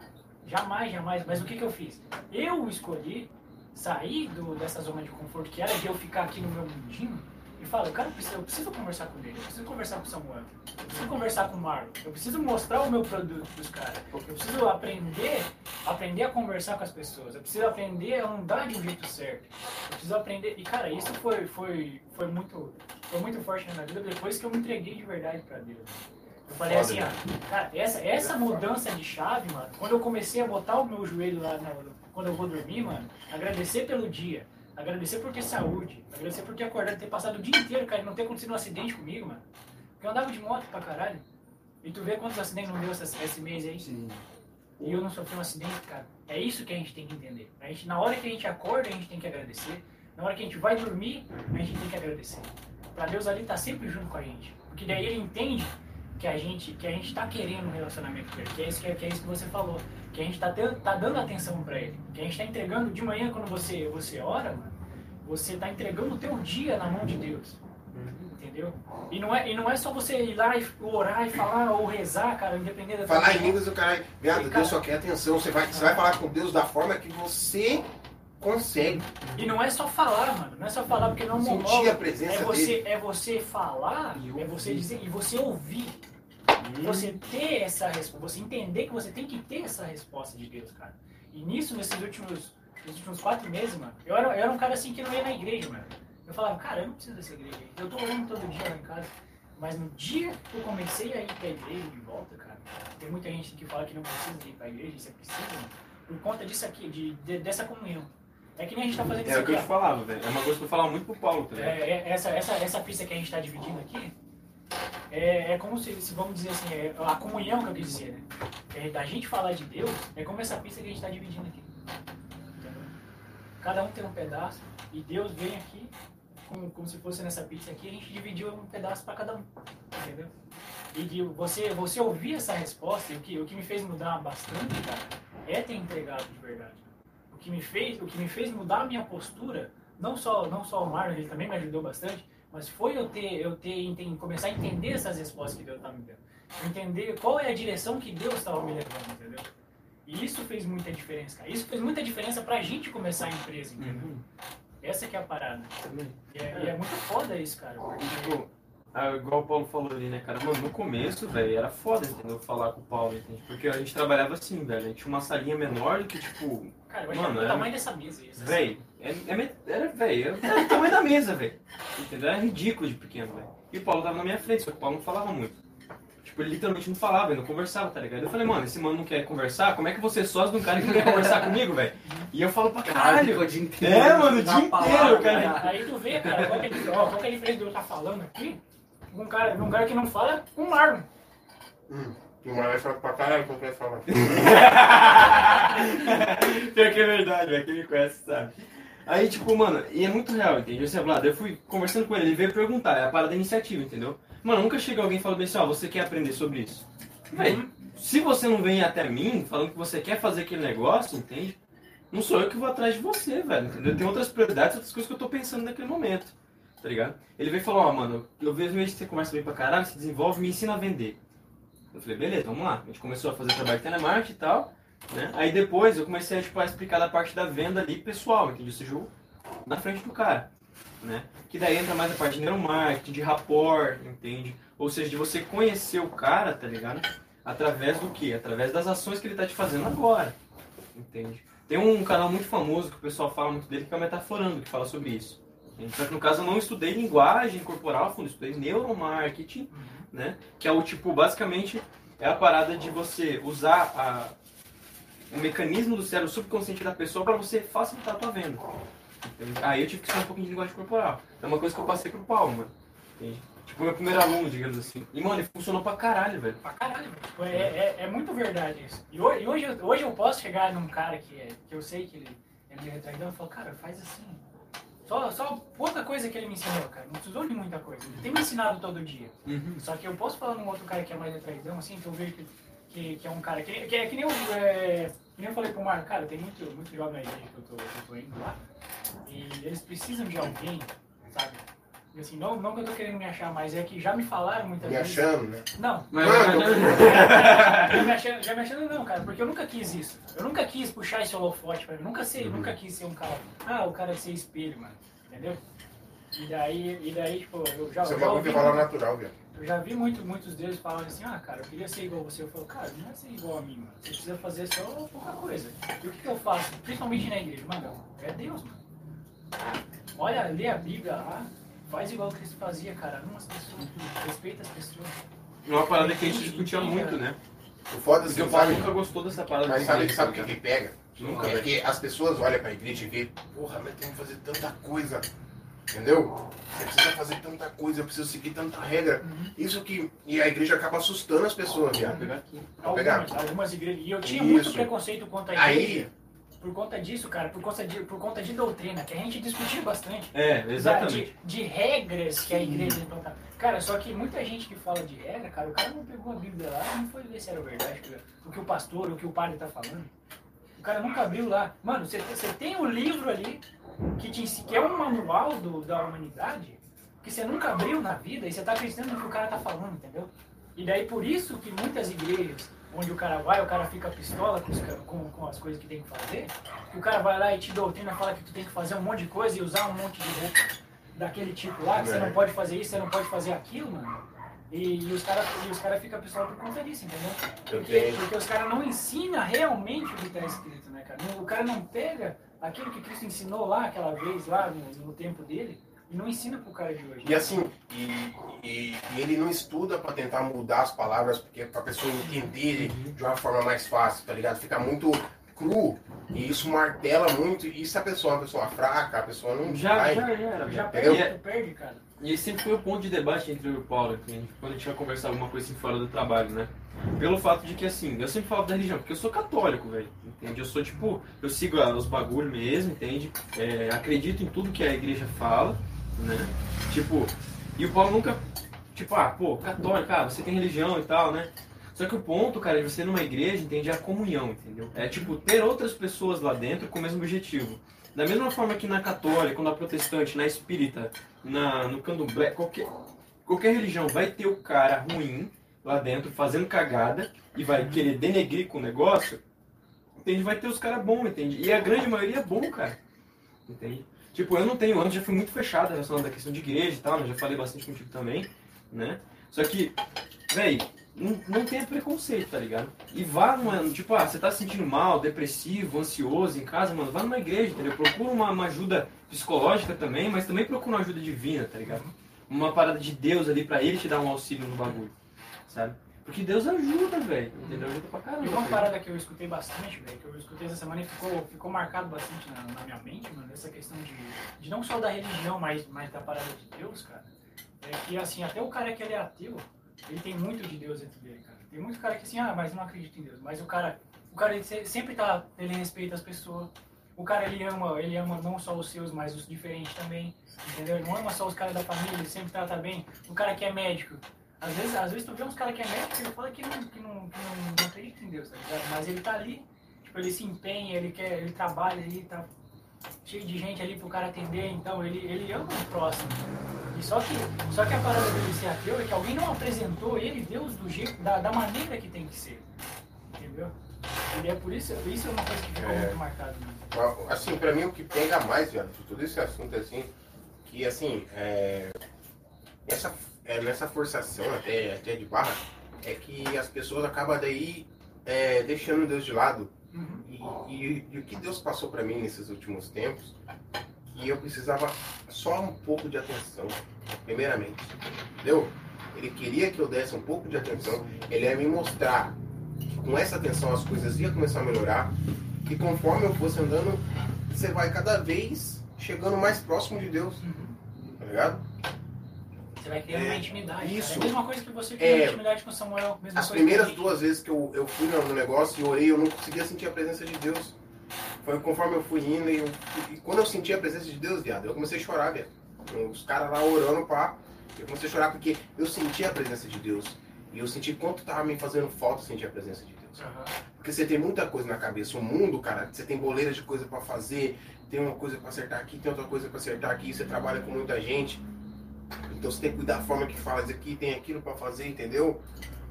Jamais, jamais. Mas o que, que eu fiz? Eu escolhi sair do, dessa zona de conforto que era de eu ficar aqui no meu mundinho e falar, cara, eu preciso, eu preciso conversar com ele, eu preciso conversar com o Samuel, eu preciso conversar com o Marlon, eu preciso mostrar o meu produto pros caras, eu preciso aprender, aprender a conversar com as pessoas, eu preciso aprender a andar de um jeito certo, eu preciso aprender. E cara, isso foi, foi, foi muito, foi muito forte na minha vida depois que eu me entreguei de verdade pra Deus. Eu falei assim, né? ó, cara, essa, essa mudança de chave, mano, quando eu comecei a botar o meu joelho lá na, quando eu vou dormir, mano, agradecer pelo dia, agradecer por ter saúde, agradecer por ter acordado, ter passado o dia inteiro, cara, e não ter acontecido um acidente comigo, mano. Porque eu andava de moto pra caralho. E tu vê quantos acidentes não deu esse, mês aí? Sim. E eu não sofri um acidente, cara. É isso que a gente tem que entender. A gente, na hora que a gente acorda, a gente tem que agradecer. Na hora que a gente vai dormir, a gente tem que agradecer. Pra Deus ali tá sempre junto com a gente. Porque daí ele entende que a gente que a gente tá querendo um relacionamento com ele. Que é isso que, que é isso que você falou. Que a gente tá, tendo, tá dando atenção pra ele. Que a gente tá entregando de manhã quando você, você ora, você tá entregando o teu dia na mão de Deus. Entendeu? E não, é, e não é só você ir lá e orar e falar ou rezar, cara, independente da Falar em línguas do caralho. Viado, cara- Deus só quer atenção. Você vai, você vai falar com Deus da forma que você consegue. E não é só falar, mano. Não é só falar porque não é um Sentir monólogo. a presença É você, dele. é você falar, é você dizer e você ouvir. Hum. Você ter essa resposta, você entender que você tem que ter essa resposta de Deus, cara. E nisso, nesses últimos, nesses últimos quatro meses, mano, eu era, eu era um cara assim que não ia na igreja, mano. Eu falava, cara, eu não preciso dessa igreja. Eu tô orando todo dia lá em casa. Mas no dia que eu comecei a ir pra igreja de volta, cara, tem muita gente que fala que não precisa ir pra igreja, isso é preciso, mano, por conta disso aqui, de, de- dessa comunhão. É que nem a gente tá fazendo É isso o que eu te falava, velho. É uma coisa que eu falava muito pro Paulo, tá ligado? É, é, essa, essa, essa pista que a gente está dividindo aqui é, é como se, se, vamos dizer assim, é a comunhão que eu quis dizer, né? É, da gente falar de Deus é como essa pista que a gente está dividindo aqui. Entendeu? Cada um tem um pedaço e Deus vem aqui como, como se fosse nessa pizza aqui, a gente dividiu um pedaço para cada um, entendeu? E de você, você ouvir essa resposta, e o que, o que me fez mudar bastante, cara, é ter entregado de verdade. O que me fez, o que me fez mudar a minha postura, não só, não só o Marlon, ele também me ajudou bastante, mas foi eu ter, eu ter enten- começar a entender essas respostas que Deus estava me dando. Entender qual é a direção que Deus estava me levando, entendeu? E isso fez muita diferença, cara. Isso fez muita diferença pra gente começar a empresa, entendeu? Essa que é a parada. Também. E é, e é muito foda isso, cara. porque- tipo, ah, igual o Paulo falou ali, né, cara? Mano, no começo, velho, era foda, entendeu? Falar com o Paulo, entende? Porque a gente trabalhava assim, velho. A gente tinha uma salinha menor do que, tipo, Cara, eu acho Mano, que é o é- tamanho dessa mesa. Isso, Véi, é, é, era, véi, era, era o tamanho da mesa, velho. Entendeu? Era ridículo de pequeno, velho. E o Paulo tava na minha frente, só que o Paulo não falava muito. Tipo, ele literalmente não falava, ele não conversava, tá ligado? Eu falei, mano, esse mano não quer conversar, como é que você é sócio de um cara que não quer conversar comigo, velho? E eu falo pra caralho. o dia inteiro. É, mano, o dia palavra, inteiro, cara. Aí tu vê, cara, qual que, é, ó, qual que é a diferença de eu estar falando aqui um cara, um cara que não fala com o Marlon. O Marlon fala pra caralho quando quer falar. Pior que é verdade, velho. Quem me conhece sabe. Aí, tipo, mano, e é muito real, entende? Esse eu fui conversando com ele, ele veio perguntar, é a parada da iniciativa, entendeu? Mano, nunca chega alguém falando assim, ó, você quer aprender sobre isso? Véi, se você não vem até mim falando que você quer fazer aquele negócio, entende? Não sou eu que vou atrás de você, velho, entendeu? Tem outras prioridades, outras coisas que eu tô pensando naquele momento, tá ligado? Ele veio e falou, ó, mano, eu vejo que você conversa bem pra caralho, se desenvolve, me ensina a vender. Eu falei, beleza, vamos lá. A gente começou a fazer trabalho de telemarketing e tal, né? Aí depois eu comecei tipo, a explicar da parte da venda ali pessoal, entendeu? Esse jogo na frente do cara, né? Que daí entra mais a parte de neuromarketing, de rapport, entende? Ou seja, de você conhecer o cara, tá ligado? Através do quê? Através das ações que ele tá te fazendo agora, entende? Tem um canal muito famoso que o pessoal fala muito dele, que é o Metaforando, que fala sobre isso. Só que no caso eu não estudei linguagem corporal, eu estudei neuromarketing, né? Que é o tipo, basicamente, é a parada de você usar a, o mecanismo do cérebro subconsciente da pessoa para você facilitar a tua venda. Entende? Aí eu tive que estudar um pouquinho de linguagem corporal. É uma coisa que eu passei pro Paulo, mano. Entende? Tipo, meu primeiro aluno, digamos assim. E, mano, ele funcionou pra caralho, velho. Pra caralho. Tipo, É, é, é muito verdade isso. E hoje, hoje, eu- posso chegar num cara que, é, que eu sei que ele é meio retardão e falar, cara, faz assim. Só, só pouca coisa que ele me ensinou, cara. Não precisou de muita coisa. Ele tem me ensinado todo dia. Só que eu posso falar num outro cara que é mais retardão, assim, que eu vejo que, que, que é um cara que, que é que nem eu, é, que nem eu falei pro Marco, cara, tem muito, muito jovem aí que eu tô, que eu tô indo lá. E eles precisam de alguém, sabe? Assim, não, não que eu tô querendo me achar, mas é que já me falaram muitas Me vezes. achando, né? Não, Mas, já me, achando, já me achando não, cara, porque eu nunca quis isso. Eu nunca quis puxar esse holofote pra mim. Nunca sei, nunca quis ser um cara. Ah, o cara ser espelho, mano. Entendeu? E daí, e daí tipo, eu já, Isso é eu já ouvi, que fala natural, velho. eu já vi muito, muitos deles falando assim, ah, cara, eu queria ser igual a você. Eu falo, cara, não é ser igual a mim, mano. Você precisa fazer só pouca coisa. E o que, que eu faço? Principalmente na igreja, mano, é Deus, mano. Olha, lê a Bíblia lá, faz igual o Cristo fazia, cara. Ama as pessoas, respeita as pessoas. Uma parada que a gente discutia muito, né? O foda, Porque assim, o Paulo sabe? nunca gostou dessa parada Mas sabe, sabe o que, que pega? Nunca, É velho. que as pessoas olham pra igreja e vê, porra, mas tem que fazer tanta coisa. Entendeu? Você precisa fazer tanta coisa, eu preciso seguir tanta regra. Isso que. E a igreja acaba assustando as pessoas, Vou viado. pegar aqui. Pra pegar. Algumas, algumas igrejas. E eu tinha muito Isso. preconceito contra a igreja. Aí, Por conta disso, cara, por conta de, por conta de doutrina, que a gente discutia bastante. É, Da- exatamente. De, de regras que a igreja implantava. Cara, só que muita gente que fala de regra, cara, o cara não pegou a Bíblia lá e não foi ver se era verdade, cara, o que o pastor, o que o padre tá falando. O cara nunca abriu lá. Mano, você, tem o livro ali que, te, que é um manual do, da humanidade que você nunca abriu na vida e você tá acreditando no que o cara tá falando, entendeu? E daí por isso que muitas igrejas, onde o cara vai, o cara fica pistola com, os com, com as coisas que tem que fazer, que o cara vai lá e te doutrina, fala que tu tem que fazer um monte de coisa e usar um monte de roupa daquele tipo lá, que você É. não pode fazer isso, você não pode fazer aquilo, mano. E, e os caras e cara ficam pistola por conta disso, entendeu? Eu Porque, porque os caras não ensinam realmente o que está escrito, né, cara? O cara não pega aquilo que Cristo ensinou lá aquela vez, lá no, no tempo dele, e não ensina pro cara de hoje. e assim, e, e- e ele não estuda pra tentar mudar as palavras, porque pra pessoa entender de uma forma mais fácil, tá ligado? Fica muito cru. E isso martela muito. E se a pessoa é uma pessoa fraca, a pessoa não Já, vai. já, já era. Já perde, é- perde, cara. E esse sempre foi o ponto de debate entre eu e o Paulo, entende? quando a gente vai conversar alguma coisa assim fora do trabalho, né? Pelo fato de que, assim, eu sempre falo da religião, porque eu sou católico, velho, entende? Eu sou, tipo, eu sigo ah, os bagulhos mesmo, entende? É, acredito em tudo que a igreja fala, né? Tipo, e o Paulo nunca, tipo, ah, pô, católico, ah, você tem religião e tal, né? Só que o ponto, cara, de você ir numa igreja, entende, é a comunhão, entendeu? É tipo, ter outras pessoas lá dentro com o mesmo objetivo. Da mesma forma que na católica, na protestante, na espírita, na, no candomblé, qualquer, qualquer religião vai ter o cara ruim lá dentro fazendo cagada e vai querer denegrir com o negócio, entende? Vai ter os caras bons, entende? E a grande maioria é bom, cara. Entende? Tipo, eu não tenho, antes já fui muito fechado relacionado à questão de igreja e tal, né? já falei bastante contigo também, né? Só que, véi, não, não tenha preconceito, tá ligado? E vá numa, tipo, ah, você tá se sentindo mal, depressivo, ansioso em casa, mano, vá numa igreja, entendeu? Procura uma, uma ajuda psicológica também, mas também procura uma ajuda divina, tá ligado? Uma parada de Deus ali pra ele te dar um auxílio no bagulho, sabe? Porque Deus ajuda, velho, entendeu? Ajuda pra caramba. E uma parada que eu escutei bastante, velho, que eu escutei essa semana e ficou, ficou marcado bastante na, na minha mente, mano, essa questão de, de não só da religião, mas, mas da parada de Deus, cara. É que, assim, até o cara que ele é ateu, ele tem muito de Deus dentro dele, cara. Tem muito cara que, assim, ah, mas não acredita em Deus. Mas o cara, o cara ele se- sempre tá, ele respeita as pessoas. O cara, ele ama, ele ama não só os seus, mas os diferentes também, entendeu? Ele não ama só os caras da família, ele sempre trata bem. O cara que é médico, às vezes, às vezes tu vê uns caras que é médico e ele fala que não, que, não, que não, não acredita em Deus, tá ligado? Mas ele tá ali, tipo, ele se empenha, ele quer, ele trabalha, ele tá cheio de gente ali pro cara atender, então ele, ele ama o próximo. E só que, só que a parada dele ser ateu é que alguém não apresentou ele Deus do jeito, da, da maneira que tem que ser. Entendeu? E é por isso, isso é uma coisa que ficou É. muito marcado. Né? Assim, pra mim o que pega mais, viado, de todo esse assunto assim, que assim, é, essa, é, nessa forçação até, até de barra, é que as pessoas acabam daí é, deixando Deus de lado. Uhum. E, e- e o que Deus passou pra mim nesses últimos tempos, que eu precisava só um pouco de atenção, primeiramente. Entendeu? Ele queria que eu desse um pouco de atenção, ele ia me mostrar que com essa atenção as coisas iam começar a melhorar, que conforme eu fosse andando, você vai cada vez chegando mais próximo de Deus, Uhum. tá ligado? Você vai criando É, uma intimidade. cara. isso. É a mesma coisa que você criou É, intimidade com Samuel. Mesma As primeiras duas vezes que eu, eu fui no negócio e orei, eu não conseguia sentir a presença de Deus. Foi conforme eu fui indo e, eu- e quando eu senti a presença de Deus, viado, eu comecei a chorar, viado. Os caras lá orando, pá. Eu comecei a chorar porque eu senti a presença de Deus. E eu senti quanto tava me fazendo falta sentir a presença de Deus. Aham. Porque você tem muita coisa na cabeça. O mundo, cara, você tem boleira de coisa pra fazer, tem uma coisa pra acertar aqui, tem outra coisa pra acertar aqui, você trabalha com muita gente. Então você tem que cuidar da forma que isso aqui, tem aquilo pra fazer, entendeu?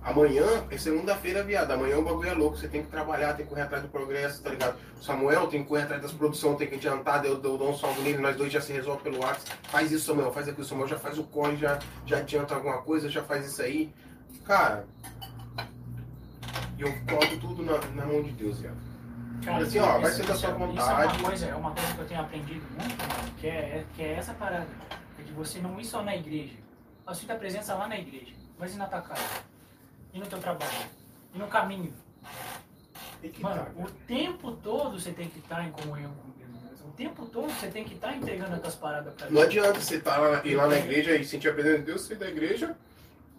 Amanhã é segunda-feira, viado. Amanhã o bagulho é louco. Você tem que trabalhar, tem que correr atrás do progresso, tá ligado? O Samuel tem que correr atrás das produções, tem que adiantar, eu, eu dou um salve nele, nós dois já se resolve pelo WhatsApp. Faz isso, Samuel, faz aquilo, Samuel já faz o corre, já, já adianta alguma coisa, já faz isso aí. Cara, e eu coloco tudo na, na mão de Deus, viado. Cara, Assim, ó, vai ser da sua é- Isso é vontade. uma coisa, é uma coisa que eu tenho aprendido muito, mano, que é, que é essa parada. Você não ir só na igreja. A sua presença lá na igreja, mas e na tua casa? E no teu trabalho? E no caminho? Que Mano, tá, o tempo todo você tem que estar em comunhão com Deus. O tempo todo você tem que estar entregando as tuas paradas pra Não Deus. adianta você tá lá, ir lá na igreja e sentir a presença de Deus, sair da igreja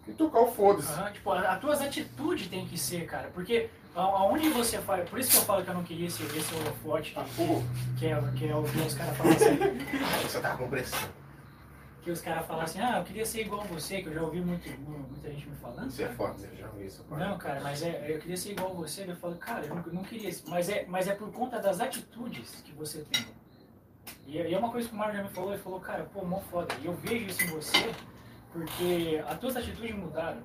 e tocar o foda-se. Aham, tipo, as tuas atitudes tem que ser, cara. Porque aonde você faz. Por isso que eu falo que eu não queria esse, esse holofote, Ah, pô, que é, que é o que os caras falam assim. você tá com pressão. Que os caras falam assim, ah, eu queria ser igual a você, que eu já ouvi muito, muita gente me falando. Isso é cara. foda, você já ouviu isso. pai. Não, cara, mas é, eu queria ser igual a você. Eu falo, cara, eu não, eu não queria isso. Mas é, mas é por conta das atitudes que você tem. E, é- e é uma coisa que o Mário já me falou, ele falou, cara, pô, mó foda. E eu vejo isso em você, porque as tuas atitudes mudaram.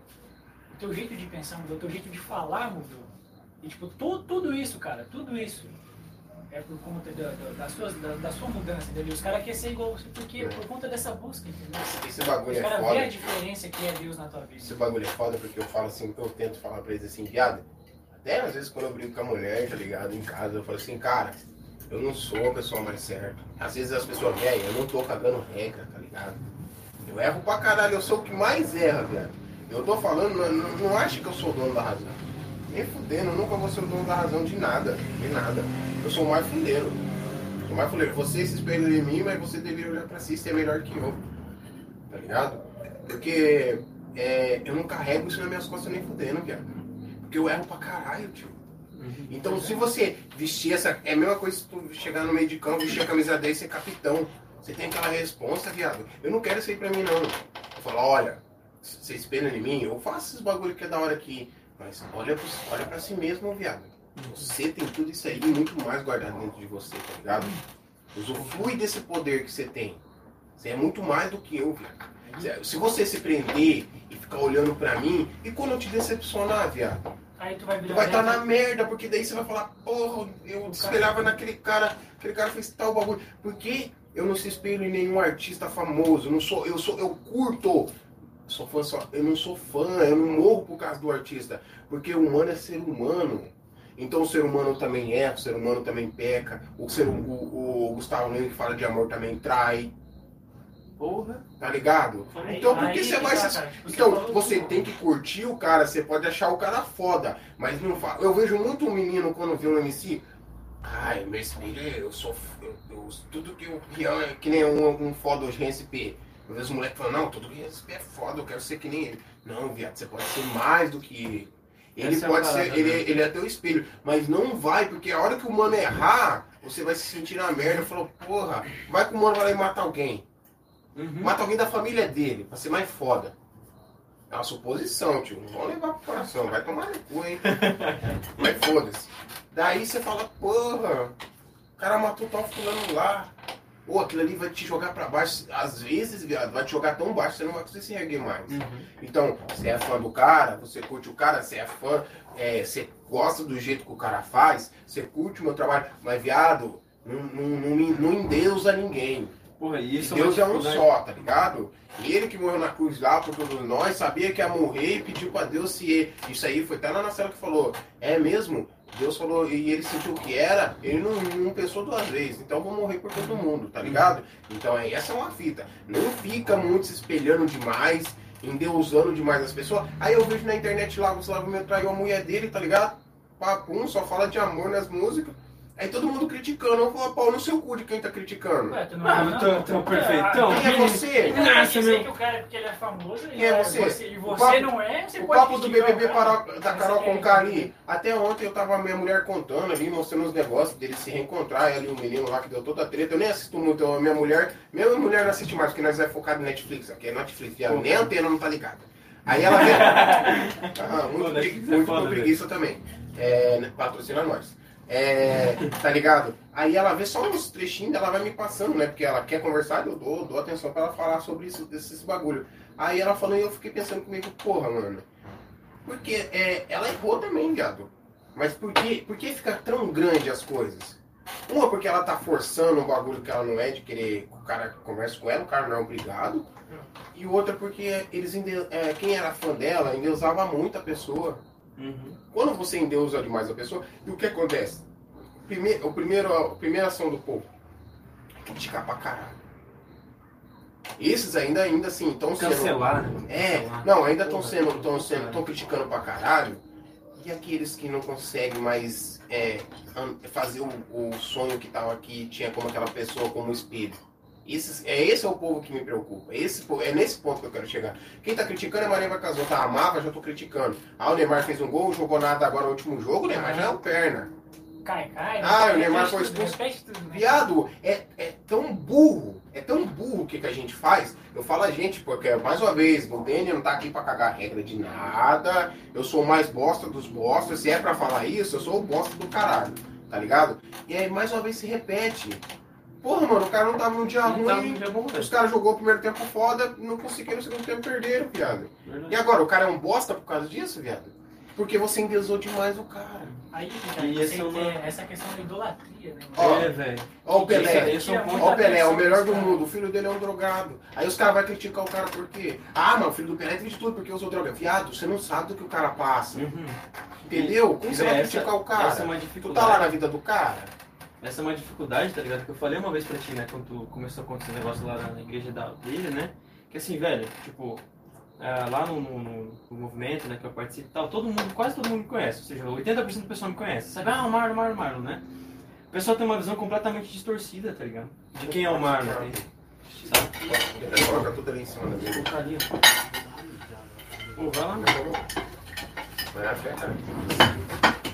O teu jeito de pensar mudou, o teu jeito de falar mudou. E tipo, tu, tudo isso, cara, tudo isso é por conta da, da, das suas, da, da sua mudança, entendeu? Os caras querem ser igual você, porque É. por conta dessa busca, entendeu? Esse bagulho Os é foda. a diferença que é Deus na tua vida. Esse bagulho é foda porque eu falo assim, eu tento falar pra eles assim, viado. Até às vezes quando eu brigo com a mulher, tá ligado, em casa, eu falo assim, cara, eu não sou a pessoa mais certa. Às vezes as pessoas veem, eu não tô cagando regra, tá ligado? Eu erro pra caralho, eu sou o que mais erra, viado. Eu tô falando, não, não, não acha que eu sou o dono da razão. Nem fudendo, eu nunca vou ser o dono da razão de nada, de nada. Eu sou o mais fundeiro. Sou o mais fundeiro. Você se espelha em mim, mas você deveria olhar pra si e ser melhor que eu. Tá ligado? Porque é, eu não carrego isso nas minhas costas nem fudendo, viado. Porque eu erro pra caralho, tio. Então, se você vestir essa. É a mesma coisa se tu chegar no meio de campo, vestir a camisa 10 e ser capitão. Você tem aquela responsa, viado. Eu não quero isso aí pra mim, não. Eu falo, olha, você espelha em mim, eu faço esses bagulho que é da hora aqui. Mas olha, olha pra si mesmo, viado. Você tem tudo isso aí e muito mais guardado dentro de você, tá ligado? Usufrui desse poder que você tem. Você é muito mais do que eu, viado. Se- você se prender e ficar olhando pra mim, e quando eu te decepcionar, viado? Aí tu vai Tu virar. vai estar velho. na merda, porque daí você vai falar, porra, eu espelhava naquele cara, aquele cara fez tal bagulho. Por que eu não se espelho em nenhum artista famoso? Não sou, eu sou, eu curto. Sou fã só, eu não sou fã, eu não morro por causa do artista. Porque o humano é ser humano. Então o ser humano também é, o ser humano também peca. O, ser, o, o, o Gustavo Lima que fala de amor também trai, Porra. tá ligado? Aí- Então por que você vai tá, se cara. Tipo, então, você do- tem que curtir o cara, você pode achar o cara foda, mas não fala. Eu vejo muito um menino quando vê um MC, ai, meu espelho, eu sou. Eu, eu- tudo que eu. Que, é- que nem um, um foda hoje, RSP. Eu vejo os moleques falando, não, que RSP é foda, eu quero ser que nem ele. Não, viado, você pode ser mais do que ele. Ele Essa é pode ser, parada, ele, né? ele é teu espelho, mas não vai, porque a hora que o mano errar, você vai se sentir na merda. Falou, porra, vai que o mano vai lá e mata alguém. Uhum. Mata alguém da família dele, pra ser mais foda. É uma suposição, tio. Não vamos levar pro coração, vai tomar no cu, hein? Mas foda-se. Daí você fala, porra, o cara matou tal fulano lá. Pô, aquilo ali vai te jogar pra baixo. Às vezes, viado, vai te jogar tão baixo que você não vai conseguir se erguer mais. Uhum. Então, você é fã do cara, você curte o cara, você é fã, é, você gosta do jeito que o cara faz, você curte o meu trabalho, mas viado, não, não, não, não endeusa ninguém. Porra, isso Deus é um só, tá ligado? Ele que morreu na cruz lá por todos nós, sabia que ia morrer e pediu pra Deus se. Isso aí foi até na cela que falou. É mesmo? Deus falou, e ele sentiu que era, ele não, não pensou duas vezes, então vou morrer por todo mundo, tá ligado? Então é, essa é uma fita. Não fica muito se espelhando demais, endeusando demais as pessoas. Aí eu vejo na internet lá, o Gustavo me traiu a mulher dele, tá ligado? Papum, só fala de amor nas músicas. Aí todo mundo criticando. Eu falo, pau no seu cu de quem tá criticando. Ué, tu não Ah, é, não? tão- tão perfeitão. Quem é você? Não Nossa, meu. que o cara, porque ele é famoso, Quem é ele você? E você papo- não é, você O pode papo do BBB cara. Paró- da Carol Conká ali. Até ontem eu tava a minha mulher contando ali, mostrando os negócios dele se reencontrar. Ela e o menino lá que deu toda a treta. Eu nem assisto muito. A minha mulher, minha mulher não assiste mais, porque nós é focado em Netflix. Aqui é Netflix, viado. nem a antena não tá ligada. Aí ela vê. ah, muito, Pô, pregui- Netflix é muito foda, preguiça também. É, patrocina nós. É, tá ligado? Aí ela vê só uns trechinhos, ela vai me passando, né? Porque ela quer conversar, eu dou, dou atenção pra ela falar sobre isso, desses bagulho. Aí ela falou e eu fiquei pensando comigo, porra, mano. Porque é, ela errou também, viado. Mas por que, por que fica tão grande as coisas? Uma, porque ela tá forçando um bagulho que ela não é, de querer que o cara converse com ela, o cara não é obrigado. E outra, porque eles é, quem era fã dela endeusava muito a pessoa. Uhum. Quando você endeusa demais a pessoa, e o que acontece? Prime- o primeiro, a primeira ação do povo criticar pra caralho. Esses ainda, ainda assim, estão sendo. Cancelar, né? É, Cancelar. não, ainda estão sendo, estão sendo, estão criticando pra caralho. E aqueles que não conseguem mais é, fazer o, o sonho que tava aqui, tinha como aquela pessoa como espelho. Esses, é esse é o povo que me preocupa. Esse, é nesse ponto que eu quero chegar. Quem tá criticando é Maria Vacazou, tá? Amava, já tô criticando. Ah, o Neymar fez um gol, jogou nada agora no último jogo, o Neymar já é o perna. Cai, cai. Ah, né? o Neymar foi expulso. né? Viado, é, é tão burro, é tão burro o que, que a gente faz. Eu falo a gente, porque, mais uma vez, o Daniel não tá aqui pra cagar regra de nada. Eu sou o mais bosta dos bostas. Se é pra falar isso, eu sou o bosta do caralho, tá ligado? E aí, mais uma vez, se repete. Porra, mano, o cara não tava num dia Não ruim. num dia bom. Os caras jogou o primeiro tempo foda, não conseguiram o segundo tempo perderam, viado. Verdade. E agora, o cara é um bosta por causa disso, viado? Porque você endeusou demais o cara. Aí, E cara, essa você é uma- tem essa questão da idolatria, né? Ó, É, velho. Ó o Pelé. Esse é um. Ó o Pelé, é o melhor do mundo. O filho dele é um drogado. Aí os caras vão criticar o cara por quê? Ah, mas o filho do Pelé teve de tudo porque usou droga. Viado, você não sabe do que o cara passa. Uhum. Entendeu? Como você vai Essa- criticar o cara? Essa é uma Tu tá dificuldade. lá na vida do cara? Essa é uma dificuldade, tá ligado? Que eu falei uma vez pra ti, né? Quando tu começou a acontecer esse negócio lá na igreja da, dele, né? Que assim, velho, tipo, ah, lá no, no- no- no movimento, né, que eu participo e tal, todo mundo, quase todo mundo me conhece. Ou seja, 80% do pessoal me conhece. Sabe, ah, o Marlon, Marlon, Marlon, né? O pessoal tem uma visão completamente distorcida, tá ligado? De quem é o Marlon, né? Sabe? Coloca tudo ali em cima da mesa. Vou colocar ali, ó. Pô, vai lá, meu. Vai na fé, cara.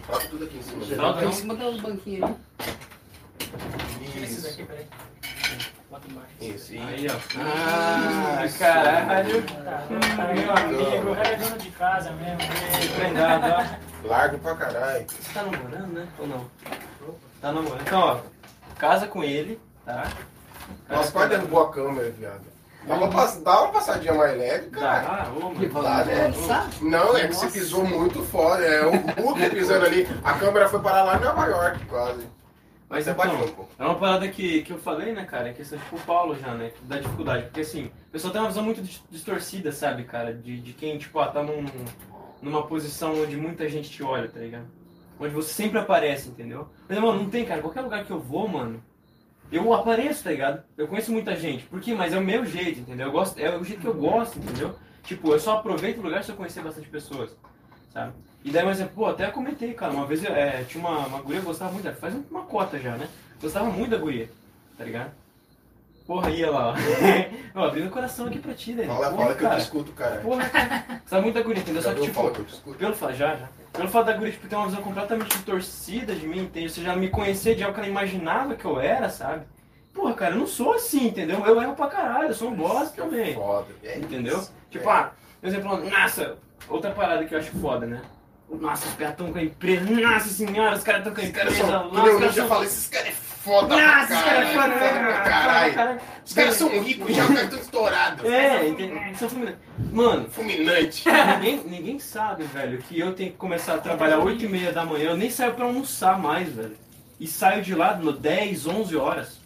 Coloca tudo aqui em cima. Tá em cima dos banquinhos aí. Isso. aqui, peraí. Bota embaixo. Isso, e... Aí, ó. Ah, caralho. Tá, tá, meu amigo, é dono de casa mesmo. Prendado, ó. Largo pra caralho. Você tá namorando, né? Ou não? Tá namorando. Então, ó. Casa com ele, tá? Nossa, quase derrubou a câmera, viado. Dá uma, pass- dá uma passadinha mais leve, cara. Dá, ô, mano. Dá, né? Não, é que você pisou muito foda. É o Hulk pisando ali. A câmera foi parar lá em Nova York, quase. Mas Você então, um pouco. é uma parada que, que eu falei, né, cara? É questão tipo o Paulo já, né? Da dificuldade. Porque assim, o pessoal tem uma visão muito dis- distorcida, sabe, cara? De, de quem, tipo, ah, tá num, numa posição onde muita gente te olha, tá ligado? Onde você sempre aparece, entendeu? Mas, mano, não tem, cara. Qualquer lugar que eu vou, mano, eu apareço, tá ligado? Eu conheço muita gente. Por quê? Mas é o meu jeito, entendeu? Eu gosto, é o jeito que eu gosto, entendeu? Tipo, eu só aproveito o lugar se eu conhecer bastante pessoas, sabe? E daí, mas, pô, até comentei, cara, uma vez eu, é, tinha uma, uma guria que eu gostava muito faz uma cota já, né? Gostava muito da guria, tá ligado? Porra, ia lá, ó. Abrindo o coração aqui pra ti, né? Fala, Porra, fala que eu te escuto, cara. Porra, cara. Gostava muito da guria, entendeu? Só que, tipo, que pelo fato, já, já. Pelo fato da guria, tipo, ter uma visão completamente distorcida de mim, entende? Você já me conhecer de algo que ela imaginava que eu era, sabe? Porra, cara, eu não sou assim, entendeu? Eu erro pra caralho, eu sou um bosta também. Foda. É Entendeu? isso. Tipo, É. ah, por exemplo, nossa, outra parada que eu acho foda, né? Nossa, os caras tão com a empresa, nossa senhora, os caras tão com a Esses caras empresa são. o Ninja são... fala, esses caras é foda pra Nossa, esses caras é caralho. foda, pra caralho. Os caras são ricos já, os caras estão estourados. É? São fulminantes. Mano, Fulminante. ninguém, ninguém sabe, velho, que eu tenho que começar a trabalhar 8 e meia da manhã, eu nem saio pra almoçar mais, velho. E saio de lá no 10, 11 horas, É,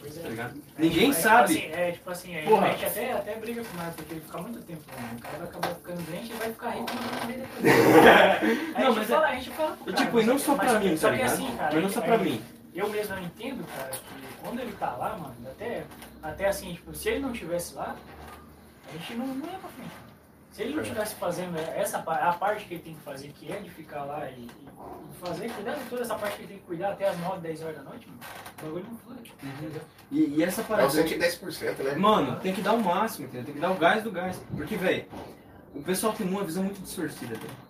Pois é. tá ligado? É, Ninguém tipo, é, sabe. Tipo assim, é, tipo assim, é, Porra. a gente até, até briga com o Marco, porque ele fica muito tempo lá. O cara vai acabar ficando doente e vai ficar rico a Não, mas fala, a gente fala pro cara, tipo, e não mas- só pra mas- mim, tá que ligado? assim, cara, Mas não só pra mim. Eu mesmo eu entendo, cara, que quando ele tá lá, mano, até, até assim, tipo, se ele não estivesse lá, a gente não, não ia pra frente. Se ele não É. estivesse fazendo essa a parte que ele tem que fazer, que é de ficar lá e, e fazer, cuidar de toda essa parte que ele tem que cuidar até as 9, 10 horas da noite, mano, o bagulho não flui. Entendeu? E, e essa É o parada... 110%, né? Mano, tem que dar o máximo, entendeu? Tem que dar o gás do gás. Porque, velho, o pessoal tem uma visão muito distorcida, velho.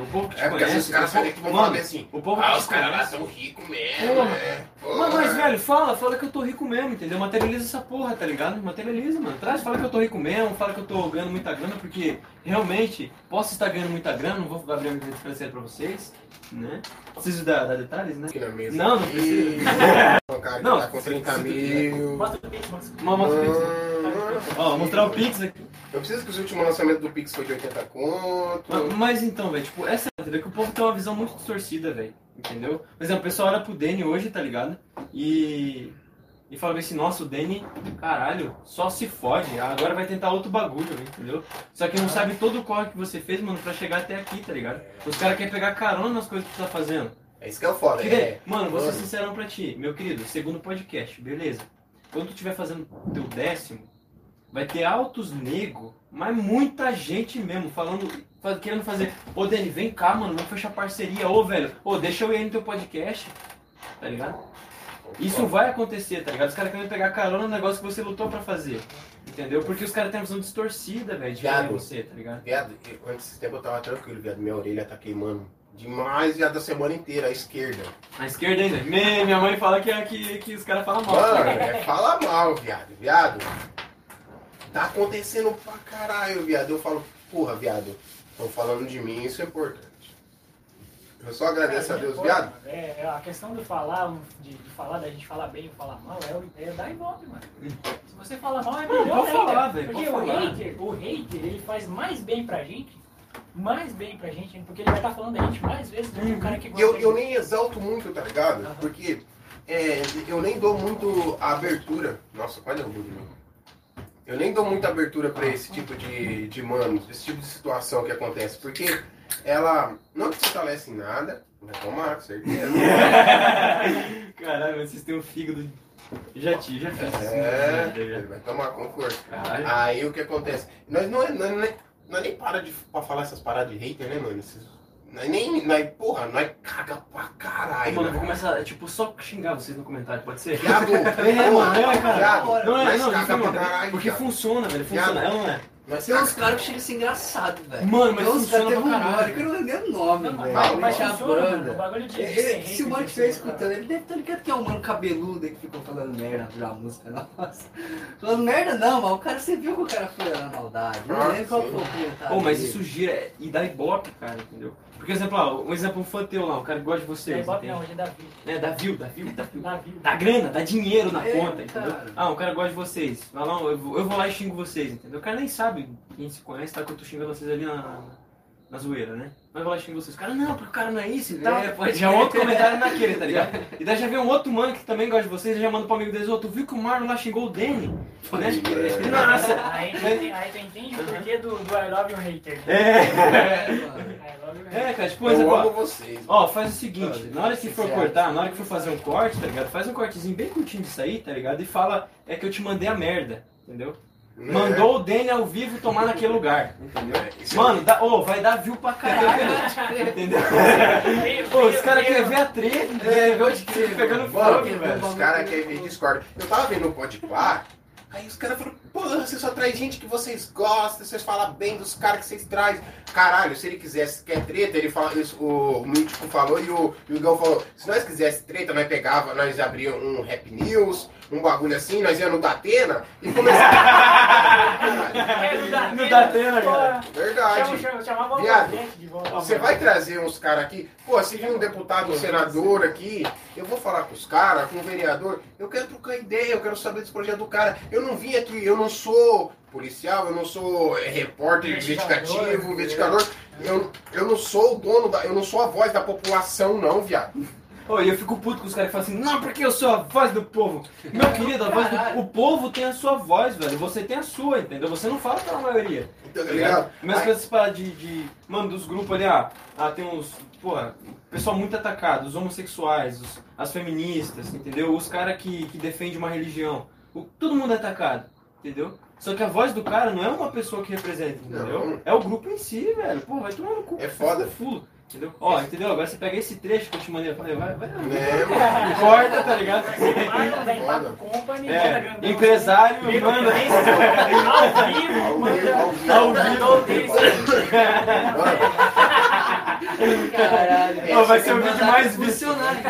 O povo que te É conhece... os caras sabem que vão mano, assim. o povo Ah, os caras lá são ricos mesmo, Porra. né? Porra. Mas, mas, velho, fala, fala que eu tô rico mesmo, entendeu? Materializa essa porra, tá ligado? Materializa, mano. Traz, fala que eu tô rico mesmo, fala que eu tô ganhando muita grana, porque realmente posso estar ganhando muita grana, não vou abrir a minha financeira pra vocês, né? Preciso dar, dar detalhes, né? Aqui na mesa. Não, não precisa. Não, tá com se- 30 se tu mil. Mostra o Pix, mostra o Uma Pix. Ó, mostrar o Pix aqui. Eu preciso que os últimos lançamentos do Pix foi de 80 conto. Mas, mas então, velho, tipo, essa entendeu? Que o povo tem uma visão muito distorcida, velho. Entendeu? Por exemplo, o pessoal olha pro Danny hoje, tá ligado? E. E fala assim, nossa, o Danny, caralho, só se fode. Agora vai tentar outro bagulho, entendeu? Só que não sabe todo o corre que você fez, mano, pra chegar até aqui, tá ligado? Os caras querem pegar carona nas coisas que tu tá fazendo. É isso que é o foda. Que É. mano, vou ser sincerão pra ti, meu querido, segundo podcast, beleza. Quando tu estiver fazendo teu décimo, vai ter altos nego, mas muita gente mesmo, falando, fa- querendo fazer, ô Dani, vem cá, mano, vamos fechar parceria, ô velho, ô, deixa eu ir no teu podcast, tá ligado? Isso vai acontecer, tá ligado? Os caras querem pegar carona no negócio que você lutou pra fazer, entendeu? Porque os caras têm uma visão distorcida, velho, de é Viado. você, tá ligado? Viado, eu- antes desse tempo eu tava tranquilo, viado. Minha orelha tá queimando demais, viado, a semana inteira, a esquerda. A esquerda ainda, Me- minha mãe fala que, é que, que os caras falam mal. Mano, é, fala mal, viado. Viado, tá acontecendo pra caralho, viado. Eu falo, porra, viado, estão falando de mim, isso é importante. Eu só agradeço a Deus, viado. É, é, a questão de falar, de, de falar, da gente falar bem ou falar mal, é, é dar ibope, mano. Se você fala mal, é Não, melhor pode ainda. falar, velho, Porque o falar. hater, o hater, ele faz mais bem pra gente, mais bem pra gente, porque ele vai estar falando da gente mais vezes do que o cara que E gosta eu, eu nem exalto muito, tá ligado? Aham. Porque é, eu nem dou muito a abertura. Nossa, quase derrubou de mim. Eu nem dou muita abertura pra esse tipo de, de manos, esse tipo de situação que acontece. Porque ela não te fortalece em nada. Vai tomar, com certeza. Caralho, vocês têm um fígado. Já tive, já fiz. É, Já, vai tomar com força. Aí o que acontece? Nós não, é- nós, nós, nós nem para de pra falar essas paradas de hater, né, mano? Esses- nós nem. Nós, porra, nós caga pra caralho. Mano, eu vou mano. começar, tipo, só xingar vocês no comentário, pode ser? Viado, É, mano, é, cara. Não é, não, caga pra caralho, Porque viado. funciona, velho, funciona, é ou não é? Mas Tem uns caras que chegam a ser engraçado, velho. Mano, mas Tem uns caras funciona teve um pra mano que eu não lembro nem o nome, Não, velho. mas, Não, mas a. O banda. bagulho de, de Ele- ser Se o mano estiver escutando, ele deve estar ligado que é um mano cabeludo aí que ficou falando merda na música nossa. Falando merda não, mas o cara, você viu que o cara foi na maldade. Eu Ah, não lembro qual foi o comentário. Pô, mas dele. isso gira e dá ibope, cara, entendeu? Porque, exemplo, ó, um exemplo um fã teu lá, um cara que gosta de Não, vocês, Ibope entende? não, hoje é Davi. É, view, dá view, dá view. Davi. Dá grana, dá dinheiro na É, conta, entendeu? cara. Ah, um cara gosta de vocês. Vai lá, eu vou, eu vou lá e xingo vocês, entendeu? O cara nem sabe quem se conhece, tá? Que eu tô xingando vocês ali na, na zoeira, né? Mas vou lá xingo vocês. O cara, não, porque o cara não é isso e tal. É, pode já crer. outro comentário naquele, tá ligado? E daí já vem um outro mano que também gosta de vocês e já manda pro amigo deles, ô, tu viu que o Marlon lá xingou o Danny? Né? Nossa! Aí, tu ente- aí tu entende o porquê do, do I love you hater. É, É, é, hater. cara, tipo, Eu exemplo, ó, amo vocês. Ó, faz o seguinte, na hora que for cortar, na hora que for fazer um corte, tá ligado? Faz um cortezinho bem curtinho disso aí, tá ligado? E fala, é que eu te mandei a merda, entendeu? Mandou o Danny ao vivo tomar naquele lugar, entendeu? É, Mano, dá, ô, vai dar view pra caralho, entendeu? Pô, os caras querem ver a treta, pode crer, pegando fogo, velho. os caras querem ver Discord. Eu tava vendo o Podpah, aí os caras falaram, pô, você só traz gente que vocês gostam, vocês falam bem dos caras que vocês trazem. Caralho, se ele quisesse quer treta, ele fala, isso, o Mítico falou e o, e o Igão falou, se nós quisesse treta, nós pegava, nós abríamos um Rap News, um bagulho assim, nós ia no Datena e começava. É, no Datena, cara. Verdade. chama- Viado. volta. Você vai trazer uns caras aqui, pô, se vir um deputado, um senador aqui, eu vou falar com os caras, com o vereador, eu quero trocar ideia, eu quero saber desse projeto do cara. Eu não vim aqui, eu não sou policial, eu não sou é, repórter investigativo, né? investigador, eu, eu não sou o dono da, eu não sou a voz da população não, viado. E eu fico puto com os caras que falam assim, não, porque eu sou a voz do povo. Meu querido, a voz do... o povo tem a sua voz, velho. Você tem a sua, entendeu? Você não fala pela maioria. Tá ligado? Mesmo Aí- com essas paradas de, de. Mano, dos grupos ali, ah, ah, tem uns. Porra, pessoal muito atacado, os homossexuais, os- as feministas, entendeu? Os caras que, que defendem uma religião. O- todo mundo é atacado, entendeu? Só que a voz do cara não é uma pessoa que representa, entendeu? Não. É o grupo em si, velho. Pô, vai tomar no cu. É foda. Fulo, entendeu? Ó, entendeu? Agora você pega esse trecho que eu te mandei, eu falei, vai, vai. Né, mano? Corta, tá ligado? É, empresário, manda. Ao vivo, Ao manda. ao vivo. Caralho. Ó, vai ser o vídeo mais funcionário.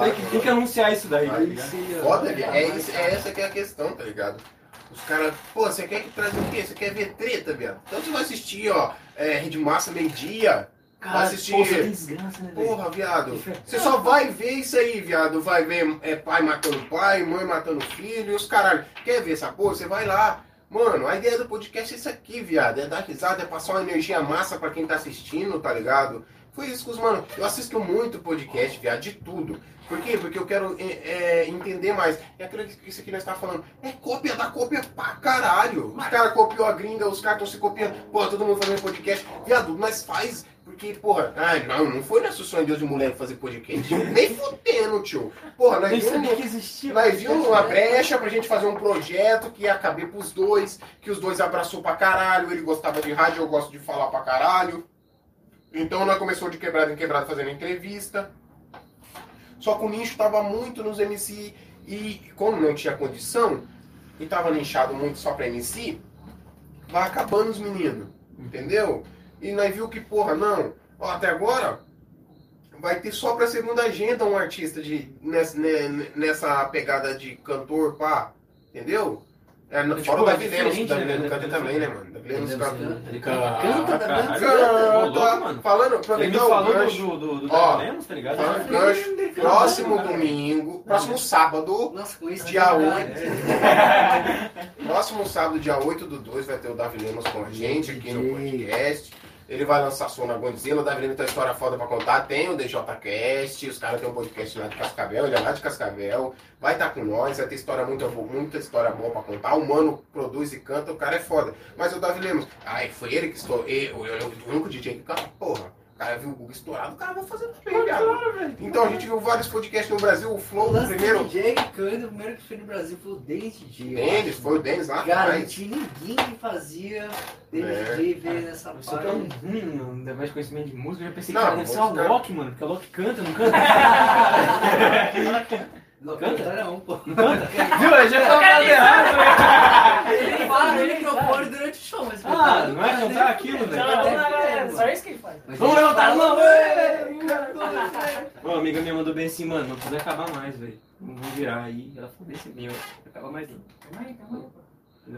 Tem que, tem que anunciar isso daí, tá Aí ligado? sim, ó. Foda, é, isso- é essa que é a questão, tá ligado? Os caras, pô, você quer que trazer o quê? Você quer ver treta, viado? Então você vai assistir, ó, é, Rede Massa meio-dia. Vai assistir. tem desgraça, né, velho? Porra, viado. Você só vai ver isso aí, viado. Vai ver é, pai matando pai, mãe matando filho e os caralho. Quer ver essa porra? Você vai lá. Mano, a ideia do podcast é isso aqui, viado. É dar risada, é passar uma energia massa pra quem tá assistindo, tá ligado? Foi isso que os mano. Eu assisto muito podcast, viado, de tudo. Por quê? Porque eu quero é, é, entender mais. É aquilo que isso aqui nós tá falando. É cópia da cópia pra caralho. Os caras copiou a gringa, os caras estão se copiando. Porra, todo mundo fazendo podcast. Viado, nós faz. Porque, porra, ai, não, não foi nosso sonho de Deus de mulher fazer podcast. Nem fudendo, tio. Porra, nós vimos, que existia. nós vimos uma brecha pra gente fazer um projeto que ia caber pros dois, que os dois abraçou pra caralho, ele gostava de rádio, eu gosto de falar pra caralho. Então nós começou de quebrado em quebrado fazendo entrevista. Só que o nicho tava muito nos MC e como não tinha condição, e tava nichado muito só pra MC, vai acabando os meninos, entendeu? E nós viu que, porra, não, ó, até agora vai ter só pra segunda agenda um artista de, nessa, né, nessa pegada de cantor, pá, entendeu? É, no- Tipo, fora o Davi Lemos, Davi né? Lemos canta também, né, mano? Davi Lemos canta. Ele Canta, canta, falando, aproveitar o falou gancho, do, do, do Ó, Davi Lemos, tá ligado? falando gancho, próximo domingo, próximo sábado, Dia cara, oito. né? Próximo sábado, dia 8 do 2, vai ter o Davi Lemos com a gente aqui no podcast. Ele vai lançar som na Godzilla. O Davi tem história foda pra contar. Tem o DJCast. Os caras têm um podcast lá de Cascavel. Ele é lá de Cascavel. Vai estar com nós. Vai ter história muito muita história boa pra contar. O mano produz e canta. O cara é foda. Mas o Davi Lemos, ai, foi ele que estourou. Eu, eu, eu, o único DJ que canta, porra. O cara viu o Google estourado. O cara vai fazer também, viado. Então a gente viu vários podcasts no Brasil. O Flow, O o lance primeiro. DJ Kanye, o primeiro que foi no Brasil foi o Dennis DJ. eu acho. foi o Denis lá Cara, não tinha ninguém que fazia Dennis É. DJ ver nessa Eu sou parte. tão ruim negócio de conhecimento de música, eu já pensei, Não, cara, deve ser a música- Loki, mano, porque a Loki canta, não canta? Não Canta? canta não, pô. Viu? Eu já tava falando errado, né? Ele fala no microfone durante o show, mas... aquilo, Não, velho. não, não, não, não, Só isso que ele faz. Vamos ele levantar a mão, "Ei, Uma amiga minha mandou bem assim, mano, não precisa acabar mais, velho. Não vou virar aí. Ela falou bem assim, meu, não acaba mais não. Calma aí, calma aí.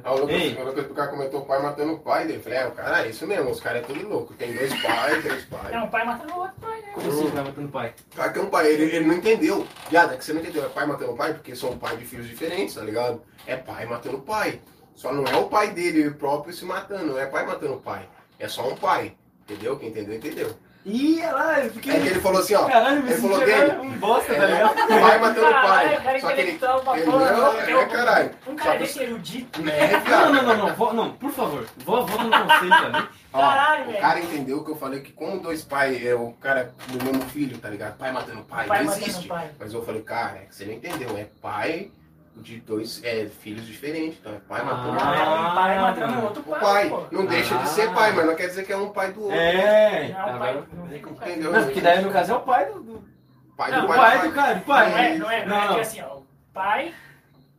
A Lucas, Ei, a Lucas, o cara comentou o pai matando o pai dele. Eu falei, é, o cara, é isso mesmo, os caras é tudo louco. Tem dois pais, três pais. Não, o pai matando o outro pai, né? como assim vai matando pai? Cara, que é um pai, ele, ele não entendeu. Viado, é que você não entendeu, é pai matando pai, porque são pais de filhos diferentes, tá ligado? É pai matando pai. Só não é o pai dele próprio se matando, não é pai matando o pai. É só um pai. Entendeu? Quem entendeu, entendeu. Ih, olha lá, eu fiquei. É que ele falou assim, ó. Caralho, me ele falou dele. agora um bosta, tá É, ligado? pai matando Caralho, pai. cara Só que ele. pra ele não, Eu- é, caralho. Um cara desse erudito. Né, Não, viado? não, não, não, vo- não, por favor, vo- volta no conceito ali. Ó, Caralho, o velho. cara entendeu que eu falei que como dois pais é o cara do mesmo filho, tá ligado? Pai matando pai, Pai não matando existe. pai. Mas eu falei, cara, é que você não entendeu, é pai de dois é, filhos diferentes. Então é pai matando Ah, pai. É um pai matando outro O pai. pai pô. não deixa de Ah. ser pai, mas não quer dizer que é um pai do outro. É, Não, o pai pai. Entendeu? Não, porque daí no caso é o pai do. do Pai Não, do o pai, pai do cara, do pai. Não é, não é, não é Não. que assim, ó. O pai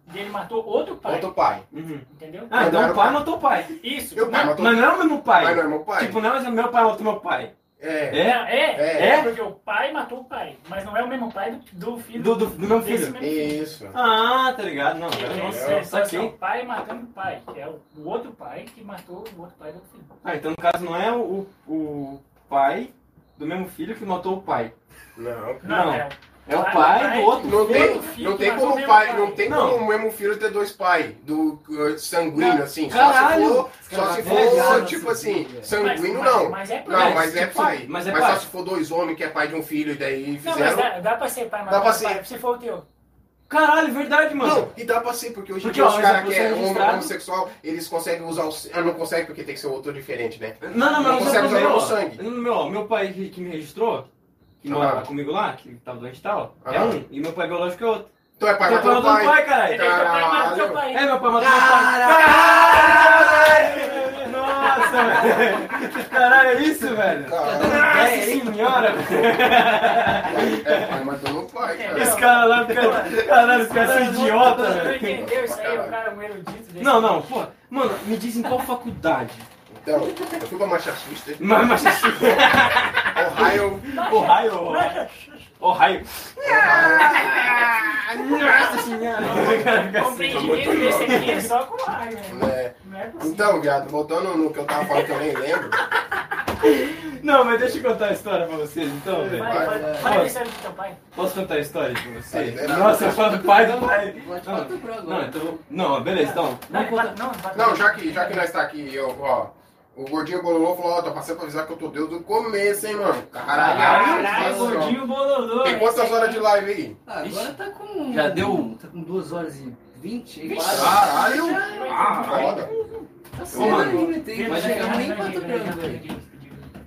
dele matou outro pai. Outro pai. Uhum. Entendeu? Ah, então o pai matou o pai. Isso. Meu pai não, matou Mas não é o mesmo pai. Pai não é meu pai? Tipo, não é meu pai matou meu pai. É. É? não, é, É. é, porque o pai matou o pai. Mas não é o mesmo pai do, do filho. Do, do, do meu filho. mesmo filho. Isso. Ah, tá ligado? Não, agora É, nossa, é, só ó, saquei. o pai matando o pai, que é o, o outro pai que matou o outro pai do outro filho. Ah, então no caso não é o, o pai do mesmo filho que matou o pai. Não. Não. é, É o Pai- do outro Não tem, filho não tem como pai, pai. não tem Não. como o mesmo filho ter dois pais do uh, sanguíneo assim. Caralho. Só se for, só se Caralho. for tipo assim, sanguíneo Mas- não. mas é pai. Não, mas é Tipo, pai. mas Mas, é só se for dois homens que é pai de um filho e daí Não, mas fizeram. dá, dá pra ser pai Dá matando pra pai, ser. se for o teu. Caralho, verdade, mano. Não, e dá pra ser, porque hoje em dia os mas caras é que é registrado. homossexual, eles conseguem usar o. Ah, não consegue porque tem que ser outro diferente, né? Não, não, Não não, consegue usar meu, o sangue. meu, ó, meu pai que me registrou, que mora Aham. lá comigo lá, que tava doente e tal, é Aham. um, e meu pai biológico é outro. Então é pai Meu pai matando matou o pai. pai, caralho. É teu teu Caralho. pai. É, meu pai matou meu pai. Caralho! Nossa, velho. Caralho, é isso, velho? Caralho. Nossa senhora, velho. É pai matando o pai, cara. Esse cara lá, fica- caralho, esse cara é idiota, Você velho. entendeu isso aí, o cara é um erudito. Não, não, pô, mano, me diz em qual faculdade? Então, eu fui pra Massachusetts, Mas, mas, Ohio. Ohio, Ohio. Nossa senhora. Compreendimento desse aqui é só com raiva. né? Não é possível. Então, viado, voltando no que eu tava falando que eu nem lembro. Não, mas deixa eu contar a história pra vocês, então, velho. Fala a história do teu pai. Posso contar a história de vocês? Tá. Nossa, eu falo do pai do pai. Não, pra então, não, beleza, então. Não, não, já que, já que nós está aqui, eu, ó, o gordinho bololô falou, ó, tô passando pra avisar que eu tô Deus do começo, hein, mano. Caralho, Caralho, nossa. gordinho bololô. Tem quantas esse horas aí. de live aí? Ah, agora tá com. Já deu? Tá com 2 horas e 20? Caralho! Ah, Foda. Tá certo, mano, não tem. mas Não é- nem quatro gramas, velho.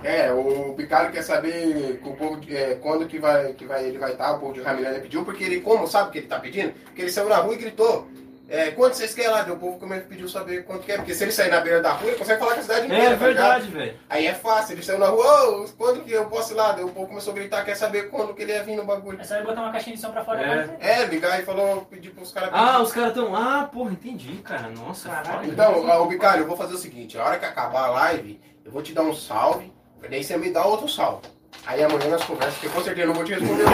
É, o Picaro quer saber com o povo, é, quando que vai, que vai, ele vai estar, o povo de Ramiranda pediu, porque ele, como sabe o que ele tá pedindo? Porque ele saiu na rua e gritou, é, quanto vocês querem lá? O povo como pediu saber quanto que é, porque se ele sair na beira da rua, ele consegue falar com a cidade inteira, É tá ligado? verdade, velho. Aí é fácil, ele saiu na rua, ô, quando que eu posso ir lá? Daí o povo começou a gritar, quer saber quando que ele ia vir no bagulho. É só ele botar uma caixinha de som pra fora. É. né? É, ligar e falou, pedir pros caras Ah, os caras tão. Ah, porra, entendi, cara. Nossa, Caralho. Então, ó, ô Bicário, eu vou fazer o seguinte, a hora que acabar a live, eu vou te dar um salve, daí você me dá outro salve. Aí amanhã nós conversamos, porque com certeza eu não vou te responder.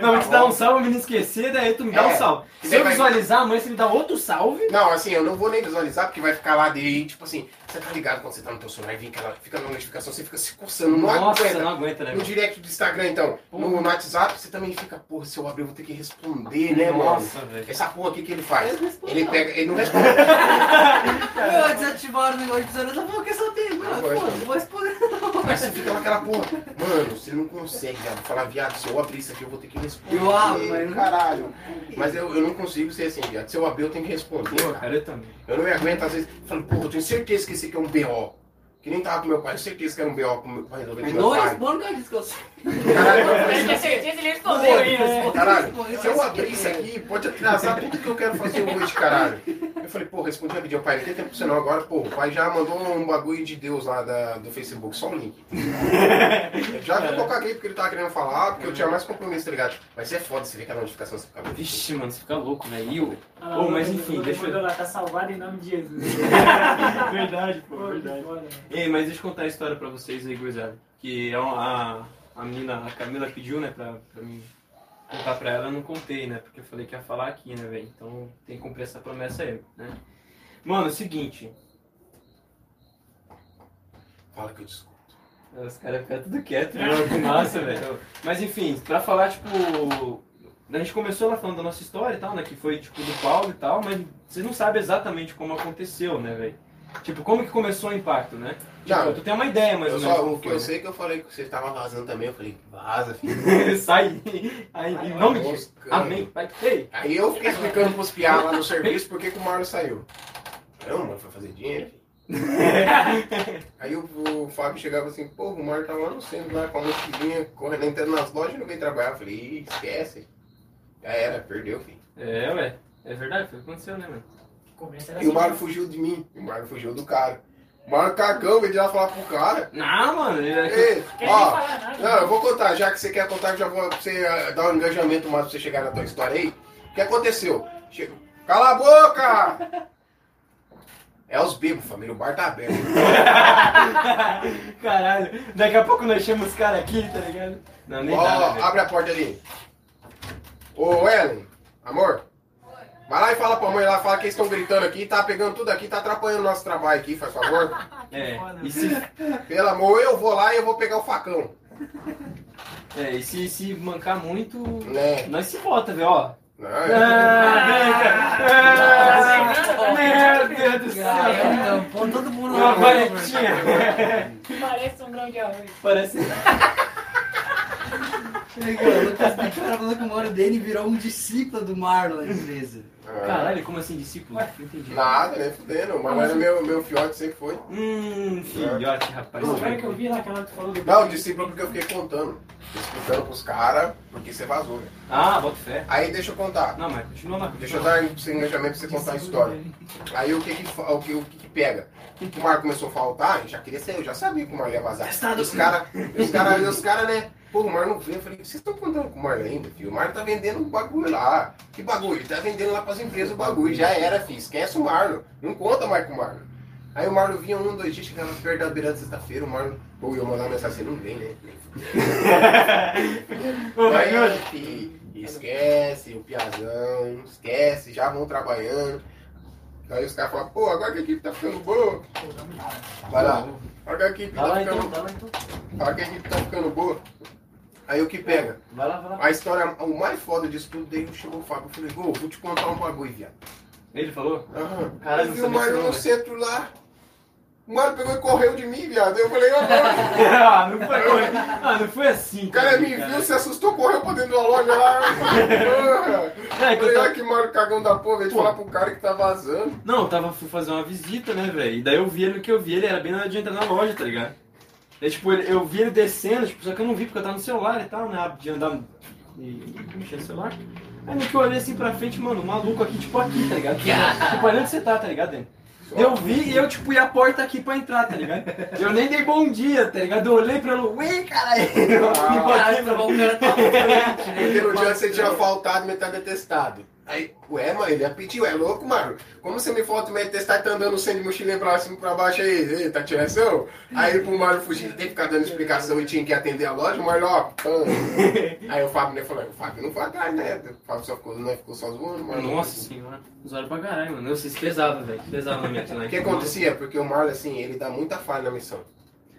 Não, vou te dar um salve, me não esquecer, daí tu me dá É. um salve. E Se eu vai- visualizar, amanhã você me dá outro salve. Não, assim, eu não vou nem visualizar, porque vai ficar lá de, tipo assim, você tá ligado quando você tá no teu celular e vem aquela, fica na notificação, você fica se coçando, não Nossa, aguenta. não aguenta, né? No direct do Instagram, então. No, no WhatsApp, você também fica, porra, se eu abrir, eu vou ter que responder, né, mano? Nossa, velho. Essa porra aqui que ele faz? Ele pega, ele não responde. Meu, desativaram o negócio de zero, eu saber? Mano, Não pô, vou não vou responder. Aí você fica naquela porra. Mano, você não consegue, viado. Falar, viado, se eu abrir isso aqui, eu vou ter que responder. Eu abro, mas não- Caralho. Mas eu, eu não consigo ser assim, viado. Se eu abrir, eu tenho que responder. Pô, cara. cara, eu também. Eu não me aguento, às vezes, falando, porra, eu tenho certeza que esse aqui é um BO. Que nem tava com meu pai, eu tenho certeza que era um BO pra meu- pra resolver com não pai. respondo, cara, disse que eu sei. Caralho? Caralho, se eu abrir isso aqui, pode atrasar tudo que eu quero fazer hoje, caralho. Eu falei, pô, respondi rapidinho, pai, não tem tempo pra você não. Agora, pô, o pai já mandou um bagulho de Deus lá da, do Facebook, só um link. já que eu caguei porque ele tava querendo falar, porque eu tinha mais compromisso, tá ligado? Mas é foda você ver que a notificação você fica Vixe, mano, você fica louco, né? E eu? Ah, lá, Ô, o mas enfim, o deixa eu- lá, tá salvado em nome de Jesus. verdade, pô, verdade. foda, né? Ei, mas deixa eu contar a história pra vocês aí, gurizada. Que é uma- a, a menina, a Camila pediu, né, pra, pra mim contar pra ela, eu não contei, né? Porque eu falei que ia falar aqui, né, velho? Então tem que cumprir essa promessa aí, né? Mano, é o seguinte. Fala que eu desculpo. Os caras ficam tudo quietos, né? Que massa, velho. Mas enfim, pra falar, tipo. A gente começou lá falando da nossa história e tal, né? Que foi, tipo, do Paulo e tal, mas você não sabe exatamente como aconteceu, né, velho? Tipo, como que começou o impacto, né? Tipo, Não. tu tem uma ideia, mais Eu só, o que eu né? sei que eu falei que você tava vazando também, eu falei, vaza, filho. Sai. Aí, em nome de. Amém. Vai. Ei. Aí eu fiquei explicando pros piá lá no serviço por que o Marlon saiu. Não, mano, foi fazer dinheiro. Aí o, o Fábio chegava assim, pô, o Marlon tava lá no centro, lá com a mochilinha, correndo, entrando nas lojas e não veio trabalhar. Eu falei, esquece. Já era, perdeu, filho. É, ué. É verdade, foi o que aconteceu, né, mano? Era E o assim. Marlon fugiu de mim, o Marlon fugiu do cara. O Marlon cagão, veio de lá falar pro cara. Não, mano. Ele é Ei, ó, falar. Não, eu vou contar, já que você quer contar, já vou pra você ah, dar um engajamento mais pra você chegar na tua história aí. O que aconteceu? Chega... Cala a boca! É os bebos, família, o bar tá aberto. Caralho. Daqui a pouco nós chamamos os caras aqui, tá ligado? Não, nem Ó, dá, né, abre a porta ali. Ô, Ellen, amor. Vai lá e fala pra mãe lá, fala que eles estão gritando aqui, tá pegando tudo aqui, tá atrapalhando nosso trabalho aqui, faz favor. É, e se, Pelo amor, eu vou lá e eu vou pegar o facão. é, e se, se mancar muito, Né? nós se bota, velho, ó. Não, Ah, Meu Deus do céu. Então, põe todo mundo Uma na varetinha. Parece um grão de arroz. Parece. Legal, o Lucas Bicara falou que o mano dele virou um discípulo do Marlon na empresa. Caralho, como assim, discípulo? Não entendi. Nada, nem fudendo. Mas era meu, meu fiote, sempre foi. Hum, filhote, rapaz. Pô, agora que eu vi lá aquela que falou do. Não, discípulo porque eu fiquei contando. Explicando pros caras, porque você vazou, velho. Ah, bota fé. Aí deixa eu contar. Não, mas continua lá. Deixa eu dar esse engajamento pra você contar a história. Aí o que que, o que, o que, que pega? O Marco começou a faltar, eu já queria ser, eu já sabia que o Marco ia vazar. Os caras, os caras, os caras, né? Pô, o Marco não veio. Eu falei, vocês estão contando com o Marco ainda, filho? O Marco tá vendendo um bagulho lá. Que bagulho? Ele tá vendendo lá pras empresas o bagulho. Já era, filho. Esquece o Marlon. Não conta mais com o Marlon. Aí o Marlon vinha um, dois dias, chegava perto da beira da sexta-feira, o Marlon, pô, eu mandar uma mensagem assim, não vem, né? Aí, Raimundo. fi, esquece o piazão, esquece, já vão trabalhando. Aí os caras falam, pô, agora que a equipe tá ficando boa. Vai lá. Agora que a equipe tá lá então, ficando lá então. Agora que a equipe tá ficando boa. Aí o que pega? Vai lá, vai lá. A história, o mais foda disso tudo, daí chegou o Fábio. Eu falei, vou te contar um bagulho, viado. Ele falou? Aham. Caralho, eu vi não o Mário no não, centro lá. O Mário pegou e correu de mim, viado. Eu falei, ó, mano. ah, não foi, ah, não foi assim. O cara me viu, se assustou, correu pra dentro da loja lá. Porra. É, que eu Falei, tava- olha que Mário cagão da porra, veio Pô. falar pro cara que tá vazando. Não, eu tava, fui fazer uma visita, né, velho? E daí eu vi ele, no que eu vi ele, era bem na hora de entrar na loja, tá ligado? Daí, tipo, eu vi ele descendo, tipo, só que eu não vi porque eu tava no celular e tal, né? De andar e, e mexer no celular. Aí no que eu olhei assim pra frente, mano, um maluco aqui, tipo aqui, tá ligado? tipo, olha onde você tá, tá ligado, Dani? Eu vi e eu, tipo, ia a porta aqui pra entrar, tá ligado? Eu nem dei bom dia, tá ligado? Eu olhei pra ele, ué, caralho! Ah, Caralho, tá bom, o cara tá frente, né? Dia que você tinha faltado, me tá detestado. Aí, ué, mano, ele ia pedir, ué, louco, mano. Como você me falta me detestar e tá andando sem de mochilinha pra cima e pra baixo aí? Ei, tá tiração? Aí pro Mário fugir, teve que ficar dando explicação e tinha que atender a loja, o Mário, ó, pã. Aí o Fábio né, falou, o Fábio não foi atrás, né? O Fábio só ficou, não ficou só zoando, mano. Nossa senhora, usaram pra caralho, mano. Eu se pesava, velho. Pesava na minha O que acontecia? Porque o Marlon, assim, ele dá muita falha na missão.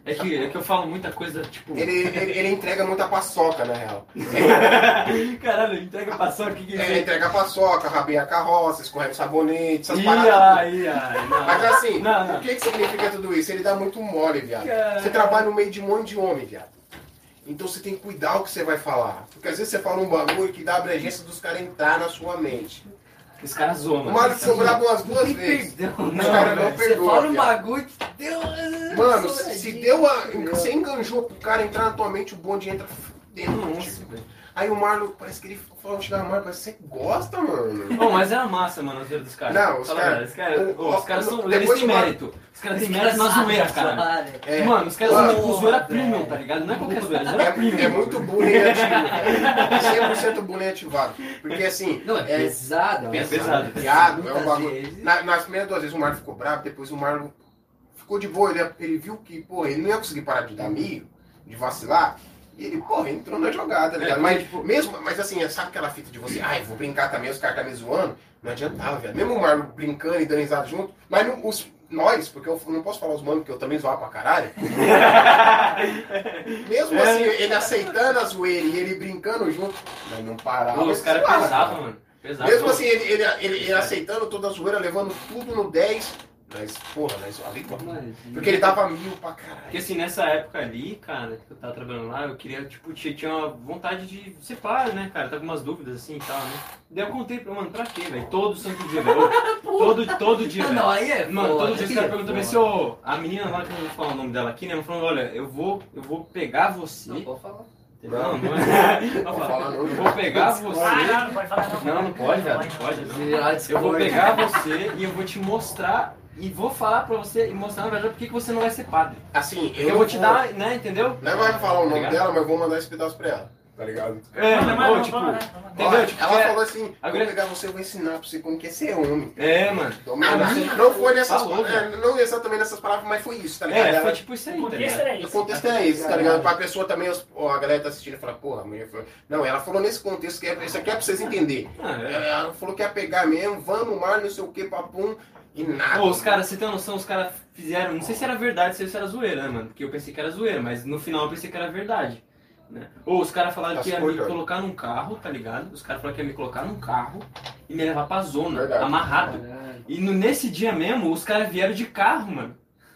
É que, é que eu falo muita coisa, tipo. Ele, ele, ele entrega muita paçoca, na real. Caralho, entrega paçoca, o que que É, entrega paçoca, rabinha a carroça, escorrega o sabonete, essas Ih, paradas. ai, não. Mas assim, Não, não. o que, que significa tudo isso? Ele dá muito mole, viado. Caralho. Você trabalha no meio de um monte de homem, viado. Então você tem que cuidar o que você vai falar. Porque às vezes você fala um bagulho que dá a abrangência dos caras entrar na sua mente. Os caras zoam, O mano. Mário foi bravo umas duas Tem vezes. perdão, Os não, caras não. Você perdoam, fala um bagulho que deu. Mano, se de- deu a. Você enganjou pro cara entrar na tua mente, o bonde entra dentro. Nossa, velho. Aí o Marlon, parece que ele falou, chegar no Marlon, parece que você gosta, mano. Bom, mas era massa, mano, a zoeira dos caras. Não, os cara- verdade, Os caras o- ô, os caras são. Eles têm mérito. Os caras têm mérito na zoeira, cara. É. Mano, os caras são tipo zoeira velho. premium, tá ligado? Não é qualquer zoeira, zoeira É, premium. é muito bullying ativo. 100% bullying ativado. Porque assim, Não, é, é, pesado. É pesado. piado, é um bagulho. Na- nas primeiras duas vezes o Marlon ficou bravo, depois o Marlon ficou de boa. Ele, ele viu que, pô, ele não ia conseguir parar de dar milho, de vacilar. E ele, porra, entrou na jogada, tá ligado? É, mas, tipo- mesmo, mas assim, sabe aquela fita de você, ai, vou brincar também, os caras tá me zoando? Não adiantava, velho. Mesmo o Marlon brincando e dando risada junto, mas não- os, nós, porque eu não posso falar os manos, porque eu também zoava pra caralho. mesmo É. assim, ele aceitando a zoeira e ele brincando junto, mas não parava. Pô, os caras pesavam, mano. Pesavam. Mesmo assim, ele, ele, ele, ele aceitando toda a zoeira, levando tudo no 10, mas, porra, mas ali, Mano, porque ele dava mil pra caralho. Porque assim, nessa época ali, cara, que eu tava trabalhando lá, eu queria, tipo, tinha, tinha uma vontade de ser padre, né, cara? Tava com umas dúvidas assim e tal, né? Daí eu contei pra, mano, pra quê, velho? Todo santo dia, velho. Todo, todo dia, velho. não, aí é. Mano, todo dia os caras perguntam pra mim se foda. eu. A menina lá, que eu não vou falar o nome dela aqui, né? Ela falou, olha, eu vou, eu vou pegar você. Não, pode falar. Não, não é. Não falar não. Eu vou pegar Ah, você. não, não pode falar não. Não, não pode, velho, não pode. não. Eu vou pegar você e eu vou te mostrar e vou falar pra você e mostrar na verdade por que você não vai ser padre. Assim, Eu, vou te dar, né, entendeu? Não vai falar o nome Ligado? dela, mas eu vou mandar esse pedaço pra ela. Tá ligado? É, Não, ou, não, tipo. Entendeu? Ó, Tipo, ela é- falou assim: a vou pegar você e vou ensinar pra você como que é ser homem. É, mano. Dominar. A minha- Não foi nessas Falou, palavras, é, não exatamente nessas palavras, mas foi isso, tá ligado? É, foi tipo isso aí, O tá contexto ligado? era O contexto é esse, tá ligado? Pra pessoa também, ó, a galera tá assistindo e fala, porra, a mulher falou. Não, ela falou nesse contexto que é, isso aqui é pra vocês entenderem. Ah, é. Ela falou que ia pegar mesmo, vamos no mar, não sei o que, papum, e nada. Pô, os caras, você tem uma noção, os caras fizeram, não sei se era verdade, se isso era zoeira, né, mano? Porque eu pensei que era zoeira, mas no final eu pensei que era verdade. Né? Ou os caras falaram Tá que ia se me colocar num carro, tá ligado? Os caras falaram que ia me colocar num carro e me levar pra zona, Verdade. amarrado. Caralho. E no- nesse dia mesmo, os caras vieram de carro, mano.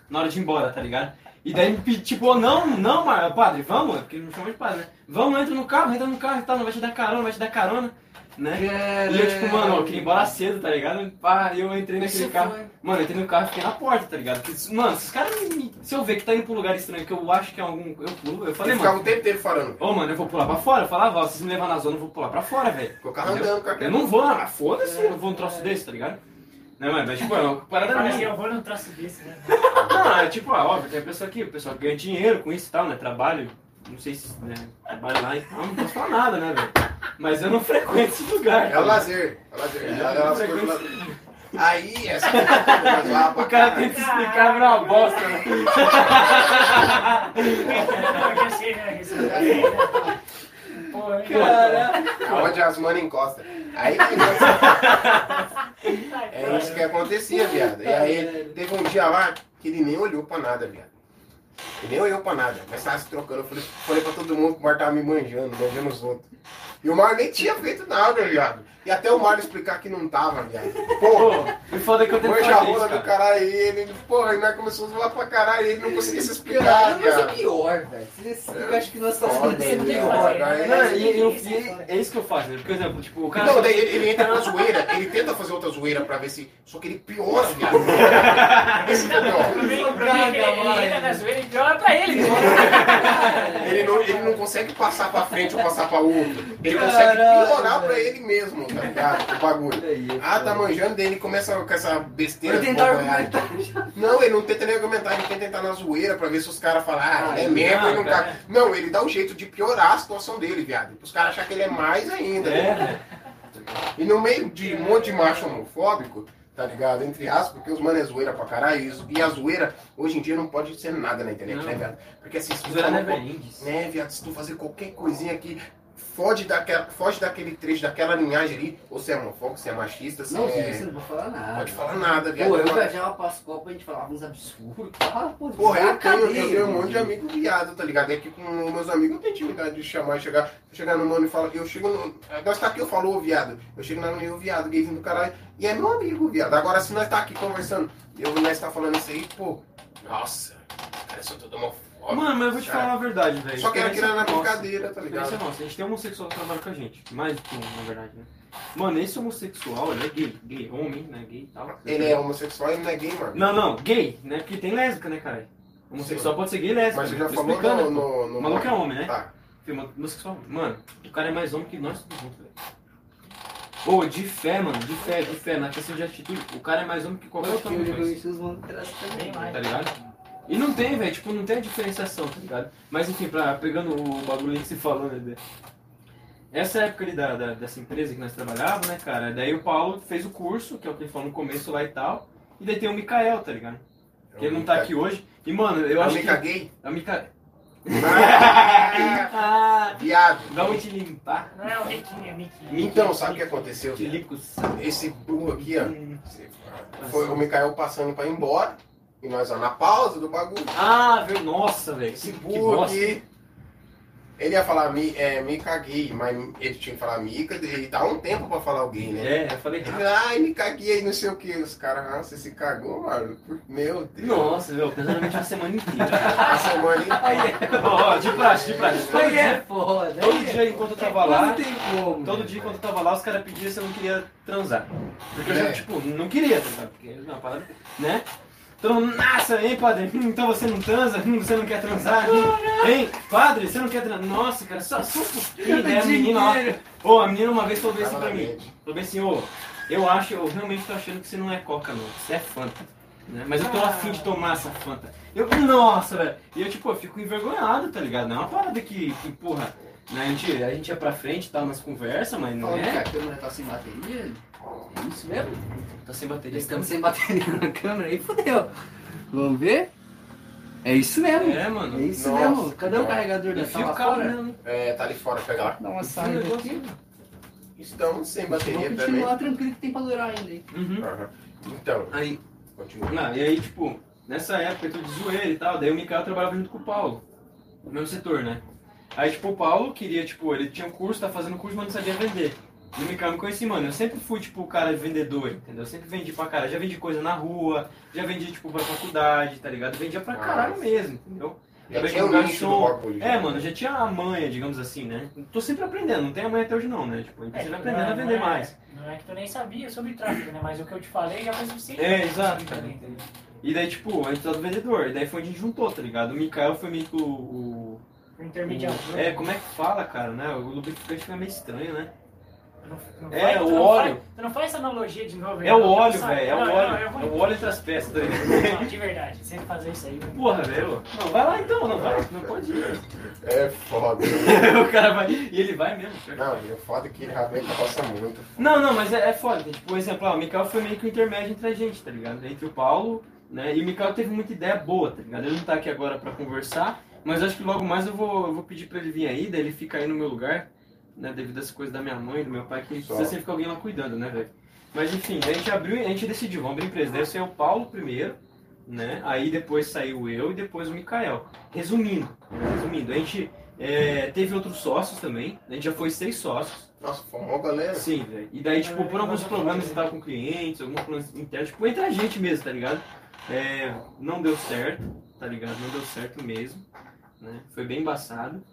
Na hora de ir embora, tá ligado? E daí me pedi, tipo, oh, não, não, padre, vamos, porque ele me chamou de padre, né? Vamos, entra no carro, entra no carro e tal, não vai te dar carona, vai te dar carona, né? E eu, tipo, mano, eu queria ir embora cedo, tá ligado? Pá, eu entrei naquele Esse carro. foi. Mano, eu entrei no carro e fiquei na porta, tá ligado? Porque, mano, se os caras me. Se eu ver que tá indo pra um lugar estranho, que eu acho que é algum. Eu pulo, eu falei, ficava mano. o tempo inteiro falando. Ô, mano, eu vou pular pra fora. Eu falava, ó, se vocês me levar na zona, eu vou pular pra fora, velho. Ficou carro andando com a Eu não vou, ah, foda-se, eu não vou num troço desse, tá ligado? Não, mas, mas, tipo, é uma parada assim, minha. eu vou num traço desse, né? Não, é tipo, ah, óbvio, tem a pessoa aqui, o pessoal que ganha dinheiro com isso e tal, né? Trabalho, não sei se, né? Trabalho lá, então não posso falar nada, né, velho? Mas eu não frequento esse lugar. É o lazer. É o lazer. É, é, é. lá- Aí, essa pra O cara tenta explicar pra uma bosta, né? Caralho. Onde as manas encostam. Aí é isso que acontecia, viado. E aí teve um dia lá que ele nem olhou pra nada, viado. Ele nem olhou pra nada. Mas tava se trocando. Eu falei, falei pra todo mundo que o Mar tava me manjando, manjando os outros. E o Mar nem tinha feito nada, viado. E até o Mar explicar que não tava, viado. Porra, Pô, o foda é que eu manja a fazer isso, rola do cara. caralho aí. Ele, porra, ele nós começou a zoar pra caralho e ele não conseguia se explicar, Cara, mas é pior, velho. Eu acho que nós estamos fazendo pior. Não, é. e, eu, e é isso que eu faço, né? Por exemplo, tipo, o cara. Não, daí ele, entra na zoeira, ele tenta fazer outra zoeira pra ver se. Só que ele piora, viado. Esse que é o pior. Ele ele entra na zoeira e piora pra ele. né? Ele não, ele não consegue passar pra frente ou passar pra outro. Ele consegue piorar pra ele mesmo, tá ligado? O bagulho. Ah, tá manjando, daí ele começa com essa besteira. Vai tentar bobanhagem. argumentar. Não, ele não tenta nem argumentar, ele tenta entrar na zoeira pra ver se os caras falam, ah, ele é mesmo, ele não cara. tá. Não, ele dá um jeito de piorar a situação dele, viado. Os caras acham que ele é mais ainda. É, né? velho. E no meio de um monte de macho homofóbico, tá ligado? Entre aspas, porque os mano é zoeira pra caralho. e E a zoeira, hoje em dia, não pode ser nada na internet, Não. né, viado? Porque assim, se tu Zoeira never qual- ends. né, viado, se tu fazer qualquer coisinha aqui, foge, daquela, foge daquele trecho, daquela linhagem ali, ou se é homofóbico, se é machista, se Não, é... você não pode falar nada. Pode falar nada, viado. Pô, eu viajava pras Copas, a gente falava uns absurdos. Ah, pô, Porra, eu tenho, eu tenho um monte de amigo viado, tá ligado? É que com meus amigos eu tenho intimidade de chamar e chegar, chegar no mano e falar, eu chego no. Nós tá aqui, eu falo, ô viado. Eu chego na eu viado, gayzinho do caralho, e é meu amigo, viado. Agora se nós tá aqui conversando, eu nós tá falando isso aí, pô, nossa, os caras são todos homofóbicos. Mano, mas eu vou te cara. falar a verdade, velho. Só que era Experiência aquilo na brincadeira, tá Experiência ligado? nossa. A gente tem homossexual que trabalha com a gente. Mais do que um, na verdade, né? Mano, esse homossexual, ele é gay. Gay, homem, né? Gay e tal. Ele é homossexual e não é gay, mano. Não, não, gay, né? Porque tem lésbica, né, cara? Homossexual pode ser gay e lésbica. Mas você né? já falou no, no, no. O maluco é homem, né? Tá. música só. Mano, o cara é mais homem que nós todos juntos, velho. Ô, de fé, mano, de fé, de fé, na questão de atitude, o cara é mais homem que qualquer outro eu homem. Tá ligado? E não tem, velho, tipo, não tem a diferenciação, tá ligado? Mas enfim, pra, pegando o bagulho aí que você falou, né? Essa época ali da, da- dessa empresa que nós trabalhávamos, né, cara? Daí o Paulo fez o curso, que é o que ele falou no começo lá e tal. E daí tem o Mikael, tá ligado? Que ele não tá aqui hoje. E, mano, eu Eu acho me que. caguei. É o Mikael. Ah, Viado. vamos te limpar. Não é o Riquinho, é o Miquinho. Então, sabe o que aconteceu? Esse burro aqui, ó. Foi o Mikael passando pra ir embora. E nós, ó, na pausa do bagulho. Ah, velho, nossa, velho. Esse Que burro aqui. Ele ia falar me, é, me caguei, mas ele tinha que falar mica, ele dá um tempo pra falar alguém, né? É, eu falei Ele, Ai, me caguei, não sei o que. Os caras, ah, você se cagou, mano. Meu Deus. Nossa, velho, planejamento a semana inteira. A semana inteira. Ó, de praxe, de praxe. Todo é dia, foda. todo é- dia enquanto eu tava lá, Não tem como. todo dia enquanto eu tava lá, os caras pediam se eu não queria transar. Porque eu já, É. tipo, não queria transar, porque, não, parada, né? Mundo, nossa, hein, padre? Hum, então você não transa? Hum, você não quer transar? Hum, hein, padre, você não quer transar? Nossa, cara, só, pouquinho, né? A menina, ó, Ô, a menina uma vez falou bem assim pra mim. Falou bem assim, ô, eu acho, eu realmente tô achando que você não é coca, não. Você é Fanta. Né? Mas eu tô Ah. afim de tomar essa Fanta. Eu, nossa, velho. E eu, tipo, eu fico envergonhado, tá ligado? Não é uma parada que, que porra, né? A gente, a gente ia pra frente e tal nas conversas, mas não Falando que é. a câmera tá sem bateria? É isso mesmo? Tá sem bateria. Estamos sem bateria na câmera aí, fodeu. Vamos ver? É isso mesmo. É, mano. É isso Nossa, mesmo. Cadê o carregador da sala. É, tá ali fora, pega lá. Dá uma saída aqui. Estamos sem bateria Vamos também. continuar tranquilo que tem pra durar ainda, hein? Uhum. Aham. Então, Aí, continua. não, e aí, tipo, nessa época eu tô de zoeira e tal, daí o Mikael trabalhava junto com o Paulo. No mesmo setor, né? Aí, tipo, o Paulo queria, tipo, ele tinha um curso, tá fazendo curso, mas não sabia vender. O Mikael me conhecia, mano. Eu sempre fui, tipo, o cara vendedor, entendeu? Eu sempre vendi pra cara. Já vendi coisa na rua, já vendi, tipo, pra faculdade, tá ligado? Vendia pra caralho Nossa. mesmo, entendeu? Já Também tinha do garçom. É, mano, eu já tinha a manha, digamos assim, né? Tô sempre aprendendo, não tem a manha até hoje não, né? Tipo, a gente tá sempre aprendendo a vender não é- mais. Não é que tu nem sabia sobre tráfego, né? Mas o que eu te falei já foi suficiente. É, exato, entendeu? E daí, tipo, a gente tá do vendedor. E daí foi onde a gente juntou, tá ligado? O Mikael foi meio que o. o- O intermediador. o- é, como é que fala, cara, né? O lubrificante fica meio estranho, né? Não- não É, faz- o óleo. faz- Tu não faz essa analogia de novo. É o óleo, velho. É o Não, não, óleo. É o óleo entre as peças, tá? Não, de verdade, sempre fazer isso aí. Porra, velho. Não, vai lá então, não vai. Não pode ir. É foda. o cara vai. E ele vai mesmo. Não, é foda que ele realmente gosta muito. Não, não, mas é, é foda. Tipo, por exemplo, ó, o Mikael foi meio que o intermédio entre a gente, tá ligado? Entre o Paulo, né? E o Mikael teve muita ideia boa, tá ligado? Ele não tá aqui agora pra conversar, mas acho que logo mais eu vou, eu vou pedir pra ele vir aí, daí ele fica aí no meu lugar, né? Devido às coisas da minha mãe, do meu pai, que Só. precisa sempre ficar alguém lá cuidando, né, velho? Mas enfim, a gente abriu, a gente decidiu, vamos abrir empresa. Daí saiu o Paulo primeiro, né? Aí depois saiu eu e depois o Mikael. Resumindo, resumindo, a gente é, teve outros sócios também, a gente já foi seis sócios. Nossa, foi uma galera. Sim, velho. E daí, tipo, por alguns problemas que tava com clientes, alguns problemas internos, tipo, entre a gente mesmo, tá ligado? É, não deu certo, tá ligado? Não deu certo mesmo, né? Foi bem embaçado.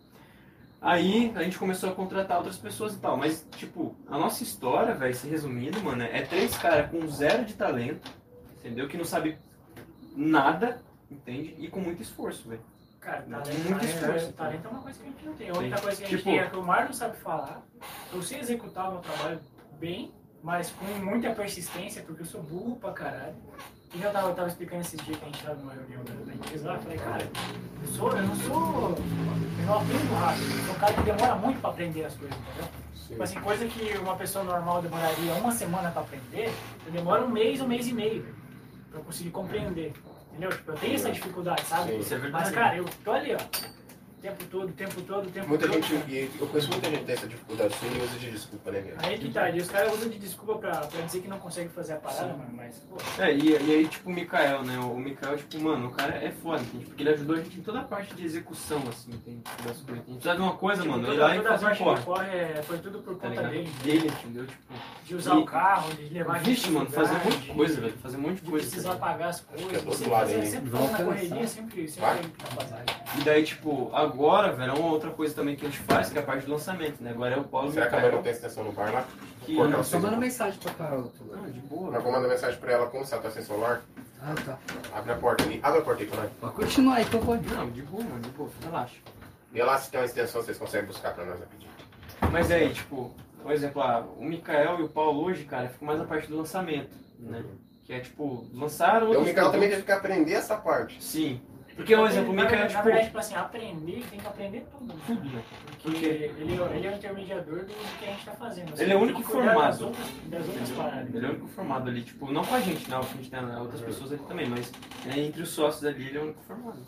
Aí a gente começou a contratar outras pessoas e tal, mas, tipo, a nossa história, velho, se resumindo, mano, é três caras com zero de talento, entendeu? Que não sabe nada, entende? E com muito esforço, velho. Cara, Muito talento, talento, esforço. talento é uma coisa que a gente não tem. A única Sim. coisa que a gente Tipo- tem é que o Marlon sabe falar. Eu sei executar o meu trabalho bem, mas com muita persistência, porque eu sou burro pra caralho. E eu tava, eu tava explicando esses dias que a gente tava numa reunião da, empresa lá, eu falei, cara, eu, sou, eu não sou. Eu não aprendo rápido, eu sou um cara que demora muito pra aprender as coisas, entendeu? Tipo assim, coisa que uma pessoa normal demoraria uma semana pra aprender, eu demoro um mês, um mês e meio velho, pra eu conseguir compreender. Entendeu? Tipo, eu tenho essa dificuldade, sabe? Sim. Isso é verdade. Mas, cara, eu tô ali, ó. O tempo todo, o tempo todo, o tempo Muita todo. gente, e eu conheço muita gente que tem essa dificuldade sim, e usa de desculpa, né, velho? Aí que tá, e os caras usam de desculpa pra, pra dizer que não consegue fazer a parada, mano, mas, pô. É, e, e aí, tipo, o Mikael, né? O Mikael, tipo, mano, o cara é foda, entende? Porque ele ajudou a gente em toda a parte de execução, assim, entende? Das coisas. A gente precisa de uma coisa, mano, ele toda, lá e toda a fazer um parte corre, corre é, foi tudo por tá conta ligado? dele. Dele, entendeu? Tipo, De usar E- o carro, de levar a gente vixe, mano, fazer um monte de coisa, velho. Fazer um monte de De coisa. precisar tá pagar as é coisas, outro sempre, fazer, sempre na correria, sempre, sempre Vai. trabalhar. E daí, tipo, agora, velho, é uma outra coisa também que a gente faz, que é a parte do lançamento, né? Agora é o Paulo o Será que a Mikael. mãe não tem extensão no bar lá? Que- Cortar Só manda mensagem pra Carol. tu. Não, de boa. Nós vamos mandar mensagem pra ela como se ela tá sem celular. Ah, tá. Abre a porta ali. Abre a porta aí pra nós. Pode continuar então, pode. Não, de boa, mano, de boa, relaxa. Vê lá se tem uma extensão, vocês conseguem buscar pra nós rapidinho. Mas aí, tipo, por exemplo, ah, o Mikael e o Paulo hoje, cara, ficam mais na parte do lançamento, né? Que é tipo, lançaram. E o Mikael também teve que aprender essa parte. Sim. Porque, por exemplo, o Na Mikael, verdade- Na tipo. verdade, tipo assim, aprender, tem que aprender tudo. né? Tudo, né? Porque ele, ele é o intermediador do, que a gente tá fazendo. Ele é o único formado. Das outras, das outras paradas. Ele é o único formado ali, tipo, não com a gente, não, a gente tem outras pessoas ali também, mas é, entre os sócios ali ele é o único formado.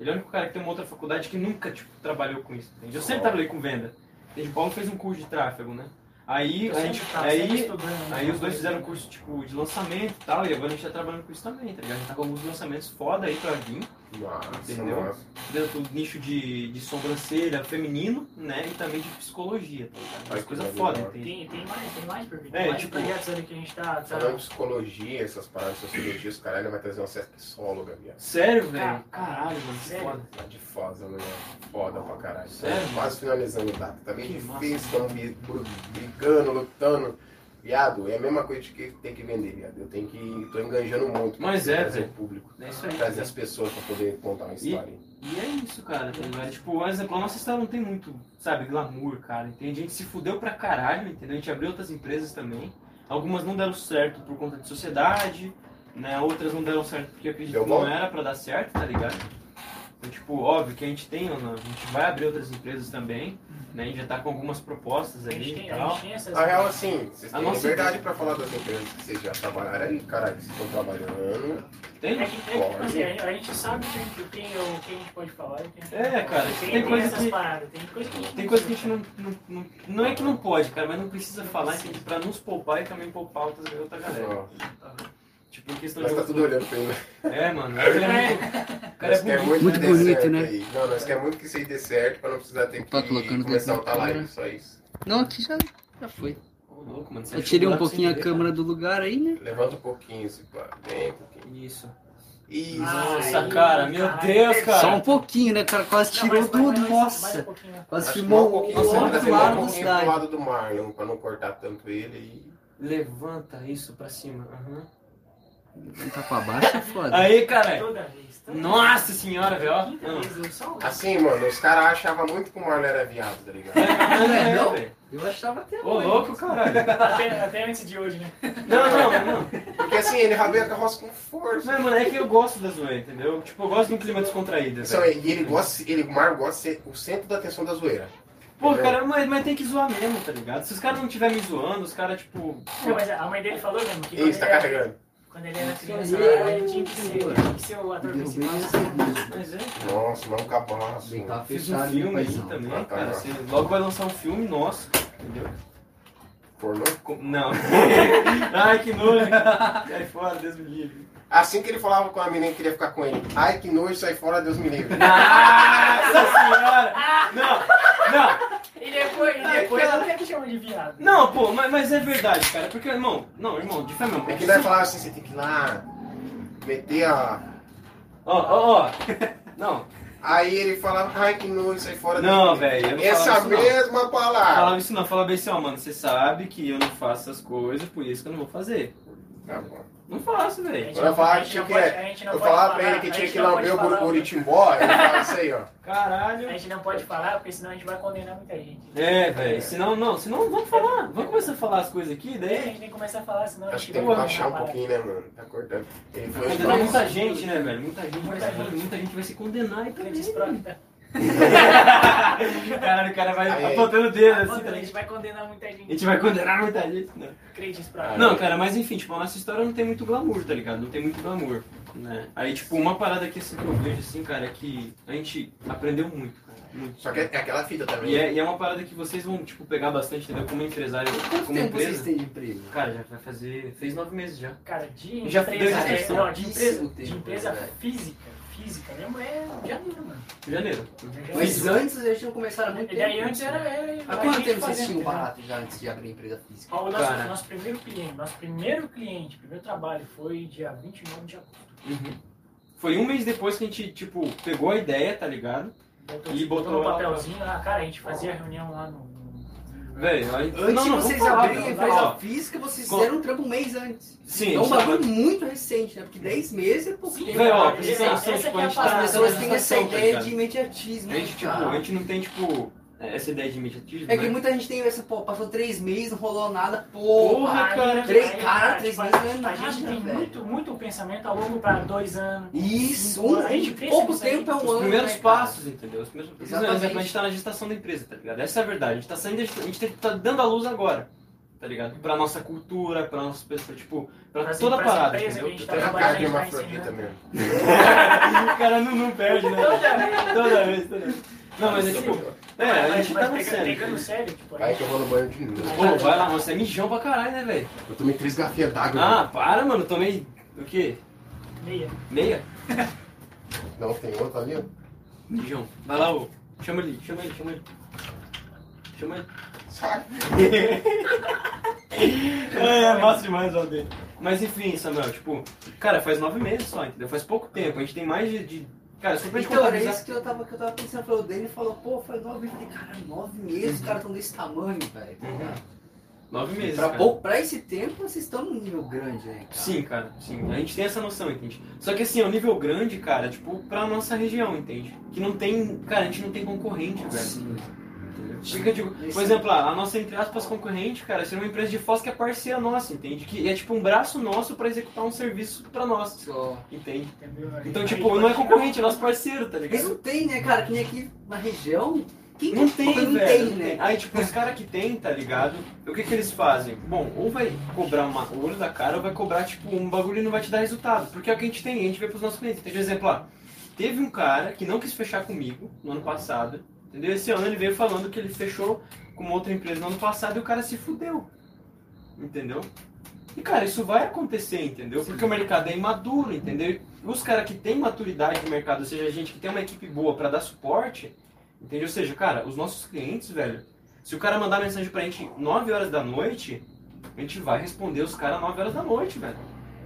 Ele é o único cara que tem uma outra faculdade que nunca, tipo, trabalhou com isso, entende? Eu sempre trabalhei com venda. O Paulo fez um curso de tráfego, né? Aí, a gente, sempre aí, né? aí os dois fizeram um curso, tipo, de lançamento e tal, e agora a gente tá trabalhando com isso também, tá ligado? A gente tá com alguns lançamentos foda aí pra vir, Nossa, Entendeu? nossa. dentro do nicho de, de sobrancelha feminino, né? E também de psicologia, tá ligado? Ai, Mas que coisa legal. foda, entende? Tem, tem mais, tem mais, perfeito. É, Tem mais tipo- projetos ali que a gente tá. tá... Falando de psicologia, essas paradas de sociologia, os caralho vai trazer uma sexóloga, viado. Sério, velho? Cara, Caralho, mano, sério? foda. Tá de foda, né? Foda pra caralho. Sério? Quase finalizando o data. Tá meio Que difícil, massa. brigando, lutando. Viado, é a mesma coisa de que tem que vender, viado. Eu tenho que. tô enganjando muito Mas é, velho. o público. É isso aí. Trazer as pessoas pra poder contar uma história. E é isso, cara, tá? Tipo, por exemplo, a nossa história não tem muito, sabe, glamour, cara, entende? A gente se fudeu pra caralho, entendeu? A gente abriu outras empresas também. Algumas não deram certo por conta de sociedade, né? Outras não deram certo porque acredito que não era pra dar certo, tá ligado? Então, tipo, óbvio que a gente tem, a gente vai abrir outras empresas também, né? A gente já tá com algumas propostas A gente ali tem, e a tal. gente tem essas. A real, assim, vocês A têm nossa liberdade ideia- pra falar das empresas que vocês já trabalharam aí, caralho. Vocês estão trabalhando. Tem? É que, é que, tipo assim, a, gente- a gente sabe que, que tem o que a gente pode falar e gente É, pode. cara, tem, tem coisa essas que- paradas, tem coisa que a gente Tem não coisa que a gente não, não, não, não é que não pode, cara, mas não precisa falar entende? pra nos poupar e também poupar outras, outra galera. Ó, Tipo, em questão Nós de. tá tudo olhando pra ele. É, mano. Ele é muito. O cara Nós é quer bonito. muito, Muito que dê bonito, certo né? Aí. Não, nós quer muito que isso aí dê certo pra não precisar ter que Tá colocando começar dentro da outra live, só isso. Não, aqui já, já foi. Ô, louco, mano. você Eu achou tirei um buraco pouquinho a ver, câmera do lugar aí, né? Levanta um pouquinho, se pá. Bem um pouquinho. cara. Isso. Isso. Nossa, Ai, cara, meu caralho. Deus, cara. Só um pouquinho, né, cara? Quase tirou mas- mas- tudo, mas- um nossa. pouquinho. Quase Acho que filmou um o pouquinho, outro lado levar da um pouquinho pro cidade. lado do Marlon, pra não cortar tanto ele e... Levanta isso pra cima. aham. Tá pra baixo, é foda. Aí, cara. Nossa senhora, velho. Assim, mano, os caras achavam muito que o Marlon era viado, tá ligado? Não, é, não, velho. Eu achava até Ô, louco, caralho. Até, até antes de hoje, né? Não, não, não. Porque assim, ele rabeia a carroça com força. Não, mano, é que eu gosto da zoeira, entendeu? Tipo, eu gosto de um clima descontraído, Então, velho. e ele gosta, ele, o Marlon gosta de ser o centro da atenção da zoeira. Pô, cara, mas, mas tem que zoar mesmo, tá ligado? Se os caras não estiverem me zoando, os caras, tipo. Não, mas a mãe dele falou mesmo que Isso, tá carregando. Quando ele era criança, ele tinha que ser, tinha que ser o ator principal. Mas é. Nossa, não cabaço. Bem, tá Fiz um filme aí paizão. também, Ah, tá, cara. tá. Você logo vai lançar um filme nosso, entendeu? Pornô. Não. Ai, que nojo. Sai fora, Deus me livre. Assim que ele falava com a menina que queria ficar com ele. Ai, que nojo, sai fora, Deus me livre. Nossa senhora! Não, não, E depois, e depois ela até que chama de viado. não, pô, mas, mas é verdade, cara. Porque, irmão, não, irmão, de fé mesmo. É que daí falava assim, você tem que ir lá, meter a... Ó, ó, ó. Não, Aí ele falava, ai, que nojo, sai fora, Deus não, me livre. velho. eu não Essa não. mesma palavra. Falava isso não, falava assim, ó, mano, você sabe que eu não faço essas coisas, por isso que eu não vou fazer. Tá bom. Não faço, A velho. Quando eu a que tinha que... a Eu falava pra falar, ele que a tinha que lamber o pode falar. buritimbó, ele falava isso aí, ó. Caralho. A gente não pode falar, porque senão a gente vai condenar muita gente. É, velho. Senão, não, senão vamos falar. Vamos começar a falar as coisas aqui, Daí a daí. gente tem que começar a falar, senão a Acho gente que tem que baixar um pouquinho, né, mano? Tá cortando. Ele foi Condenar muita gente, né, velho? Muita gente, vai se, muita gente vai se condenar aí também. Caralho, o cara vai Aí. apontando o dedo assim, A tá gente vai condenar muita A gente. gente vai condenar muita gente, né? Crentes Ah, prófitas. Não, cara, mas enfim, tipo, a nossa história não tem muito glamour, tá ligado? Não tem muito glamour, né? Aí, tipo, uma parada que, assim, que eu vejo, assim, cara, é que a gente aprendeu muito, cara. Muito. Só que é aquela fita também. E é, e é uma parada que vocês vão, tipo, pegar bastante, entendeu? Como empresário, Quanto como tempo vocês empresa. têm de emprego? Cara, já vai fazer... Fez nove meses já. Cara, de Já empresa, deu essa é, não, de empresa, de empresa é verdade. Física, física mesmo, é janeiro, mano. Janeiro. Mas antes a gente não começaram há muito E tempo. daí antes era... era Há a quanto gente tempo vocês tinham barato já antes de abrir a empresa física? Ó, O nosso, Cara. nosso primeiro cliente, nosso primeiro cliente, primeiro trabalho foi dia 29 de agosto. Uhum. Foi um mês depois que a gente, tipo, pegou a ideia, tá ligado? Botou, E botou no papelzinho lá, cara, a gente fazia reunião lá no, no Velho, aí- Antes não, de não, vocês abrirem a empresa física, vocês Com- fizeram um trampo um mês antes. Sim, é um tá- bagulho muito recente, né? Porque 10 meses é pouco Sim, tempo. Velho, ó, Essa- terem noção, essa tipo, é a a gente tá As pessoas têm essa tá ideia de imediatismo. A gente, tipo, cara. a gente não tem, tipo, essa ideia de imediatismo, É que né? muita gente tem essa, pô, passou três meses, não rolou nada, porra. Porra, cara. Três- cara, três tipo, meses não é A nada, gente tem velho. muito, muito pensamento a longo prazo, dois anos. Isso, um. A gente um pensa pouco tempo é um Os ano. primeiros né, cara? passos, entendeu? Os primeiros passos. Por Exatamente. exemplo, a gente tá na gestação da empresa, tá ligado? Essa é a verdade. A gente tá saindo, a gente tá dando a luz agora, tá ligado? Pra nossa cultura, pra nossa pessoa, tipo, pra Pra- toda a pra parada, a entendeu? gente tá a cara de a gente tá hermafrodita ensinando. mesmo. o cara não, não perde, né? Toda vez. Toda vez, toda vez. Não, mas é tipo, é, a gente tá no sério. Pegando sério, tipo, a Vai gente- que eu vou no banho de novo. Pô, vai lá, nossa, é mijão pra caralho, né, velho? Eu tomei três garfinhas d'água. Ah, para, mano, tomei, o quê? meia. Meia? Não, tem outro ali, ó. Mijão. Vai lá, ô. Chama ele, chama ele, chama ele. Chama ele. Sai. É, é massa demais o dele. Mas enfim, Samuel, tipo, cara, faz nove meses só, entendeu? Faz pouco tempo. A gente tem mais de. Cara, só pra gente Então, era isso que eu tava, que eu tava pensando. Falou, o Dani falou, pô, faz nove meses. Caralho, nove meses, os caras estão desse tamanho, velho. tá Uhum. ligado? Nove meses. Pra, cara. pra esse tempo, vocês estão num nível grande, né? cara? Sim, cara, sim. A gente tem essa noção, entende? Só que assim, é um nível grande, cara, tipo, pra nossa região, entende? Que não tem. Cara, a gente não tem concorrente, velho. Sim. Porque digo, por exemplo, a nossa, entre aspas, concorrente, cara, seria uma empresa de Foz que é parceira nossa, entende? Que é tipo um braço nosso pra executar um serviço pra nós, Só. entende? Entendeu? Então, tipo, não é concorrente, é nosso parceiro, tá Eles ligado? não tem, né, cara? Que nem aqui na região. Quem Não tem, não velho. tem, não né? tem. Aí, tipo, os caras que tem, tá ligado? O que que eles fazem? Bom, ou vai cobrar uma, o olho da cara, ou vai cobrar, tipo, um bagulho e não vai te dar resultado. Porque é o que a gente tem, a gente vê pros nossos clientes. Tem, por exemplo, ó, teve um cara que não quis fechar comigo no ano passado, entendeu? Esse ano ele veio falando que ele fechou com uma outra empresa no ano passado e o cara se fudeu. Entendeu? E, cara, isso vai acontecer, entendeu? Porque o mercado é imaduro, entendeu? Os caras que têm maturidade de mercado, ou seja, a gente que tem uma equipe boa pra dar suporte, entendeu? Ou seja, cara, os nossos clientes, velho, se o cara mandar mensagem pra gente 9 horas da noite, a gente vai responder os caras 9 horas da noite, velho.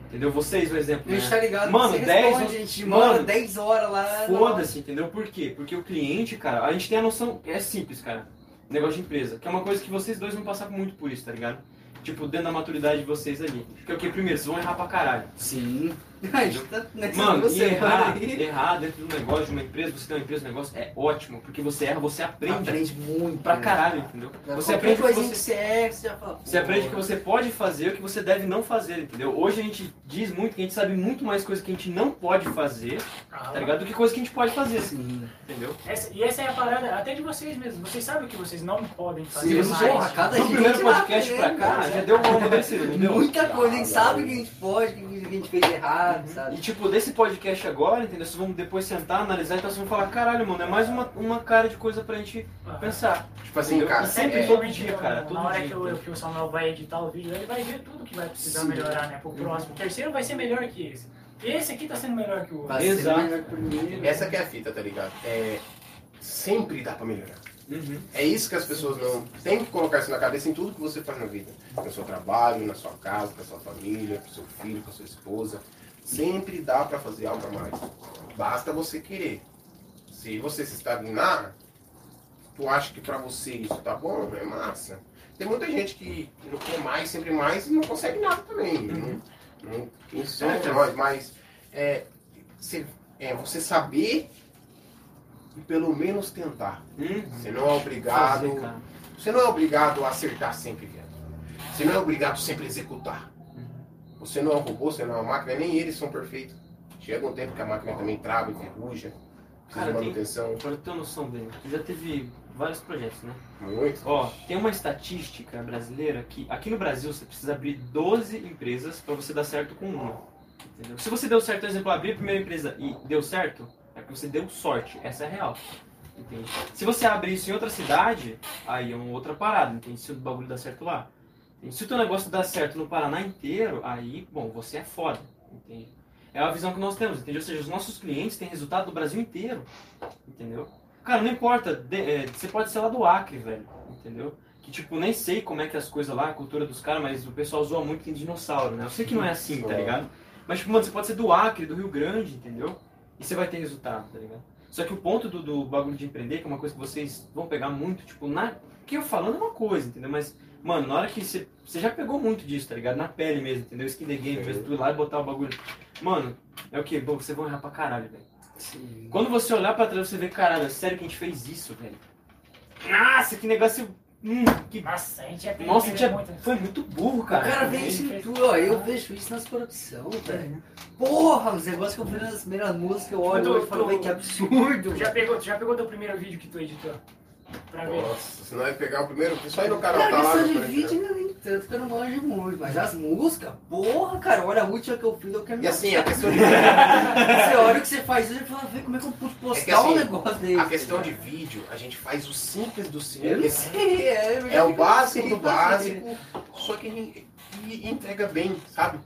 Entendeu? Vocês, por exemplo. A gente né? tá ligado, Mano, você 10 responde, a gente mano, manda 10 horas lá. Foda-se, entendeu? Por quê? Porque o cliente, cara, a gente tem a noção, é simples, cara. Negócio de empresa, que é uma coisa que vocês dois vão passar muito por isso, tá ligado? Tipo, dentro da maturidade de vocês ali. Que é o que? Primeiro, vocês vão errar pra caralho. Sim. Tá Mano, você e errar, aí. errar dentro do negócio, de uma empresa, você tem uma empresa, um negócio, é ótimo. Porque você erra, você aprende, Aprende muito. pra né? caralho, entendeu? Você aprende o que coisinha você que você é, você já fala. Você aprende o que você pode fazer e o que você deve não fazer, entendeu? Hoje a gente diz muito que a gente sabe muito mais coisa que a gente não pode fazer, Ah, tá ligado? Do que coisa que a gente pode fazer, Sim. entendeu? essa- e essa é a parada até de vocês mesmos. Vocês sabem o que vocês não podem fazer. Sim, mais. porra, cada Do primeiro podcast pra cá, cara. já deu uma mudança, não deu? Muita coisa, a gente sabe o que a gente pode, o que a gente fez errado, E sabe? tipo, desse podcast agora, entendeu? Vocês vão depois sentar, analisar, então vocês vão falar, caralho, mano, é mais uma, uma cara de coisa pra gente pensar. Tipo assim, cara, E sempre é, todo dia, cara, todo na hora dia, que, o, entendeu? que o Samuel vai editar o vídeo, ele vai ver tudo que vai precisar Sim. melhorar, né? Pro próximo. O terceiro vai ser melhor que esse. Esse aqui tá sendo melhor que o outro. Ser Exato. melhor primeiro. essa que é a fita, tá ligado? É, sempre dá pra melhorar. Uhum. É isso que as pessoas não. Tem que colocar isso na cabeça em tudo que você faz na vida. No seu trabalho, na sua casa, com a sua família, com o seu filho, com a sua esposa. Sempre dá pra fazer algo a mais. Basta você querer. Se você se estagnar, tu acha que pra você isso tá bom, é massa. Tem muita gente que não quer mais, sempre mais e não consegue nada também. Não, não, quem somos É, nós, mas é, você, é você saber e pelo menos tentar. Uhum. Você não é obrigado. Fazer. Você não é obrigado a acertar sempre. Você não é obrigado sempre a executar. Você não é um robô, você não é uma máquina, nem eles são perfeitos. Chega um tempo que a máquina também trava, enferruja, precisa Cara, de tem- manutenção. Pra ter uma noção bem, tu já teve vários projetos, né? Muito. Ó, tem uma estatística brasileira que aqui no Brasil você precisa abrir 12 empresas para você dar certo com uma. Entendeu? Se você deu certo, por exemplo, abrir a primeira empresa e deu certo, é que você deu sorte. Essa é a real. Entende? Se você abrir isso em outra cidade, aí é uma outra parada, entende? Se o bagulho dá certo lá. Se o teu negócio dá certo no Paraná inteiro, aí, bom, você é foda. Entende? É a visão que nós temos, entendeu? Ou seja, os nossos clientes têm resultado do Brasil inteiro. Entendeu? Cara, não importa, de- é, você pode ser lá do Acre, velho, entendeu? Que tipo, nem sei como é que as coisas lá, a cultura dos caras, mas o pessoal zoa muito tem dinossauro, né? Eu sei que não é assim, tá ligado? Mas tipo, mano, você pode ser do Acre, do Rio Grande, entendeu? E você vai ter resultado, tá ligado? Só que o ponto do, do bagulho de empreender, que é uma coisa que vocês vão pegar muito, tipo, na. Que eu falando é uma coisa, entendeu? Mas, mano, na hora que você. Você já pegou muito disso, tá ligado? Na pele mesmo, entendeu? Skin the game, mesmo, tu ir lá e botar o bagulho. Mano, é o que? Bom, você vai errar pra caralho, velho. Sim. Quando você olhar pra trás, você vê, caralho, é sério que a gente fez isso, velho. Nossa, que negócio. Hum, que. Nossa, a gente é tem Nossa, gente é- muito. foi muito burro, O cara. cara vê isso em tudo, ó. Eu vejo isso nas produções, velho. Porra, os negócios que eu vi nas primeiras músicas, eu olho e falo, velho, que absurdo. Tu já pegou, tu já pegou teu primeiro vídeo que tu editou? Pra ver. Nossa, senão vai pegar o primeiro. Isso aí no canal tá lá. questão de vídeo perfil. ainda nem tanto, que eu não manjo muito. Mas as músicas, porra, cara, olha a última que eu fiz, eu quero E assim, a questão de Você olha o que você faz hoje e fala, vê como é que eu pude postar É que assim, um negócio desse. a questão de vídeo, a gente faz o simples do Eu simples. sei, é, É o básico do fazer. básico, só que a gente e entrega bem, sabe?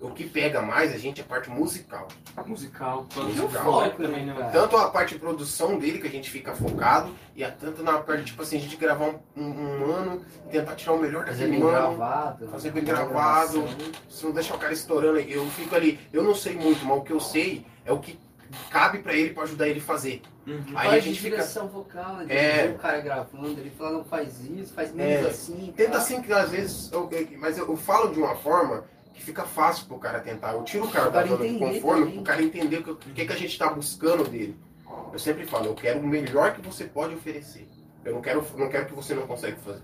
O que pega mais a gente é a parte musical. Musical, Musical. foco também, né? Tanto a parte de produção dele, que a gente fica focado, e a tanto na parte, tipo assim, a gente gravar um, um, um ano, tentar tirar o melhor Fazer daquele bem ano, gravado. fazer bem gravado. se não deixar o cara estourando, eu fico ali, eu não sei muito, mas o que eu sei é o que cabe pra ele pra ajudar ele a fazer. Uhum. Aí Faz a de gente fica. direção vocal? É. O cara gravando, ele fala, não faz isso, faz É. menos assim. Tenta tá? assim que às vezes. Eu- mas eu, eu falo de uma forma que fica fácil pro cara tentar. Eu tiro o cara da zona de conforto também. pro cara entender o que, que, que a gente tá buscando dele. Eu sempre falo, eu quero o melhor que você pode oferecer. Eu não quero, não quero que você não consegue fazer.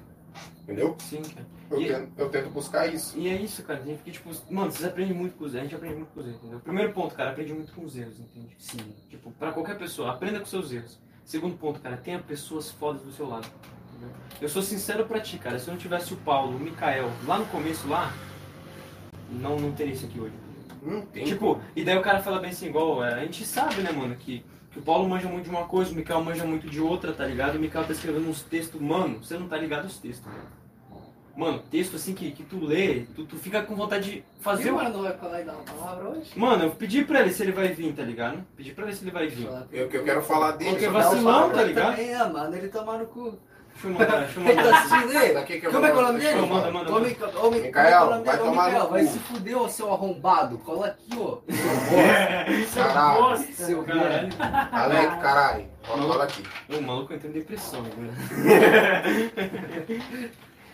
Entendeu? Sim, cara. Eu, E- tento, eu tento buscar isso. E é isso, cara. Tem que, tipo, mano, vocês aprendem muito com os erros. A gente aprende muito com os erros, entendeu? Primeiro ponto, cara, aprende muito com os erros, entende? Sim. Tipo, pra qualquer pessoa, aprenda com seus erros. Segundo ponto, cara, tenha pessoas fodas do seu lado. entendeu? Eu sou sincero pra ti, cara. Se eu não tivesse o Paulo, o Mikael, lá no começo, lá, não, não teria isso aqui hoje. Não tem. Tipo, e daí o cara fala bem assim, igual, é, a gente sabe, né, mano, que, que o Paulo manja muito de uma coisa, o Mikael manja muito de outra, tá ligado? O Mikael tá escrevendo uns textos, mano, você não tá ligado aos textos, mano. Mano, texto assim que, que tu lê, tu, tu fica com vontade de fazer Viu, o. mano, não vai falar e dar uma palavra hoje? Mano, eu pedi pra ele se ele vai vir, tá ligado? Pedi pra ele se ele vai vir. Eu, que eu quero falar dele. Porque vacilão, tá ligado? Também, é, mano, ele tomar no cu. Deixa eu mandar, deixa eu Ele tá mandar. assistindo que eu Como é que é o nome dele? Manda, manda, Ô, ô, Micael, é é vai? Ô, tomar Micael, Vai se fuder, ô seu arrombado. Cola aqui, ó. Caralho. Nossa, Seu Caralho. Alex, caralho. Falar aqui. O maluco entra em depressão, né?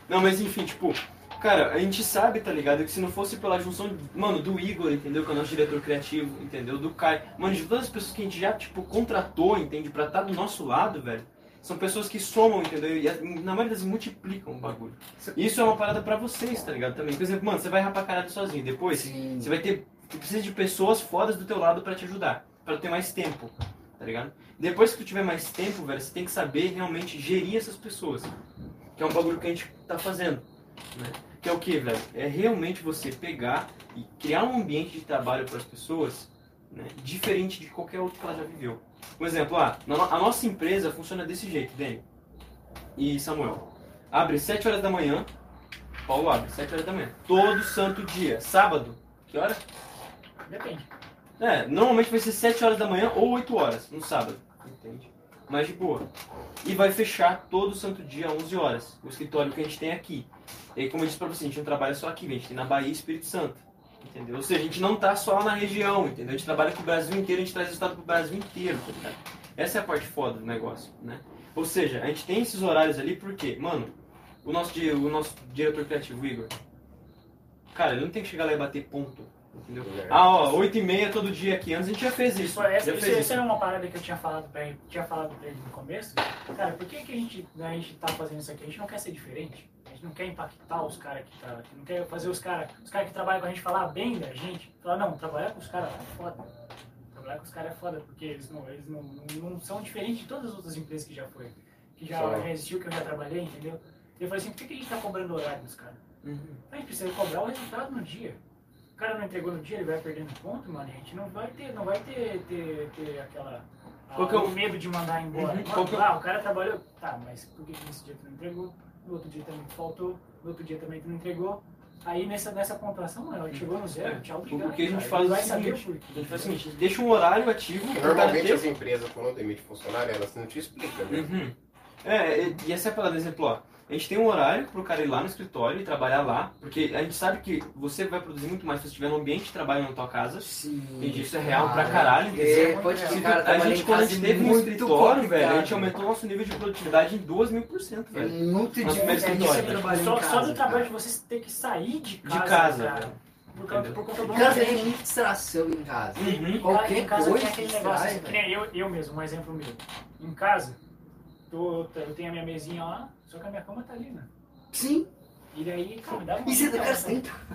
Não, mas enfim, tipo, cara, a gente sabe, tá ligado? Que se não fosse pela junção, mano, do Igor, entendeu? Que é o nosso diretor criativo, entendeu? Do Kai, mano, de todas as pessoas que a gente já, tipo, contratou, entende? Pra estar do nosso lado, velho. São pessoas que somam, entendeu? E na maioria das multiplicam o bagulho. Isso é uma parada pra vocês, tá ligado? Também. Por exemplo, mano, você vai rapar caralho sozinho. Depois, Sim. você vai ter. Tu precisa de pessoas fodas do teu lado pra te ajudar. Pra ter mais tempo, tá ligado? Depois que tu tiver mais tempo, velho, você tem que saber realmente gerir essas pessoas. Que é um bagulho que a gente tá fazendo. Né? Que é o que, velho? É realmente você pegar e criar um ambiente de trabalho para as pessoas né? diferente de qualquer outro que ela já viveu. Um exemplo, ah, a nossa empresa funciona desse jeito, Dani e Samuel. Abre 7 horas da manhã, Paulo abre 7 horas da manhã. Todo santo dia. Sábado, que hora? Depende. É, normalmente vai ser 7 horas da manhã ou 8 horas no sábado, entende? Mas de boa. E vai fechar todo santo dia 11 horas, o escritório que a gente tem aqui. E como eu disse pra você, a gente não trabalha só aqui, a gente tem na Bahia e Espírito Santo. Entendeu? Ou seja, a gente não tá só na região, entendeu? A gente trabalha com o Brasil inteiro, a gente traz resultado pro Brasil inteiro, tá ligado? Essa é a parte foda do negócio, né? Ou seja, a gente tem esses horários ali porque, mano, o nosso, o nosso diretor criativo, o Igor, cara, ele não tem que chegar lá e bater ponto, entendeu? É. Ah, ó, 8 e meia todo dia aqui. Antes a gente já fez isso. Isso, essa, já isso, fez essa era uma parada que eu tinha falado pra ele, tinha falado pra ele no começo. Cara, por que, que a, gente, né, a gente tá fazendo isso aqui? A gente não quer ser diferente. A gente não quer impactar os caras que tá. que Não quer fazer os caras. Os caras que trabalham com a gente falar bem da gente. Falar, não, trabalhar com os caras é foda. Trabalhar com os caras é foda, porque eles não, eles não, não, não são diferentes de todas as outras empresas que já foi. Que já, já existiu, que eu já trabalhei, entendeu? E eu falei assim, por que, que a gente tá cobrando horário dos caras? Uhum. A gente precisa cobrar o resultado no dia. O cara não entregou no dia, ele vai perdendo ponto, mano. A gente não vai ter, não vai ter, ter, ter aquela. Qual que é o- o medo de mandar embora. Uhum. Mano, é ah, o cara trabalhou. Tá, mas por que que nesse dia tu não entregou? No outro dia também tu faltou, no outro dia também tu não entregou. Aí nessa, nessa pontuação, mano, ela chegou no zero, É, tchau, obrigado. o que a gente faz Ele vai o saber seguinte, por quê. A gente faz o seguinte, deixa um horário ativo. Normalmente as empresas, quando demitem funcionário, elas não te explicam, né? Uhum. É, e- e essa é a parada, exemplo, ó. A gente tem um horário pro cara ir lá no escritório e trabalhar lá, porque a gente sabe que você vai produzir muito mais se você estiver no ambiente de trabalho na tua casa. Sim. Entendi, isso é real pra caralho. É, pode Se cara. a gente, quando a gente é teve um muito escritório, velho, a gente aumentou nosso nível de produtividade em duas mil por cento, É velho. muito Nosso difícil você em Só, casa. só do trabalho cara. de vocês ter que sair de casa. De casa, cara. Por, conta- Entendeu? por conta do Em casa ambiente. tem muita distração em casa. Uhum. Em Qualquer em casa coisa tem aquele que negócio, distrai, assim, que nem eu, eu mesmo, um exemplo meu. Em casa, tô- eu tenho a minha mesinha lá, só que a minha cama tá ali, né? Sim. E daí, cara, dá uma E você, vontade,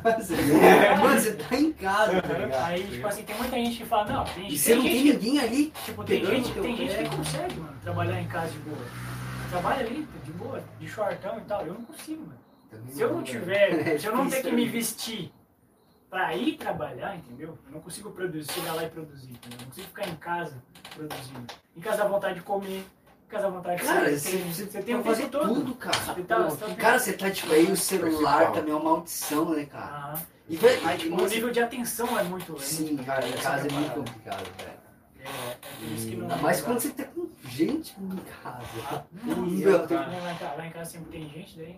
cara, você tá em casa. Mano, você tá em casa, tá ligado? Aí, tipo assim, tem muita gente que fala, não, tem, E você não tem gente, ninguém ali. tipo, tem gente, tem gente que consegue, mano, trabalhar em casa de boa. Trabalha ali, de boa, de shortão e tal. Eu não consigo, mano. Se eu não tiver, se eu não ter que me vestir pra ir trabalhar, entendeu? Eu não consigo produzir, chegar lá e produzir, entendeu? Eu não consigo ficar em casa produzindo. Em casa dá vontade de comer, casa vontade de Cara, você, Tem- você, você tem pode fazer todo. tudo, cara. Você tá- Pô, você tá- cara, você tá tipo aí, o celular Principal. também é uma maldição, né, cara? Aham. E, velho, e tipo, o nível de atenção é muito. é Sim, muito cara, em casa é que a muito complicado, velho. É, é que não. Ainda mais quando você tá com gente em casa. Não, Ih, eu- eu lá em casa sempre tem gente, daí.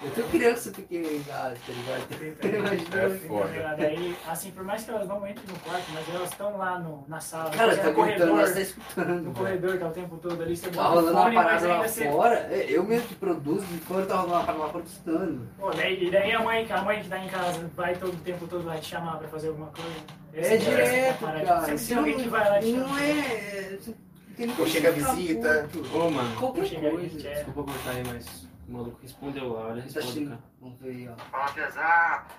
Eu tenho criança pequena em casa, tá ligado? Imagina. É foda. Daí, assim, por mais que elas não entrem no quarto, mas elas estão lá no, na sala, Cara, você tá corredor, nós tá escutando. no corredor, tá o tempo todo ali, você Tá rolando uma fone, parada lá você. fora. é, Eu mesmo que produzo, de fora tá rolando uma parada lá fora escutando. Pô, daí, e daí a mãe, a mãe que tá em casa vai todo o tempo todo vai te chamar pra fazer alguma coisa. É Essa- direto, cara. Sempre tem alguém que vai lá te não chamar. é. Tem Ou chega ficar visita. Ô, mano. Qualquer coisa. é. Desculpa cortar aí, mas o maluco respondeu lá, olha, Tá responde, cara. Vamos ver aí, ó. Fala pesado.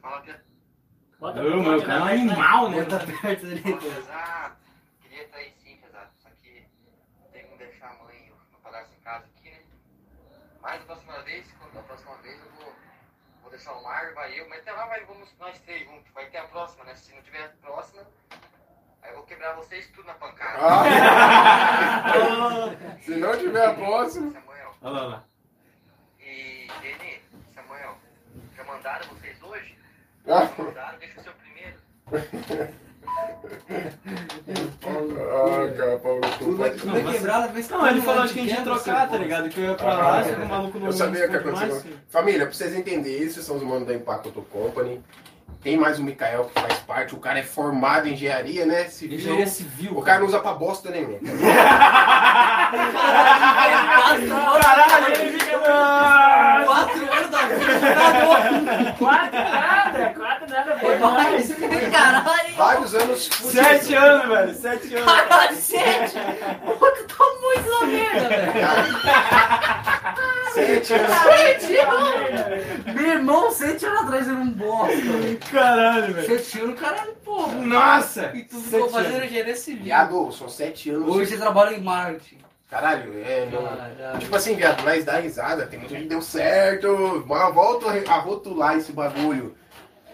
Fala pesado. Bota Ô, meu, o cara é um animal, né? Tá perto dele. Fala pesado. Queria estar aí sim, pesado. Só que tem como deixar a mãe e o padrasto em casa aqui, né? Mas da próxima vez, quando da próxima vez eu vou, vou deixar o Mar, vai eu, mas até lá vai, vamos nós três juntos. Vai ter a próxima, né? Se não tiver a próxima, aí eu vou quebrar vocês tudo na pancada. Ah, se não tiver a próxima. Olha lá, lá. E Deni, Samuel, já mandaram vocês hoje? Ah, Já mandaram, deixa o seu primeiro. ah, cara, Paulo, tu é quebrado, mas Não, ele falou que a gente ia trocar, tá ligado? Que eu ia pra lá, só que o maluco não Eu sabia que aconteceu. Família, pra vocês entenderem, esses são os manos da Impacto Company. Tem mais o Mikael que faz parte. O cara é formado em engenharia, né? Civil. Engenharia civil. O cara não usa pra bosta nenhuma. Caralho, ele fica. Quatro anos da vida. Quatro nada, quatro nada foi Mas, mais. Caralho. Vários anos Sete anos, velho. Sete anos. Caralho, sete. Pô, tu tá muito na merda, velho. Sete anos. Sete anos. Meu irmão, sete anos atrás era um bosta. Caralho, velho. Sete anos, caralho, porra. Nossa! E tu ficou fazendo engenharia civil. Viado, são sete anos. Hoje você trabalha em marketing. Caralho, é. Não... Caralho. Tipo assim, viado, nós dá risada, tem muito que deu certo. Mas volta a rotular esse bagulho.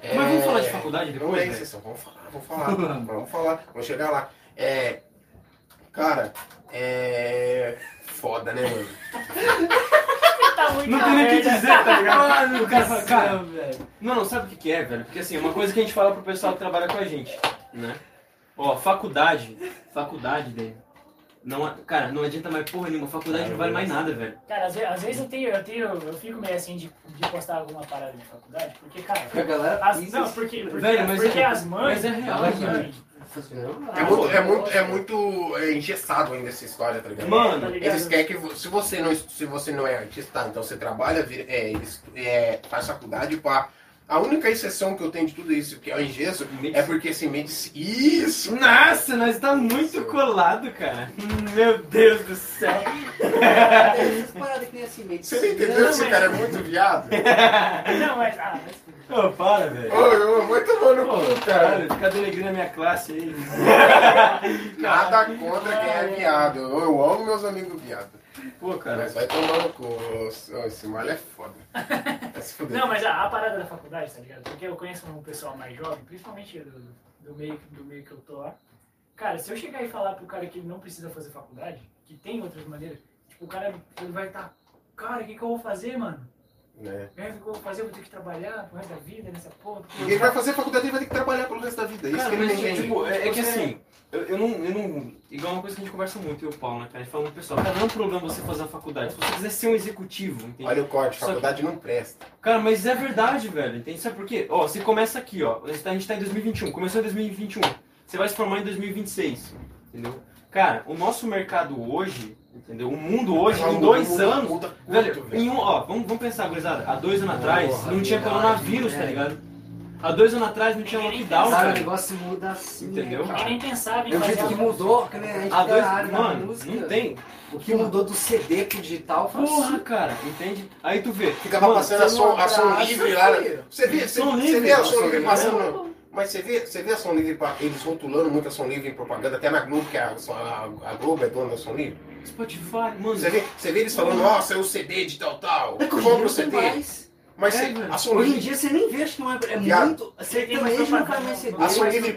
Mas vamos falar de faculdade Vamos depois, aí, velho? sessão. Vamos falar, vamos falar. vamos falar, vamos chegar lá. É. Cara, é. Foda, né, mano? Tá muito Não tem nem o que dizer, tá ligado? Mano, O cara cara, velho. Não, não, sabe o que, que é, velho? Porque assim, uma coisa que a gente fala pro pessoal que trabalha com a gente, né? Ó, faculdade, faculdade, velho. Não, cara, não adianta mais porra nenhuma, faculdade não vale mais nada, velho. Cara, às às vezes eu tenho, eu tenho, eu fico meio assim de, de postar alguma parada de faculdade, porque, cara, A galera as, não, porque, porque, Velho, mas porque é- as mães, mas é real, as velho. mães, É muito, é muito, é muito é, engessado ainda essa história, tá ligado? Mano, tá? Eles querem que se você não se você não é artista, então você trabalha, vira- é, eles, é, faz faculdade pá. A única exceção que eu tenho de tudo isso, que é o engesso, é porque assim, medicina. Isso! Nossa, nós tá muito colado, cara. Meu Deus do céu. Essas paradas que tem assim, meio de Você não entendeu que esse cara é muito viado? Não, mas, ah, mas Ô, para, velho. Ô, eu vou tomar no cu, cara. Fica denegrindo a minha classe aí. Nada contra quem é viado. Eu amo meus amigos viados. Pô, cara. Mas vai tomar no cu. Esse malho é foda. Vai se fuder. Não, mas a, a parada da faculdade, tá ligado? Porque eu conheço um pessoal mais jovem, principalmente do, do, meio, do meio que eu tô lá. Cara, se eu chegar e falar pro cara que ele não precisa fazer faculdade, que tem outras maneiras, tipo, o cara ele vai estar, cara, o que, que eu vou fazer, mano? Né? É, O que eu vou fazer? Eu vou ter que trabalhar pro resto da vida nessa porra. porque Ninguém vai fazer faculdade e vai ter que trabalhar pelo resto da vida. Isso Cara, que ele mas, entende. tipo, é, é que assim, Eu, eu, não, eu não. Igual uma coisa que a gente conversa muito, eu e o Paulo, né, cara? A gente fala muito pessoal, cara, não é um problema você fazer a faculdade. Se você quiser ser um executivo, entende? Olha o corte, Só faculdade não presta. Cara, mas é verdade, velho. Entende? Sabe por quê? Ó, você começa aqui, ó. A gente tá- a gente tá em 2021. Começou em 2021. Você vai se formar em 2026. Entendeu? Cara, o nosso mercado hoje, entendeu? O mundo hoje, em dois anos. Velho, velho. em um, ó, vamos, vamos pensar, gurizada. Há dois anos atrás não tinha coronavírus, tá é. ligado? Há dois anos atrás não tinha Ninguém lockdown, Cara, o cara. negócio muda assim. Entendeu? né, Ninguém cara? nem pensava em É o fazer jeito que mudou, que nem a gente Há dois, área da mano, música. não tem. O que mudou do CD pro digital foi Porra, assim. cara, entende? Aí tu vê. Ficava mano, passando a você som, não a som abraça, livre lá. filho. Você vê, você, Som você livre, vê a som som livre livre. passando. Mas você vê, você vê a som livre, pa- eles rotulando muito a som livre em propaganda, até na Globo, que a, a, a Globo é dona da som livre. Spotify, mano. Você vê, você vê eles falando, nossa, é o CD de tal, tal. É que Compra o CD. mais. Mas É, velho. a Hoje em dia você nem vê, acho que não é, é Viado. muito. Tem Sertanejo não propaganda, mais CD.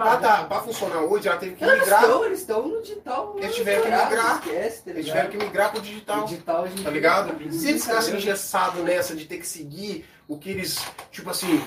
A tá- pra funcionar hoje, ela teve que Eles migrar. estão, eles estão no digital. Eles tiveram que migrar. Esquece, tá Eles tiveram que migrar pro digital. O digital, a gente Tá ligado? Se eles ficassem engessados nessa de ter que seguir o que eles. Tipo assim,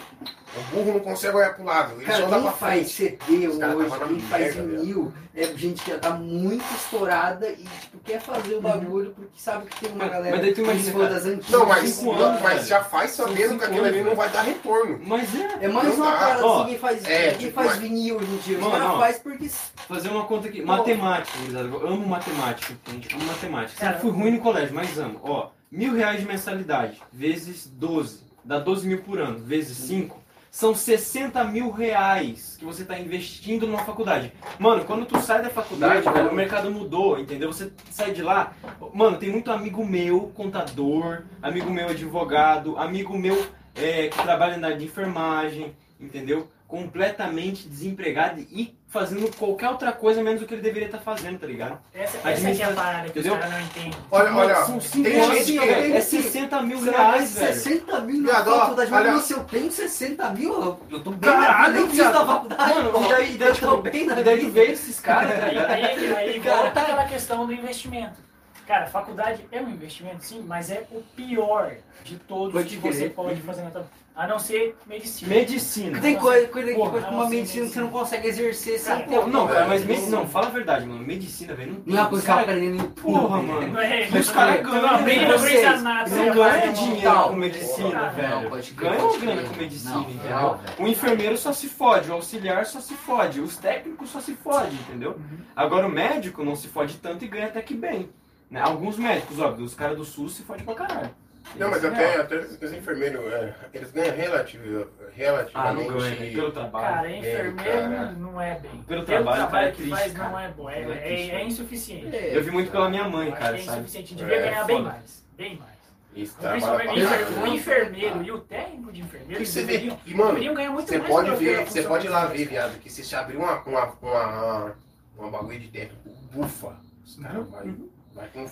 o burro não consegue olhar pro lado. Ele Cara, só dá quem pra faz frente. CD Os caras hoje, na quem faz vinil, é gente que já tá muito estourada e tipo, quer fazer o bagulho porque sabe que tem uma galera mas daí tu que imagina, das antigas. Não, mas, cinco não, anos, mas velho. já faz sabendo que aquilo ali não vai dar retorno. Mas é. É mais Não uma parada assim, quem faz, é, quem tipo, faz mas- vinil hoje em dia. Mano, ó. faz porque. Fazer uma conta aqui. Matemática. Eu amo matemática, entende? Amo matemática. Sempre Cara, fui ruim no colégio, mas amo. Ó, mil reais de mensalidade, vezes 12. Dá 12 mil por ano, vezes 5. São 60 mil reais que você tá investindo numa faculdade. Mano, quando tu sai da faculdade, velho, o mercado mudou, entendeu? Você sai de lá. Mano, tem muito amigo meu, contador, amigo meu advogado, amigo meu é, que trabalha na área de enfermagem, entendeu? Completamente desempregado e fazendo qualquer outra coisa menos o que ele deveria estar fazendo, tá ligado? Essa, essa aqui é a parada que os Entendeu? caras não entendem. Olha, olha, São cinco tem anos, gente que-. É tem- 60 mil reais, ganhar velho. 60 mil na faculdade, mas olha- nossa, eu tenho 60 mil, eu tô bem Caralho, na viado. da faculdade. Mano, pô. e daí, e daí, eu tô bem na e daí tu vida. vê esses caras, tá Aí, ligado? aí, aí Cara, volta aquela questão do investimento. Cara, faculdade é um investimento, sim, mas é o pior de todos Pode que você pode fazer na tua A não ser medicina. Medicina. Tem coisa, coisa, Porra, coisa com não, uma medicina que você não consegue exercer sem Cara, ter. Pô, não, cara, mas Não, me- não. não, fala a verdade, mano. Medicina, velho, não tem. Não é uma coisa Os que cara- aprendendo em. Porra, né? mano. Não é, Os caras não ganham, aprende, velho. não aprende Vocês nada. Não ganha dinheiro Não. com medicina, Não, velho. Ganha grana crer. com medicina, Não, entendeu? não. O enfermeiro só se fode, o auxiliar só se fode, os técnicos só se fode, entendeu? Uhum. Agora o médico não se fode tanto e ganha até que bem. Né? Alguns médicos, óbvio, os caras do SUS se fodem pra caralho. Não, mas é até, até os enfermeiros, é, eles ganham relativo, Ah, relativamente. não ganha, né? Pelo trabalho. Cara, enfermeiro cara. não é bem. Pelo trabalho, cara, é que triste, faz cara. não é bom. É, É é, triste, é insuficiente. É. Eu vi muito pela minha mãe, cara, que é sabe? insuficiente. Devia É, ganhar bem mais. Bem mais. Isso, Principalmente o o enfermeiro e o técnico de enfermeiro E eles você vê, deveriam, e mano, deveriam ganhar muito Você mais pode ver, você pode ir lá ver, viado, que se você abrir uma, uma, uma, uma bagulho de técnico, bufa, os caras vai com força.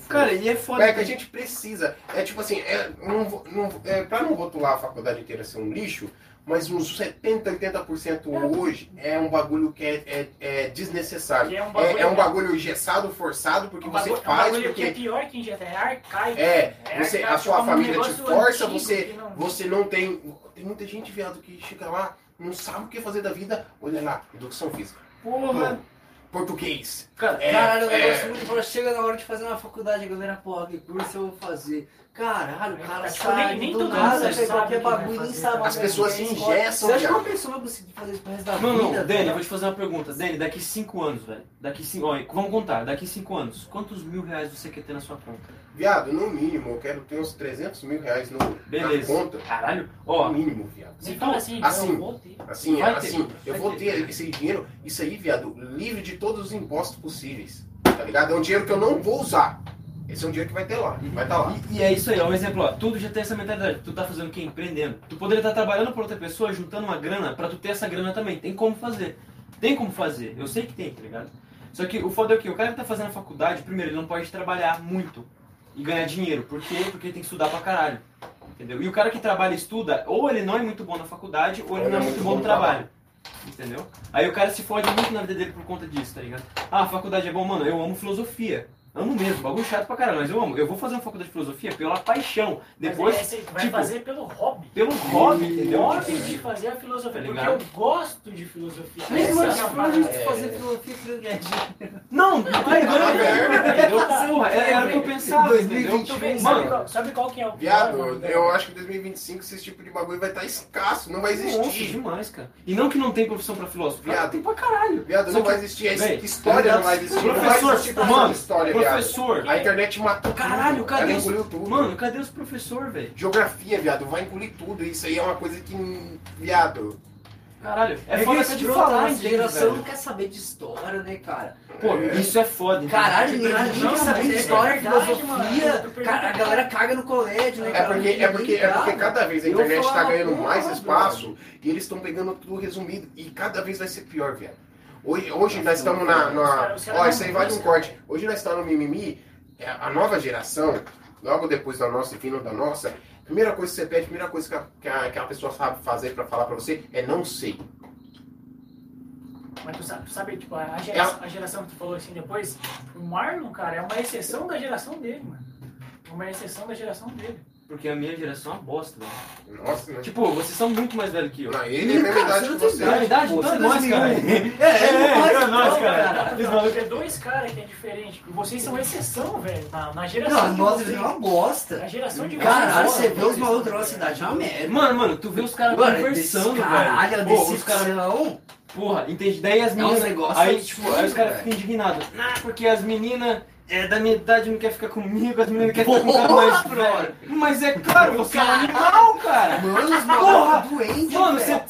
Cara, e é foda. É que a gente precisa. É tipo assim, é, não, não, é, pra não rotular a faculdade inteira ser um lixo, mas uns 70, 80% hoje é um bagulho que é, é, é desnecessário. É um É, bagulho- é um bagulho engessado, forçado, porque Um você bagulho- um faz, bagulho que é porque. pior que injeta, é arcaico. É, É você, a arcaico, sua é um família te força, você, não- você não tem. Tem muita gente, viado, que chega lá, não sabe o que fazer da vida. Olha lá, educação física. Porra. Português. Cara, É, Caralho, o é. negócio muito fora. Chega na hora de fazer uma faculdade, a galera, porra, que curso eu vou fazer? Caralho, o cara Acho que sai nem- nem do nada, pega sabe qualquer bagulho, nem sabe cara. As pessoas se é, engessam, Você acha que uma pessoa vai conseguir fazer isso pro resto da Não, vida? não, Dani, eu cara? vou te fazer uma pergunta. Dani, daqui 5 anos, velho. Daqui 5 Olha, vamos contar, daqui 5 anos, quantos mil reais você quer ter na sua conta? Viado, no mínimo, eu quero ter uns 300 mil reais no, Beleza. na conta. Caralho, No ó, mínimo, viado. Se fala assim, Assim, eu vou ter. Assim, Vai ter, assim, eu vou ter. ter esse dinheiro, isso aí, viado, livre de todos os impostos possíveis. Tá ligado? É um dinheiro que eu não vou usar. Esse é um dinheiro que vai ter lá. Vai estar lá. E, e é isso aí, ó, um exemplo, ó, tudo já tem essa mentalidade. Tu tá fazendo o quê? Empreendendo. Tu poderia estar trabalhando para outra pessoa, juntando uma grana pra tu ter essa grana também. Tem como fazer. Tem como fazer. Eu sei que tem, tá ligado? Só que o foda é o quê? O cara que tá fazendo a faculdade, primeiro, ele não pode trabalhar muito e ganhar dinheiro. Por quê? Porque ele tem que estudar pra caralho. Entendeu? E o cara que trabalha e estuda, ou ele não é muito bom na faculdade, ou ele não é muito bom no trabalho. Entendeu? Aí o cara se fode muito na vida dele por conta disso, tá ligado? Ah, a faculdade é bom, mano, eu amo filosofia. Amo mesmo, bagulho chato pra caralho, mas eu amo. Eu vou fazer uma faculdade de filosofia pela paixão. Mas Depois, aí você vai tipo, fazer pelo hobby. pelo hobby, entendeu? hobby de fazer a filosofia. Tá porque ligado? eu gosto de filosofia. Mas, Essa mano, é a se for a parada. gente fazer filosofia, filho ganhar dinheiro. Não, não é? Porra, era, o que eu pensava, entendeu? 2020, Sabe Mano, qual, sabe qual que é o Viado, eu acho que em 2025 esse tipo de bagulho vai estar escasso, não vai Nossa, existir. demais, cara. E não que não tem profissão pra filósofo. Viado. Tem pra caralho. Viado, não vai existir. Véi, história não vai existir. Professor, existir professor mano, de viado. professor. A internet matou tudo. Caralho, cadê Ela os... engoliu tudo. Mano, cadê os professores, velho? Geografia, viado, vai engolir tudo. Isso aí é uma coisa que. Viado. Caralho, é, É foda que até de falar, entende, geração velho? não quer saber de história, né, cara? Pô, É. isso é foda. entendeu? Caralho, Tipo, ninguém não, quer saber de é história, verdade, filosofia. Cara, a galera caga no colégio, né, É cara? porque, é, porque, é porque cada vez a internet tá ganhando mais velho. espaço e eles estão pegando tudo resumido. E cada vez vai ser pior, viado. Hoje, hoje nós estamos na. Na ó, isso aí vale um corte. Hoje nós estamos no mimimi. é, A nova geração, logo depois da nossa e vindo da nossa, primeira coisa que você pede, primeira coisa que a, que a, que a pessoa sabe fazer pra falar pra você é não sei. Mas tu sabe, tu sabe, tipo, a geração, a geração que tu falou assim depois, o Marlon, cara, é uma exceção da geração dele, mano. É Uma exceção da geração dele. Porque a minha geração é uma bosta, velho. Nossa, né? Tipo, vocês são muito mais velhos que eu. Não, ele é a mesma Cara, idade você que não tem você. É idade? Pô, Então é você nós, é cara. É, É, nós, é nós, então, cara. É dois caras que é diferente. Vocês são exceção, velho, na, na Não, geração de nós é uma bosta. A geração de Caralho, vocês, você vê os malucos da nossa cidade, é uma merda. Mano, mano, tu vê os caras conversando, caralho, velho. Pô, desse os caras. não. Porra, entende? Daí as É meninas. aí, tipo, aí os caras ficam indignados. Ah, porque as meninas. É, da minha idade não quer ficar comigo, as meninas querem ficar com o cara mais velho. Mas é claro, você é um animal, cara. Mano, os Porra! doentes, Mano, velho.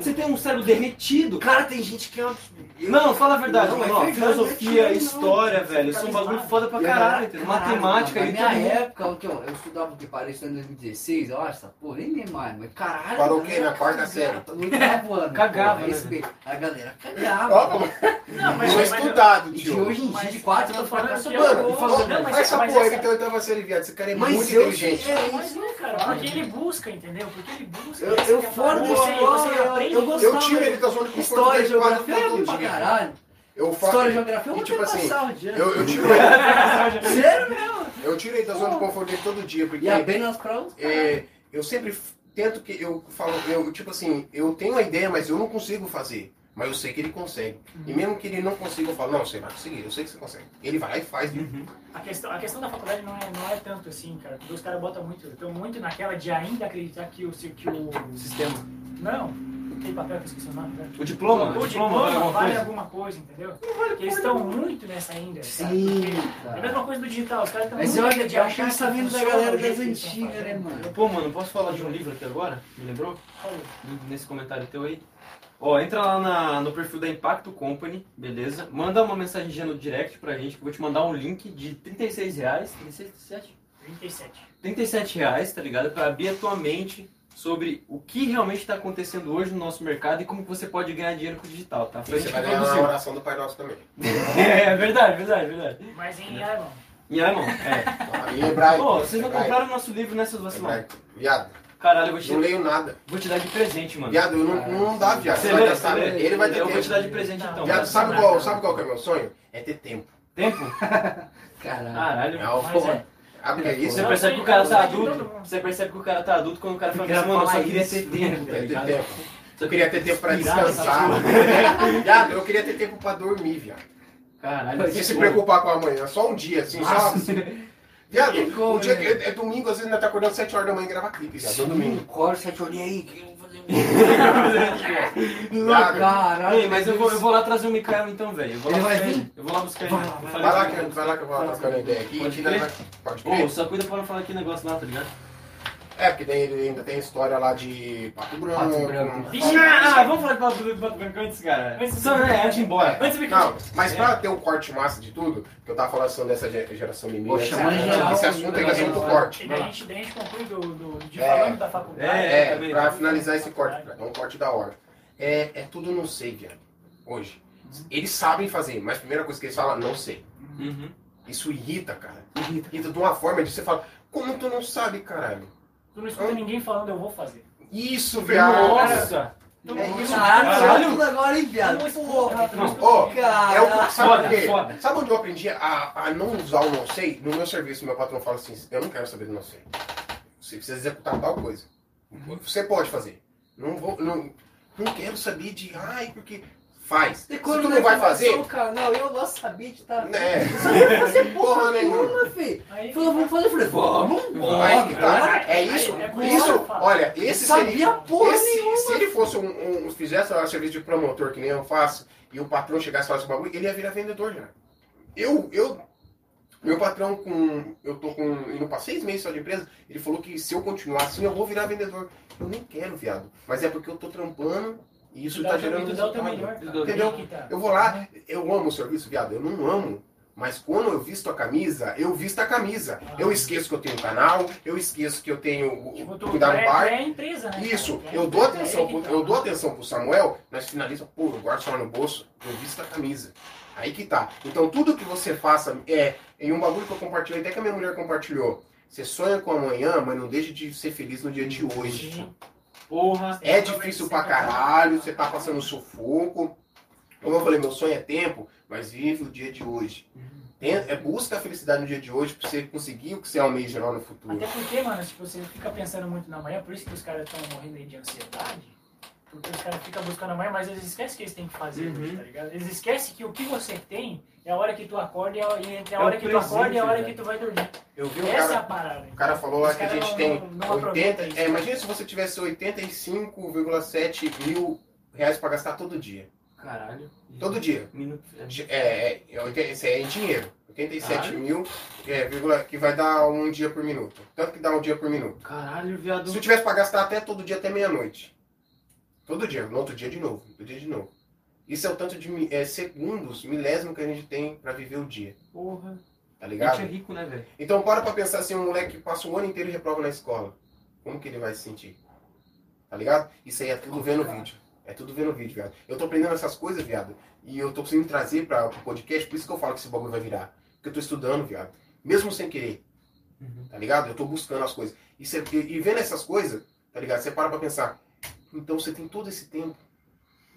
você tem um cérebro derretido. Cara, tem gente que é uma... Não, fala a verdade, Não, mano. é filosofia, não é história, não. velho, Fica são um bagulho foda pra caralho, Matemática mano, Na minha época, o que eu, eu estudava o que isso em 2016, eu acho, essa porra, nem lembro mais, mas caralho. Parou o quê? Na quarta série? Oitavo ano. Cagava, né, respeito. A galera cagava. Não, mas, Sou mas, estudado, E de tio. hoje em dia, de quatro, eu tô falando Mano, eu- fala- Não, mas- faz essa mas porra, essa- ele tem oitava série, viado. Esse cara é Mas muito eu inteligente. é Mas não, cara, porque ele busca, entendeu? Porque ele busca. Eu, essa eu é fora eu, aprende- eu tiro ele da zona de conforto História, dele quase geografia, eu todo dia. caralho. Eu faço. História, geografia, eu e vou tipo assim, passar o dia. eu, eu tiro ele. Sério mesmo? Eu tiro ele da zona de conforto dele todo dia, porque E apenas pra os é, eu sempre tento que eu falo, eu tipo assim, eu tenho uma ideia, mas eu não consigo fazer. Mas eu sei que ele consegue. E mesmo que ele não consiga, eu falo, não, você vai conseguir, eu sei que você consegue. Ele vai lá e faz, viu? A questão, a questão da faculdade não é, não é tanto assim, cara. Porque os caras botam muito. Estão muito naquela de ainda acreditar que o. Que o Sistema. não, aquele papel que eu esqueci o nome, né? O diploma, O o diploma diploma vale alguma vale coisa? alguma coisa, entendeu? Porque eles estão muito nessa ainda. Sim, É a mesma coisa do digital, os caras estão Mas muito eu acho, ainda de eu acho que achar estão vindo da galera das antigas, né, mano? Pô, mano, posso falar de um livro aqui agora? Me lembrou? Olha, Nesse comentário teu aí. Ó, entra lá na- no perfil da Impacto Company, beleza? Manda uma mensagem no direct pra gente, que eu vou te mandar um link de 36 reais. 36, 37? 37. 37 reais, tá ligado? Pra abrir a tua mente sobre o que realmente está acontecendo hoje no nosso mercado e como que você pode ganhar dinheiro com o digital, tá? Foi você vai ganhar produziu. oração do Pai Nosso também. É verdade, verdade, verdade. Mas em alemão. E aí, irmão? É. E hebraico. Pô, vocês não compraram nosso livro nessas vacilas? hebraico. Viado, Caralho, eu vou te, não leio nada. vou te dar de presente, mano. Viado, eu não, não dá, viado. Você vai gastar. lê? Ele vai ter Eu vou te dar de tempo. presente então. Viado, sabe qual, sabe qual que é o meu sonho? É ter tempo. Tempo? Caralho. Caralho. É o Mas é. É isso? Você percebe que o cara eu tá adulto. Você percebe que o cara tá adulto quando o cara fala Eu assim, mano, eu só queria isso. ter tempo, tá É ligado? tempo. Eu queria ter tempo pra descansar. Viado, eu queria ter tempo pra dormir, viado. Caralho. Não se preocupar com amanhã, só um dia, assim, só. Viado, um dia que é, é domingo, às vezes ainda tá acordando 7 horas da manhã e grava clipe, viado. No domingo. Corre, sete olhinhos aí. que eu vou fazer Viado, Caralho. Ei, mas eu vou, eu vou lá trazer o Mikael então, velho. Eu vou lá Ele vai buscar vir? ele. Eu vou lá buscar ele. Vai lá, Eu vai falei Vai lá, com que, ele. vai lá que eu vou trocando ideia aqui. Pode crer? Pode Ô, crer. só cuida pra não falar aquele negócio lá, tá ligado? É, porque daí ele ainda tem história lá de Pato Branco. Pato Branco. Vixe, Ah, vamos falar de Pato Branco Pato Branco antes, cara. Antes- Só, né, antes de ir embora. Antes de Não, mas pra ter um corte massa de tudo, que eu tava falando assim dessa ge- geração mimimi, Pô, esse, geral, esse assunto tem que ser. E daí a gente, daí a gente conclui do, do, de É. falando da faculdade. É, É, pra finalizar esse corte, é um corte da hora. É, é tudo não sei, viado. Hoje. Eles sabem fazer, mas a primeira coisa que eles falam, não sei. Uhum. Isso irrita, cara. Irrita de uma forma de você falar, como tu não sabe, caralho? Tu não escuta ninguém falando, eu vou fazer. Isso, viado. Nossa! Então, É isso. Caralho, agora, hein, viado? Porra, Ó, cara. É o, sabe Foda. Sabe onde eu aprendi a, a não usar o não sei? No meu serviço, meu patrão fala assim, eu não quero saber do não sei. Você precisa executar tal coisa. Você pode fazer. Não vou. Não, não quero saber de. Ai, porque. Faz. Se tu não vai fazer. Cara, não, eu não sabia de estar. Né? Não ia fazer porra nenhuma. filho. Aí, Falou, vamos fazer. Eu falei, vamos, Aí que tá. bora. É isso. Aí, é Isso, olha, esse Sabia seria. porra esse- nenhuma. se ele fosse um, um. Fizesse um serviço de promotor que nem eu faço, e o patrão chegasse e falasse o bagulho, ele ia virar vendedor já. Eu, eu. Meu patrão com. Eu tô com. indo pra seis meses só de empresa, ele falou que se eu continuar assim, eu vou virar vendedor. Eu nem quero, viado. Mas é porque eu tô trampando e isso tá teu- gerando teu resultado. melhor. Entendeu? Tá. Eu vou lá, eu amo o serviço, viado. Eu não amo. Mas quando eu visto a camisa, eu visto a camisa. Eu esqueço que eu tenho um canal, eu esqueço que eu tenho Tipo, tu, cuidar tu do é, bar. é a empresa, né? Isso, é eu dou atenção, é pro, que eu tá. dou atenção pro Samuel, nós finaliza, pô, eu guardo só no bolso, eu visto a camisa. Aí que tá. Então tudo que você faça é, em um bagulho que eu compartilhei, até que a minha mulher compartilhou. Você sonha com amanhã, mas não deixe de ser feliz no dia de hoje. Sim. Porra. É difícil pra caralho, você tá passando sufoco. Como eu falei, meu sonho é tempo, mas vive o dia de hoje. É, busca a felicidade no dia de hoje pra você conseguir o que você almeja lá no futuro. Até porque, mano, tipo, você fica pensando muito na manhã, por isso que os caras estão morrendo aí de ansiedade. Porque os caras ficam buscando amanhã, mas eles esquecem que eles têm que fazer Uhum. hoje, tá ligado? Eles esquecem que o que você tem é a hora que tu acorda e é a- e entre a É o hora que tu acorda e a presente, hora que tu vai dormir. Eu vi um Essa é a cara, parada. o cara falou lá que a gente não- tem não 80. aproveitam isso. É, imagina se você tivesse 85,7 mil reais pra gastar todo dia. Caralho. Todo dia. Minuto. É, é, é, é em dinheiro. 87 Caralho. mil, é, vírgula, que vai dar um dia por minuto. Tanto que dá um dia por minuto. Caralho, viado. Se eu tivesse pra gastar até todo dia, até meia-noite. Todo dia, no outro dia de novo, no dia de novo. Isso é o tanto de é, segundos, milésimo que a gente tem pra viver o dia. Porra. Tá A ligado? gente é rico, né, velho? Então para pra pensar assim, um moleque que passa o ano inteiro e reprova na escola. Como que ele vai se sentir? Tá ligado? Isso aí é tudo vendo vídeo. É tudo vendo vídeo, viado. Eu tô aprendendo essas coisas, viado. E eu tô conseguindo trazer pra, pro podcast, por isso que eu falo que esse bagulho vai virar. Porque eu tô estudando, viado. Mesmo sem querer. Uhum. Tá ligado? Eu tô buscando as coisas. E, cê- e- e vendo essas coisas, tá ligado? Você para pra pensar. Então você tem todo esse tempo.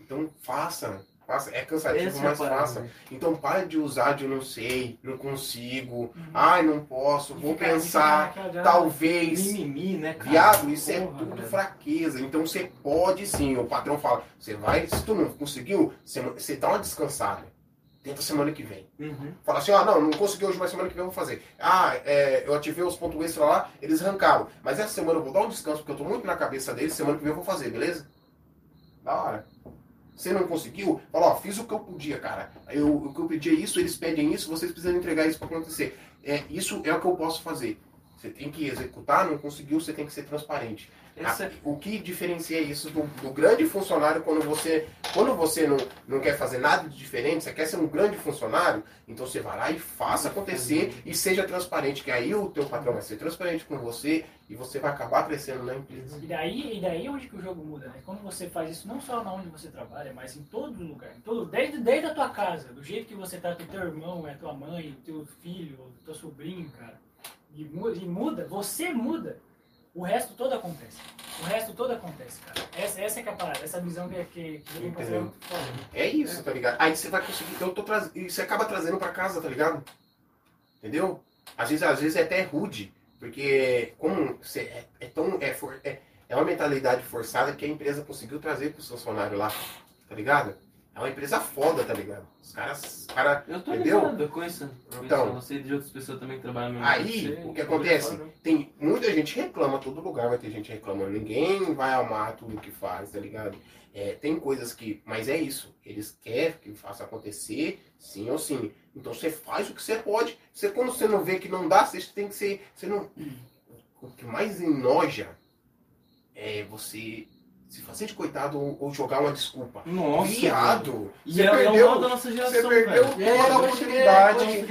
Então faça. Faça. É cansativo, Essa é mas parada, faça. velho. Então pare de usar de não sei, não consigo, Uhum. ai não posso, E vou pensar, talvez. Mimimi, né, cara? Viado, isso é Porra, tudo velho. fraqueza. Então você pode sim. O patrão fala, você vai, se tu não conseguiu, você, você dá uma descansada. Tenta semana que vem. Uhum. Fala assim, ah, não, não consegui hoje, mas semana que vem eu vou fazer. Ah, é, eu ativei os pontos extra lá, eles arrancaram. Mas essa semana eu vou dar um descanso, porque eu tô muito na cabeça deles, semana que vem eu vou fazer, beleza? Da hora. Você não conseguiu? Fala, ó, fiz o que eu podia, cara. Eu, o que eu pedi é isso, eles pedem isso, vocês precisam entregar isso pra acontecer. É, isso é o que eu posso fazer. Você tem que executar, não conseguiu, você tem que ser transparente. Essa... O que diferencia isso do, do grande funcionário quando você, quando você não, não quer fazer nada de diferente, você quer ser um grande funcionário, então você vai lá e faça acontecer e seja transparente, que aí o teu patrão vai ser transparente com você e você vai acabar crescendo na empresa. E daí, e daí é onde que o jogo muda, né? Quando você faz isso não só na onde você trabalha, mas em todo lugar. Em todo, desde, desde a tua casa, do jeito que você trata o teu irmão, é tua mãe, o teu filho, o teu sobrinho, cara. E, mu- e muda, você muda. O resto todo acontece. O resto todo acontece, cara. Essa, essa é que é a parada, essa visão que, que, que eu é muito foda. É isso, tá ligado? Aí você vai conseguir, eu tô traz... e você acaba trazendo pra casa, tá ligado? Entendeu? Às vezes, às vezes é até rude, porque como você é, é tão é, for- é, é uma mentalidade forçada que a empresa conseguiu trazer pros funcionários lá, tá ligado? É uma empresa foda, tá ligado? Os caras, os cara, Eu tô Entendeu? ligado, eu conheço. eu conheço, Então. Eu sei de outras pessoas também que trabalham no Aí, você, o que acontece? falo, né? tem muita gente reclama, todo lugar vai ter gente reclamando. Ninguém vai amar tudo que faz, tá ligado? É, tem coisas que. Mas é isso. Eles querem que faça acontecer, sim ou sim. Então você faz o que você pode. Você, quando você não vê que não dá, você tem que ser. Você não. O que mais enoja é você se fazer de coitado ou, ou jogar uma desculpa. Nossa. Viado! E Você é, é o perdeu- da nossa Você geração, perdeu velho. É, toda a oportunidade.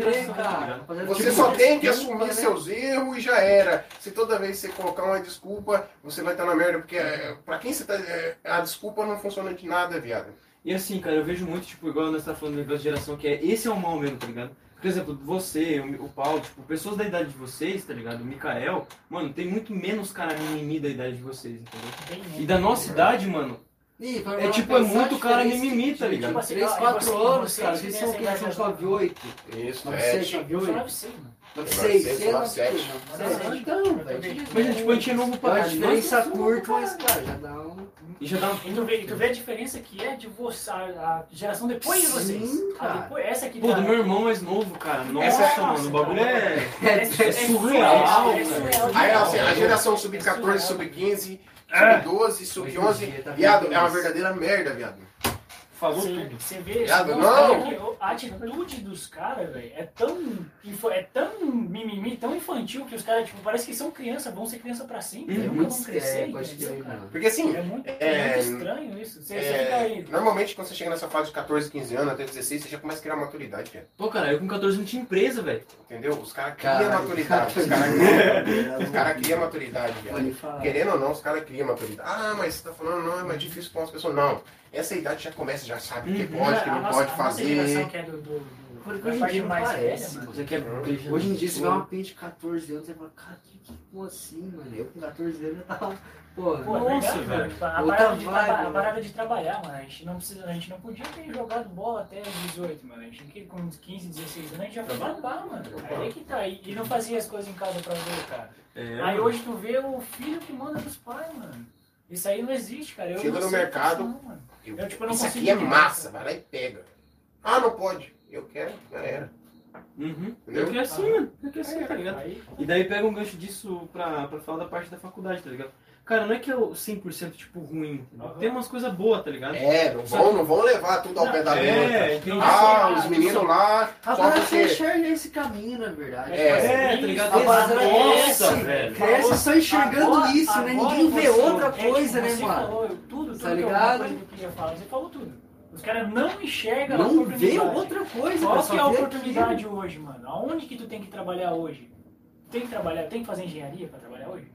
Fazer Você tipo, só tem que assumir né? seus erros e já era. Se toda vez você colocar uma desculpa, você vai estar na merda. Porque é, pra quem você tá. é, a desculpa não funciona de nada, viado. E assim, cara, eu vejo muito, tipo, igual nós tá falando de geração, que é esse é o mal mesmo, tá ligado? Por exemplo, você, o, Paulo, tipo, pessoas da idade de vocês, tá ligado? O Mikael, mano, tem muito menos cara mimimi da idade de vocês, entendeu? Né? E da nossa idade, mano, Ih, É não tipo, é muito cara mimimi, tá ligado? Tipo assim, 3, ó, 4 você- anos, você cara. Vocês são que? São agora. 98? Isso, 97, é. 98? 96, mano. 96, 96, sei lá. 97. sei, Então, velho. Mas tipo, a gente é novo É pra uma caralho. diferença curta, mas, cara, já dá um. E já dá um... E tu vê, tu vê a diferença que é de você, a, a geração depois de vocês. Sim, A cara. depois, essa que Pô, tá- do meu irmão mais novo, cara. Nossa, Essa- mano, o bagulho é... É, é surreal, é surreal Aí assim, a geração sub-14, sub-15, É. sub-12, Hoje em sub-11, dia tá viado, é uma verdadeira merda, viado. Falou Você, tudo. você vê, você não. a atitude dos caras, velho, é tão, é tão mimimi, tão infantil que os caras, tipo, parece que são criança, vão ser criança pra sempre, Uhum. É nunca muito vão crescer, é, pode entendeu, crer, cara? Porque assim, É muito, é É, muito estranho isso. Você, você é, fica aí. normalmente quando você chega nessa fase de 14, 15 anos, até 16, você já começa a criar maturidade, viado. Pô, cara, eu com 14 não tinha empresa, velho. Entendeu? Os caras criam maturidade. Os caras cara criam maturidade, falar. Querendo ou não, os caras criam maturidade. Ah, mas você tá falando, não, é mais difícil com as pessoas. Não. Essa idade já começa, já sabe o que Uhum. pode, o que A não nossa- pode a nossa geração fazer. que é do, do, hoje em dia mais parece, velha, mano. Você quer beijar Hoje em dia você vê uma pinta de 14 anos e fala, cara, que, que como assim, mano? Eu com 14 anos já tava. Pô, Pô, é Nossa, velho. mano. A parada, de a parada de trabalhar, mano. A gente não precisa, a gente não podia ter jogado bola até os 18, mano. A gente que com uns 15, 16 anos, a gente já foi babar, mano. Aí que tá. E, e não fazia as coisas em casa pra ver, cara. É, Aí mano. hoje tu vê o filho que manda dos pais, mano. Isso aí não existe, cara. Eu Chega não no mercado, disso, não, mano. Eu- Eu, tipo, não Isso aqui é massa, vai lá e pega. Ah, não pode. Eu quero, já era. Uhum. Eu que é assim, mano. Eu que é assim, tá ligado? Aí, E daí pega um gancho disso pra, pra falar da parte da faculdade, tá ligado? Cara, não é que é o 100% tipo ruim? Aham. Tem umas coisas boas, tá ligado? É, não vão, não vão levar tudo ao pé da letra. É, entendi. Ah, os meninos lá, só Agora você porque. enxerga esse caminho, na verdade. É, É, tá ligado? A parada Nossa, cresce, velho. Cresce só enxergando Agora- isso, né? Ninguém vê você- outra é, tipo, coisa, né, você mano? falou tudo, tudo Tá ligado? coisa que eu queria falar. Você falou tudo. Os caras não enxergam a Não vê oportunidade. outra coisa, Qual que é a oportunidade hoje, mano? Aonde que tu tem que trabalhar hoje? Tem que trabalhar, tem que fazer engenharia pra trabalhar hoje?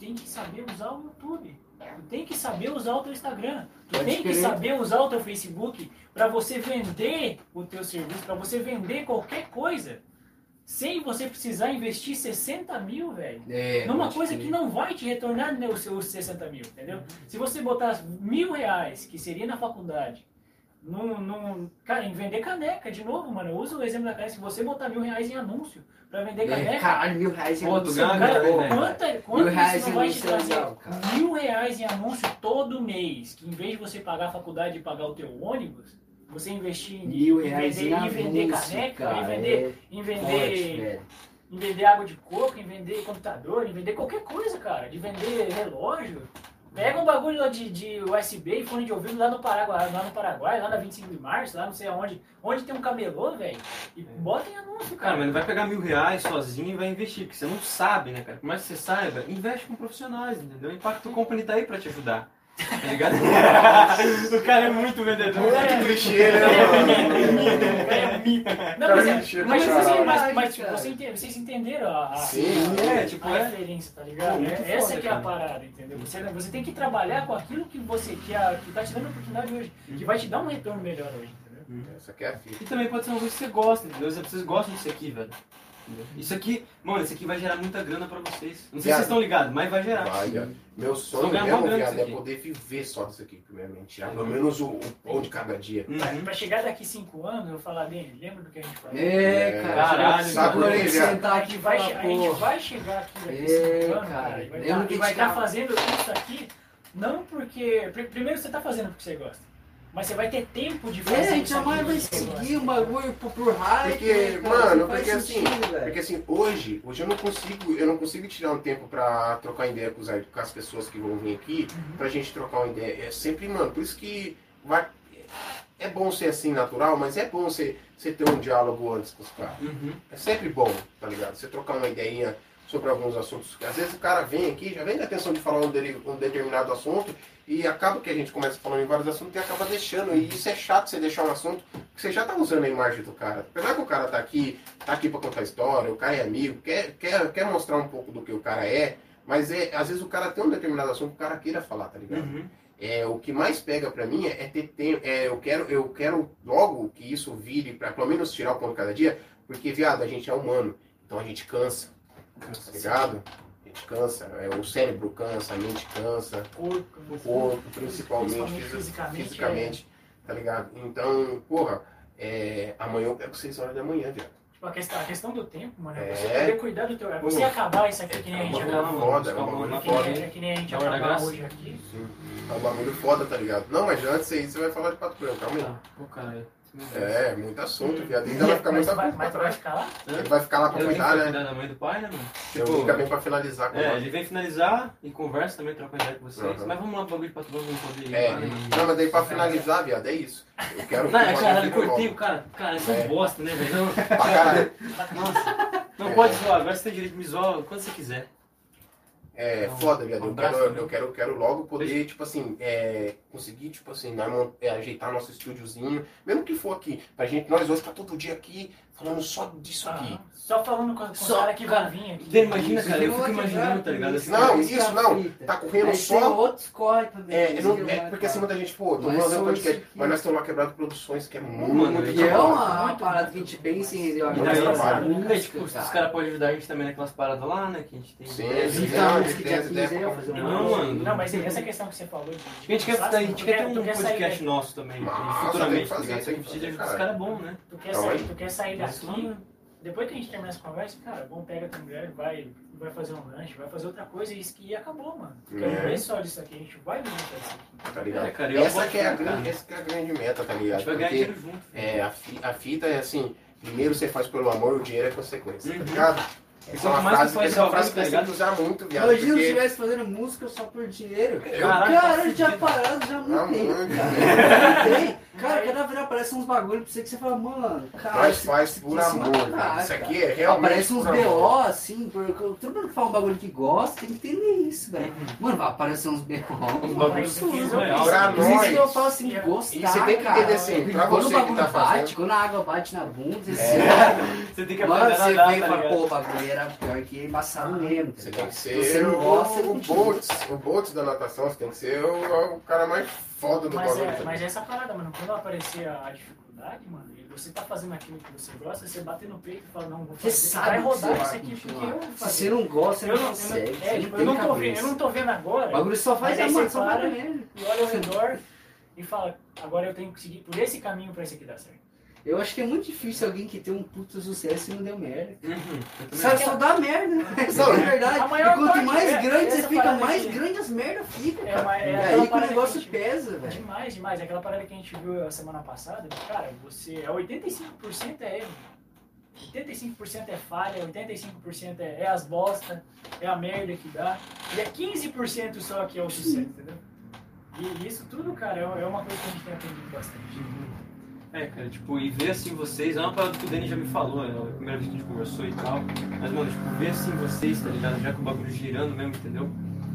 Tem que saber usar o YouTube. Tu tem que saber usar o teu Instagram. Tu Pode tem que saber usar o teu Facebook pra você vender o teu serviço, pra você vender qualquer coisa. Sem você precisar investir 60 mil, velho. É, Numa coisa que não vai te retornar né, os seus 60 mil, entendeu? Se você botar mil reais, que seria na faculdade, num, num, cara, em vender caneca, de novo, mano, usa o exemplo da caneca. Se você botar mil reais em anúncio pra vender É, caneca, caralho, mil reais é tu seu ganha, cara, né, quanta, quanto Mil reais em vai te anúncio é legal, cara. Mil reais em anúncio todo mês, que em vez de você pagar a faculdade e pagar o teu ônibus, você investir em, Mil em reais vender, em em vender anúncio, caneca, cara, em vender, é em vender velho. em vender água de coco, em vender computador, em vender qualquer coisa, cara. De vender relógio. Pega um bagulho lá de, de USB e fone de ouvido lá no Paraguai, lá no Paraguai, lá na 25 de março, lá não sei aonde, onde tem um camelô, velho. E bota em anúncio, Cara, cara. mas não vai pegar mil reais sozinho e vai investir, porque você não sabe, né, cara? Por mais que você saiba, investe com profissionais, entendeu? O Impacto Company tá aí pra te ajudar. Tá ligado? o cara é muito vendedor. Que clichê, né, mano? É mito. Não, Cara, mas, é- mentira, mas, assim, mas, mas cara. você ente- vocês entenderam a, a- Sim, É, tipo, a é. referência, tá ligado? Pô, muito É- essa foda, que é a parada, entendeu? Você, você tem que trabalhar com aquilo que você que, a, que tá te dando oportunidade hoje, que vai te dar um retorno melhor hoje, entendeu? Essa aqui é a fita. E também pode ser uma coisa que você gosta, entendeu? Vocês gostam disso aqui, velho. Isso aqui, mano, isso aqui vai gerar muita grana pra vocês. Não sei se Viado. vocês estão ligados, mas vai gerar. Vai, viado. Meu sonho mesmo, viado, é poder viver só disso aqui, primeiramente. Já, pelo menos o, o pão de cada dia. Uhum. Pra, pra chegar daqui cinco anos, eu falar bem, lembra do que a gente falou? É, cara. Caralho, sabe ele viado? sentar A aqui gente, vai, a gente vai chegar aqui daqui É, cinco anos, cara, cara, e vai que vai tinha- tá fazendo isso aqui, não porque... pr- Primeiro você tá fazendo porque você gosta, mas você vai ter tempo de fazer É, a gente jamais vai seguir um bagulho por, por hype. Porque, né, cara? mano, porque assim, sentido. Porque assim, hoje, hoje eu não consigo, eu não consigo tirar um tempo pra trocar ideia com, os, com as pessoas que vão vir aqui, Uhum. pra gente trocar uma ideia. É sempre, mano, por isso que vai, é bom ser assim natural, mas é bom você, você ter um diálogo antes com os caras. Uhum. É sempre bom, tá ligado? Você trocar uma ideinha sobre alguns assuntos. Às vezes o cara vem aqui, já vem da intenção de falar um, dele, um determinado assunto, e acaba que a gente começa falando em vários assuntos e acaba deixando. E isso é chato você deixar um assunto que você já tá usando a imagem do cara. Apesar que o cara tá aqui, tá aqui pra contar história, o cara é amigo, quer, quer, quer mostrar um pouco do que o cara é, mas é, às vezes o cara tem um determinado assunto que o cara queira falar, tá ligado? Uhum. É, o que mais pega pra mim é, ter tempo. É, eu, quero, eu quero logo que isso vire pra pelo menos tirar o de cada dia, porque, viado, a gente é humano, então a gente cansa, tá ligado? Gente cansa, é, o cérebro cansa, a mente cansa, Corpo, o corpo, principalmente, Principalmente fisi- fisicamente, fisicamente, tá ligado? Então, porra, é, amanhã eu pego 6 horas da manhã, viado. Tipo, a questão, a questão do tempo, mano, é você É. poder cuidar do teu. É você acabar isso aqui que nem a gente É uma acabou. foda, é bagulho nem, foda. é que nem a gente Na hora da acabar graça. hoje aqui. É um bagulho foda, tá ligado? Não, mas antes aí você vai falar de Pato Branco, calma aí. Tá, pô, caralho. É, muito assunto, viado. Ainda vai ficar mas, muita vai, pra mas vai ficar lá? Ele vai ficar lá pra tenho cuidar, né? da mãe do pai, né, mano? Eu Tipo, fica bem pra finalizar com É, nós. ele vem finalizar e conversa também, troca ideia com vocês. Uhum. Mas vamos lá pro bagulho de patrão, vamos poder ir É, lá, né? não, mas daí pra finalizar, viado, é isso. Eu quero Não, é, cortei logo. o cara. Cara, isso é É. um bosta, né, velho? Pra caralho. Nossa, não É. pode zoar, agora você tem direito de me zoar quando você quiser. É Então, foda, viado. um Eu quero, eu quero, eu quero logo poder, tipo assim, é, conseguir, tipo assim, nós mon- é, ajeitar nosso estúdiozinho, mesmo que for aqui, pra gente, nós dois tá todo dia aqui, falando só disso aqui. Ah, Só falando com, com os Só, caras que cara, vão vir aqui. Imagina, cara, eu fico imaginando, tá ligado? Assim, Não, isso isso não. Tá correndo Aí só- tem outros corre também. É, isso não- que eu é porque assim muita gente, pô, tô Mas fazendo só podcast, mas nós temos lá quebrado produções, que é muito, Mano, muito E é uma parada que a gente pensa em render uma E Muito daí, trabalho. né, tipo, os caras podem ajudar a gente também naquelas paradas lá, né? Que a gente tem. Sim. Inclusive, Não, a uma gente música tem dia as 15 aí, ideias eu pra fazer fazer. uma Não, mano. Não, mas essa questão que você falou. Acho que a gente quer, gente quer ter um podcast nosso também, tem futuramente, que tá ligado? A que gente precisa de fazer, ajuda dos cara. caras bons, né? Tu quer, sair, aí- mano, depois que a gente terminar essa conversa, cara, bom, pega a tua mulher, vai, vai fazer um lanche, vai fazer outra coisa e, isso- e acabou, mano. Porque É. não é só disso aqui, a gente vai viver disso aqui. Tá ligado? É, cara, essa, que é a grande, essa que é a grande meta, tá A ligado? gente vai ganhar Porque dinheiro junto. é, a, fi- a fita é assim, primeiro você faz pelo amor, o dinheiro é consequência, tá Uhum. ligado? E Essa é uma quanto mais frase, tu faz essa é frase que coisa, você tem que usar muito, viado. Imagina se eu Porque... estivesse fazendo música só por dinheiro. Eu, Caraca, cara, tá eu tinha parado já há muito Há tempo, muito cara. Não tem. Cara, cada vez aparece uns bagulho pra você que você fala, mano, cara. Nós isso- faz isso por aqui amor, é uma cara. Isso aqui é realmente Aparece uns por amor. BO, assim, porque todo mundo que fala um bagulho que gosta tem que entender isso, velho. Mano, vai aparecer uns BO. Uns bagulho Mas isso aqui surreal. resolve. Pra Por isso que eu nós. falo assim, E gostar, você tem que cara. entender assim, pra quando você o que bagulho tá bate, fazendo. quando a água bate na bunda, você Você tem que aprender você a nadar, vê e tá fala, pô, ligado? o bagulho era pior que embaçado mesmo. tá Você tem que Você ser não o, gosta, você o continua. Boltz, o Boltz da natação, você tem que ser o, o cara mais foda do Mas é, mas é essa parada, mano. Quando aparecer a, dificuldade, mano, e você tá fazendo aquilo que você gosta, você bater no peito e fala, não, vou Você fazer. sabe vai rodar você isso aqui porque eu vou Se fazer. você não gosta, você Eu não não, eu consegue. não, você é, não tipo, eu, não tô vendo, eu não tô vendo agora. O bagulho só faz Mas aí a mano, você só vai para mesmo. e olha ao redor e fala, agora eu tenho que seguir por esse caminho pra esse aqui dar certo. Eu acho que é muito difícil alguém que tem um puta sucesso e não deu merda. Uhum, Sabe, só dá merda. Essa é a verdade. A maior e quanto mais é- grande você fica, mais aqui. grande as merdas ficam, É cara. uma- é aí que o que negócio gente- pesa, velho. Demais, demais. Aquela parada que a gente viu a semana passada, cara, você é 85% é erro. 85% é falha, 85% é, é as bosta, é a merda que dá. E é 15% só que é o sucesso, entendeu? E isso tudo, cara, é é uma coisa que a gente tem aprendido bastante. É, cara, tipo, e ver assim vocês, é uma parada que o Dani já me falou, é a primeira vez que a gente conversou e tal. Mas, mano, tipo, ver assim vocês, tá ligado? Já com o bagulho girando mesmo, entendeu?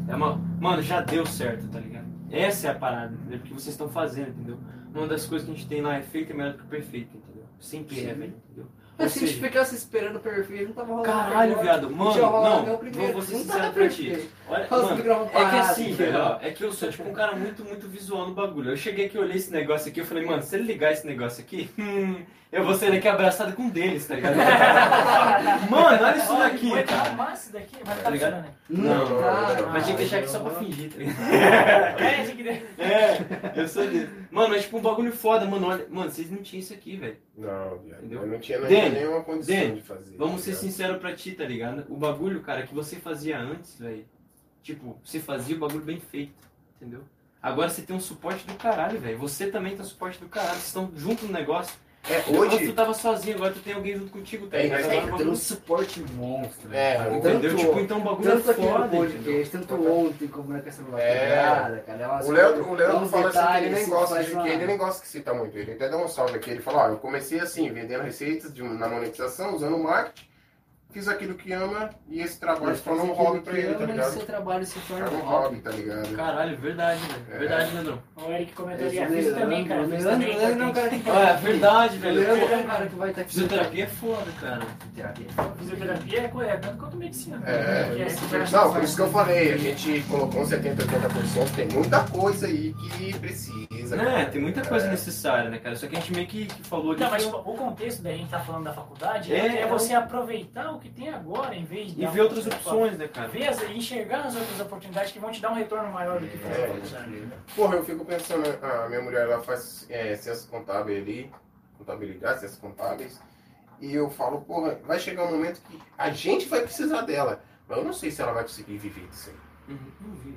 É uma. Mano, já deu certo, tá ligado? Essa é a parada, entendeu? Porque vocês estão fazendo, entendeu? Uma das coisas que a gente tem lá é feito é melhor do que perfeito, entendeu? Sempre é, Sim. velho, entendeu? Mas se a gente ficasse esperando perfeito, não tava rolando. Caralho, viado, mano, não, meu primeiro, vou ser não sincero pra ti. Olha, mano, é que assim, velho, ó, é que eu sou tipo um cara muito, muito visual no bagulho. Eu cheguei aqui, olhei esse negócio aqui, eu falei, mano, se ele ligar esse negócio aqui, hum, eu vou sair daqui abraçado com um deles, tá ligado? mano, olha isso daqui, Foi tá cara. massa isso daqui, mas Tá tá ligado? funcionando. Não, Não, tá. não, Mas tinha que deixar aqui só pra fingir, tá ligado? É, aqui deve- É, eu sou desse. Mano, mas tipo um bagulho foda, mano, olha, mano, vocês não tinham isso aqui, velho. Não, viado. Entendeu? Eu não tinha tinha nenhuma condição Dani, de fazer. Vamos tá ser sinceros pra ti, tá ligado? O bagulho, cara, que você fazia antes, velho. Tipo, você fazia o bagulho bem feito, entendeu? Agora você tem um suporte do caralho, velho. Você também tem um suporte do caralho. Vocês estão junto no negócio. É, Antes tu hoje. tava sozinho, agora tu tem alguém junto contigo, tá É, mas bagulho- um suporte monstro. É, velho. Entendeu? Tanto- tipo, então o bagulho Tanto é aqui no foda, entendeu? podcast, tanto ontem, como é que essa É. pegada, cara. é O Leandro, o Leandro fala assim que ele detalhes, nem assim, gosta de que ele nem gosta que cita muito. Ele até deu um salve aqui. Ele falou, ó, eu comecei assim, vendendo receitas de, na monetização, usando marketing, fiz aquilo que ama e esse trabalho se tornou um hobby pra ele, tá ligado? seu trabalho se torna Torna um hobby. tá ligado? Caralho, verdade, velho. É. Verdade, Leandrão. O Eric comentou ali, Esse a física Leandro, também, cara. Leandro, também Leandro é um cara que Ah, é verdade, O velho. Leandro é um cara que vai estar aqui. Fisioterapia é foda, cara. Fisioterapia. Fisioterapia é correto, tanto quanto medicina. É. É superação Não, por isso que eu falei, a gente colocou uns 70, 80%, tem muita coisa aí que precisa. Né, cara. tem muita coisa É. necessária, né, cara? Só que a gente meio que, falou de. Não, mas o contexto da gente tá falando da faculdade é, É, é é você aproveitar o que tem agora, em vez de. E ver outras opções, né, cara? Ver enxergar as outras oportunidades que vão te dar um retorno maior do que fazer É, faculdade. Porra, eu fico pensando, a minha mulher ela faz é, ciências contábeis ali, contabilidade, ciências contábeis, e eu falo, porra, vai chegar um momento que a gente vai precisar dela, mas eu não sei se ela vai conseguir viver disso aí. Uhum.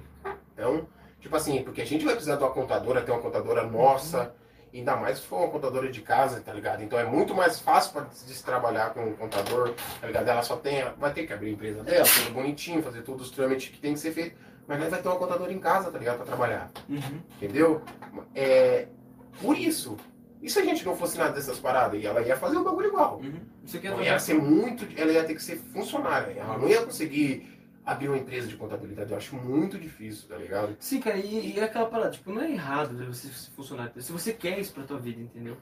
Então, tipo assim, porque a gente vai precisar de uma contadora, ter uma contadora nossa, ainda mais se for uma contadora de casa, tá ligado? Então é muito mais fácil para se trabalhar com um contador, tá ligado? Ela só tem, vai ter que abrir a empresa dela, tudo bonitinho, fazer todos os trâmites que tem que ser feito, mas nós vai ter uma contadora em casa, tá ligado? Pra trabalhar. Uhum. Entendeu? É, por isso. E se a gente não fosse nada dessas paradas? E ela ia fazer o bagulho igual. Uhum. Isso aqui é ia ser muito. Ela ia ter que ser funcionária. Ela não ia conseguir abrir uma empresa de contabilidade. Eu acho muito difícil, tá ligado? Sim, cara, e, e é aquela parada, tipo, não é errado você ser funcionário. Se você quer isso pra tua vida, entendeu?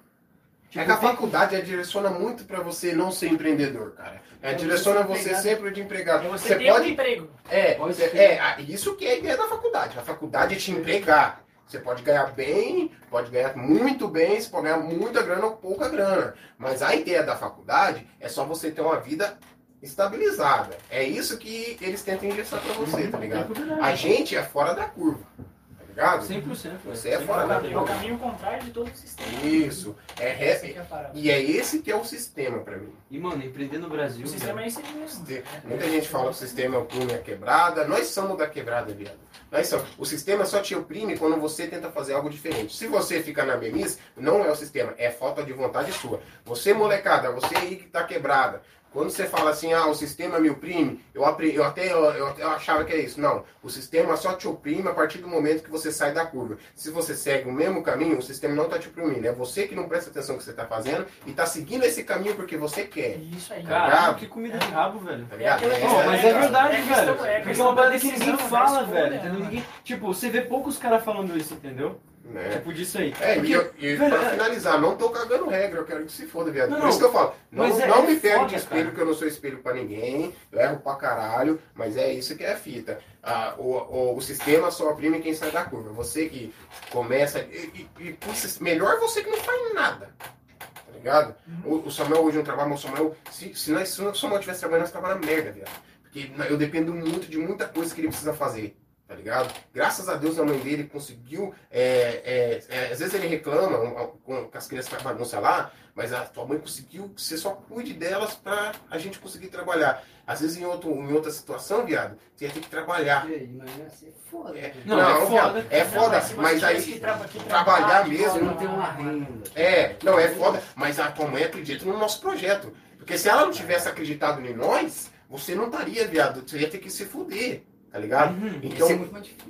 Tipo, é que a tem- faculdade ela direciona muito pra você não ser empreendedor, cara. Ela Pra direciona você empregado. sempre de empregado. Pra você, Você ter um pode. emprego. É, Pode é, isso que é a ideia da faculdade. A faculdade é te empregar. Você pode ganhar bem, pode ganhar muito bem, você pode ganhar muita grana ou pouca grana. Mas a ideia da faculdade é só você ter uma vida estabilizada. É isso que eles tentam engessar pra você, tá ligado? A gente é fora da curva, tá ligado? 100%. Você é fora da É o curva. caminho contrário de todo o sistema. Isso. É, re- é. E é esse que é o sistema pra mim. E, mano, empreender no Brasil. O sistema é esse mesmo. Muita gente fala que o sistema oprime a quebrada. Nós somos da quebrada, viado. Nós somos. O sistema só te oprime quando você tenta fazer algo diferente. Se você fica na mesmice, não é o sistema, é falta de vontade sua. Você, molecada, você aí que tá quebrada. Quando você fala assim, ah, o sistema me oprime, eu, eu, até, eu, eu até achava que é isso. Não, o sistema só te oprime a partir do momento que você sai da curva. Se você segue o mesmo caminho, o sistema não tá te oprimindo. É você que não presta atenção no que você tá fazendo e tá seguindo esse caminho porque você quer. Isso aí. Caralho, que comida de rabo, velho. Tá É É, Pô, mas é cara. verdade, É questão- velho. é Porque é questão uma da parada que ninguém da fala, velho. né? Entendeu? Ninguém, tipo, você vê poucos caras falando isso, entendeu? Né? Tipo, disso aí. É, Porque, e, eu- e velho, pra é- finalizar, não tô cagando regra, eu quero que se foda, viado. Não, Por isso que eu falo, não, é- não é me pego de espelho, cara. que eu não sou espelho pra ninguém, eu erro pra caralho, mas é isso que é a fita. Ah, o, o, o sistema só oprime quem sai da curva. Você que começa. E, e, e melhor você que não faz nada. Tá ligado? Uhum. O, o Samuel hoje não trabalha, mas o Samuel. Se, se, nós, se o Samuel tivesse trabalhando, nós trabalhamos merda, viado. Porque eu dependo muito de muita coisa que ele precisa fazer. Tá ligado? Graças a Deus a mãe dele conseguiu. é, é, é, às vezes ele reclama um, com, com as crianças que bagunçam lá, mas a tua mãe conseguiu que você só cuide delas pra a gente conseguir trabalhar. Às vezes em, outro, em outra situação, viado, você ia ter que trabalhar. E aí, mas ia ser foda. É, né? Não, é foda. viado, é Não, foda, mas tivesse aí que que trabalhar trabalhar, mesmo, não tem uma renda. É, não, é foda, mas a tua mãe acredita no nosso projeto. Porque se ela não tivesse acreditado em nós, você não estaria, viado. Você ia ter que se fuder, tá ligado? Uhum. Então,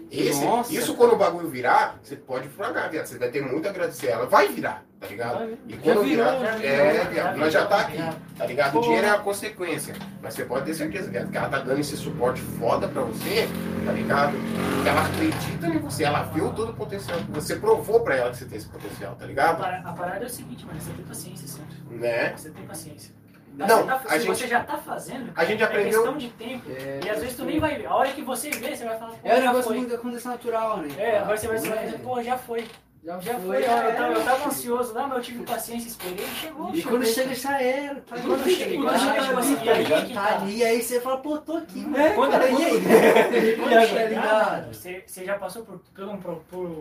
esse, Nossa, isso cara. quando o bagulho virar, você pode fragar, viado. Você vai ter muito a agradecer ela. Vai virar, tá ligado? Vai, E já quando virou, virar, já é, virou, viado, já nós já tá aqui, tá ligado? Pô. O dinheiro é a consequência. Mas você pode ter certeza, viado, que ela tá dando esse suporte foda pra você, tá ligado? Que ela acredita em você, ela viu todo o potencial. Você provou pra ela que você tem esse potencial, tá ligado? a parada é o seguinte, mano, você tem paciência sempre. Né? Você tem paciência. Não, Você tá- a se gente- você já tá fazendo, a gente é aprendeu- questão de tempo. É, E às vezes tu nem vai ver. A hora que você vê, você vai falar, É um já negócio muito acontece natural, né? É, agora você vai, vai É, dizer, pô, já foi. já, Já foi, foi, ó, eu é. tava, eu tava ansioso lá, mas eu tive paciência, esperei, chegou. E chegou. quando chega, já era. Tá quando chega- tá quando chega, tipo assim, Tá e aí que Tá tá. ali, aí você fala, pô, tô aqui. É, Quando, cara, e quando- aí? quando Tá chegar, ligado? você, você já passou por, por, um, por,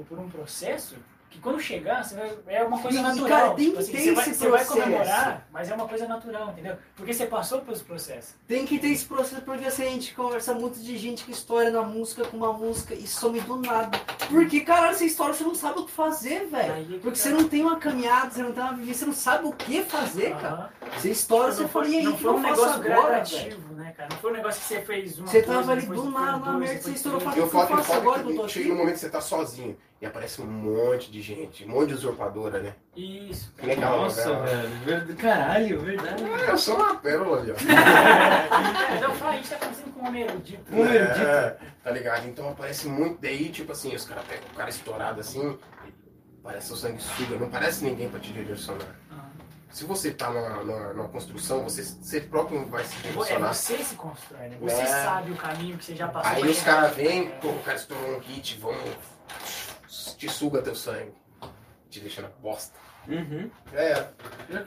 por um processo que quando chegar, você vai, é uma coisa E, natural. cara, tem Tipo que assim, ter você vai, esse você vai processo. comemorar, mas é uma coisa natural, entendeu? Porque você passou pelos processos. Tem que ter esse processo, porque assim, a gente conversa muito de gente que estoura na música com uma música e some do nada. Porque, caralho, você estoura, você não sabe o que fazer, velho. é que Porque tá. você não tem uma caminhada, você não tem uma vivência, você não sabe o que fazer, cara. Você estoura, você Não fala, foi, e aí, não foi eu um faço negócio agora, velho? gradativo, né, cara? Não foi um negócio que você fez uma Você coisa, tava ali do nada, na merda, você estourou Eu O que eu faço agora que eu que tô chega no momento que você tá sozinho e aparece um monte de gente, um monte de usurpadora, né? Isso. Que aquela Nossa, velho. Caralho, verdade. Ah, eu sou uma pérola ali, ó. É, então fala, a gente tá conversando com um erudito. Um erudito. É, tá ligado? Então aparece muito daí, tipo assim, os caras pegam o cara estourado assim, parece o sanguessuga, não parece ninguém pra te direcionar. Ah. Se você tá numa, numa, numa construção, você, você próprio vai se É direcionar. você se constrói, né? Você É. sabe o caminho que você já passou. Aí os caras vêm, É. pô, o cara estourou um hit, vão, te suga teu sangue. te deixando bosta. Uhum. É,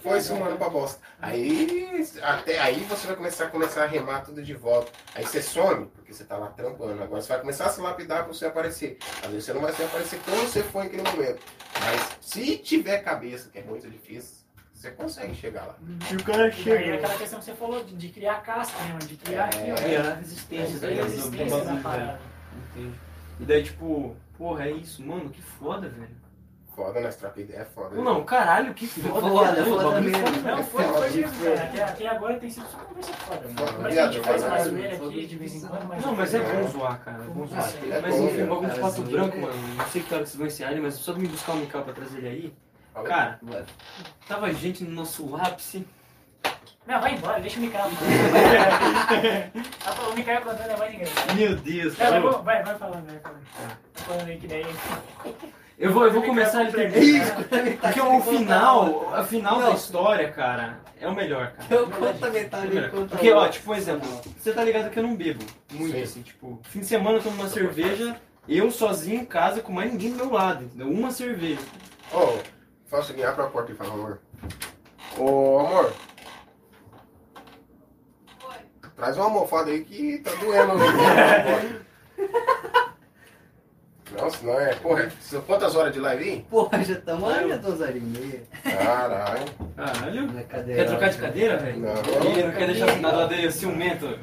foi se humano pra bosta. Aí, até aí você vai começar, começar a remar tudo de volta. Aí você some, porque você tá lá trampando. Agora você vai começar a se lapidar pra você aparecer. Às vezes você não vai se aparecer como você foi naquele momento. Mas se tiver cabeça, que é muito difícil, você consegue chegar lá. E o cara E aí é aquela questão que você falou de, de criar casca, né? De criar aqui, ó. É. É, a resistência, Tem ligado? resistência na velho. parada. Entende? E daí, tipo, porra, é isso, mano, que foda, velho. Foda, nós troca ideia, é foda. Não, caralho, que foda. Foda, foda Bagulho mesmo. foda Não, foi, É foi foda, mesmo, cara. Até, até agora tem sido só conversa foda, mano. Foda, Mas a gente faz foda, mais foda. zoeira aqui de vez em quando, mas... Não, mas é É. bom zoar, cara. É bom zoar. É mas bom, enfim, né? o bagulho de pato branco, mano. Não sei que hora que vocês vão esse área, mas só de me buscar o Mikael pra trazer ele aí. Cara, tava gente no nosso ápice. Não, vai embora, deixa o. Ah, O Mikael contando é mais engraçado. Meu Deus, cara. vai, vai falando, vai falando. Tô falando aí que daí... Eu vou, eu vou começar ele É primeiro. isso, Porque o final, a final da história, cara, é o melhor, cara. Eu conto a metade ele conta Porque, ó, tipo, um exemplo, você tá ligado que eu não bebo muito, Sim. assim, tipo, fim de semana eu tomo uma cerveja, eu sozinho em casa, com mais ninguém do meu lado, entendeu? Uma cerveja. Ô, fala o seguinte, abre a porta e fala, amor. Ô, amor. Traz uma almofada aí que tá doendo. Não, senão é. Porra, são quantas horas de live aí? Porra, já estamos aí, já duas horas e meia. Caralho. Caralho. Quer trocar de cadeira, velho? Não. Não quer deixar na lado dele ciumento.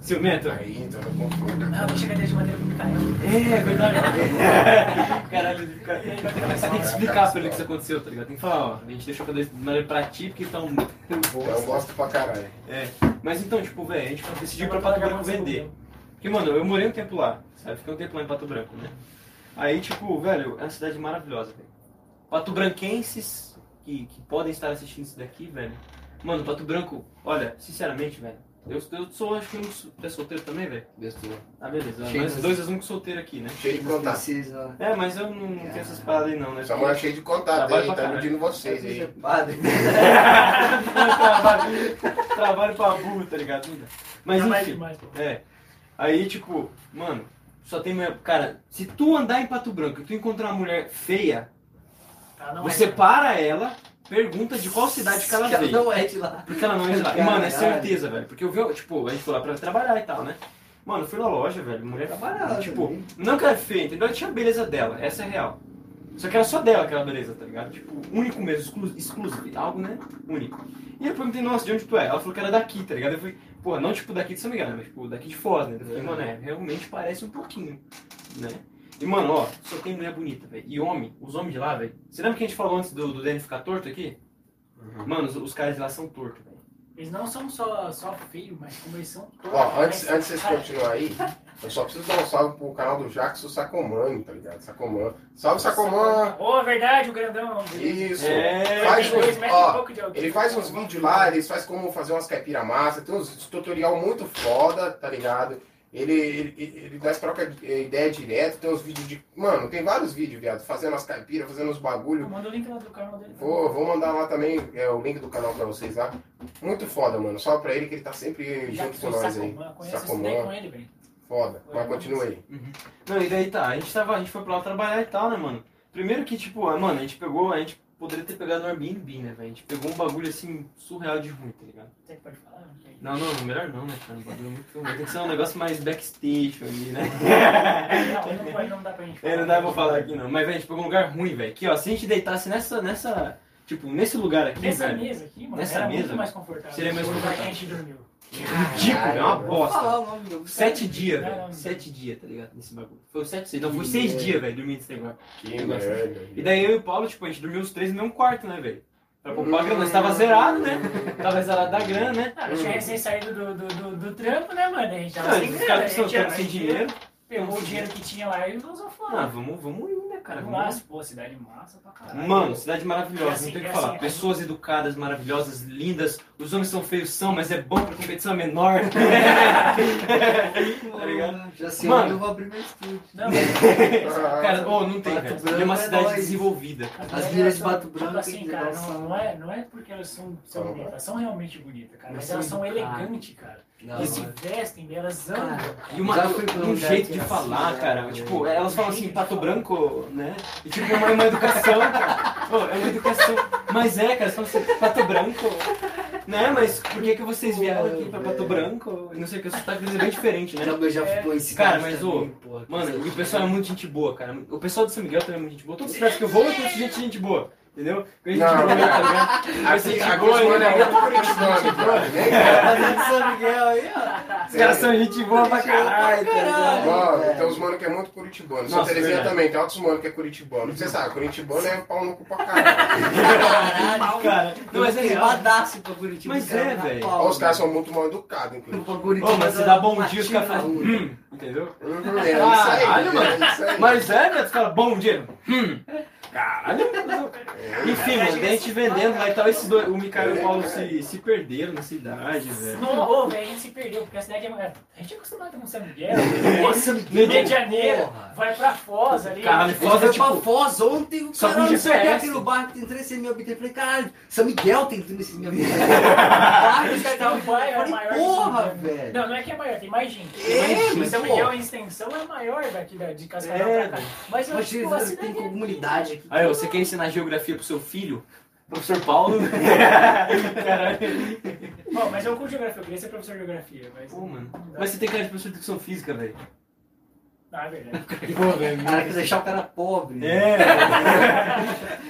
Ciumento. Aí, então eu confundo. Não, deixa a cadeira de madeira pro Mikael. É, verdade. Caralho, cara, você tem que explicar pra ele o que isso aconteceu, tá ligado? Tem que falar, ó, a gente deixou a cadeira de maneira pra ti, porque tá um... Eu gosto pra caralho. É. Mas então, tipo, velho, a gente decidiu ir pra Pato Branco vender. Porque, mano, eu morei um tempo lá, sabe? Fiquei um tempo lá em Pato Branco, né? Aí, tipo, velho, é uma cidade maravilhosa, velho. Pato Branquenses que, que podem estar assistindo isso daqui, velho. Mano, Pato Branco, olha, sinceramente, velho. Eu, eu sou, acho que um dos. É solteiro também, velho? Bestou. Ah, beleza. Cheio Nós das- dois somos solteiro aqui, né? Cheio de contato. Precisa. É, mas eu não, não tenho essas paradas aí, não, né? Sua mulher é cheia de contato Trabalho aí, pra tá caralho. iludindo vocês aí. Padre. trabalho, trabalho pra burro, tá ligado? Mas Trabalho enfim. demais, pô. É. Aí, tipo, mano, só tem mulher. Cara, se tu andar em Pato Branco e tu encontrar uma mulher feia, Tá, não você é. para ela, pergunta de qual cidade que ela Que veio. não é de lá. Porque ela não é de lá. Mano, é certeza, velho. Porque eu vi, tipo, a gente foi lá pra trabalhar e tal, né? Mano, eu fui na loja, velho, mulher. Trabalhava Tipo, também. não que ela é feia, entendeu? Ela tinha a beleza dela, essa é real. Só que era só dela aquela beleza, tá ligado? Tipo, único mesmo, exclu exclusivo, algo, né? Único. E eu perguntei, nossa, de onde tu é? Ela falou que era daqui, tá ligado? Eu falei, pô, não tipo daqui de São Miguel, mas tipo daqui de fora, né? Eu falei, mano, é, realmente parece um pouquinho, né? E, mano, ó, só tem mulher bonita, velho. E homem, os homens de lá, velho. Você lembra que a gente falou antes do, do Danny ficar torto aqui? Mano, os, os caras de lá são tortos, velho. Eles não são só, só feios, mas como eles são todos. Ó, antes, antes de vocês continuarem aí, eu só preciso dar um salve pro canal do Jackson Sacomani, tá ligado? Sacomã. Salve Sacomã! Ô, verdade, o grandão. Isso! É, Faz uns, ó, pouco de altura. ele faz uns vídeos lá, ele faz como fazer umas caipira massa, tem uns tutorial muito foda, tá ligado? Ele, ele, ele, nós troca eh, ideia direto, tem uns vídeos de. Mano, tem vários vídeos, viado, fazendo as caipiras, fazendo os bagulho. Manda o link lá do canal dele. Vou, vou mandar lá também é, o link do canal pra vocês lá. Muito foda, mano. Salve pra ele que ele tá sempre Já junto com nós aí. Sacomã, com ele, velho. Foda. Mas continua aí. Não, e daí tá, a gente tava, a gente foi pra lá trabalhar e tal, né, mano? Primeiro que, tipo, ah, mano, a gente pegou, a gente poderia ter pegado no Airbnb, né, velho? A gente pegou um bagulho assim, surreal de ruim, tá ligado? Você que pode falar? Sei. Não, não, melhor não, né, cara? Um bagulho muito ruim. Tem que ser um negócio mais backstage ali, né? Não, não, pode, não dá pra gente É, não dá pra falar aqui não. Mas, velho, a gente pegou um lugar ruim, velho. Aqui, ó, se a gente deitasse nessa, nessa, tipo, nesse lugar aqui, Nessa velho. mesa aqui, mano, Nessa era mesa, muito mais confortável. seria mais do que a confortável. gente dormiu. Ridículo, é uma bosta. falar Sete dias, velho. Sete dias, tá ligado? Nesse bagulho. Foi sete, seis. Não, foi seis dias, velho, dormindo nesse negócio. Que Negócio. merda. E daí eu e o Paulo, tipo, a gente dormiu os três no mesmo quarto, né, velho? Pra poupar grana, nós tava zerado, né? Tava zerado da grana, né? Ah, eu tinha recém saído do, do, do, do trampo, né, mano? A gente tava Não, sem os grana. caras gente- a sem gente dinheiro. Pegou o dinheiro que tinha lá e usou Ah, fora. vamos, vamos ir, né, cara? Vamos Vamos lá, pô, cidade massa pra caralho. Mano, cidade maravilhosa, assim, não tem o que falar. assim, Pessoas educadas, maravilhosas, lindas. Os homens são feios, são, mas é bom pra competição menor. tá ligado? Já sei Mano. eu vou abrir meu estúdio. Não, mas... Cara, oh, não tem, Pato velho. É uma é cidade desenvolvida. As minas de Bato Tipo Branco assim, tem cara, não, não, é, não é porque elas são, são bonitas, elas são realmente bonitas, cara, Mas mas elas são elegantes, cara. Não, Eles se não. vestem, elas andam. Cara, E uma, um jeito de era falar, assim, cara. né? Tipo, elas falam assim, pato branco, né? E tipo, uma, uma educação, cara. Pô, é uma educação. Mas é, cara, são assim, pato branco. Né? Mas por que, que vocês vieram aqui pra Pato Branco? E não sei o que, o sotaque deles é bem diferente, né? Já, já É. ficou Cara, mas, ô, Mano, e o pessoal é muito gente boa, cara. O pessoal de São Miguel também é muito gente boa. Todas as cidades que eu vou, eu conheço gente, gente boa. Entendeu? Conheço gente Não. boa, tá ligado? Aqui boa, os mano é né? muito curitibano, cara. São Miguel aí, ó. Os caras são gente boa pra caralho, tá ligado? Mano, tem uns mano que é muito curitibano. Nossa, Terezinha também, tem outros mano que é curitibano. Você sabe, curitibano é pau no cu pra caralho. Caralho. Cara, não, mas é real. queimadaço pra Curitiba. Mas é, velho. Os caras velho. são muito mal educados, inclusive. Ô, mas você dá bom dia, os caras falam, hum, entendeu? Uhum, é isso aí, é isso aí. Mas é, né? Os caras, bom dia. Hum. Caralho. Enfim, mano, daí a gente vendendo lá e tal, esses dois, o Micael e o Paulo se, se perderam na cidade, velho. Não, ô, velho, a gente se perdeu, porque a cidade é. A gente é acostumado com São Miguel, Nossa, Rio de Janeiro, porra. vai pra Foz ali. Caralho, Foz é foi pra tipo. Foz ontem, o só cara não sei o aqui no bar que tem 13 mil habitantes. Eu falei, caralho, São Miguel tem 13 mil habitantes. Vai, é falei, maior porra, velho. Não, não é que é maior, tem mais gente. É, mas, São pô. Miguel, em extensão, é maior daqui da, de Cascavel É, pra cá. Mas eu acho que tem é comunidade aqui. Aí, ó, você quer ensinar geografia pro seu filho? Professor Paulo? Caralho. Bom, mas eu curto geografia, eu queria ser professor de geografia. Mas, Pô, mano. Mas você tem cara de professor de educação física, velho. Não, é verdade. Pô, velho. Cara, quer deixar o cara pobre. É.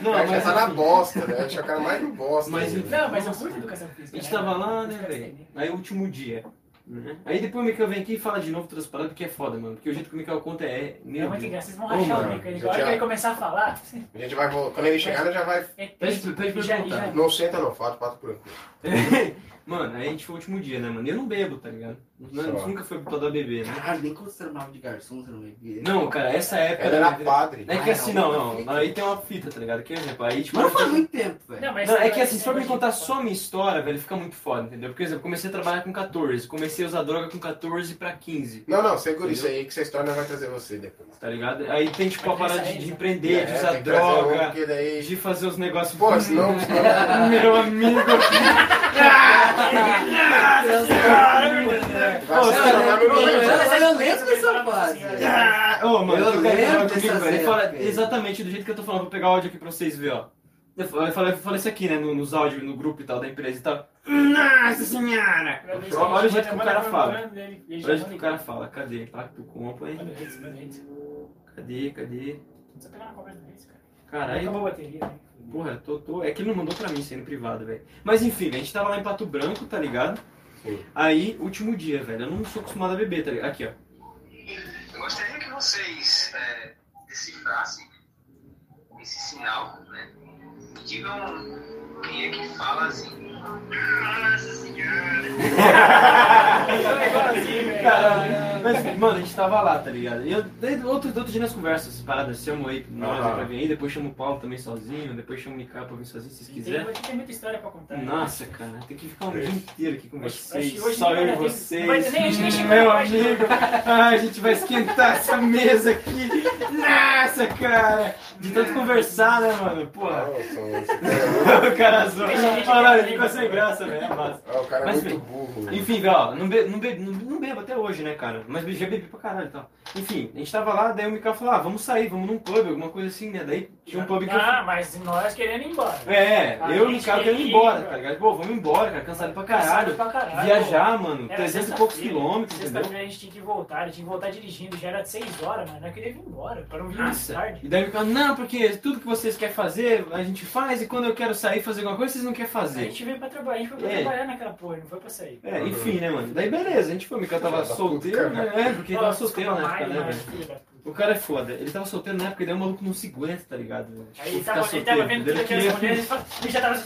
Não, mas já tá na enfim. bosta, né? Deixa o cara mais no bosta. Mas, né? Não, mas eu curto educação física. A gente né? tava lá, né, velho? Aí, último dia. Né? Aí depois o Mikael vem aqui e fala de novo todas as paradas, porque é foda, mano. Porque o jeito que o Mikael conta é. É Meu muito Deus. engraçado, vocês vão rachar o bico. Ele- já que ele começar a falar, A gente vai voltar. Quando ele chegar, já vai. é Pede- pede pra já- ele contar. já- Não senta, não. Fala de pato branco. Mano, aí a gente foi o último dia, né, mano? E eu não bebo, tá ligado? Não- nunca foi habituado a beber, né? Caralho, nem quando você trabalhava de garçom, você não bebia. Não, cara, essa época. Ela era vida- padre. É que Ah, assim, não, não, não. Aí tem uma fita, tá ligado? Que exemplo, aí tipo. Mas não faz muito tempo, velho. Não, mas Não, é esse que assim, se for me contar só a minha história, velho, fica muito foda, entendeu? Porque, por exemplo, eu comecei a trabalhar com 14, comecei a usar droga com 14 pra 15, Não, não, segura isso aí que essa história vai trazer você depois. tá ligado? Aí tem, tipo, a parada de, de né? empreender, de É, usar um, droga, de fazer os negócios. Pô, senão. senão- Meu amigo. Vai Ô, eu- eu- eu lembro dessa fase. Ah, Ô, mano, Eu lembro fala épocas. exatamente do jeito que eu tô falando, vou pegar o áudio aqui pra vocês verem, ó. Eu falei, eu falei, eu falei isso aqui, né, no- nos áudios, no grupo e tal, da empresa e tal. Nossa senhora! Olha o jeito que o cara fala. Olha o jeito que o cara fala. Cadê? Pacto Company. Cadê, cadê? Caralho. Acabou a bateria, né? Porra, tô, tô... é que ele não mandou pra mim, sendo privado, velho. Mas enfim, a gente tava lá em Pato Branco, tá ligado? Sim. Aí, último dia, velho. Eu não sou acostumado a beber, tá ligado? Aqui, ó. Eu gostaria que vocês é, decifrassem esse sinal, né? E digam quem é que fala assim. Nossa senhora! É. Caralho. Mas, mano, a gente tava lá, tá ligado? E eu, outro, outro dia nas conversas, paradas, chamo aí nós Aham. pra vir aí, depois chamo o Paulo também sozinho, depois chamo o Mika pra vir sozinho, se vocês quiserem. tem, tem muita história pra contar. né? Nossa, cara, tem que ficar um dia inteiro aqui com Hoje- vocês, hoje- hoje só eu e vocês. ter nem- a gente Meu amigo, ai, a gente vai esquentar essa mesa aqui. Nossa, cara, de tanto conversar, né, mano? Porra, Nossa, é o cara gente Olha sem graça, velho, é massa. muito- Ah, o cara é Mas, muito enfim. burro. né? Enfim, ó, não, be, não, be, não, não bebo até hoje, né, cara? Mas já bebi pra caralho e tal. Enfim, a gente tava lá, daí o Mikael falou, ah, vamos sair, vamos num pub, alguma coisa assim, né? Daí tinha um pub que eu Ah, mas nós querendo ir embora. É, A eu e o gente Mikael querendo ir embora, tá ligado? Pô, vamos embora, cara, cansado pra Cansado caralho. pra caralho. Viajar, mano, Era 300 e poucos quilômetros, entendeu? Sexta-feira a gente tinha que voltar, a gente tinha que voltar dirigindo, já era de 6 horas, mano. Nós queríamos ir embora, para não vir mais tarde. E daí o Mikael, não, porque tudo que vocês querem fazer, a gente faz, e quando eu quero sair e fazer alguma coisa, vocês não querem A fazer. gente veio pra trabalhar, a gente foi pra É. trabalhar naquela porra, não foi pra sair. É, enfim, né, mano? Daí beleza, a gente foi, o Mikael tava solteiro, né? É, porque ele tava solteiro na época, né, velho? O cara é foda. Ele tava solteiro na época e daí o maluco não se aguenta, tá ligado? Tipo, Aí ele tava, ele tava vendo tudo aquelas mulheres, ele já tava assim.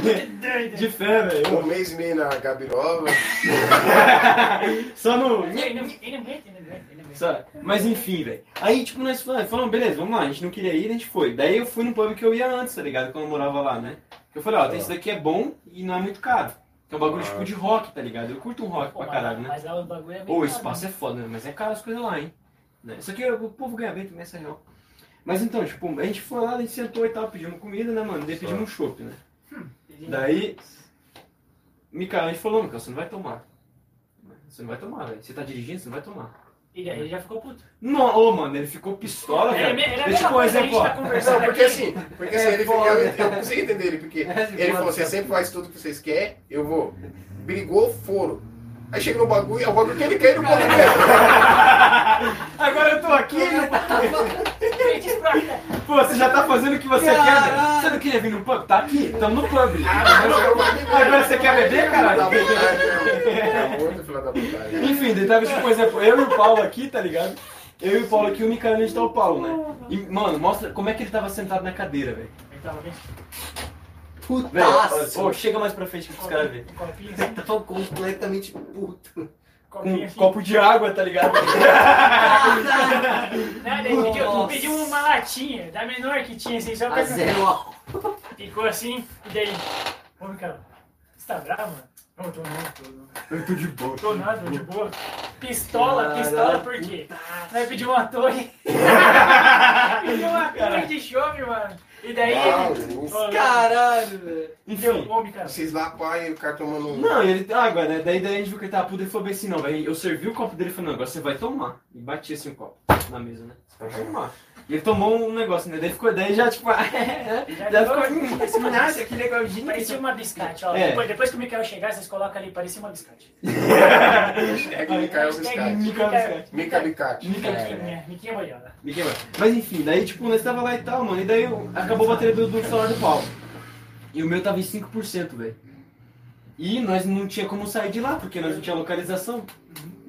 queria- De fé, velho. Um mês e meio na Gabiroba. Só no. Ele não aguenta, ele não aguenta, ele não aguenta. Sabe? Mas enfim, velho. Aí, tipo, nós falamos, beleza, vamos lá. A gente não queria ir, a gente foi. Daí eu fui no pub que eu ia antes, tá ligado? Quando eu morava lá, né? Eu falei, ó, tem esse daqui é bom e não é muito caro. Que é um bagulho Ah. tipo de rock, tá ligado? Eu curto um rock Pô, pra mas- caralho, né? Mas lá o bagulho é bem Ô, o espaço né? é foda, né? Mas é caro as coisas lá, hein? Né? Isso aqui o povo ganha bem também, essa é real. Mas então, tipo, a gente foi lá, a gente sentou e tal, pedimos comida, né, mano? Daí pedimos um chopp, né? Daí, Mikael, a gente falou, Mikael, você não vai tomar. Você não vai tomar, velho. Você tá dirigindo, você não vai tomar. E aí ele já ficou puto. Não, ô, mano, ele ficou pistola, Ele, velho. ele é a Deixa mesma eu pôr um coisa, a exemplo, tá Não, porque aqui. assim, porque assim, É ele, foda. eu, eu consigo entender ele, porque ele falou assim, você sempre faz tudo que vocês querem, eu vou. Brigou, foro. Aí chega no bagulho, é o bagulho que ele quer e não pode Agora eu tô aqui, né? Gente. Pô, você já tá fazendo o que você Caralho. quer, velho. Você não queria vir no pub? Tá aqui, tamo no pub. Agora você quer beber, caralho? Enfim, daí tava tipo, por exemplo, eu e o Paulo aqui, tá ligado? Eu e o Paulo aqui, o Micael onde tá o Paulo, né? E, mano, mostra como é que ele tava sentado na cadeira, velho. Ele tava bem. Velho, Putaço. ô, chega mais pra frente que os caras verem. Copinho assim, Tava completamente puto. Com um assim. copo de água, tá ligado? Não, daí pediu, Nossa. pediu uma latinha, da menor que tinha, assim, só pra... zero. Ficou assim, e daí... Ô, Micael, você tá bravo, mano? Não, tô não, tô não. Eu tô de boa. Tô nada, tô de boa. Pistola, Caralho. pistola por quê? Nós pedimos uma torre. pediu uma torre de chope, mano. E daí. Maluco. Caralho, velho. Enfim. Micael. Vocês lá, pai, o cara tomando um. Não, ele. Ah, agora, né? Daí, daí a gente viu que ele tava puto e falou bem assim: não, velho. Eu servi o copo dele e falei: não, agora você vai tomar. E bati assim o copo na mesa, né? Você vai tomar. E ele tomou um negócio, né? Daí ficou, daí já tipo. Já já ficou- esse nossa, que legalzinho. Parecia uma biscate, ó. É. Depois, depois que o Micael chegar, vocês colocam ali, parecia uma biscate. Hashtag Micael Biscate. Mica Biscate. Mica Bicate. Mica Miquinha, Miquinha molhada. Me queima. Mas enfim, daí tipo, nós tava lá e tal, mano. E daí eu- acabou a bateria do, do celular do Paulo. E o meu tava em 5%, velho. E nós não tinha como sair de lá, porque nós não tinha localização.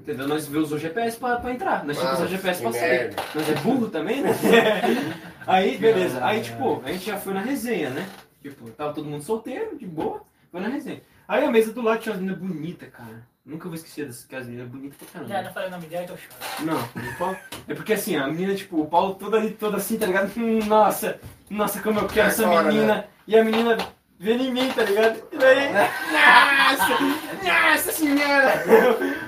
Entendeu? Nós usamos o GPS pra, pra entrar. Nós tínhamos que usar o Ah, GPS pra que sair. Nós é burro também, né? Aí, beleza. Aí, tipo, a gente já foi na resenha, né? Tipo, tava todo mundo solteiro, de boa. Foi na resenha. Aí a mesa do lado tinha umas meninas bonitas, cara. Nunca vou esquecer dessas aquelas meninas bonitas pra Já caramba. não falei o nome dela, então choro. Não, o Paulo. É porque assim, a menina, tipo, o Paulo toda ali, toda assim, tá ligado? Hum, Nossa, nossa, como eu quero É essa fora, menina. E a menina vendo em mim, tá ligado? E daí, nossa, nossa senhora!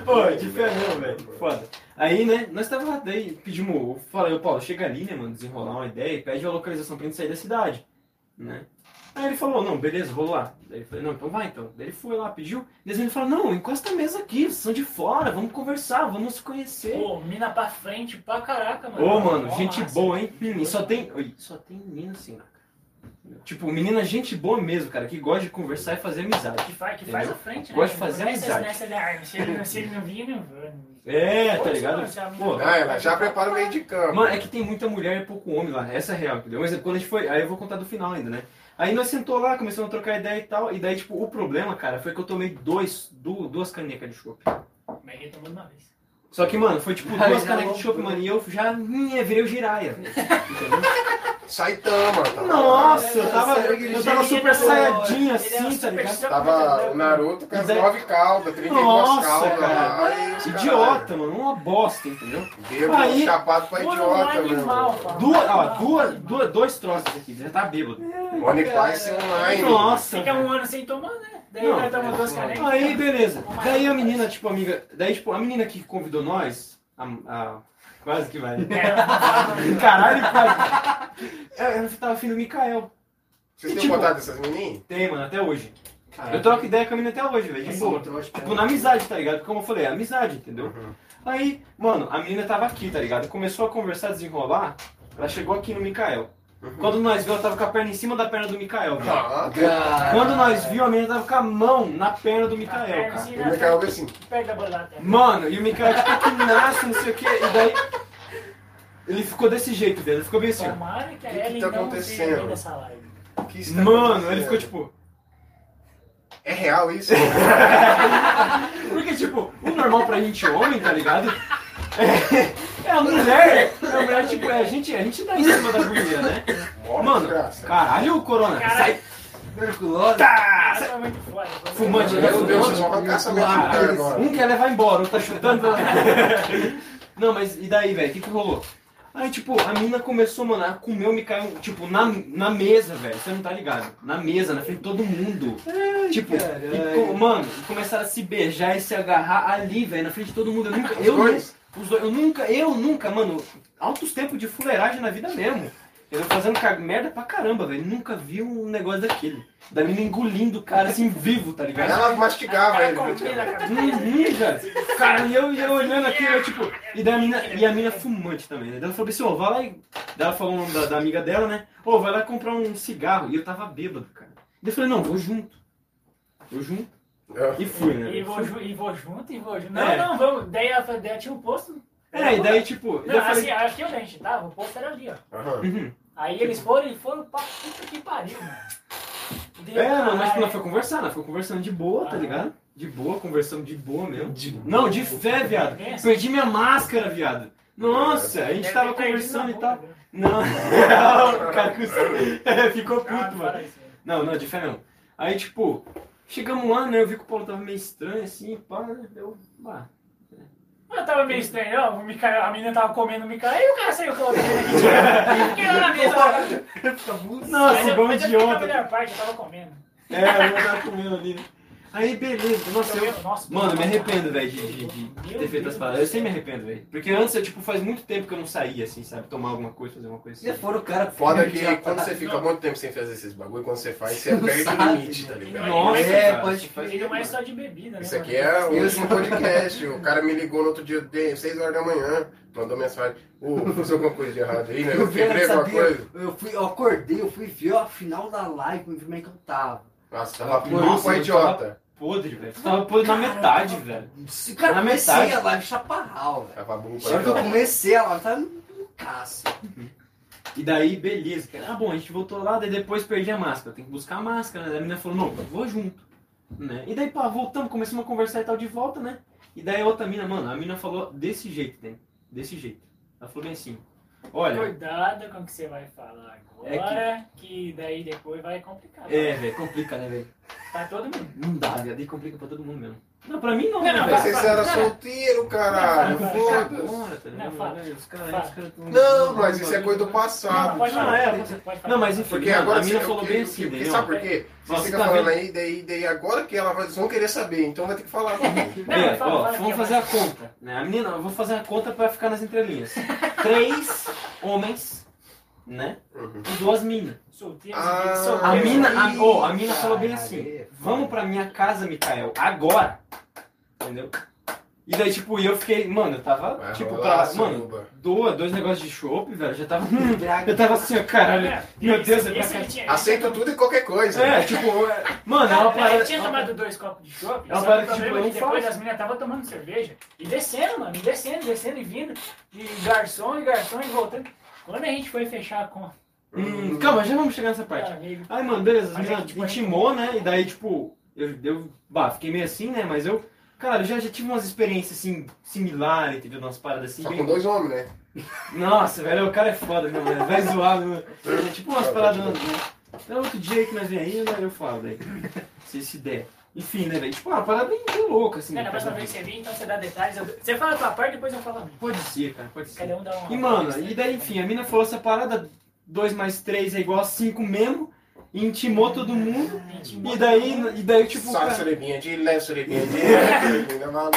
Pô, de não, velho. Foda. Aí, né, nós tava lá, daí pedimos, eu falei, Paulo, chega ali, né, mano, desenrolar uma ideia e pede a localização pra gente sair da cidade, né? Aí ele falou, não, beleza, vou lá. Daí eu falei, não, então vai então. Daí ele foi lá, pediu. Daí ele falou, não, encosta a mesa aqui, vocês são de fora, vamos conversar, vamos se conhecer. Pô, mina pra frente pra caraca, mano. Ô, mano, Ó, gente massa. boa, hein? E só tem. Oi, só tem menina assim, né, cara? Tipo, menina, gente boa mesmo, cara, que gosta de conversar e fazer amizade. Que faz, que faz a frente, né? Gosta de fazer Nessas- amizade. Nessa. Se ele, se ele não vir, eu não vou. É, Pô, tá ligado? é Pô, Ah, ela já prepara o meio de campo. Mano, é que tem muita mulher e pouco homem lá, essa é a real, entendeu? Mas quando a gente foi, aí eu vou contar do final ainda, né? Aí nós sentou lá, começamos a trocar ideia e tal, e daí, tipo, o problema, cara, foi que eu tomei dois, du- duas canecas de chopp. Mas ele tomou de uma vez. Só que, mano, foi tipo duas canecas de chopp, loucura. mano, e eu já minha, virei o giraia, velho. Entendeu? Saitama. Tava, Nossa, eu tava, Sério, eu tava super ele era assim, tá ligado? tava o Naruto com as nove caudas, 32 Nossa, caudas. cara. Idiota, mano, uma bosta, entendeu? Bêbado, Aí- chapado pra idiota, animal, pá. Duas, ó, duas, duas, dois troços aqui, já tá bêbado. One Price online. Nossa, Fica um ano sem tomar, né? Daí Não, nós tomamos duas. Aí, beleza. Daí a menina, tipo, amiga. Daí, tipo, a menina que convidou nós. A, a- quase que vai. É, Caralho, quase. Ela ela tava afim do Mikael. Vocês têm Tipo- contato dessas meninas? Tem, mano, até hoje. Eu troco ideia com a menina até hoje, velho. De boa. Tipo, na amizade, tá ligado? Como eu falei, é amizade, entendeu? Uhum. Aí, mano, a menina tava aqui, tá ligado? Começou a conversar, desenrolar. Ela chegou aqui no Mikael. Quando nós viu, ela tava com a perna em cima da perna do Mikael, velho. Ah, Cara. Quando nós viu, a menina tava com a mão na perna do Mikael, cara. assim, o Micael veio assim. Perto da bolada. Mano, e o Mikael tipo que nasce, não sei o que, e daí. Ele ficou desse jeito, velho. Ele ficou bem assim. ó. Tomara que a que Ellen tá não acontecendo? live. O que está Mano, acontecendo? ele ficou tipo. É real isso? Porque, tipo, o normal pra gente homem, tá ligado? É, é a mulher. É a mulher, tipo, é, a gente, a gente dá em cima da guria, né? Bora, Mano, caralho, Corona. Caralho. Sai. Tuberculose. Tá! É muito foda. Fumante, né? Fumante. Ah. Um quer levar embora, outro tá chutando. Não, mas e daí, velho? O que que rolou? Aí, tipo, a mina começou, mano, a comer o Mikael, tipo, na, na mesa, velho. Você não tá ligado? Na mesa, na frente de todo mundo. tipo, e, mano, começaram a se beijar e se agarrar ali, velho, na frente de todo mundo. Eu nunca, Os eu, dois? Os dois, eu nunca, eu nunca, mano, altos tempos de fuleiragem na vida mesmo. Eu fazendo merda pra caramba, velho. Nunca vi um negócio daquele. Da mina engolindo o cara assim vivo, tá ligado? Ela mastigava Cara, ele. comia praticamente. na cabeça. Uhum, velho. Cara, e eu, e eu olhando aquilo, eu, tipo. E, da mina, e a mina fumante também, né? Ela falou assim, ô, vai lá e. Ela falou o nome da, da amiga dela, né? Ô, vai lá comprar um cigarro. E eu tava bêbado, cara. Daí eu falei, não, vou junto. Vou junto. E fui, né? E vou, ju- e vou junto, e vou junto. Não, É. não, vamos. Daí ela falou, daí tinha um posto. É, e daí, tipo. daí Não, eu falei, assim, aqui onde a gente tava, o posto era ali, ó. Aham. uhum. Aí eles foram e foram pra puta que pariu, mano. Deu É, mano, mas ela foi conversar, ela foi conversando de boa, tá Ah. ligado? De boa, conversando de boa mesmo. De Não, de fé, viado. É. Perdi minha máscara, viado. Nossa, a gente Deve tava ter perdido conversando na e tal. né? Não, o cara custou. ficou Ah, puto, não mano. fala isso, né? Não, não, de fé não. Aí, tipo, chegamos lá, né? Eu vi que o Paulo tava meio estranho, assim, pá, né? Eu, bah. Eu tava meio estranho, ó, o Micael, a menina tava comendo o Micael, e o cara saiu a menina que tinha. Fiquei lá na mesa. Nossa, Mas eu- igual um mas eu idiota. melhor parte, eu tava comendo. É, eu tava comendo ali, né? Aí, beleza. Nossa, eu... Eu- nossa, Mano, eu me arrependo, velho, de, de, de ter feito Deus as paradas. Eu sempre me arrependo, velho. Porque antes, eu, tipo, faz muito tempo que eu não saía, assim, sabe? Tomar alguma coisa, fazer uma coisa Se assim. for o cara Foda que quando tá- você fica muito tempo sem fazer esses bagulho, quando você faz, você Não perde o limite, tá né? ligado? Nossa, É, cara, pode isso faz Ele não é tempo, só de bebida, né? Isso mano? aqui é o último podcast. O cara me ligou no outro dia, de 6 horas da manhã, mandou mensagem. Ô, fiz alguma coisa de errado aí, né? Eu quebrei alguma coisa. eu, fui, eu acordei, eu fui ver a final da live, pra ver como é que eu tava. Nossa, tava puro pra eu idiota. Podre, velho. Tava podre na metade, velho. Se cara, Na comecei metade. a live chaparral, velho. Tava burro pra eu comecei a live, tava no caço. E daí, beleza. cara. Ah, bom, a gente voltou lá, daí depois perdi a máscara. Tem que buscar a máscara, né? Daí a menina falou, não, vou junto. Né? E daí, pá, voltamos, começamos a conversar e tal de volta, né? E daí a outra mina, mano, a mina falou desse jeito, né? Desse jeito. Ela falou bem assim, olha... Cuidado com o que você vai falar É agora, que... daí depois vai complicar. É, velho, complica, né, velho? Pra todo mundo. Não dá, velho. Daí complica pra todo mundo mesmo. Não, pra mim não, Não, né, não, velho? Vocês eram solteiro, caralho. Foda-se. Não, mas isso é coisa do passado. é, é, você. Não, mas enfim, Porque agora a mina você- falou bem assim, que- porque? Sabe por quê? Você fica tá falando aí, daí, daí agora que ela vai, vocês vão querer saber, então vai ter que falar. É, vamos fazer a conta. Né? A menina, eu vou fazer a conta pra ficar nas entrelinhas. Três homens, né? Uhum. E duas minas. Solteiro, Ah, A solteiro. mina, a, oh, a mina falou bem assim: é vamos pra minha casa, Mikael, agora. Entendeu? E daí, tipo, eu fiquei, mano, eu tava, Vai tipo, rolar, pra, mano, suruba. dois, negócios de chopp, velho, já tava. hum. Eu tava assim, ó, caralho, É, meu esse- Deus, é pra esse cá. Aceita tudo e qualquer coisa. É, tipo, é, mano, é uma Cara, parada. ele tinha tomado dois copos de chopp, É que o que, tipo, é eu não depois faço. as meninas estavam tomando cerveja e descendo, mano, e descendo, descendo e vindo, e garçom, e garçom, e voltando. Quando a gente foi fechar a conta, Hum, calma, já vamos chegar nessa parte. Aí, mano, beleza, meninas que, tipo, intimou, né? E daí, tipo, eu, eu bah, fiquei meio assim, né? Mas eu, cara, eu já, já tive umas experiências, assim, similares, entendeu? Umas paradas assim. Só bem- com dois homens, né? Nossa, velho, o cara é foda, né, mano? Vai zoado, né? É tipo umas paradas. Né? É outro dia aí que nós vem aí, né? Eu falo, velho. Se se der. Enfim, né, velho? Tipo, uma parada bem, bem louca, assim. É, na né, próxima vez que você vir, então você dá detalhes. eu- Você fala a tua parte, depois eu falo a minha. Pode ser, cara, pode ser. Cada um dá uma. E, mano, e daí, enfim, a mina falou essa parada, 2 mais 3 é igual a 5 mesmo, e intimou todo mundo. E daí, e daí tipo, Só cara, surebinha de leve, surebinha de leve. Não, não, eu,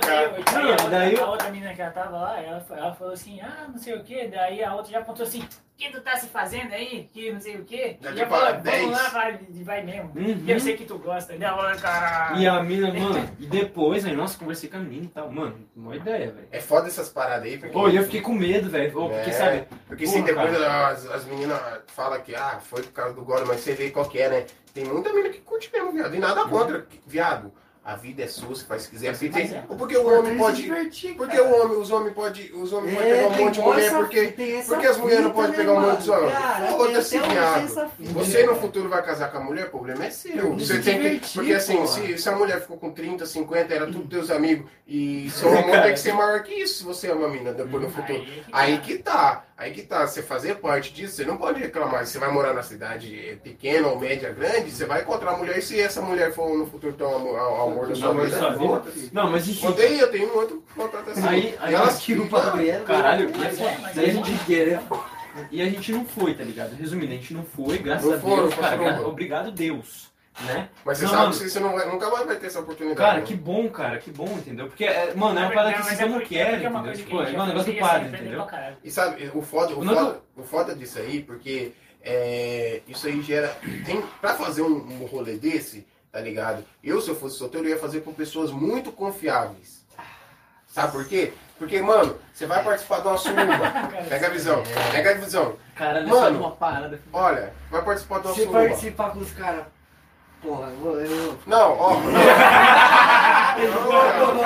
daí Não, a, outra, daí eu- a outra menina que ela tava lá, ela, ela falou assim, ah, não sei o que, daí a outra já apontou assim, que tu tá se fazendo aí? Que não sei o que. Já E ela falou, para 10. vamos lá, vai, vai mesmo. Uhum. E eu sei que tu gosta. E ela, cara. E a mina, mano, e depois, aí, nossa, conversei com a menina e tal, mano, uma ideia, velho. É foda essas paradas aí, porque... Pô, e eu fiquei com medo, velho, porque, É, sabe, Porque Porra, se depois cara. as, as meninas falam que ah, foi por causa do gole, mas você vê qual que é, né? Tem muita menina que curte mesmo, viado. E nada contra, viado. A vida é sua, você faz que quiser. Tem- é. porque o homem pode. Porque o homem, os homens podem os homens podem pegar um monte de mulher, porque. porque as mulheres não podem pegar um monte de homem? Foda-se, viado. Você no futuro vai casar com a mulher, o problema é seu. Você se tem que. divertir, Porque assim, se, se a mulher ficou com 30, 50, era tudo teus amigos, e seu amor tem que ser maior que isso se você ama a mina depois no futuro. Aí que tá, aí que tá, você fazer parte disso, você não pode reclamar. Você vai morar na cidade pequena ou média, grande, você vai encontrar a mulher, e se essa mulher for no futuro ter o amor, o amor Amor da vida, não, mas enfim, eu tenho muito contato assim. Aí- aí elas mulher. caralho, Mas é, mas daí a é gente de querer. E a gente não foi, tá ligado? Resumindo, a gente não foi, graças Não a foram, Deus, cara. gra- Obrigado, Deus. né? Mas você Não, sabe mano. que você não vai- nunca mais vai ter essa oportunidade. Cara, né? que bom, cara, que bom, entendeu? Porque, é, mano, é uma parada que mas você é não porque- quer, porque é entendeu? Tipo, é um negócio do padre, entendeu? caralho. E sabe, o foda, o foda, o foda disso aí, porque é, isso aí gera. Tem, pra fazer um, um rolê desse, tá ligado? Eu, se eu fosse solteiro, eu ia fazer com pessoas muito confiáveis. Sabe por quê? Porque, mano, você vai participar de uma suruba. Pega a visão, pega a visão. Cara, Mano. Mano, uma parada. Olha, vai participar de uma Se suruba. participar com os caras. Porra, eu vou. Eu... Não, ó.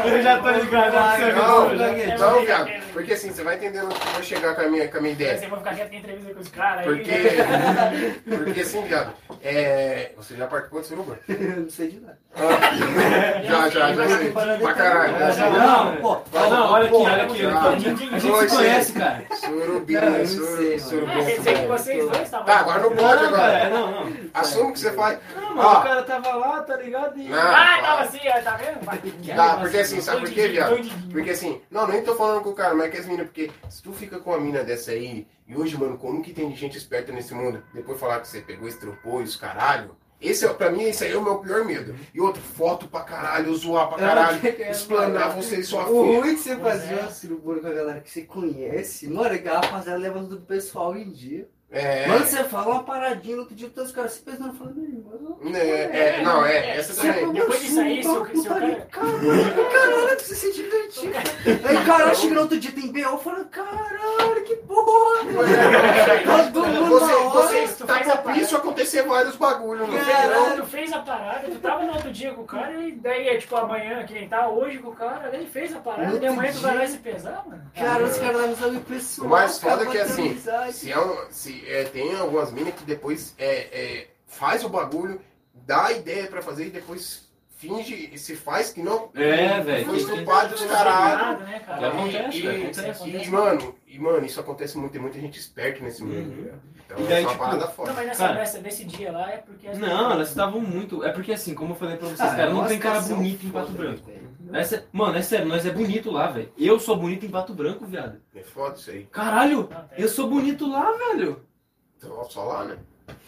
Eu já tô ligado, Não, viado. Porque assim, você vai entendendo onde eu vou chegar com a minha, com a minha ideia. Você vai ficar quieto em entrevista com os caras aí. Porque, porque assim, viado, é, você já participou de suruba? não sei de nada. Já, já, já sei. Pra caralho. Não, pô. Ah, não, olha aqui, olha aqui, Ah. A gente se conhece, cara. Surubinha, Não, eu não suru, sei, mano. surubinha. Quer dizer que vocês dois estavam. Tá, agora não pode agora. cara, não, não. Assume que você faz. Não, mano, o cara tava lá, tá ligado? E... Não. Ah, tava assim, ó, tá vendo? Tá, porque assim, sabe por quê, viado? Porque assim, não, nem tô falando com o cara, mas é que as meninas, porque se tu fica com uma mina dessa aí, e hoje, mano, como que tem de gente esperta nesse mundo, depois falar que você pegou, estrupou e os caralho, esse é, pra mim, esse aí é o meu pior medo. E outro, foto pra caralho, zoar pra caralho, explanar você e sua O filha. ruim de você fazer é. uma surubura com a galera que você conhece, mano, é que a rapaziada leva tudo do pessoal em dia. É, Mano, você fala uma paradinha, no outro dia todos os caras se pensando, falando, meu irmão. é, é, não, é, essa Você também. Depois disso aí, se o- se o cara- Caralho, caralho, você se divertiu. Aí, caralho, chega no outro dia, tem B.O. falando, caralho, que porra. Todo mundo Você, você tu tá propício a acontecer vários bagulhos, Caralho. não. Tu fez a parada, tu tava no outro dia com o cara, e daí é tipo amanhã, que nem tá hoje com o cara, ele fez a parada, No e amanhã tu vai lá e se pesar, mano. Cara, os caras não sabem o pessoal. O mais foda é que assim, se, é um, se é, tem algumas minas que depois é, é, faz o bagulho, dá a ideia pra fazer e depois finge e se faz que não. É, velho. Foi estrupado dos caralho. Nada, né, cara? acontece, E, velho, e, acontece. e, mano, e, mano, isso acontece muito, tem muita gente esperta nesse mundo. Uhum. Então E daí, é uma tipo, parada Não, foda. mas nessa, Cara. nessa, nesse dia lá é porque... as Não, elas estavam muito. É porque assim, como eu falei pra vocês, Ah, cara, é não tem cara bonito em Pato Branco. velho. Essa, mano, é sério, nós é bonito lá, velho. Eu sou bonito em Pato Branco, viado. É foda isso aí. Caralho, Não, eu sou bonito lá, velho. Então, só lá, né?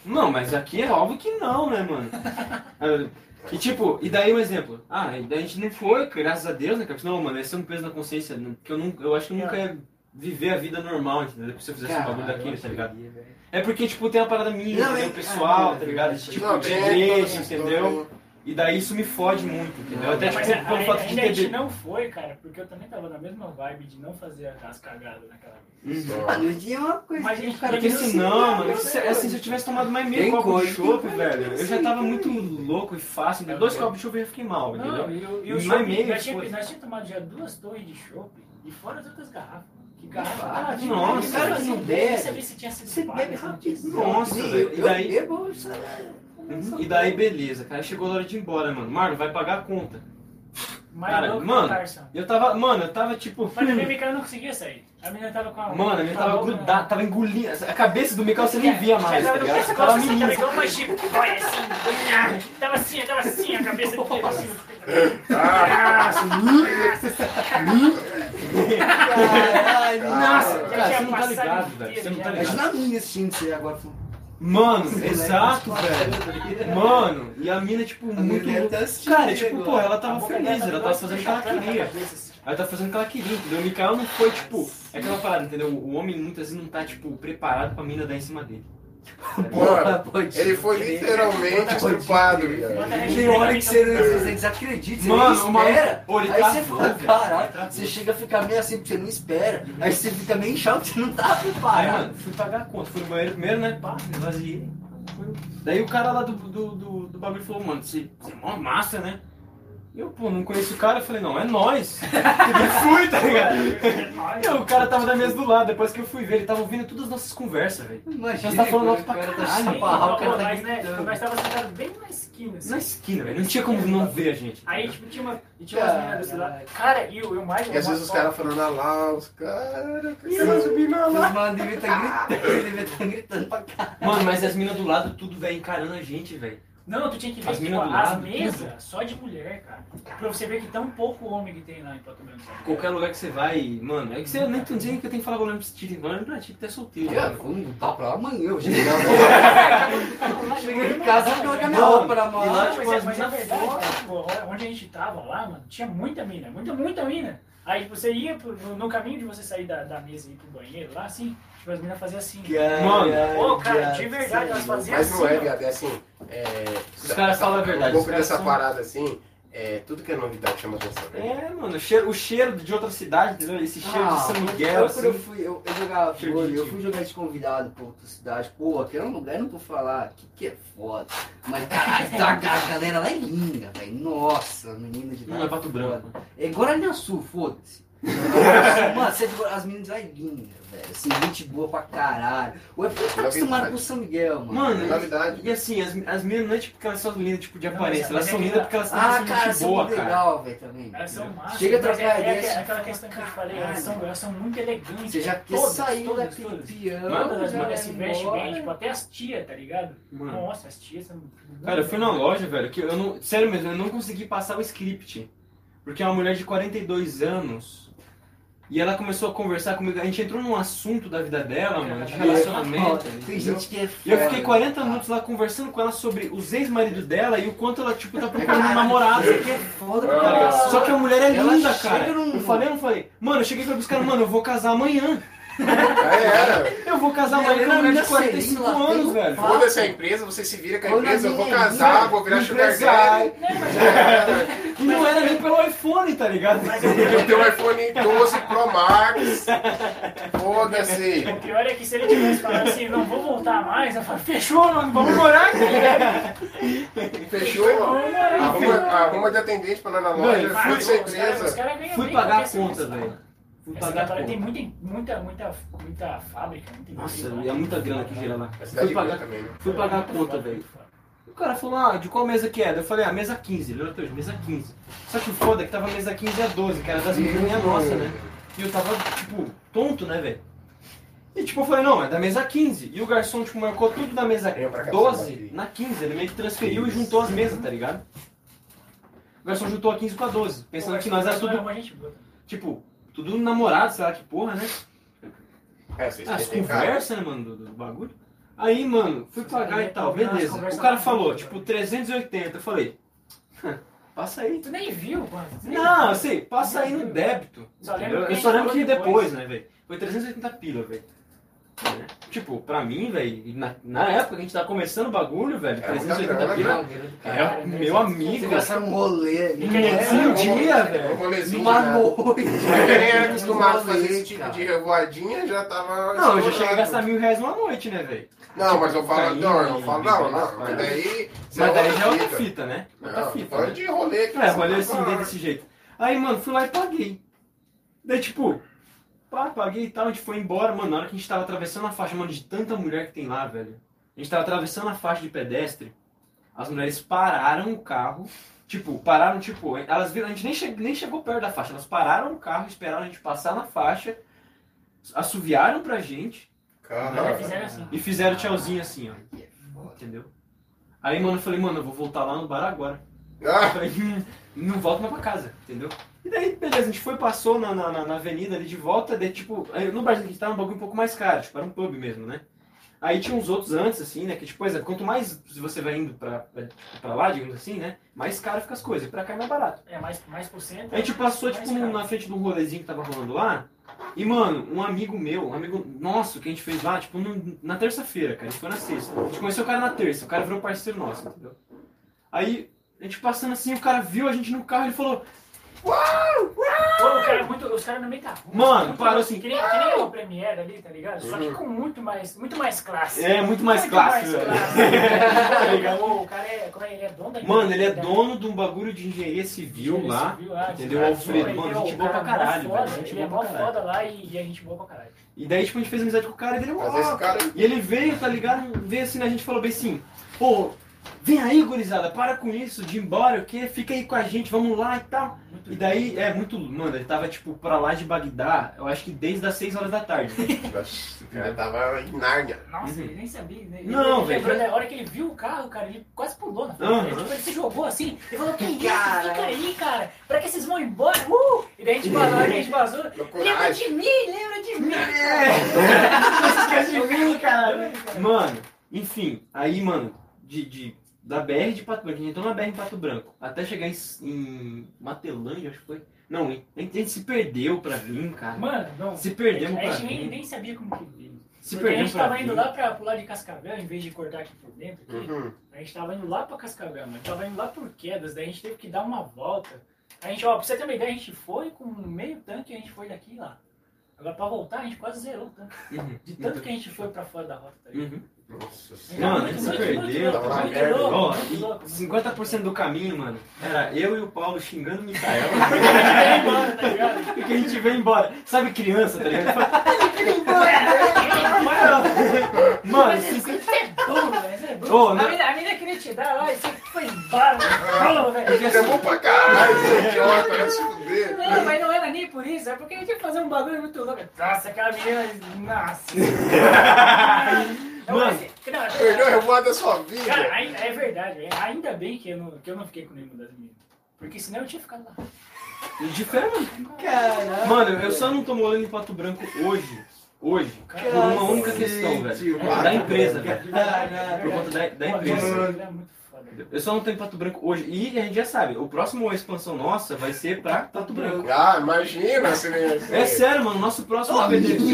Não, mas aqui é óbvio que não, né, mano? E tipo, e daí um exemplo. Ah, daí a gente não foi, graças a Deus, né, cara? Não, mano, esse é um peso na consciência. né? Porque eu, não, eu acho que eu nunca ia viver a vida normal, entendeu? Depois se eu fizesse um bagulho daquele, tá ligado? É porque, tipo, tem a parada minha, Não, entendeu? é- pessoal, ah, tá ligado? é, Esse tipo Não, de igreja, entendeu? E daí isso me fode muito, entendeu? Até tipo, a- pelo a- fato de ainda a gente ter. não foi, cara, porque eu também tava na mesma vibe de não fazer as cagadas naquela vez. Uhum. É uma coisa Mas gente, cara Porque senão, ensinar, mano, né, se, assim, se eu tivesse tomado mais meio copo de vai velho, eu já assim tava muito louco e fácil. entendeu? Dois copos de chopp eu fiquei mal, Não, entendeu? e, o- e o meio, nós tínhamos tínhamos tomado já duas torres de chopp e fora as outras garrafas. Que garrafa? Ah, Ah, tinha- nossa, cara não ideia, bebe. Você sido Você bebe não sido. Nossa, eu, e eu daí- bebo, isso é- Uhum. E daí, beleza, cara. Chegou a hora de ir embora, mano. Marlon, vai pagar a conta. Mais Cara, mano. Eu tava, mano, eu tava tipo. Mas a minha Mikael não conseguia sair. A menina tava com a. Mano, a menina tava grudada, tava engolindo. A cabeça do Mikael você nem via mais, tá ligado? Você pescoço, tava assim, igual uma jiboia, assim. Tava assim, tava assim, a cabeça dele assim. Ah, Caralho, Nossa, nossa. cara, você não tá ligado, velho. Você não tá ligado. Imagina a minha assistindo você agora. falando, Mano, exato, velho. Mano, e a mina, tipo, muito. Cara, tipo, pô, ela tava feliz, ela tava fazendo o que ela queria. assim. Ela tá fazendo o que ela queria, entendeu? O Mikael não foi, tipo. É aquela parada, entendeu? O homem muitas vezes não tá, tipo, preparado pra mina dar em cima dele. Mano, ele foi crer. literalmente estrupado, viado. Tem hora que você, desacredita, você Mano, nem uma- espera. Ele aí travou, você fala, caralho, você chega a ficar meio assim porque você não espera. Aí você fica meio choque, você não tá Aí, preparado. mano, fui pagar a conta. Fui no banheiro primeiro, né? Pá, esvaziei. Fui- Daí o cara lá do, do, do, do bagulho falou, mano, você, você é mó massa, né? Eu, pô, não conheço o cara. Eu falei, não, é nós. e fui, tá ligado? O cara tava da mesa do lado. Depois que eu fui ver, ele tava ouvindo todas as nossas conversas, velho. Imagina, Você tá falando alto pra tá caralho, o cara tá nós, né, gritando. nós tava sentados bem na esquina, assim. Na esquina, velho. Não tinha como não ver a gente. Aí, tipo, tinha, uma, e tinha umas meninas desse lado. Cara, e o, e o mais... E às vezes os caras falando, ah lá, os caras, que cara subindo lá. Os mano devia estar gritando, devia estar gritando pra caralho. Mano, mas as minas do lado, tudo, velho, encarando a gente, velho. Não, tu tinha que ver As tipo, as mesas só de mulher, cara. Pra você ver que tão pouco homem que tem lá em Pato Branco. Qualquer lugar que você vai, mano, é que você nem tô dizendo que eu tenho que falar problema pra esse Tito, falando pra ti que tá solteiro. Cara, mano. vamos voltar pra lá amanhã. Eu cheguei Cheguei em casa e coloquei minha Mano, roupa na e lá, tipo, mas, é, as mas minas verdade, cara, tipo, onde a gente tava lá, mano, tinha muita mina, muita, muita mina. Aí tipo, você ia pro- no, no caminho de você sair da, da mesa e ir pro banheiro, lá assim, tipo, as minas faziam assim. Mano, Pô, cara, de verdade, elas faziam Mas assim. não é, viado, é assim. É, Os caras falam a verdade, Um pouco dessa são- parada assim, é, tudo que é novidade chama atenção. né? É, mano, o cheiro, o cheiro de outra cidade, entendeu? Esse cheiro de São Miguel, Ah, eu, quando eu assim. fui, eu, eu jogava de eu fui jogar de convidado pra outra cidade. Pô, aquele é um lugar, não vou falar, que, que é foda. Mas, caralho, tá, a galera lá é linda, velho. Nossa, menina de lá. Não é Pato Branco. foda. É Guarani Sul, foda-se. Mano, você é as meninas lá é linda, velho. Assim, gente boa pra caralho. Ou é porque tá acostumado com São Miguel, mano. Mano, Novidade. e assim, as, as meninas não é tipo que elas são lindas tipo, de Não, aparência, mas- elas mas são é lindas tá- porque elas têm Ah, gente cara, são boa, muito cara. legal, velho, também. Elas são massas, Chega a trocar é, é, ideia, aquela- assim, aquela questão que eu te falei, elas são, elas são muito elegantes. Você já quer todas, sair todas, daquele todas. peão, Todas as se vestem bem, tipo, até as tias, tá ligado? Mano. Nossa, as tias são. Cara, eu fui na loja, velho, que eu não. Sério mesmo, eu não consegui passar o script. Porque é uma mulher de 42 anos. E ela começou a conversar comigo. A gente entrou num assunto da vida dela, mano, de relacionamento. Tem gente que é E eu fiquei foda, 40 cara. minutos lá conversando com ela sobre os ex-maridos dela e o quanto ela, tipo, tá procurando um namorado. Isso aqui é foda, cara. Só que a mulher é Ela linda, cara. num- Eu falei ou não falei? Mano, eu cheguei pros caras, mano, eu vou casar amanhã. Aí era. Eu vou casar Ela amanhã com uma mulher de ainda 45 serena, ela tem anos, velho. Foda-se a empresa, você se vira com a empresa, eu vou casar, vou virar sugar daddy. E não era nem pelo iPhone, tá ligado? Eu tenho um iPhone 12 Pro Max. Foda-se. O pior é que se ele tivesse falado assim, não vou voltar mais, eu falo, fechou, mano, vamos morar aqui. Fechou? Arruma, arruma de atendente pra lá na loja, fui dessa empresa. Fui pagar a conta, velho. Tem muita, muita, muita, muita fábrica, muita Nossa, é muita grana que gira lá. A Fui pagar, também, né? fui pagar a conta, velho. O cara falou, ah, de qual mesa que é? Daí Eu falei, ah, mesa 15. Ele olhou mesa 15. Só que o foda é que tava mesa 15 a 12, que era das menininhas nossas, né? E eu tava, tipo, tonto, né, velho? E tipo, eu falei, não, é da mesa 15. E o garçom, tipo, marcou tudo da mesa Venha pra cá, 12 você vai na 15. Ele meio que transferiu e juntou as mesas, tá ligado? O garçom juntou a 15 com a 12. Pensando que nós era tudo, tipo, tudo namorado, sei lá que porra, né? É, vocês As conversas, né, mano, do, do bagulho. Aí, mano, fui pagar e tal, beleza. O cara falou, tipo, 380. Eu falei, passa aí. Tu nem viu, mano. Nem Não, viu. assim, passa aí no débito. Só Eu só lembro que depois, depois. né, velho? Foi 380 pila, velho. Né? Tipo, pra mim, velho, na, na época que a gente tava começando o bagulho, velho, Era muita 380 grana, pila. né? É, meu amigo. Você gastar um rolê? Um dia, velho. já. noite. Eu nem era acostumado a fazer rolê, esse tipo de revoadinha, já tava. Não, eu já cheguei a gastar mil reais uma noite, né, velho? Não, mas eu falo, não, eu falo, não, não, mas daí. Mas daí já é outra fita. né? Outra Não, fita. falando né? de rolê que É, tá assim, desse jeito. Aí, mano, fui lá e paguei. Daí, tipo, pá, paguei e tal, a gente foi embora, mano, na hora que a gente tava atravessando a faixa, mano, de tanta mulher que tem lá, velho. A gente tava atravessando a faixa de pedestre, as mulheres pararam o carro, tipo, pararam, tipo, elas viram, a gente nem, che nem chegou perto da faixa, elas pararam o carro, esperaram a gente passar na faixa, assoviaram pra gente Fizeram assim. e fizeram tchauzinho assim, ó, entendeu? Aí, mano, eu falei, mano, eu vou voltar lá no bar agora. Eu Ah, falei, hum, não volto mais pra casa, entendeu? E daí, beleza, a gente foi, passou na, na, na- avenida ali de volta, daí, tipo, no que a gente tava um bagulho um pouco mais caro, tipo, era um pub mesmo, né? Aí tinha uns outros antes, assim, né? Que, tipo, exemplo, quanto mais você vai indo pra, pra, pra lá, digamos assim, né? Mais caro fica as coisas, e pra cá é mais barato. É, mais, mais por cento. A gente passou, mais tipo, caro. na frente de um rolezinho que tava rolando lá, e, mano, um amigo meu, um amigo nosso que a gente fez lá, tipo, no- na terça-feira, cara, a gente foi na sexta. A gente conheceu o cara na terça, o cara virou parceiro nosso, entendeu? Aí, a gente passando assim, o cara viu a gente no carro, ele falou, Pô, o cara, é muito, os caras no meio da rua. Mano, muito- parou assim. Que nem, que nem o Premiere ali, tá ligado? Só que com muito mais, muito mais classe. é, muito mais classe, velho. Tá ligado? Pô, o cara é, como é, ele é dono da Mano, ele é dono de um bagulho de engenharia civil Engenharia lá. civil lá, entendeu? de- Alfredo, Ele mano, é gente o boa pra caralho, foda, velho, gente Ele é mó foda lá e, e a gente boa pra caralho. E daí, tipo, a gente fez amizade com o cara e ele, esse cara. E ele veio, tá ligado? Veio assim, a gente falou bem assim, pô, vem aí, gurizada, para com isso, de ir embora, o quê? Fica aí com a gente, vamos lá e tal. Muito E daí, é muito. Mano, ele tava, tipo, pra lá de Bagdá, eu acho que desde as 6 horas da tarde. O cara tava em Nárnia. Nossa, Uhum. ele nem sabia. Né? Não, ele velho. lembrou, né? A hora que ele viu o carro, cara, ele quase pulou na frente. Aham. Ele, tipo, ele se jogou assim. Ele falou: Que isso? Caralho. Fica aí, cara. Pra que vocês vão embora? Uh! E daí a gente vazou, a gente vazou. Lembra de mim, lembra de mim. Esquece de mim, cara. Mano, enfim, aí, mano, de, de, da BR de Pato Branco, a gente entrou na BR em Pato Branco, até chegar em, em Matelândia, acho que foi. Não, a gente, a gente se perdeu pra vir, cara. Mano, não. Se perdemos a pra gente nem, vir. nem sabia como que veio. Se Porque a gente tava indo vir. lá pra, pro lado de Cascavel, em vez de cortar aqui por dentro. Aqui, Uhum. A gente tava indo lá pra Cascavel, mas tava indo lá por quedas, daí a gente teve que dar uma volta. A gente, ó, pra você ter uma ideia, a gente foi com meio tanque e a gente foi daqui lá. Agora pra voltar, a gente quase zerou o tanque. Uhum. De tanto que a gente foi pra fora da rota. Tá ligado? Uhum. Nossa Mano, a senhora. gente se perdeu. Tava na muito merda. louco, Ó, muito e louco. 50% do caminho, mano, era eu e o Paulo xingando o Mikael. Porque a gente veio embora, tá ligado? A gente veio embora. Sabe criança, tá ligado? Mano, Mas se- Você é burro, velho. Você é burro. Ô, a, não- menina, a queria te dar lá e você foi embora. Falou, velho. Ele é bom pra caralho, esse idiota, vai se fuder. Não, mas não era nem por isso, é porque a gente ia fazer um bagulho muito louco. Nossa, aquela menina. Nossa. Mano. pensei- não, Perdeu o revoado da sua vida. Cara, ainda- é verdade, velho. ainda bem que eu, não, que eu não fiquei com nenhuma das meninas. Porque senão eu tinha ficado lá. de fé, mano. Caralho. Mano, eu só não tô morando em Pato Branco hoje. Hoje. Por uma única questão, velho. Da empresa, velho. Por conta da, da empresa. É. Eu só não em Pato Branco hoje. E a gente já sabe, o próximo expansão nossa vai ser pra Pato Branco. Ah, imagina se nem É sério, mano. Nosso próximo mesmo,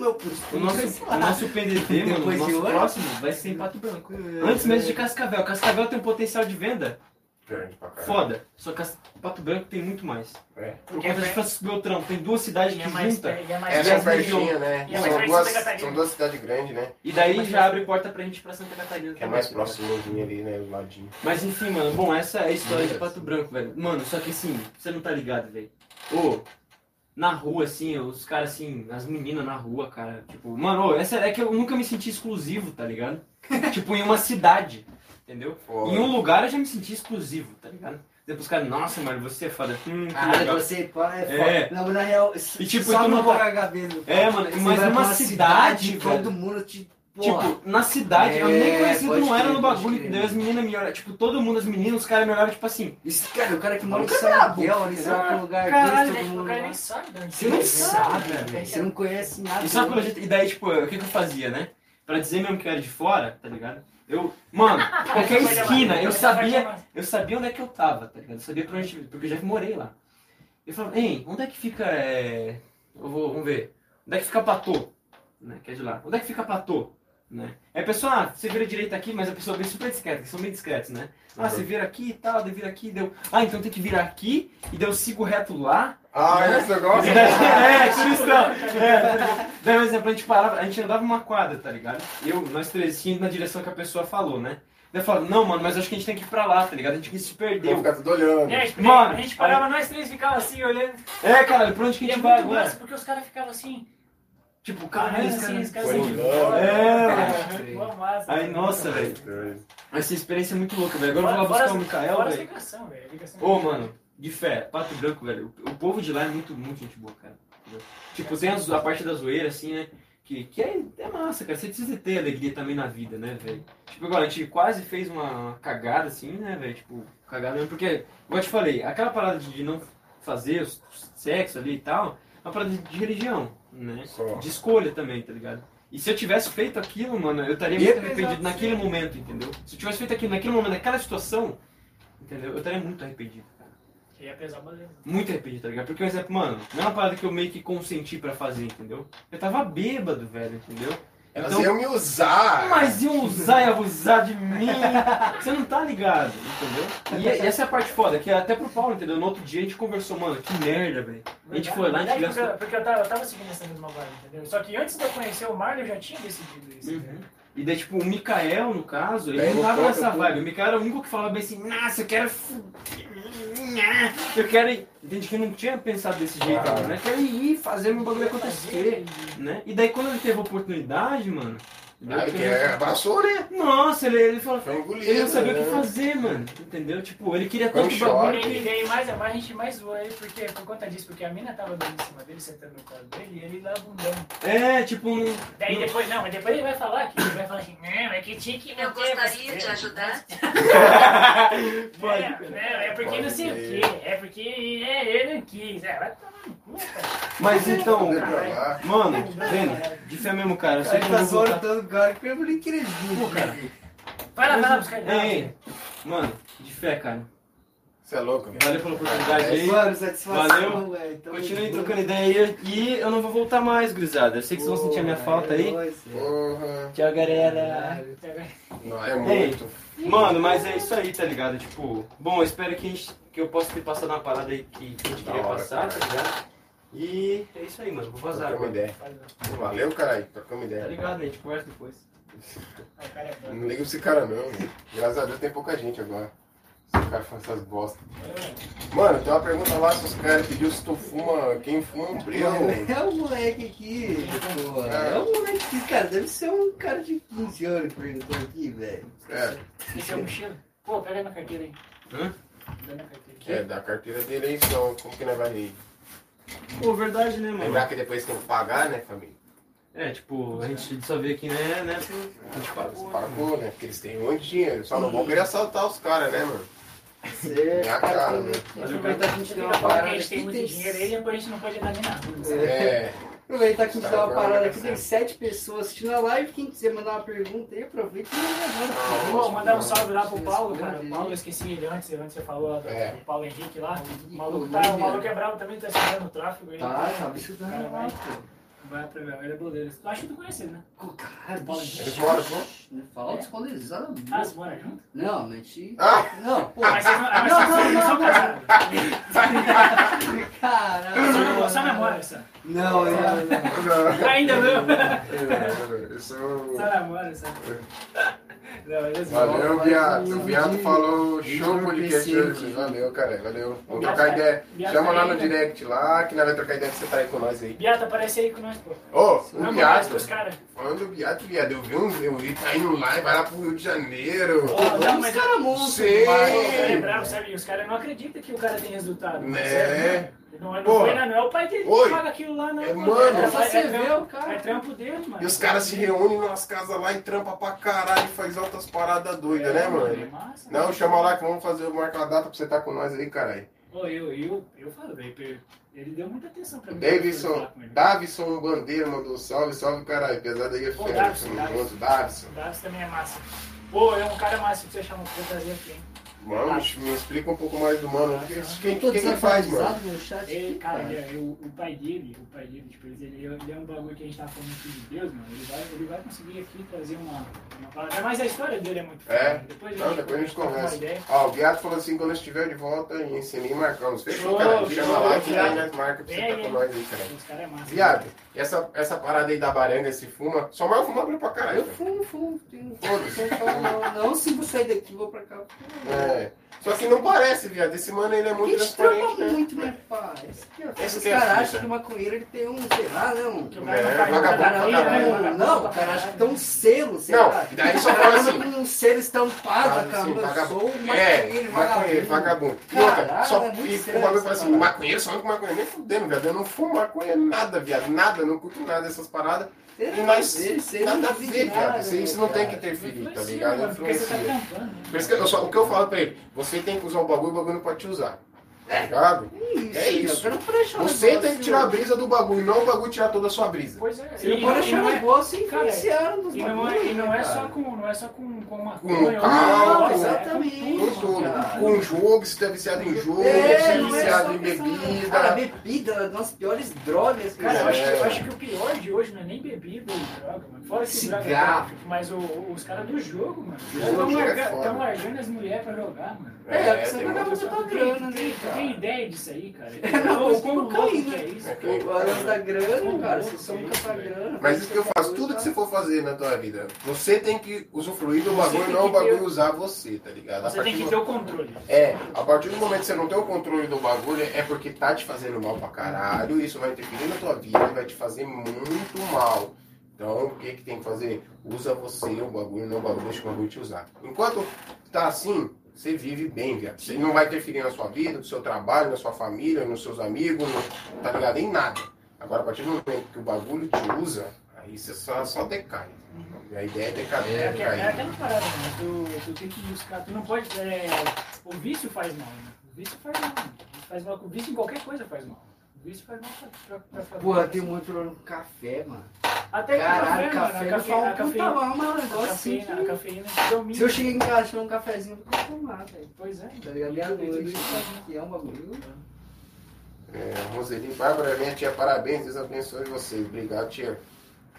meu O nosso, o nosso PDV, mano, o nosso próximo vai ser em Pato Branco. Antes mesmo de Cascavel. Cascavel tem um potencial de venda Grande pra caralho. foda. Só que Pato Branco tem muito mais. É. Por Porque conta de é- Francisco Beltrão. Tem duas cidades E que é mais juntam. e é mais É, perto. são pertinho, né? E é mais São duas, são duas cidades grandes, né? E daí já abre porta pra gente ir pra Santa Catarina. Que é mais tá ligado? próximo ali, né? Do ladinho. Mas enfim, mano, bom, essa é a história de Pato Branco, velho. Mano, só que assim, você não tá ligado, velho. Ô, na rua, assim, os caras assim, as meninas na rua, cara, tipo, mano, ô, essa é que eu nunca me senti exclusivo, tá ligado? tipo, em uma cidade, entendeu? Foda. Em um lugar eu já me senti exclusivo, tá ligado? Depois os caras, nossa, mano, você é foda. Hum, que Caralho, legal. você pá, é É. foda. Não, na real, E, tipo, só não tá- cagar cabeça. É, mano, Você mas numa uma cidade, velho. todo mundo te. Porra. Tipo, na cidade, eu nem É, conhecido não era crer, no pode bagulho, daí as meninas me olhavam, tipo, todo mundo, as meninas, os caras me olhavam, tipo assim, Esse cara, o cara que mora em Nunca São Miguel, ali, entendeu? sabe que lugar Caralho, desse, todo O mundo cara nem sabe Você não é. sabe, velho. Você não conhece nada. E sabe gente. E daí, tipo, o que, que eu fazia, né? Pra dizer mesmo que eu era de fora, tá ligado? Eu. Mano, qualquer esquina, eu sabia. Eu sabia onde é que eu tava, tá ligado? Eu sabia pra onde. Porque eu já morei lá. Eu falava, hein, onde é que fica. É... Eu vou, vamos ver. Onde é que fica Patô? Né? Que é de lá. Onde é que fica Patô? Né? Aí a pessoa, ah, você vira direita aqui, mas a pessoa vem super discreta, que são bem discretos, né? Ah, você vira aqui e tal, vira aqui, deu. Ah, então tem que virar aqui, e daí eu sigo reto lá, Ah, esse negócio. e daí- é, turistão. É, daí, por exemplo, a gente parava, a gente andava uma quadra, tá ligado? Eu, nós três, indo na direção que a pessoa falou, né? Daí eu falava, não, mano, mas acho que a gente tem que ir pra lá, tá ligado? A gente se perdeu. ficar tudo olhando. É, tipo, Mano, a gente parava, nós três ficava assim, olhando. É, caralho, pra onde que a é gente vai muito agora? massa, porque os caras ficavam assim, Tipo, caralho, assim, esse os cara... caras Foi assim, olhando. É, massa. Aí, nossa, velho. Essa experiência é muito louca, velho. Agora eu vou lá Fora buscar o Mikael, velho. ligação, velho. ligação Ô, mano, de fé, Pato Branco, velho. O o povo de lá é muito, muito gente boa, cara. entendeu? Tipo, tem a parte da zoeira, assim, né? Que, que é, é massa, cara. Você precisa ter alegria também na vida, né, velho? Tipo, agora, a gente quase fez uma, uma cagada, assim, né, velho? Tipo, cagada mesmo. Porque, como eu te falei, aquela parada de, de não fazer o sexo ali e tal, é uma parada de, de religião, né? Só. De escolha também, tá ligado? E se eu tivesse feito aquilo, mano, eu estaria Ia muito pesar arrependido naquele momento, entendeu? Se eu tivesse feito aquilo naquele momento, naquela situação, entendeu? Eu estaria muito arrependido, cara. Que ia pesar bastante. Muito arrependido, tá ligado? Porque, por exemplo, mano, não é uma parada que eu meio que consenti pra fazer, entendeu? Eu tava bêbado, velho, entendeu? Elas Então- iam me usar. Mas iam usar e abusar de mim. Você não tá ligado, entendeu? E e essa é a parte foda, que até pro Paulo, entendeu? No outro dia a gente conversou, mano, que merda, velho. A gente foi lá, a gente gastou. porque, porque eu, tava, eu tava seguindo essa mesma vibe, entendeu? Só que antes de eu conhecer o Marlon, eu já tinha decidido isso. Uhum. entendeu? E daí, tipo, o Mikael, no caso, ele Daí não tava nessa vibe. O Mikael era o único que falava bem assim, nossa, eu quero. Eu quero ir. Entende que não tinha pensado desse jeito, Ah. né? Quero ir fazer meu bagulho acontecer, né? E daí, quando ele teve a oportunidade, mano, Entendeu? Aí que é, abraçou, né? Nossa, ele, ele falou. Foi engolido. Ele não sabia o né? que fazer, mano. Entendeu? Tipo, ele queria Foi um tanto choque. bagulho E que. daí mais, mais a gente mais zoou ele porque, por conta disso, porque a mina tava dando em cima dele, sentando no colo dele, e ele lá bundando. É, tipo, um. Daí depois, não, mas depois ele vai falar que ele vai falar assim, não, é que tinha que Eu gostaria você." de ajudar. Pode, É, cara. é, porque não sei o Pode quê, é porque é, ele não quis, é, vai Mas então, mano, vendo? De fé mesmo, cara. Eu sei que eu tá vou voltar. soltando o cara que eu nem queria Pô, cara. Vai lá, vai lá buscar ele. Ei, mano, de fé, cara. Você é louco. Valeu pela oportunidade aí. Mano, satisfação, Valeu. Continue junto. trocando ideia aí e eu não vou voltar mais, gurizada. Eu sei que vocês vão sentir a minha falta é aí. velho. Porra. Tchau, galera. Não, é muito. Mano, mas é isso aí, tá ligado? Tipo, bom, eu espero que, a gente, que eu possa ter passado uma parada aí que, a gente Da queria hora, passar, cara. tá ligado? E é isso aí, mano. Vou vazar Trocamos ideia. Valeu, caralho. Trocamos Tá ideia. ligado, né? A gente conversa depois. Cara é. Não liga pra esse cara, não. velho. Graças a Deus tem pouca gente agora. Esse cara faz essas bosta. Mano, tem uma pergunta lá se os caras pediu se tu fuma. Quem fuma é um breu. É o moleque aqui, pô. É o moleque aqui, cara. Deve ser um cara de 15 anos que perguntou aqui, velho. É, Esse é o mochila. Pô, pega na carteira aí. Hã? Que é da carteira dele aí, então como que nós vai ir? Pô, verdade, né, mano? Lembrar que depois tem que pagar, né, família? É, tipo, a gente só vê aqui, né, né? A gente pagou. né? Pagou, né? Porque eles têm muito dinheiro. Só não vão querer assaltar os caras, né, mano? Certo. Minha cara, né? Aproveitar que a gente fica uma que parada a gente tem muito Tem... dinheiro aí, depois a gente não pode andar nem na rua. sabe? É. Aproveitar que a gente uma Tá, parada vai, aqui. Tem sete pessoas assistindo a live. Quem quiser mandar uma pergunta aí, aproveita e manda agora. Vou mandar um salve lá pro Paulo, cara. O Paulo, eu esqueci ele antes, antes você falou do, É. do Paulo Henrique lá. O maluco, tá, o maluco é bravo também, tá estudando o tráfego aí. Tá, tá estudando Cara, lá, vai. pra ele é boleiro. Eu acho que tu conhece ele, né? Cara, Paulo bicho. Eles moram junto? Não fala descolonizado. Ah, você mora junto? Não, a gente. Ah! Não, pô. Mas vocês não, ah, mas Não, vocês não, não são não, casados. Caralho. Só namora- Só namora, só. Não, não, não. Não. Ainda não. Sou... Só namora, só. Assim, Valeu, viado. O viado falou show podcast hoje. Valeu, cara. Valeu. Vamos Viado trocar ideia. viado Chama lá no né? direct lá, que nós vamos trocar ideia que você tá aí com nós aí. Biata, aparece aí com nós, pô. Ô, o viado. os caras. Falando do viado, viado. Eu vi um. Eu vi tá indo lá e vai lá pro Rio de Janeiro. Não, mas cara monstro. Sei. demais. Pô, o cara é bravo, sabe? E os caras não acreditam que o cara tem resultado. Né? Não, não, Pô. foi, não, é o pai dele Oi. que paga aquilo lá, não. É, pô. mano. é, Só você é, vê o cara. É trampo dele, mano. E os caras se reúnem nas casas lá e trampa pra caralho e faz altas paradas doidas, É, né, É mano? massa, Não, mano. chama lá que vamos fazer, marcar a data pra você estar com nós aí, caralho. Ô, eu, eu, eu falo, velho, ele deu muita atenção pra mim. Davidson. Davison Bandeira mandou salve, salve, caralho. Pesado aí é fera. Davison, Davison. Davison. Também é massa. Pô, é um cara massa que você chama pra trazer aqui, hein? Mano, me explica um pouco mais do mano. Quem, quem, quem que faz, mano? Ele, aqui, cara, ele, é- o, o pai dele, o pai dele, tipo, ele, ele, é um bagulho que a gente tava falando aqui de Deus, mano. Ele vai, ele vai conseguir aqui trazer uma, uma palavra. Mas a história dele é muito É? foda. Depois Não, depois a gente troca uma conversa. ideia. Ó, o Beato falou assim, quando eu estiver de volta em Sininho, marcamos. Fechou, cara. Chama show, lá que aí nós marca pra você aí. com nós aí, cara. Os caras é massa. Viado, essa, essa parada aí da baranga, esse fuma, só mais fuma pra caralho. Eu fumo, fumo. Não, não, se vou sair daqui, vou pra cá. É. Só que não parece, viado. Esse mano ele é muito trampa transparente, né? muito, né, pai? Esse Esse Os que é o maconheiro ele tem um, sei lá, não. Que o cara É, vagabundo, Cara, né? vagabundo. não, o cara acha que tem um selo, sei Não, lá. daí só cara fala assim, um selo estampado, cara. sim, Eu vagabundo. sou um É, maconheiro, maconheiro, vagabundo. E outra, só é sério o bagulho fala assim, parada. maconheiro, só com maconheiro, nem fudendo, viado. Eu não fumo maconha nada, viado. Nada, não curto nada dessas paradas. Nós, nada a ver, viado. Isso, isso não tem que interferir, tá Influencia, ligado? você tá Influencia. trampando, né? O que eu falo pra ele, você tem que usar o bagulho, o bagulho não pode te usar. Ligado? Isso, É isso. Não achar um Você tem negócio- que tirar a brisa do bagulho, não o bagulho tirar toda a sua brisa. Pois é. Você não pode e achar não é- negócio cara, influenciar nos E não é, e não é só com, não é só com, com maconha. Com ou carro, droga, é exatamente. com Com tudo. Com jogo, se tá viciado em jogo, É, se é é viciado em bebida. Cara, bebida é das piores drogas. Cara, eu acho, que, É. eu acho que o pior de hoje não é nem bebida e droga, mano. Fora que droga é Cigarro. tráfico, mas o- os caras do jogo, mano. Estão é largando as mulheres pra jogar, mano. É, porque você tem vai muito- acabar Tu botando tem- grana, né, tem- tu cara? tem ideia disso aí, cara? Não, Ou isso quão louco cocaína. que é isso? É, O lance da grana, cara, você só nunca tá grana. Mas isso que eu faço, tudo que você for fazer na tua vida, você tem que usufruir do Você bagulho, não o que ter- bagulho usar você, tá ligado? Você tem que ter o controle. É, a partir do momento que você não tem o controle do bagulho, é porque tá te fazendo mal pra caralho, isso vai interferir na tua vida e vai te fazer muito mal. Então, o que, que tem que fazer? Usa você o bagulho, não o bagulho, deixa o bagulho te usar. Enquanto tá assim, você vive bem, viado. Você não vai interferir na sua vida, no seu trabalho, na sua família, nos seus amigos, no- tá ligado? Em nada. Agora, a partir do momento que o bagulho te usa, aí você só, só decai. E a ideia é decair. É, é decair. aquela parada, né? Tu, tu tem que buscar. Tu não pode. é, o vício faz mal, né? O vício faz mal. né? Faz mal. O vício em qualquer coisa faz mal. O vício faz mal pra, pra, pra, pra Porra, tem muito problema com café, mano. Até Caralho, café, café, mano. não A um puta mal, é um negócio assim cafeína, a cafeína domina. Se eu cheguei em casa tomar um cafezinho, eu vou tomar, velho. Pois é. Tá ligado? Faz mal. que é um bagulho. É, Roseli, Bárbara, minha tia, parabéns, Deus abençoe vocês. Obrigado, tia.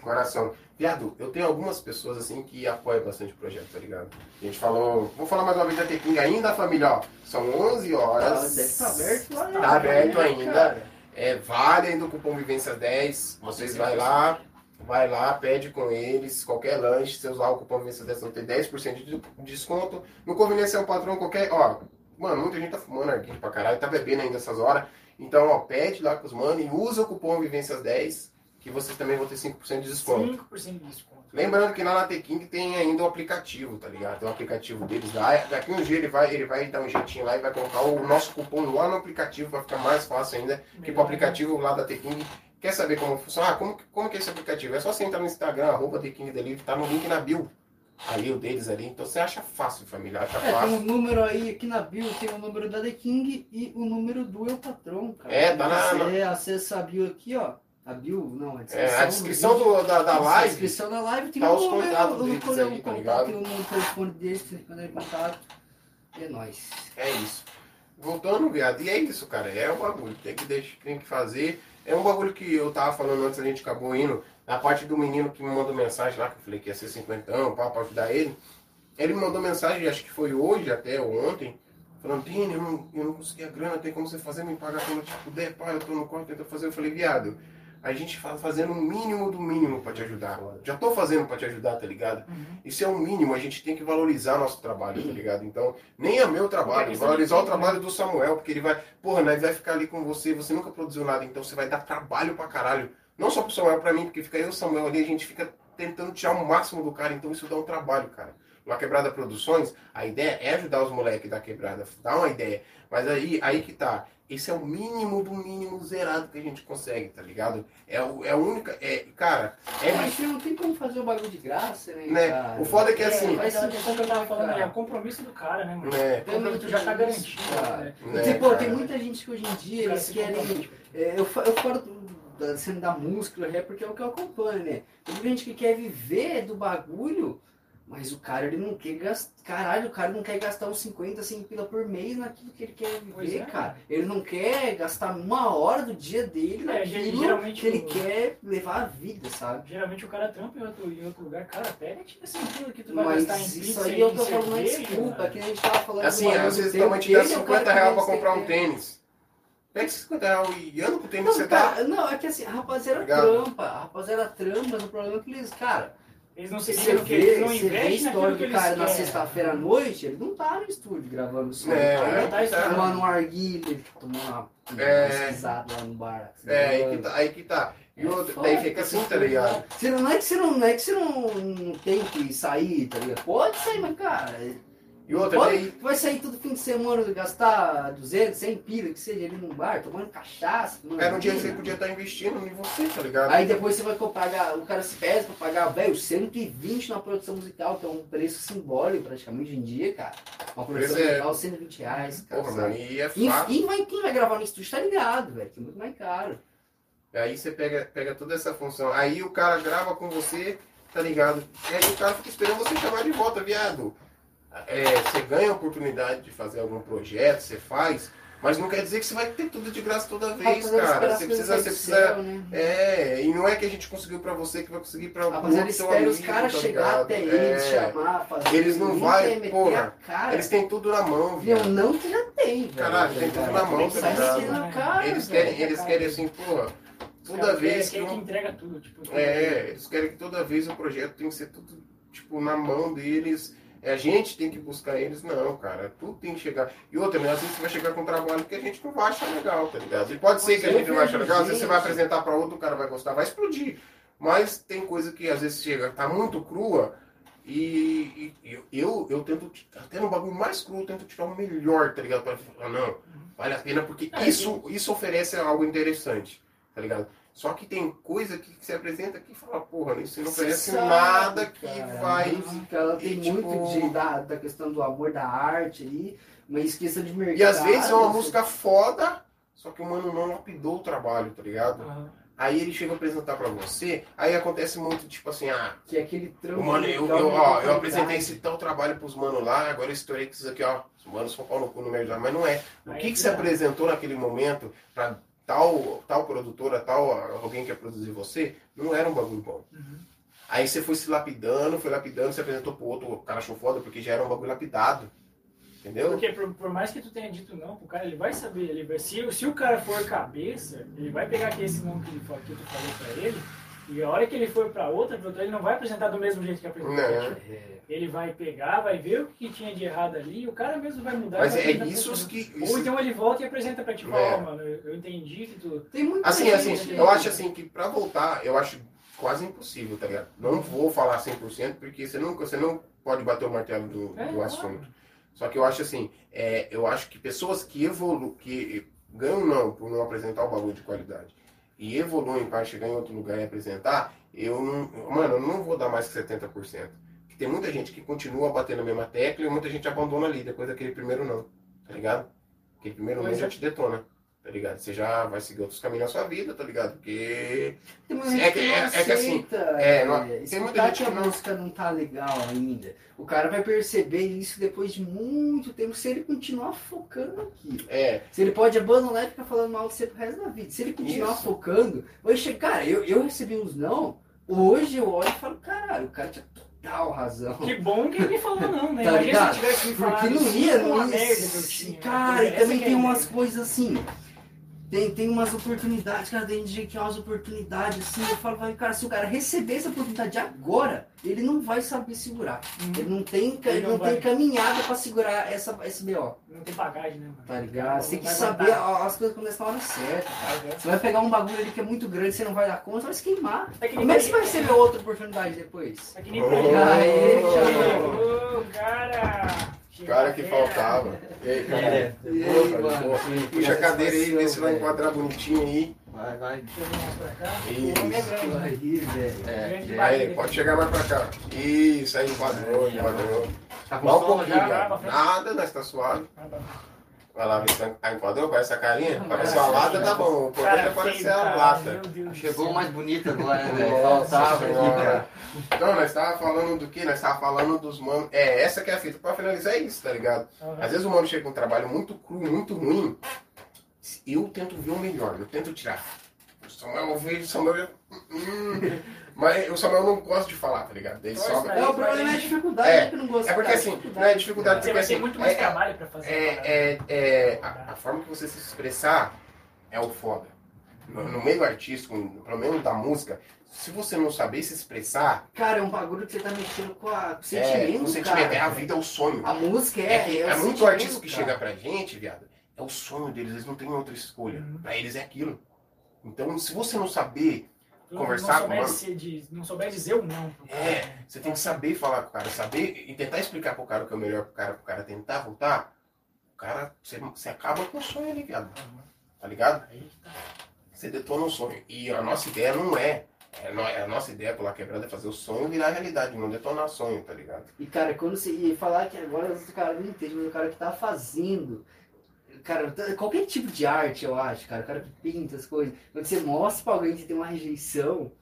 Coração. Viado, eu tenho algumas pessoas assim que apoiam bastante o projeto, tá ligado? A gente falou, vou falar mais uma vez da Tequinha ainda, família, ó. São 11 Ah, horas. deve estar aberto lá. Tá aberto né, ainda. cara? É, vale ainda o cupom Vivência 10. Vocês vai lá, vai lá, pede com eles qualquer lanche. Se usar o cupom Vivência 10, vão ter 10% de desconto. No Conveniência é um patrão qualquer. Ó, mano, muita gente tá fumando arguilho pra caralho, tá bebendo ainda essas horas. Então, ó, pede lá com os mano e usa o cupom Vivência 10, que vocês também vão ter 5% de desconto. 5% de desconto. Lembrando que lá na Teking tem ainda o aplicativo, tá ligado? Tem o aplicativo deles lá. Daqui um dia ele vai, ele vai dar um jeitinho lá e vai colocar o nosso cupom lá no aplicativo, vai ficar mais fácil ainda. Porque o aplicativo lá da Teking quer saber como funciona. Ah, como, que- como que é esse aplicativo? É só você entrar no Instagram, arroba Teking Delivery, tá no link na bio. Ali o deles ali. Então você acha fácil, família. Acha É, tem fácil. um número aí aqui na bio, tem o número da The King e o número do Eu Patrão, cara. É, tá na- Você acessa a bio aqui, ó. A bio, não, a descrição. É, a descrição do- da, da live. descrição da live tem tá o os contatos o- deles o- aí, tá ligado? tem do telefone deles, contato. É nóis. É isso. Voltando, viado, e é isso, cara. É o bagulho. Tem que, deixar, tem que fazer. É um bagulho que eu tava falando antes, a gente acabou indo. Na parte do menino que me mandou mensagem lá, que eu falei que ia ser cinquentão, pá, pra ajudar ele. Ele me mandou mensagem, acho que foi hoje até, ou ontem, falando, Dini, eu não, eu não consegui a grana, tem como você fazer, me pagar quando eu te puder, pá, eu tô no quarto tentando fazer. Eu falei, viado, a gente fazendo o mínimo do mínimo pra te ajudar. Já tô fazendo pra te ajudar, tá ligado? Uhum. Isso é o mínimo, a gente tem que valorizar nosso trabalho, tá ligado? Então, nem é meu trabalho, valorizar o trabalho do Samuel, porque ele vai, porra, nós vai ficar ali com você, você nunca produziu nada, então você vai dar trabalho pra caralho. Não só pro Samuel, pra mim, porque fica eu e o Samuel ali, a gente fica tentando tirar o máximo do cara, então isso dá um trabalho, cara. Na Quebrada Produções, a ideia é ajudar os moleques da quebrada, dar uma ideia. Mas aí, aí que tá. Esse é o mínimo do mínimo zerado que a gente consegue, tá ligado? É, o, é a única. É, cara, é É, mas não tem como fazer o bagulho de graça, né? Né? cara? O foda é que assim- Mas a questão que eu tava falando Cara. aí, é o compromisso do cara, né, mano? É, compromisso já tá garantido, Cara. né? né, Tipo, cara? tem muita gente que hoje em dia eles querem. É, eu, eu falo da cena da música, do rap, porque é o que eu acompanho, né? Tem muita gente que quer viver do bagulho, mas o cara ele não quer gastar. Caralho, o cara não quer gastar uns 50, 100 pila por mês naquilo que ele quer viver, é. cara. Ele não quer gastar uma hora do dia dele É, naquilo geralmente que ele o- quer levar a vida, sabe? Geralmente o cara trampa em outro, em outro lugar, cara, pega e tira 100 quilos que tu vai Mas gastar em isso aí e eu tô falando uma cerveja, desculpa, mano. que a gente tava falando Assim, às vezes tua mãe te dá dele, é o cara 50 que reais pra comprar um tênis. Pega esses 50 reais e anda com o tênis que você dá. cara, não, é que assim, a rapaziada Obrigado. trampa, a rapaziada trampa, mas o problema é que eles, cara, Eles não você se ligam que vê, eles não investem história naquilo que do eles cara na sexta-feira à noite, ele não tá no estúdio gravando som, É, ele tá tá. tomando um arguilho, ele tomando uma É. pesquisada lá no bar. É, aí que tá. Aí que tá. E É outro, daí fica assim, tá ligado? Não é que você não, não é que você não, não tem que sair, tá ligado? Pode sair, mas cara, E outra, pode, vai sair todo fim de semana, gastar 200, 100 pila, que seja ali num bar, tomando cachaça. tomando Era um dia que você podia estar investindo em você, tá ligado? Aí depois você vai pagar, o cara se pesa pra pagar, velho, 120 na produção musical, que é um preço simbólico praticamente hoje em dia, cara. Uma produção é- musical, 120 reais, cara. Porra, mano, e é fácil. quem vai, quem vai gravar no estúdio tá ligado, velho, que é muito mais caro. Aí você pega, pega toda essa função. Aí o cara grava com você, tá ligado? E aí o cara fica esperando você chamar de volta, viado. É, você ganha a oportunidade de fazer algum projeto, você faz, mas não quer dizer que você vai ter tudo de graça toda vez, Rapaziada, cara. Você precisa, você precisa. né? É, e não é que a gente conseguiu pra você que vai conseguir pra Rapaziada, outro seu espera os amigo, caras tá chegar até eles, É, chamar, fazer. Eles não vai, porra. Eles têm tudo na mão, Meu, viado. não já tem. Caralho, tem tudo na mão, tá ligado? Eles querem, eles querem assim, porra, Os toda vez que querem que um- entrega tudo, tipo. É, eles querem que toda vez o projeto tem que ser tudo, tipo, na mão deles. É, a gente tem que buscar eles, não, cara. Tudo tem que chegar. E outra, né? Às vezes você vai chegar com um trabalho que a gente não vai achar legal, tá ligado? E pode ser que a gente não vai achar vejo legal, às vezes você vai apresentar pra outro, o cara vai gostar, vai explodir. Mas tem coisa que às vezes chega, tá muito crua e, e eu, eu, tento, até no bagulho mais cru, eu tento tirar o melhor, tá ligado? Pra falar, não, vale a pena porque É, isso, isso oferece algo interessante, tá ligado? Só que tem coisa que se apresenta que fala, porra, isso não oferece sabe, nada que cara, vai. A música, ela tem e, tipo- muito de, da, da questão do amor da arte aí, mas questão de mercado. E às vezes é uma música foda, só que o mano não lapidou o trabalho, tá ligado? Aham. Aí ele chega a apresentar pra você, aí acontece muito tipo assim, ah, Que é aquele trampo. Mano, eu, eu, ó, eu apresentei esse tal trabalho pros manos lá, agora eu estourei com isso aqui, ó. Os manos são pau no cu no meio da. Mas não é. O Aí que, que que você apresentou naquele momento pra tal, tal produtora, tal alguém que ia produzir você, não era um bagulho bom. Uhum. Aí você foi se lapidando, foi lapidando, você apresentou pro outro, o cara achou foda, porque já era um bagulho lapidado. Entendeu? Porque por, por mais que tu tenha dito não pro cara, ele vai saber, ele vai, se, se o cara for cabeça, ele vai pegar aqui esse não que, ele, que tu falou pra ele, e a hora que ele for pra outra produtora, ele não vai apresentar do mesmo jeito que apresentou. É. Ele vai pegar, vai ver o que tinha de errado ali, e o cara mesmo vai mudar. Mas vai é isso que. Ou isso- então ele volta e apresenta pra ti, fala, É. ó, mano, eu, entendi que tu... Tem muita Assim, gente assim, eu acho assim que pra voltar, eu acho quase impossível, tá ligado? Não vou falar 100%, porque você não, você não pode bater o martelo do, É, do claro. assunto. Só que eu acho assim, é, eu acho que pessoas que evoluem, que ganham não por não apresentar o bagulho de qualidade e evoluem para chegar em outro lugar e apresentar, eu não, mano, eu não vou dar mais que 70%. Tem muita gente que continua batendo a mesma tecla e muita gente abandona ali depois daquele primeiro não, tá ligado? Aquele primeiro não já é. te detona. Tá ligado? Você já vai seguir outros caminhos na sua vida, tá ligado? Porque É que, é- é que assim, é, não- tem muita gente que a música não tá legal ainda. O cara vai perceber isso depois de muito tempo, se ele continuar focando naquilo. é, Se ele pode abandonar e ficar falando mal de você pro resto da vida. Se ele continuar Isso. focando, vai chegar. Cara, eu, eu recebi uns não. Hoje eu olho e falo, caralho, o cara tinha total razão. Que bom que ele falou não, né? Tá Imagina ligado? se tivesse me falado Porque não isso, ia, não ia. merda que eu tinha. Cara, e também é tem a umas coisas assim. Tem, tem umas oportunidades, cara, tem que tem umas oportunidades assim. Eu falo, vai, cara, se o cara receber essa oportunidade agora, ele não vai saber segurar. Uhum. Ele não tem, Ele ele não tem caminhada pra segurar essa, esse BO. Não tem bagagem, né, mano? Tá ligado? Você tem que saber as coisas quando na hora certa, cara. Você vai pegar um bagulho ali que é muito grande, você não vai dar conta, vai se queimar. É que Como é que você vai receber outra oportunidade depois? É que nem Oh. Aí, Chegou, cara! Cara que faltava. E aí, cara? É. E aí, mano? Puxa a cadeira aí, vê se vai enquadrar bonitinho aí. Vai, vai. Isso. É? Aí, pode chegar mais pra cá. Isso, aí enquadrou, enquadrou. Tá Dá um pouquinho, já? Nada, nós tá suave. Ah. Vai lá, ver se tá enquadrou com essa carinha. Não, Parece uma lata, tá bom. O Cara, é parecer a lata. Meu Deus do Chegou mais bonita agora, né, Faltava aqui, Senhora. cara. Então, nós tava falando do que? Nós tava falando dos manos. É, essa que é a fita. Pra finalizar é isso, tá ligado? Às vezes o mano chega com um trabalho muito cru, muito ruim. Eu tento ver o melhor, eu tento tirar. O Samuel, eu vejo o Samuel. hum, mas o Samuel não gosta de falar, tá ligado? Ele só. pra É, o problema é a dificuldade É, que eu não gosto. É porque assim, dificuldade. não é dificuldade Você porque vai ter assim. muito mais é- trabalho pra fazer. é, é, é, a, a forma que você se expressar é o foda. No, no meio artístico, pelo menos da música, se você não saber se expressar, Cara, é um bagulho que você tá mexendo com, a, com o é, sentimento, o sentimento, cara. é a vida, é o sonho. A música é, É, é, o é muito sentimento, artista que cara. chega pra gente, viado, é o sonho deles, eles não têm outra escolha. Uhum. Pra eles é aquilo. Então, se você não saber, conversar não com souber, de- não souber dizer o não. É, né? você tem que saber falar com o cara, saber e tentar explicar pro cara o que é o melhor pro cara, pro cara tentar voltar, o cara, você, você acaba com o sonho ali, viado. Tá ligado? Aí tá. Você detona o sonho. E a nossa ideia não é. é a nossa ideia pela quebrada é fazer o sonho virar realidade, não detonar sonho, tá ligado? E, cara, quando você. E falar que agora o cara não entende, mas o cara que tá fazendo. Cara, qualquer tipo de arte, eu acho, cara. O cara que pinta as coisas. Quando você mostra pra alguém que tem uma rejeição,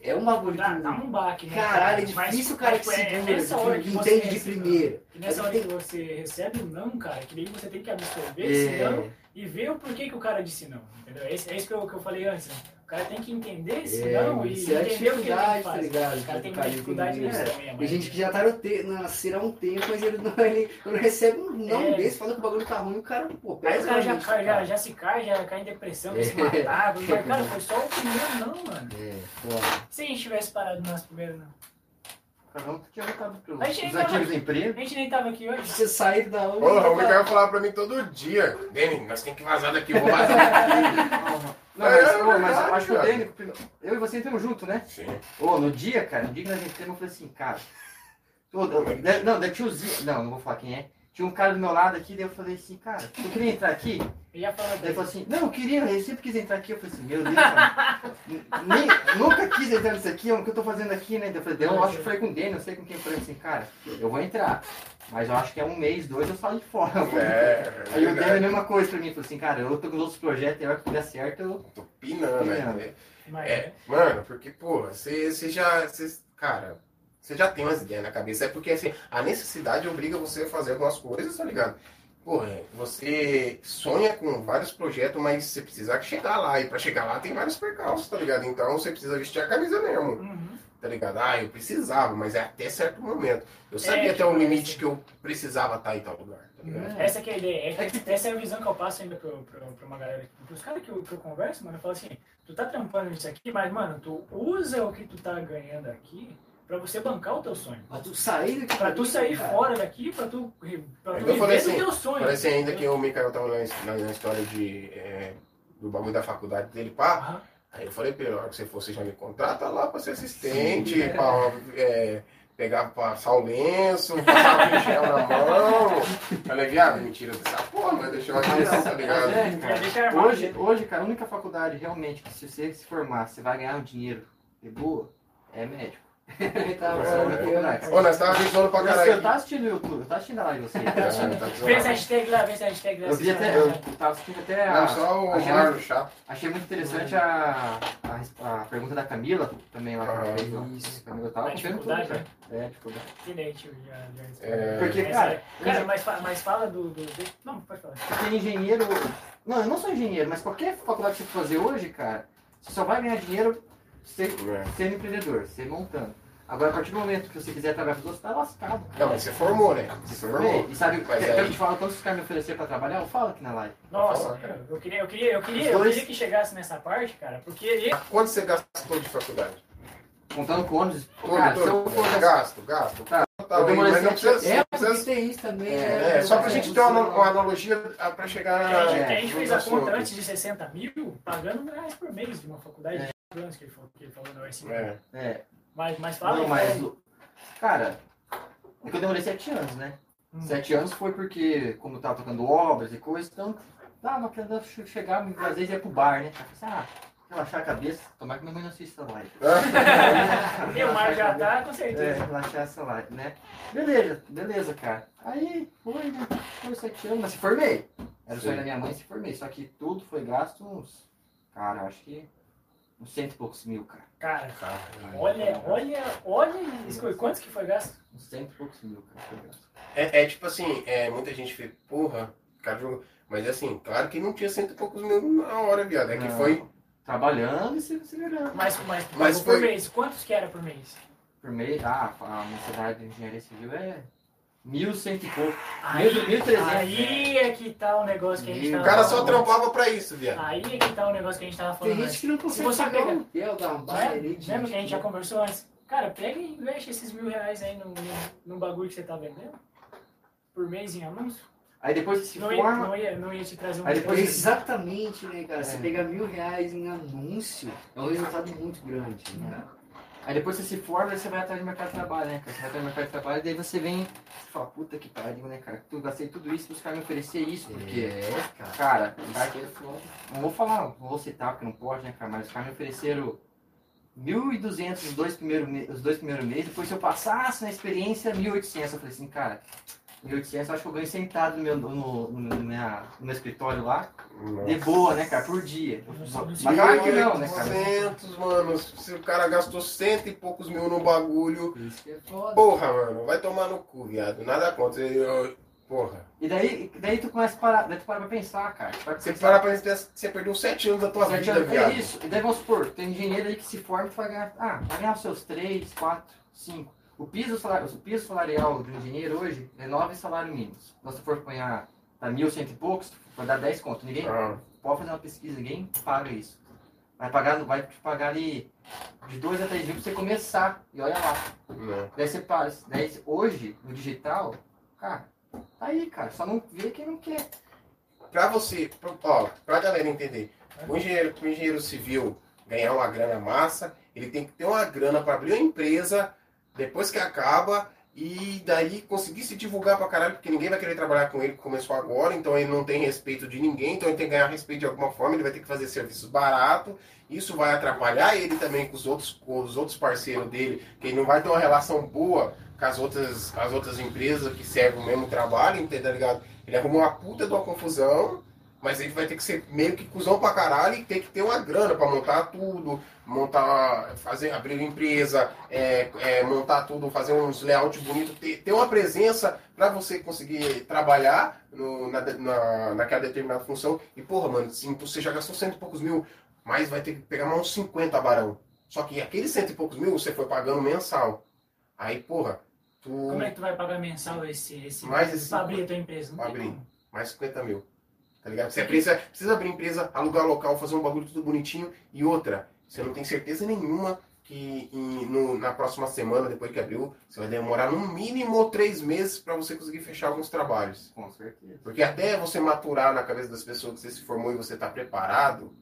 é um bagulho Dá, que. dá um baque, né? Caralho, é difícil o cara que mas, é, segura, nessa que, hora que entende de primeira. E nessa hora que você recebe o não, cara, que daí você tem que absorver esse não É, e ver o porquê que o cara disse não. Entendeu? É isso, é isso que, eu, que eu falei antes. né? O cara tem que entender esse é, não e isso é a entender o que ele que tá ligado? O cara tem muita dificuldade nisso É, também. Tem gente que já tá no te... na cera há um tempo, mas ele não, ele, quando recebe um não É. desse, fala que o bagulho tá ruim, o cara, pô, Aí o cara já, cai, já, cara. já se cai, já cai em depressão, É. se matar. Mas, cara, foi só o primeiro não, mano. É, foda. Se a gente tivesse parado no nosso primeiro não. Cada um tinha voltado pros A gente os ainda ativos A emprego. gente nem tava aqui hoje. Você sair da onde? Porra, o Mikael falava pra mim todo dia. Deni, nós tem que vazar daqui, eu vou vazar daqui. Não, mas, É, ô, mas eu acho que o eu e você entramos junto, né? Sim. Ô, no dia, cara, no dia que nós entramos, eu falei assim, cara. tô- de- não, tinha o Não, não vou falar quem é. Tinha um cara do meu lado aqui, daí eu falei assim, cara, eu queria entrar aqui. Eu ele falou assim, não, eu queria, eu sempre quis entrar aqui. Eu falei assim, meu Deus, nem- nunca quis entrar nisso aqui, é o que eu tô fazendo aqui, né? Eu falei, eu acho que foi com o Daniel, não sei com quem eu falei assim, cara, eu vou entrar. Mas eu acho que é um mês, dois, eu saio de fora. É, Aí o Daniel é a mesma coisa pra mim, falou assim, cara, eu tô com os outros projetos, e a hora que der certo, eu. Tô pinando, né? Mas, É, mano, porque, porra, você já. Você, cara, você já tem umas ideias na cabeça. É porque, assim, a necessidade obriga você a fazer algumas coisas, tá ligado? Porra, você sonha com vários projetos, mas você precisa chegar lá. E pra chegar lá tem vários percalços, tá ligado? Então você precisa vestir a camisa mesmo, Uhum. tá ligado? Ah, eu precisava, mas é até certo momento. Eu sabia É, até um tipo, limite que eu precisava estar em tal lugar, tá ligado? Essa que é a ideia. É essa é a visão que eu passo ainda pra uma galera. Pros caras que eu, que eu converso, mano, eu falo assim, tu tá trampando nisso aqui, mas, mano, tu usa o que tu tá ganhando aqui pra você bancar o teu sonho. Pra tu sair daqui. Pra tu sair cara. fora daqui, pra tu, pra tu Então eu falei viver assim, teu sonho. Parece ainda que o Mikael tava na, na, na história de, é, do bagulho da faculdade dele, pá. Aham. Aí eu falei hora que você for, você já me contrata lá pra ser assistente, pra é, pegar, passar o lenço, passar o pincel na mão. Falei, viado, mentira dessa porra, mas deixa eu aqui tá ligado? É, armado. Hoje, hoje, cara, a única faculdade realmente que se você se formar, você vai ganhar um dinheiro de boa, é médico. Ele tava É, falando é. Ô, nós tava zoando pra Você caralho. tá assistindo o YouTube, eu tá assistindo a live você. É, tá zoando. Vê essa hashtag lá, vê essa hashtag lá. Eu vi até, eu tava assistindo até a. Não, só o achei, muito, chato. achei muito interessante a, a, a pergunta da Camila, também lá Ah, fez. isso. A Camila tava A acompanhando tudo, dificuldade, cara. É, já É, Porque, cara, cara, mas, mas fala do, do, do- Não, pode falar. Porque engenheiro. Não, eu não sou engenheiro, mas qualquer faculdade que você for fazer hoje, cara, você só vai ganhar dinheiro ser, É. sendo empreendedor, ser montando. Agora, a partir do momento que você quiser trabalhar com os outros, você tá lascado. Não, mas você formou, né? Você formei. formou. E sabe, Mas quer, aí- quer que eu te fale quantos caras me ofereceram pra trabalhar? Eu falo aqui na live. Nossa, cara. eu queria, eu queria, eu queria, eu queria que chegasse nessa parte, cara, porque ele. Quanto você gastou de faculdade? Contando com ônibus. Todo, cara, se eu todo. for. Gasto, gasto. Tá. Tá, Eu demorei mas não precisa... É, não porque precisa tem isso também. É, né? é, só pra gente ter uma, uma analogia ah, pra chegar A gente, É, a gente no fez a conta antes de 60 mil, pagando mil reais por mês de uma faculdade É. de 5 anos que ele falou, que ele falou na USM. É. É. Mas, mas fala Não, mas. fala Cara, é que eu demorei sete anos, né? Hum. Sete anos foi porque, como eu tava tocando obras e coisas, então dava querendo chegar, às vezes ia pro bar, né? Assim, ah, relaxar a cabeça, tomar que minha mãe não assiste essa live. O mar já tá, com É, certeza. relaxar essa live, né? Beleza, beleza, cara. Aí foi, né? Foi sete anos, mas se formei. Era o sonho da minha mãe, se formei. Só que tudo foi gasto uns. Cara, eu acho que uns cento e poucos mil, cara. Cara, Caralho. olha, olha, olha isso. Quantos que foi gasto? Uns cento e poucos mil, cara. Foi gasto. É, é tipo assim, é, muita gente fez, porra, cara, jogou. Mas assim, claro que não tinha cento e poucos mil na hora, viado. É que Não. foi. Trabalhando e se, se virando. Mas, mas, Mas por foi- mês, quantos que era por mês? Por mês, ah, a universidade de engenharia civil é mil cento e pouco. Aí, Mil- mil trezentos. aí é que tá o negócio que a gente tava O cara só falando. trampava pra isso, viado. Aí é que tá o negócio que a gente tava Tem falando gente antes. que não Se consegue você pagar pega- aluguel da Né? baile. Lembra que a gente já conversou antes? Cara, pega e investe esses mil reais aí num, num, num bagulho que você tá vendendo. Por mês em anúncio. Aí depois que se Não ia, forma. não, ia, não ia te trazer um Aí depois- Exatamente, né, cara? Você É. pegar mil reais em anúncio é um resultado muito grande, né? Aí depois você se forma, você vai atrás do mercado de trabalho, né? cara? Você vai atrás do mercado de trabalho, e daí você vem e fala, puta que pariu, né, cara? Eu gastei tudo isso, os caras me oferecer isso, porque. É, cara. Cara, é não vou falar, não vou citar porque não pode, né, cara? Mas os caras me ofereceram 1.200 os dois primeiros, me- os dois primeiros meses, depois se eu passasse na experiência, 1.800. Eu falei assim, cara, 1.800 eu acho que eu ganho sentado no meu, no, no, no minha- no meu escritório lá, de boa, né, cara, por dia. Mas claro que não, né, cara? 200, mano. Se o cara gastou cento e poucos mil no bagulho. Isso que é foda. Porra, mano, vai tomar no cu, viado. Nada contra. Eu- porra. E daí, daí tu começa a parar, daí tu para pra pensar, cara. Tu para pra Você pensar. para pra pensar, você perdeu sete anos da tua Sete vida, anos, viado. É isso. E daí vamos supor, tem engenheiro aí que se forma e vai ganhar, ah, vai ganhar os seus 3, 4, 5. O piso, salar- o piso salarial do engenheiro hoje é 9 salários mínimos. Então, se for ganhar tá mil cento e poucos, vai dar 10 conto. Ninguém Ah, pode fazer uma pesquisa, ninguém paga isso. Vai pagar, vai te pagar ali de dois a três mil pra você começar. E olha lá. Não. Daí você para. Daí hoje, no digital, cara, tá aí, cara. Só não vê quem não quer. Pra você, pro- ó, pra galera entender, o engenheiro, o engenheiro civil ganhar uma grana massa, ele tem que ter uma grana pra abrir uma empresa depois que acaba e daí conseguir se divulgar pra caralho, porque ninguém vai querer trabalhar com ele que começou agora, então ele não tem respeito de ninguém, então ele tem que ganhar respeito de alguma forma, ele vai ter que fazer serviços baratos, isso vai atrapalhar ele também com os outros, com os outros parceiros dele, que ele não vai ter uma relação boa com as outras, as outras empresas que servem o mesmo trabalho, entendeu? Tá ligado? Ele arruma uma puta de uma confusão, mas ele vai ter que ser meio que cuzão pra caralho e ter que ter uma grana pra montar tudo, montar, fazer, abrir uma empresa, é, é, montar tudo, fazer uns layout bonitos, ter, ter uma presença pra você conseguir trabalhar no, na, na, naquela determinada função. E porra, mano, assim, você já gastou cento e poucos mil, mas vai ter que pegar mais uns 50 barão. Só que aqueles cento e poucos mil você foi pagando mensal. Aí, porra, tu. Como é que tu vai pagar mensal esse, esse Mais esse pra abrir a tua empresa? Não abrir. mais 50 mil. Tá ligado? Você precisa, precisa abrir empresa, alugar local, fazer um bagulho tudo bonitinho. E outra, você não tem certeza nenhuma que em- no- na próxima semana, depois que abriu, você vai demorar no mínimo três meses para você conseguir fechar alguns trabalhos. Com certeza. Porque até você maturar na cabeça das pessoas que você se formou e você tá preparado,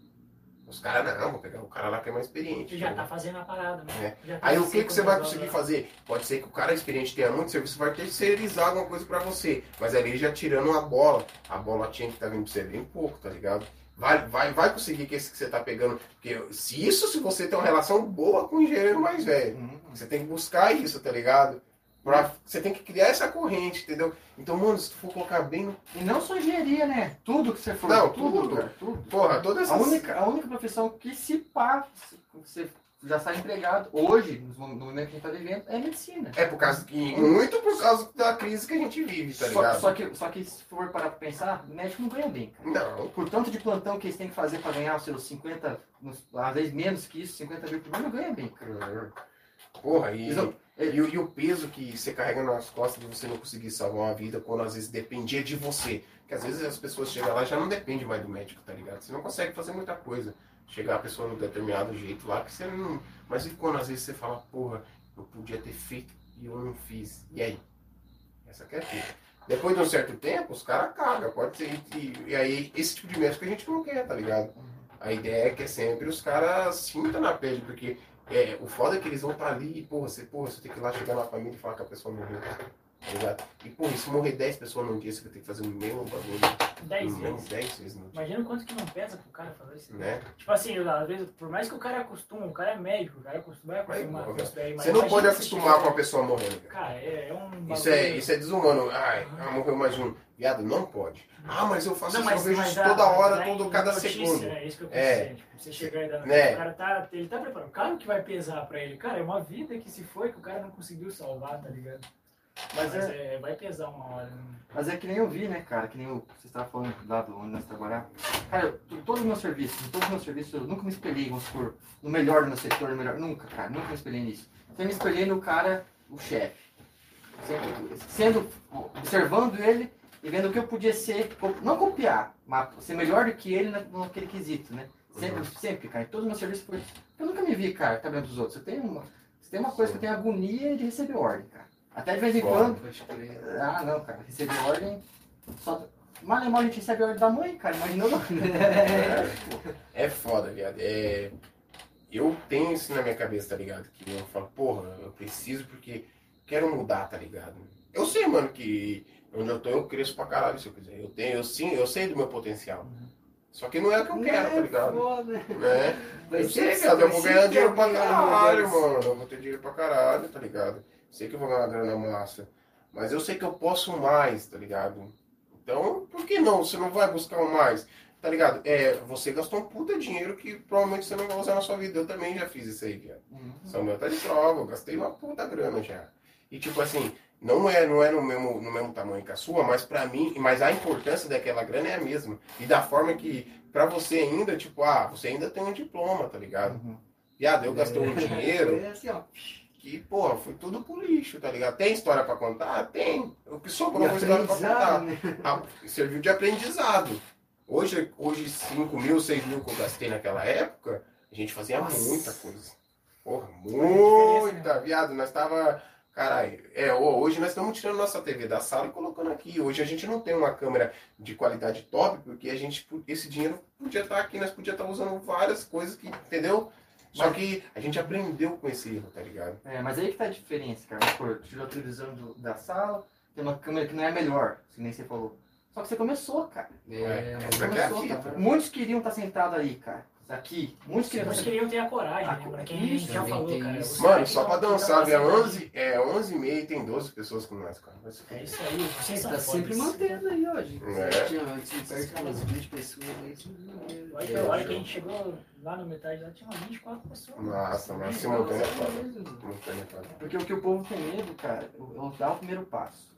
os caras não, vou pegar o cara lá que é mais experiente. Já tá fazendo a parada, né? Já tá Aí o que, que você vai conseguir fazer? Pode ser que o cara experiente tenha muito serviço, vai terceirizar alguma coisa pra você. Mas ali já tirando uma bola. A bola tinha que estar vindo pra você bem pouco, tá ligado? Vai, vai, vai conseguir que esse que você tá pegando. Porque se isso, se você tem uma relação boa com o engenheiro mais velho. Uhum. Você tem que buscar isso, tá ligado? Pra, você tem que criar essa corrente, entendeu? Então, mano, se tu for colocar bem no. E não só engenharia, né? Tudo que você for. Não, tudo. cara, tudo. Porra, todas A essas. única, a única profissão que se pá, você já está empregado hoje, no momento que a gente está vivendo, é medicina. É por causa que. Muito por causa da crise que a gente vive, tá Só, ligado? só que, só que se for parar pra pensar, o médico não ganha bem, cara. Não, Por tanto de plantão que eles têm que fazer para ganhar os seus 50, nos- às vezes menos que isso, 50 mil por mês, não ganha bem, cara. Porra, e, Isso- e, o- e o peso que você carrega nas costas de você não conseguir salvar uma vida quando às vezes dependia de você. Porque às vezes as pessoas chegam lá e já não depende mais do médico, tá ligado? Você não consegue fazer muita coisa. Chegar a pessoa num determinado jeito lá que você não. Mas e quando às vezes você fala, porra, eu podia ter feito e eu não fiz. E aí? Essa que é a fita. Depois de um certo tempo, os caras cagam. Pode ser. E, e aí, esse tipo de médico a gente não quer, tá ligado? A ideia é que é sempre os caras sintam na pele, porque é, o foda é que eles vão estar ali e, porra, você, porra, você tem que ir lá chegar na família e falar que a pessoa morreu. Tá ligado? E, e se morrer 10 pessoas num dia, você vai ter que fazer o mesmo bagulho. Dez Menos vezes. 10 vezes no dia. Imagina o quanto que não pesa pro cara fazer isso. Né? Tipo assim, às vezes, por mais que o cara acostume, o cara é médico, o cara acostuma, vai acostumar com isso daí. Você não pode acostumar tiver- com a pessoa morrendo, cara. Cara, é, é um Isso é, isso é desumano. Ai, ah, morreu mais um. Viado, não pode. Ah, mas eu faço Não, isso, mas, eu vejo isso toda hora, dá todo, cada notícia, segundo. É isso que eu quis É. Tipo, você chegar e dar Né? O cara tá, ele tá preparado. Claro que vai pesar pra ele. Cara, é uma vida que se foi que o cara não conseguiu salvar, tá ligado? Mas Mas, é- é, vai pesar uma hora. né? Mas é que nem eu vi, né, cara? Que nem o, você estava falando lá do onde nós trabalhamos. Cara, eu- em todos os meus serviços, em todos os meus serviços, eu nunca me espelhei, vamos supor, no melhor do meu setor, no melhor. Nunca, cara, nunca me espelhei nisso. Sempre me espelhei no cara, o chefe. Sempre- Sendo, observando ele e vendo o que eu podia ser, não copiar, mas ser melhor do que ele na- naquele quesito, né? Sempre, sempre, cara. Em todos os meus serviços foi. Eu nunca me vi, cara, trabalhando dos outros. Eu tenho uma, tem uma coisa que eu tenho agonia de receber ordem, cara. Até de vez em quando. Ah, não, cara. Receber ordem. Só... Mal a gente recebe ordem da mãe, cara. Imagina eu. É foda, viado. É... Eu tenho isso na minha cabeça, tá ligado? Que eu falo, porra, eu preciso porque quero mudar, tá ligado? Eu sei, mano, que onde eu tô eu cresço pra caralho, se eu quiser. Eu tenho, eu sim, eu sei do meu potencial. Só que não é o que eu quero, tá ligado? Foda. Né? Vai Eu sei, viado, eu vou ganhar ser dinheiro pra caralho, mano. Eu vou ter dinheiro pra caralho, tá ligado? Sei que eu vou ganhar uma grana massa. Mas eu sei que eu posso mais, tá ligado? Então, por que não? Você não vai buscar o mais? Tá ligado? É, você gastou um puta dinheiro que provavelmente você não vai usar na sua vida. Eu também já fiz isso aí, viado. Uhum. Samuel tá de prova, eu gastei uma puta grana já. E tipo assim, não é, não é no, mesmo, no mesmo tamanho que a sua, mas pra mim, mas a importância daquela grana é a mesma. E da forma que, pra você ainda, tipo, ah, você ainda tem um diploma, tá ligado? Uhum. Viado, eu gastei um dinheiro É assim, ó. Que, porra, foi tudo pro lixo, tá ligado? Tem história pra contar? Tem. O que sobrou foi história pra contar. né? Ah, serviu de aprendizado. Hoje, hoje 5 mil, 6 mil que eu gastei naquela época, A gente fazia Nossa. muita coisa. Porra, muita, viado. Nós tava. Caralho, é, hoje nós estamos tirando nossa TV da sala e colocando aqui. Hoje a gente não tem uma câmera de qualidade top, porque a gente, esse dinheiro podia estar aqui, nós podíamos estar usando várias coisas que, entendeu? Só que a gente aprendeu com esse erro, tá ligado? É, mas aí que tá a diferença, cara. Tirou a televisão do- da sala, tem uma câmera que não é a melhor, que nem você falou. Só que você começou, cara. É, é começou, cara. Muitos queriam estar sentados aí, cara. Aqui. Muitos queriam estar queriam ter a coragem, Ah, né? Pra quem a gente já falou, cara. isso. Mano, só pra dançar, é fazendo- 11, é 11 e meia e tem 12 pessoas com nós, cara. É isso aí, vocês são Tá sempre mantendo aí hoje. É. Tinha antes perto de umas 20 pessoas aí. Olha que, olha que a gente chegou lá no metade, lá tinha umas 24 pessoas. Nossa, mas simultâneo é foda. É. Porque o que o povo tem medo, cara, é o- dar o primeiro passo.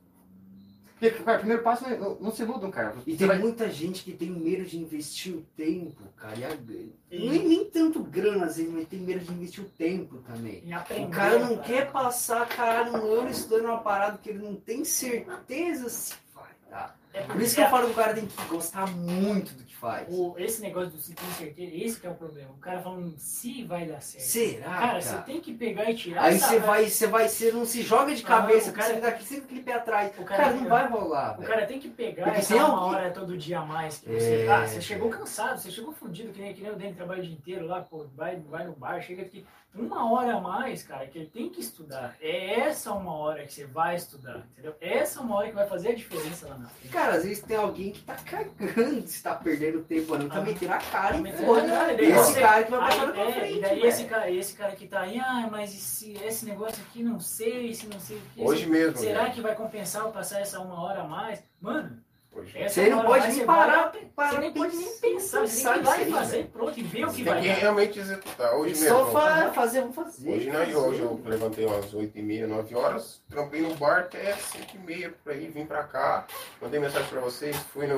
Porque, cara, o primeiro passo não, não, não se iludam, cara. E Você tem vai- muita gente que tem medo de investir o tempo, cara. E a... Sim. nem, nem tanto grana às vezes, mas tem medo de investir o tempo também. Aprender, O cara não cara. quer passar, caralho, um ano estudando uma parada que ele não tem certeza se vai dar. É Por isso que eu falo que o cara tem que gostar muito do que faz. O, esse negócio do se tem certeza, esse que é o problema. O cara falando se vai dar certo. Será, Cara, você tem que pegar e tirar Aí você vai, você vai, você não se joga de Ah, cabeça, o porque cara- você fica aqui sempre aquele pé atrás. O Cara, cara- não vai rolar, O velho. cara tem que pegar Porque essa uma alguém- hora todo dia a mais. Que você, É. ah, você chegou cansado, você chegou fudido, que nem, que nem o Dani trabalha o dia inteiro lá, pô, vai, vai no bar, chega aqui. Uma hora a mais, cara, que ele tem que estudar. É essa uma hora que você vai estudar, entendeu? Essa é uma hora que vai fazer a diferença lá na frente. Cara, às vezes tem alguém que tá cagando se tá perdendo tempo não, tá Ah. metendo a cara Tá e cara, E esse você- cara que vai Aí, passar pra é, frente, e daí esse cara, esse cara que tá aí, ah, mas esse, esse negócio aqui não sei, se não sei o que. Hoje mesmo. Será né? que vai compensar eu passar essa uma hora a mais? Mano, Você não pode nem parar, parar Você nem pode nem pensar, você tem que ir lá e fazer pronto, e ver o que Tem vai que dar. realmente executar. Hoje Só mesmo. fa- fazer, vamos fazer. Hoje, né, fazer. hoje eu levantei umas 8h30, 9 horas, trampei no bar até 5h30 por aí, vim pra cá, mandei mensagem pra vocês, fui no,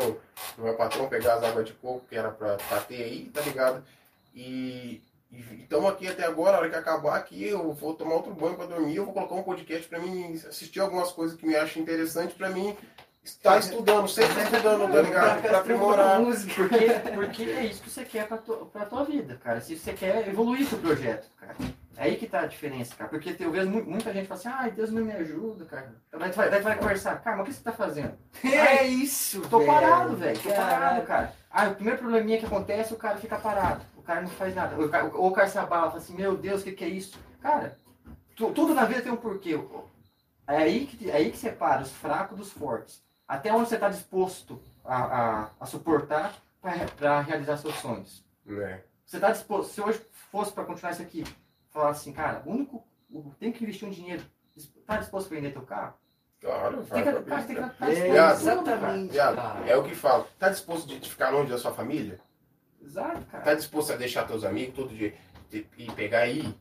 no meu patrão pegar as águas de coco que era pra, pra ter aí, tá ligado? E estamos aqui até agora, a hora que acabar aqui, eu vou tomar outro banho pra dormir, eu vou colocar um podcast pra mim assistir algumas coisas que me acham interessante pra mim estar estudando, sempre estudando, tá ligado? Pra aprimorar. Porque, porque é isso que você quer pra, tua- pra tua vida, cara. Se você quer evoluir seu projeto, cara. É aí que tá a diferença, cara. Porque eu vejo mu- muita gente fala assim, ai, Deus não me ajuda, cara. Daí tu vai, daí tu vai conversar, cara, mas o que você tá fazendo? É isso, Tô velho. parado, velho. Tô parado, cara. Ah, o primeiro probleminha que acontece, o cara fica parado. O cara não faz nada. O cara- Ou o cara se abala, fala assim, meu Deus, o que, que é isso? Cara, tu- tudo na vida tem um porquê. É aí que, é aí que separa os fracos dos fortes. Até onde você está disposto a, a, a suportar para realizar seus sonhos. Né? Você está disposto, se hoje fosse para continuar isso aqui, falar assim, cara, o único, o- tem que investir um dinheiro, está disposto a vender teu carro? Claro, pra cara, estar É, a exatamente. Viado, cara. é o que falo. Tá disposto de ficar longe da sua família? Exato, cara. Tá disposto a deixar teus amigos todo dia e pegar aí?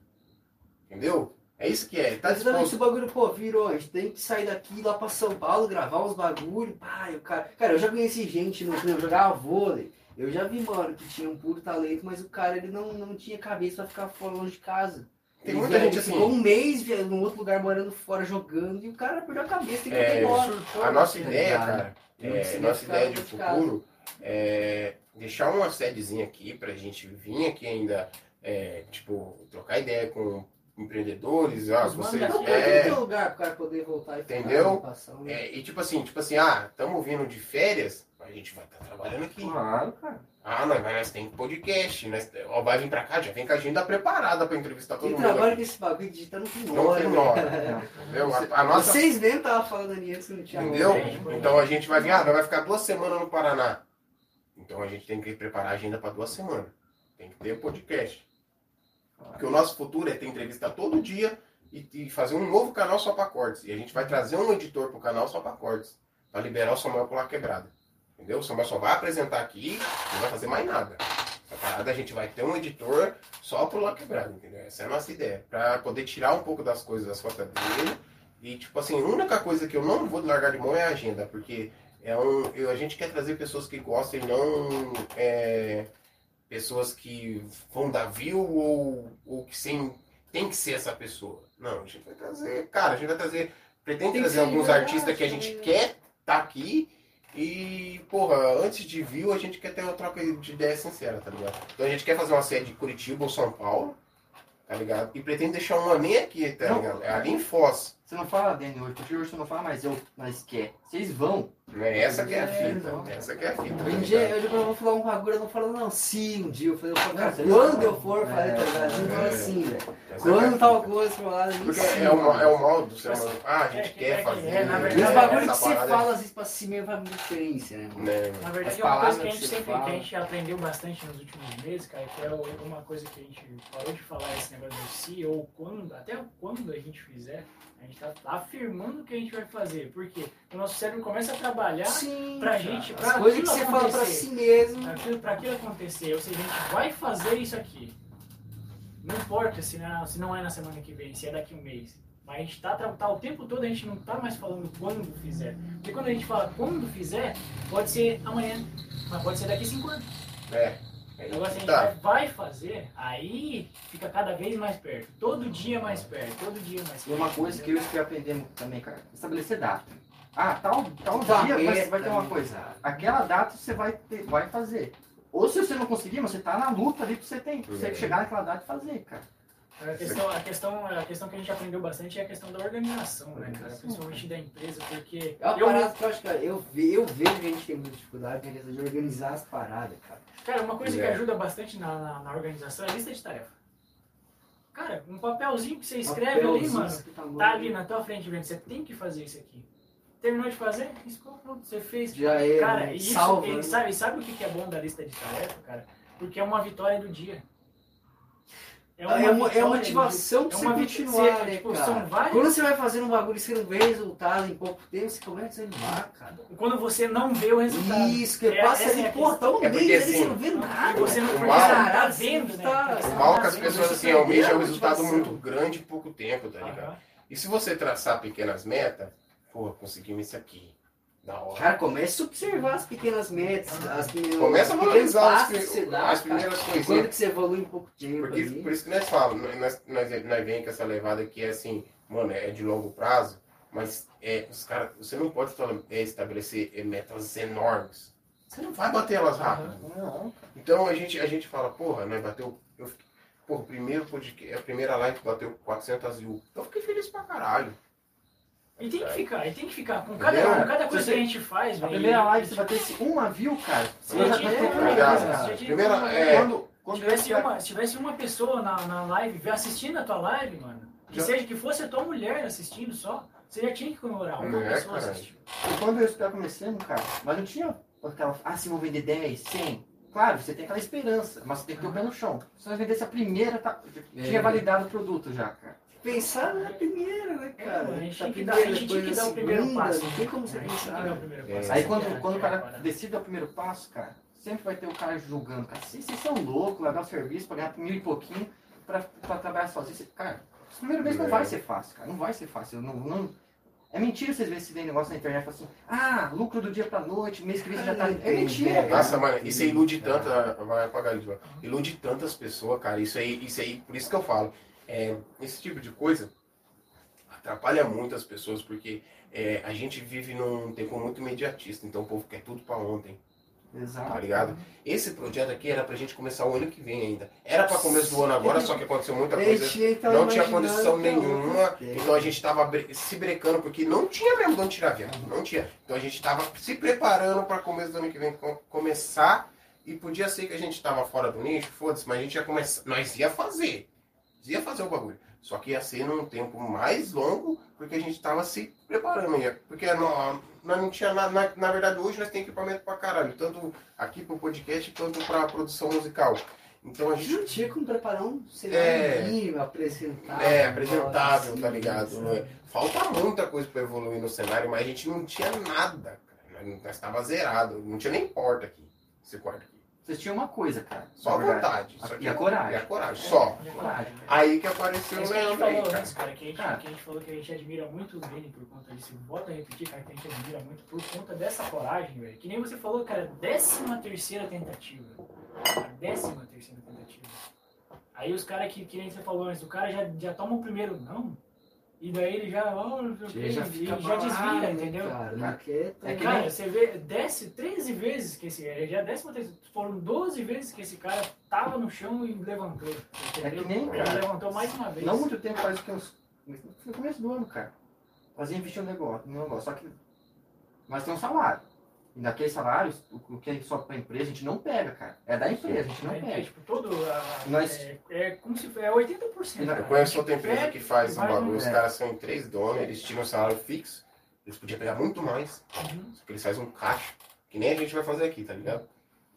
Entendeu? É isso que é. Tá disposto. esse bagulho, pô, virou, a gente tem que sair daqui lá pra São Paulo, gravar uns bagulho, e o cara... Cara, eu já conheci gente, no, eu jogava vôlei, eu já vi, mano, que tinha um puro talento, mas o cara, ele não, não tinha cabeça pra ficar fora longe de casa. Tem muita gente ficou assim. um mês num outro lugar morando fora jogando e o cara perdeu a cabeça, tem que É, embora. A nossa Tá ideia, cara, Não é, nossa ideia de futuro é deixar uma sedezinha aqui pra gente vir aqui ainda, é, tipo, trocar ideia com empreendedores, ah, Os vocês Não, tem que é, ter lugar pro cara poder voltar e Entendeu? passar um- é, e tipo assim, tipo assim, ah, estamos vindo de férias, a gente vai estar trabalhando aqui. Claro, cara. Ah, nós, nós tem podcast, nós, ó, vai vir pra cá, já vem com a agenda preparada pra entrevistar todo Quem mundo. trabalha aqui. com esse bagulho digitando que Não mora. tem né? nora, entendeu? A, a nossa Vocês mesmo estavam falando nisso, não tinha Entendeu? nada. Então a gente vai vir, ah, nós vai ficar duas semanas no Paraná. Então a gente tem que preparar a agenda para duas semanas. Tem que ter podcast. Porque o nosso futuro é ter entrevista todo dia e, e fazer um novo canal só para cortes. E a gente vai trazer um editor pro canal só para cortes. Para liberar o Samuel pular quebrada. Entendeu? O Samuel só vai apresentar aqui não vai fazer mais nada. Essa parada a gente vai ter um editor só pro lá quebrado, entendeu? Essa é a nossa ideia. Para poder tirar um pouco das coisas das costas dele. E, tipo assim, a única coisa que eu não vou largar de mão é a agenda, porque é um, eu- a gente quer trazer pessoas que gostem, não é, pessoas que vão dar view ou, ou que sem, tem que ser essa pessoa. Não, a gente vai trazer, cara, a gente vai trazer, pretende Tem trazer alguns verdade, artistas que a gente né? quer tá aqui E, porra, antes de view, a gente quer ter uma troca de ideia sincera, tá ligado? Então a gente quer fazer uma série de Curitiba ou São Paulo, tá ligado? E pretende deixar uma nem aqui, tá Não. ligado? É ali em Foz. Você não fala, Danny, hoje, porque hoje você não fala, mas eu, mas quer. Vocês vão. Né? Essa que é a É, fita. não. Essa que é a fita. Um dia eu, eu vou falar um bagulho, eu não falo não, sim, um dia. Eu falei, eu falo, cara, Não, quando não- eu for, eu falei, É, tá ligado? Eu falo é. assim, velho. É a Quando tal coisa pra lá, Porque é o, mal- é o mal do ser humano. Ah, a gente É, quer é, fazer. é, na verdade, os é, bagulhos que você fala às vezes pra si mesmo faz muita diferença, né? Né? Na verdade, é uma coisa que a gente sempre que a gente aprendeu bastante nos últimos meses, cara, que é uma coisa que a gente parou de falar esse negócio do si, ou quando, até quando a gente fizer, a gente tá afirmando o que a gente vai fazer. Por quê? O nosso cérebro começa a trabalhar cara. gente, pra coisas que você fala pra acontecer. si mesmo. pra aquilo acontecer. Ou seja, a gente vai fazer isso aqui. Não importa se não, se não é na semana que vem, se é daqui a um mês. Mas a gente tá, tá o tempo todo, a gente não tá mais falando quando fizer. Porque quando a gente fala quando fizer, pode ser amanhã, mas pode ser daqui a cinco anos. É. É Agora, se a gente tá. vai, vai fazer, aí fica cada vez mais perto. Todo dia mais perto, todo dia mais perto. E uma coisa que eu e o Fê aprendemos também, cara, estabelecer data. Ah, tal, tal Tá, dia vai, vai ter uma coisa. Aquela data você vai, ter, vai fazer. Ou se você não conseguir, mas você tá na luta ali pra você, pra você É. chegar naquela data e fazer, cara. A questão, a, questão, a questão que a gente aprendeu bastante é a questão da organização, né, cara? Principalmente da empresa, porque. É uma eu- parada que eu acho que eu, ve- eu vejo que a gente tem muita dificuldade de organizar as paradas, cara. Cara, uma coisa que É. ajuda bastante na, na, na organização é a lista de tarefa. Cara, um papelzinho que você escreve ali, Papelzinho, mano, escrito à mão. tá ali na tua frente vendo, você tem que fazer isso aqui. Terminou de fazer? Riscou, pronto, você fez. Já é, Cara, né? isso, salva. e né? sabe, sabe o que é bom da lista de tarefa, cara? Porque é uma vitória do dia. É uma, é uma vitória do motivação pra É você uma continuar, vitória, né, tipo, cara? são várias- Quando você vai fazendo um bagulho e você não vê resultado em pouco tempo, você começa a desanimar, cara. Quando você não vê o resultado. Isso, que É, passa essa ali, é tá um É ali, assim, você não vê nada. Você não mal- tá vendo, né? tá- O não mal tá que as pessoas assim perdeu almejam é um resultado muito grande em pouco tempo, tá ligado? Aham. E se você traçar pequenas metas, pô, conseguimos isso aqui. Da hora. Cara, comece a observar as pequenas metas, as pequenas Começa a valorizar os que dá, as cara. primeiras Quando que você evolui em pouco tempo Porque, por isso que nós falamos, nós, nós, nós vem com essa levada que é assim, mano, é de longo prazo, mas é, os cara, você não pode é, estabelecer é, metas enormes. Você não vai bater elas rápido. Não, Então a gente, a gente fala, porra, né, bateu. Eu porra, primeiro podcast, a primeira live bateu 400 mil. Eu fiquei feliz pra caralho. E tem que ficar, e tem que ficar. Com cada, com cada coisa Você- que a gente faz, A velho, primeira live você vai ter esse uma view, cara. Você já. Já tinha Primeira, é, Quando, Se quando tivesse, uma, se tivesse uma pessoa na, na live assistindo a tua live, mano, que Já- seja que fosse a tua mulher assistindo só, você já tinha que comemorar. Uma É, pessoa cara. E quando eu estava começando, cara, mas não tinha aquela, ah, se vão vender 10, 100. Claro, você tem aquela esperança, mas você tem que ter o pé no chão. Se você vendesse a primeira, tá, tinha É. validado o produto já, cara. Pensar na primeira, né, É, cara? mano, a gente Essa tinha que dar, primeira, a gente tinha que dar o primeiro segunda, passo. Não tem como você pensar. dar o né? primeiro É. passo. Aí quando, é- quando o é cara decide dar o primeiro passo, cara, sempre vai ter o cara julgando, cara, vocês, vocês são loucos, largar o serviço, pagar mil e pouquinho pra, pra trabalhar sozinho. Você- Cara, esse primeiro mês não É. vai ser fácil, cara, não vai ser fácil. Não, não- é mentira vocês verem esse negócio na internet e falam assim, ah, lucro do dia pra noite, mês que vem você já tá. É mentira, cara. Nossa, mano, isso aí ilude tanto. Vai apagar isso, Ilude tantas pessoas, cara. Isso aí, isso aí, por isso que eu falo. É, esse tipo de coisa atrapalha muito as pessoas, porque é, a gente vive num tempo muito imediatista, então o povo quer tudo pra ontem, tá Exato. ligado? Esse projeto aqui era pra gente começar o ano que vem ainda. Era pra começo do ano agora, só que aconteceu muita coisa. então Não tinha condição é nenhuma, então a gente tava se brecando, porque não tinha mesmo de onde tirar viado, não tinha. Então a gente tava se preparando para começo do ano que vem co- começar, e podia ser que a gente tava fora do nicho, foda-se, mas a gente ia começar, nós ia fazer, ia fazer o bagulho. Só que ia ser num tempo mais longo, porque a gente tava se preparando, ia, porque nós, nós não tinha nada, na, na verdade hoje nós temos equipamento pra caralho, tanto aqui pro podcast quanto pra produção musical. Então a gente não tinha como preparar um É. cenário mínimo, apresentável. é, apresentável, assim, tá ligado? sabe? Falta muita coisa pra evoluir no cenário, mas a gente não tinha nada, cara. Nós, nós tava zerado. Não tinha nem porta aqui, esse quarto. Vocês tinham uma coisa, cara. Só a verdade. vontade. A- Só que e a coragem. E a coragem, só. É, Coragem. Aí que apareceu É o isso que a gente Leandro aí, falou cara. antes, cara, que a, gente, Cara. que a gente falou que a gente admira muito o Vini por conta disso. Volta a repetir, cara, que a gente admira muito por conta dessa coragem, velho. Que nem você falou, cara, décima terceira tentativa. A décima terceira tentativa. Aí os caras que, que nem você falou antes, o cara já, já toma o primeiro não E daí ele já, quê, Ele já fica já desvia, entendeu? Cara, não quer, É que Cara, nem- você vê, desce 13 vezes que esse. Ele já décima terceira. Foram 12 vezes que esse cara tava no chão e levantou. Entendeu? É que nem, Ele cara, levantou mais uma vez. Não muito tempo, faz que uns. No começo do ano, cara. Fazia investir no negócio, no negócio. Só que nós temos um salário. E naquele salário, o o que é só pra empresa, a gente não pega, cara. É da empresa, a gente não É, é, pega. tipo, todo. A, Nós- é, é como se é 80%. Eu Eu conheço outra empresa Pega que faz e um bagulho, os É. caras são em três donos, eles tiram o salário fixo, eles podiam pegar muito mais, Uhum. só que eles fazem um caixa, que nem a gente vai fazer aqui, tá ligado?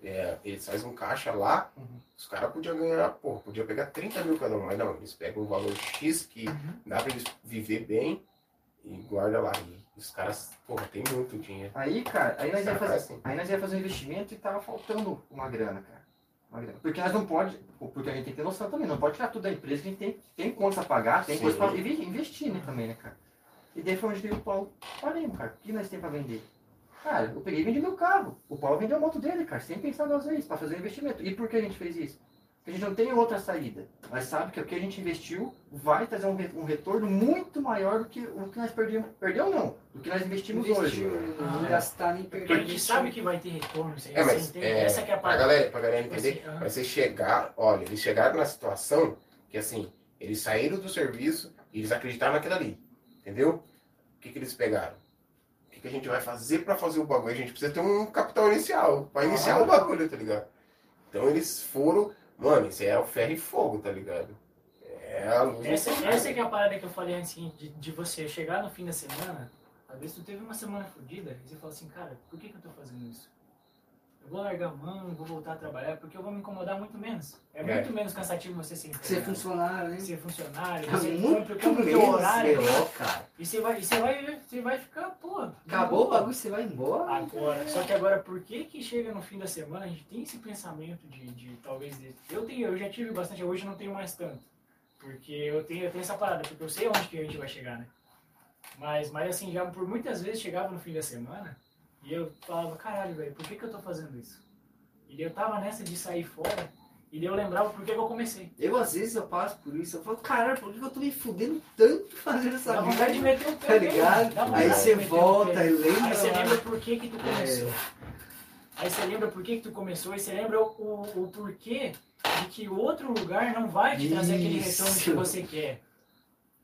É, eles fazem um caixa lá, Uhum. os caras podiam ganhar, pô, podiam pegar 30 mil cada um, mas não, eles pegam um valor X que Uhum. dá pra eles viver bem e guarda lá. E os caras, porra, tem muito dinheiro. Aí, cara, aí nós ia fazer, assim. aí nós ia fazer um investimento e tava faltando uma grana, cara. Uma grana. Porque nós não pode, porque a gente tem que ter noção também, não pode tirar tudo da empresa, que a gente tem, tem contas a pagar, tem Sim. coisa pra inve- investir, né, também, né, cara. E daí foi onde veio o Paulo. Parei, cara, o que nós temos pra vender? Cara, eu peguei e vendi meu carro. O Paulo vendeu a moto dele, cara, sem pensar duas vezes, pra fazer um investimento. E por que a gente fez isso? Porque a gente não tem outra saída. Mas sabe que o que a gente investiu vai trazer um, re- um retorno muito maior do que o que nós perdemos. Perdeu não, do que nós investimos hoje. Investiu, não Ah, gastar nem Porque perder. a gente sabe que vai ter retorno. É, mas é, Essa que é a pra parada. galera, pra galera entender, assim, ah. vai ser chegar, olha, eles chegaram na situação que assim, eles saíram do serviço e eles acreditaram naquilo ali, entendeu? O que, que eles pegaram? O que, que a gente vai fazer pra fazer o bagulho? A gente precisa ter um capital inicial, pra iniciar o bagulho, tá ligado? Então eles foram, mano, isso é o ferro e fogo, tá ligado? É a luz. Essa, essa que é a parada que eu falei antes, assim, de, de você chegar no fim da semana, às vezes tu teve uma semana fodida, e você fala assim, cara, por que, que eu tô fazendo isso? Eu vou largar a mão, vou voltar a trabalhar, porque eu vou me incomodar muito menos. É, É. muito menos cansativo você ser Ser funcionário, né? ser funcionário, É muito cumpre, o teu horário, melhor, cara. e você vai, e você vai, você vai ficar, pô, Acabou o bagulho, você vai embora. Agora, só que agora, por que que chega no fim da semana, a gente tem esse pensamento de, de talvez, de, eu tenho, eu já tive bastante, hoje não tenho mais tanto, porque eu tenho, eu tenho essa parada, porque eu sei onde que a gente vai chegar, né? Mas, mas assim, já por muitas vezes chegava no fim da semana e eu falava, caralho, velho, por que que eu tô fazendo isso? E eu tava nessa de sair fora e eu lembrava por que que eu comecei. Eu, às vezes, eu passo por isso. Eu falo, caralho, por que eu tô me fudendo tanto fazendo essa Dá vontade de meter o pé Tá ligado? Aí você volta e lembra. Aí você lembra por que que tu começou. É. Aí você lembra por que que tu começou e você lembra o, o, porquê de que outro lugar não vai te trazer aquele retorno que você quer.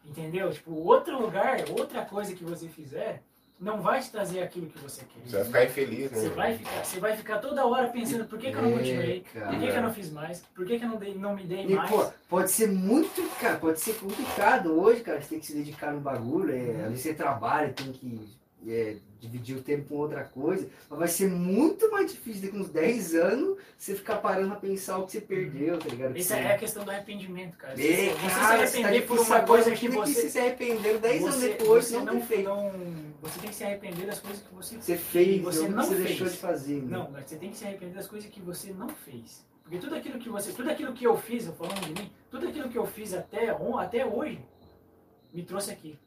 Entendeu? Tipo, outro lugar, outra coisa que você fizer, não vai te trazer aquilo que você quer. Você vai ficar infeliz, né? Você vai ficar, você vai ficar toda hora pensando por que, que eu não continuei, por que, que eu não fiz mais, por que, que eu não, dei, não me dei E, mais. pô, pode ser muito, cara, pode ser complicado hoje, cara. Você tem que se dedicar no bagulho. É, às vezes você trabalha, tem que é, dividir o tempo com outra coisa. Mas vai ser muito mais difícil daqui uns 10 anos você ficar parando a pensar o que você perdeu, tá ligado? Que Essa você- é a questão do arrependimento, cara. Você, É, você cara, se você tá arrepender por difícil uma coisa que você. se arrependeu 10 anos você- depois, você não tem feito. não- você tem que se arrepender das coisas que você Você fez, Você ou não você fez. deixou de fazer. né? Não, mas você tem que se arrepender das coisas que você não fez. Porque tudo aquilo que você, tudo aquilo que eu fiz, eu falando de mim, tudo aquilo que eu fiz até, até hoje me trouxe aqui,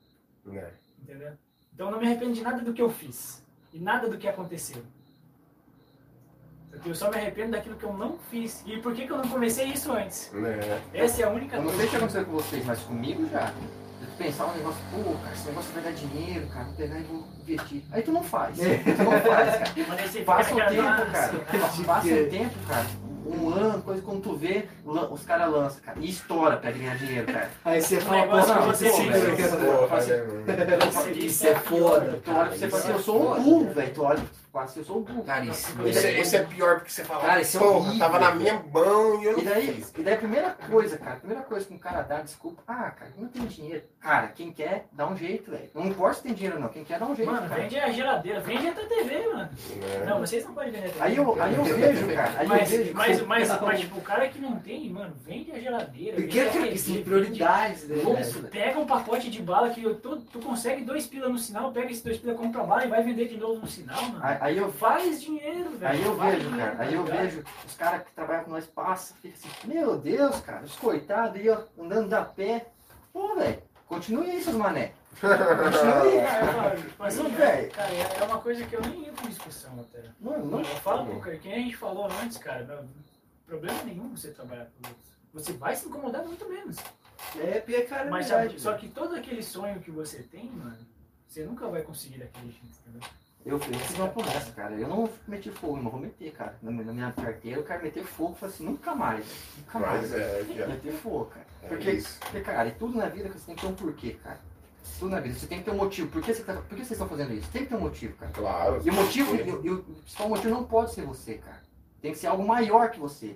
É. entendeu? Então eu não me arrependo de nada do que eu fiz e nada do que aconteceu. Eu só me arrependo daquilo que eu não fiz. E por que, que eu não comecei isso antes? Né? Essa é a única Eu não sei o que coisa. aconteceu com vocês, mas comigo já. Eu pensar um negócio, pô, cara, esse negócio vai dar dinheiro, cara, vou pegar e vou investir. Aí tu não faz. Tu não faz, cara. Mas aí você Passa fica um tempo, cara. Passa um tempo, cara. Um ano, coisa quando tu vê, os caras lançam, cara. E estoura pra ganhar dinheiro, cara. Aí você Um fala, pô, não, você né, mano? Isso é foda, Tu olha pra você e fala assim, eu sou um burro, velho. Tu olha quase que eu sou um burro. Cara, isso, Esse, é- esse é pior porque você fala, Cara, isso é porra, horrível, tava na minha mão e eu não E daí, fiz. e daí a primeira coisa, cara, a primeira coisa que um cara dá desculpa, ah, cara, eu não tenho dinheiro. Cara, quem quer, dá um jeito, velho. Não importa se tem dinheiro ou não, quem quer, dá um jeito, Mano, cara. vende a geladeira, vende a tua TV, mano. Né? Não, vocês não podem vender a TV. Aí eu, aí eu vejo, cara, aí Mas, eu vejo. mas, como- mas, mas, tipo, o cara que não tem, mano, vende a geladeira. Porque vende a cara, TV, isso tem prioridades, né? Pega um pacote de bala que eu- tu, tu consegue dois pila no sinal, pega esses dois pila, compra bala e vai vender de novo no sinal, mano. Aí, aí eu Faz dinheiro, velho. Aí eu vejo, dinheiro, cara, aí eu tá ligado? vejo os caras que trabalham com nós passam, fica assim, meu Deus, cara, os coitados aí, ó, andando a pé. Pô, velho, continue aí, seus mané. Continue aí. Cara, Não, é- velho. Cara, é é uma coisa que eu nem entro em discussão até. Mano, não. Eu falo pro cara, quem a gente falou antes, cara, não, problema nenhum você trabalhar com outros. Você vai se incomodar muito menos. É, pior cara, é Mas verdade, sabe, só velho. que todo aquele sonho que você tem, mano, você nunca vai conseguir daquele jeito, entendeu? Eu fiz uma promessa, cara. Eu não meti fogo, não vou meter, cara. Na minha na minha carteira eu quero meter fogo. Falei assim, nunca mais. Nunca mais. É, viado. Meter fogo, cara. É Porque, isso. porque, cara, e tudo na vida você tem que ter um porquê, cara. Tudo na vida. Você tem que ter um motivo. Por que, você tá, por que vocês estão fazendo isso? Tem que ter um motivo, cara. Claro. E o motivo, É. e, o- e o principal motivo não pode ser você, cara. Tem que ser algo maior que você.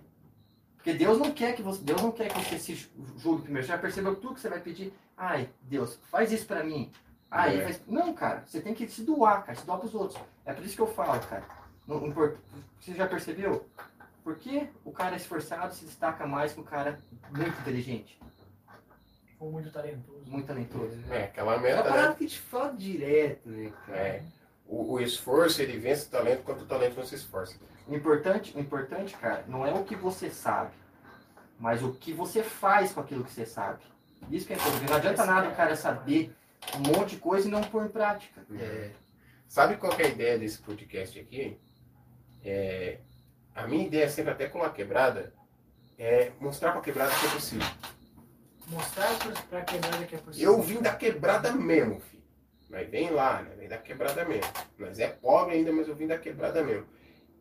Porque Deus não quer que você, Deus não quer que você se ju- julgue primeiro. Você já percebeu tudo que você vai pedir? Ai, Deus, faz isso pra mim. Ai, É. faz... Não, cara, você tem que se doar, cara, se doar pros outros. É por isso que eu falo, cara. Não impor- Você já percebeu? Por que o cara esforçado se destaca mais que o cara muito inteligente, Ou muito talentoso. muito talentoso? É, aquela É uma parada né? que gente fala direto, né, cara? É. O, o esforço, ele vence o talento quando o talento não se esforça. O importante, o importante, cara, não é o que você sabe, mas o que você faz com aquilo que você sabe. Isso que é importante. Não adianta nada o cara saber um monte de coisa e não pôr em prática. É. Sabe qual que é a ideia desse podcast aqui? É, a minha ideia sempre, até com a quebrada, é mostrar pra quebrada que é possível. Mostrar pra, pra quebrada que é possível. Eu vim da quebrada mesmo, filho. Nós vem lá, né? Vem da quebrada mesmo. Nós é pobre ainda, mas eu vim da quebrada mesmo.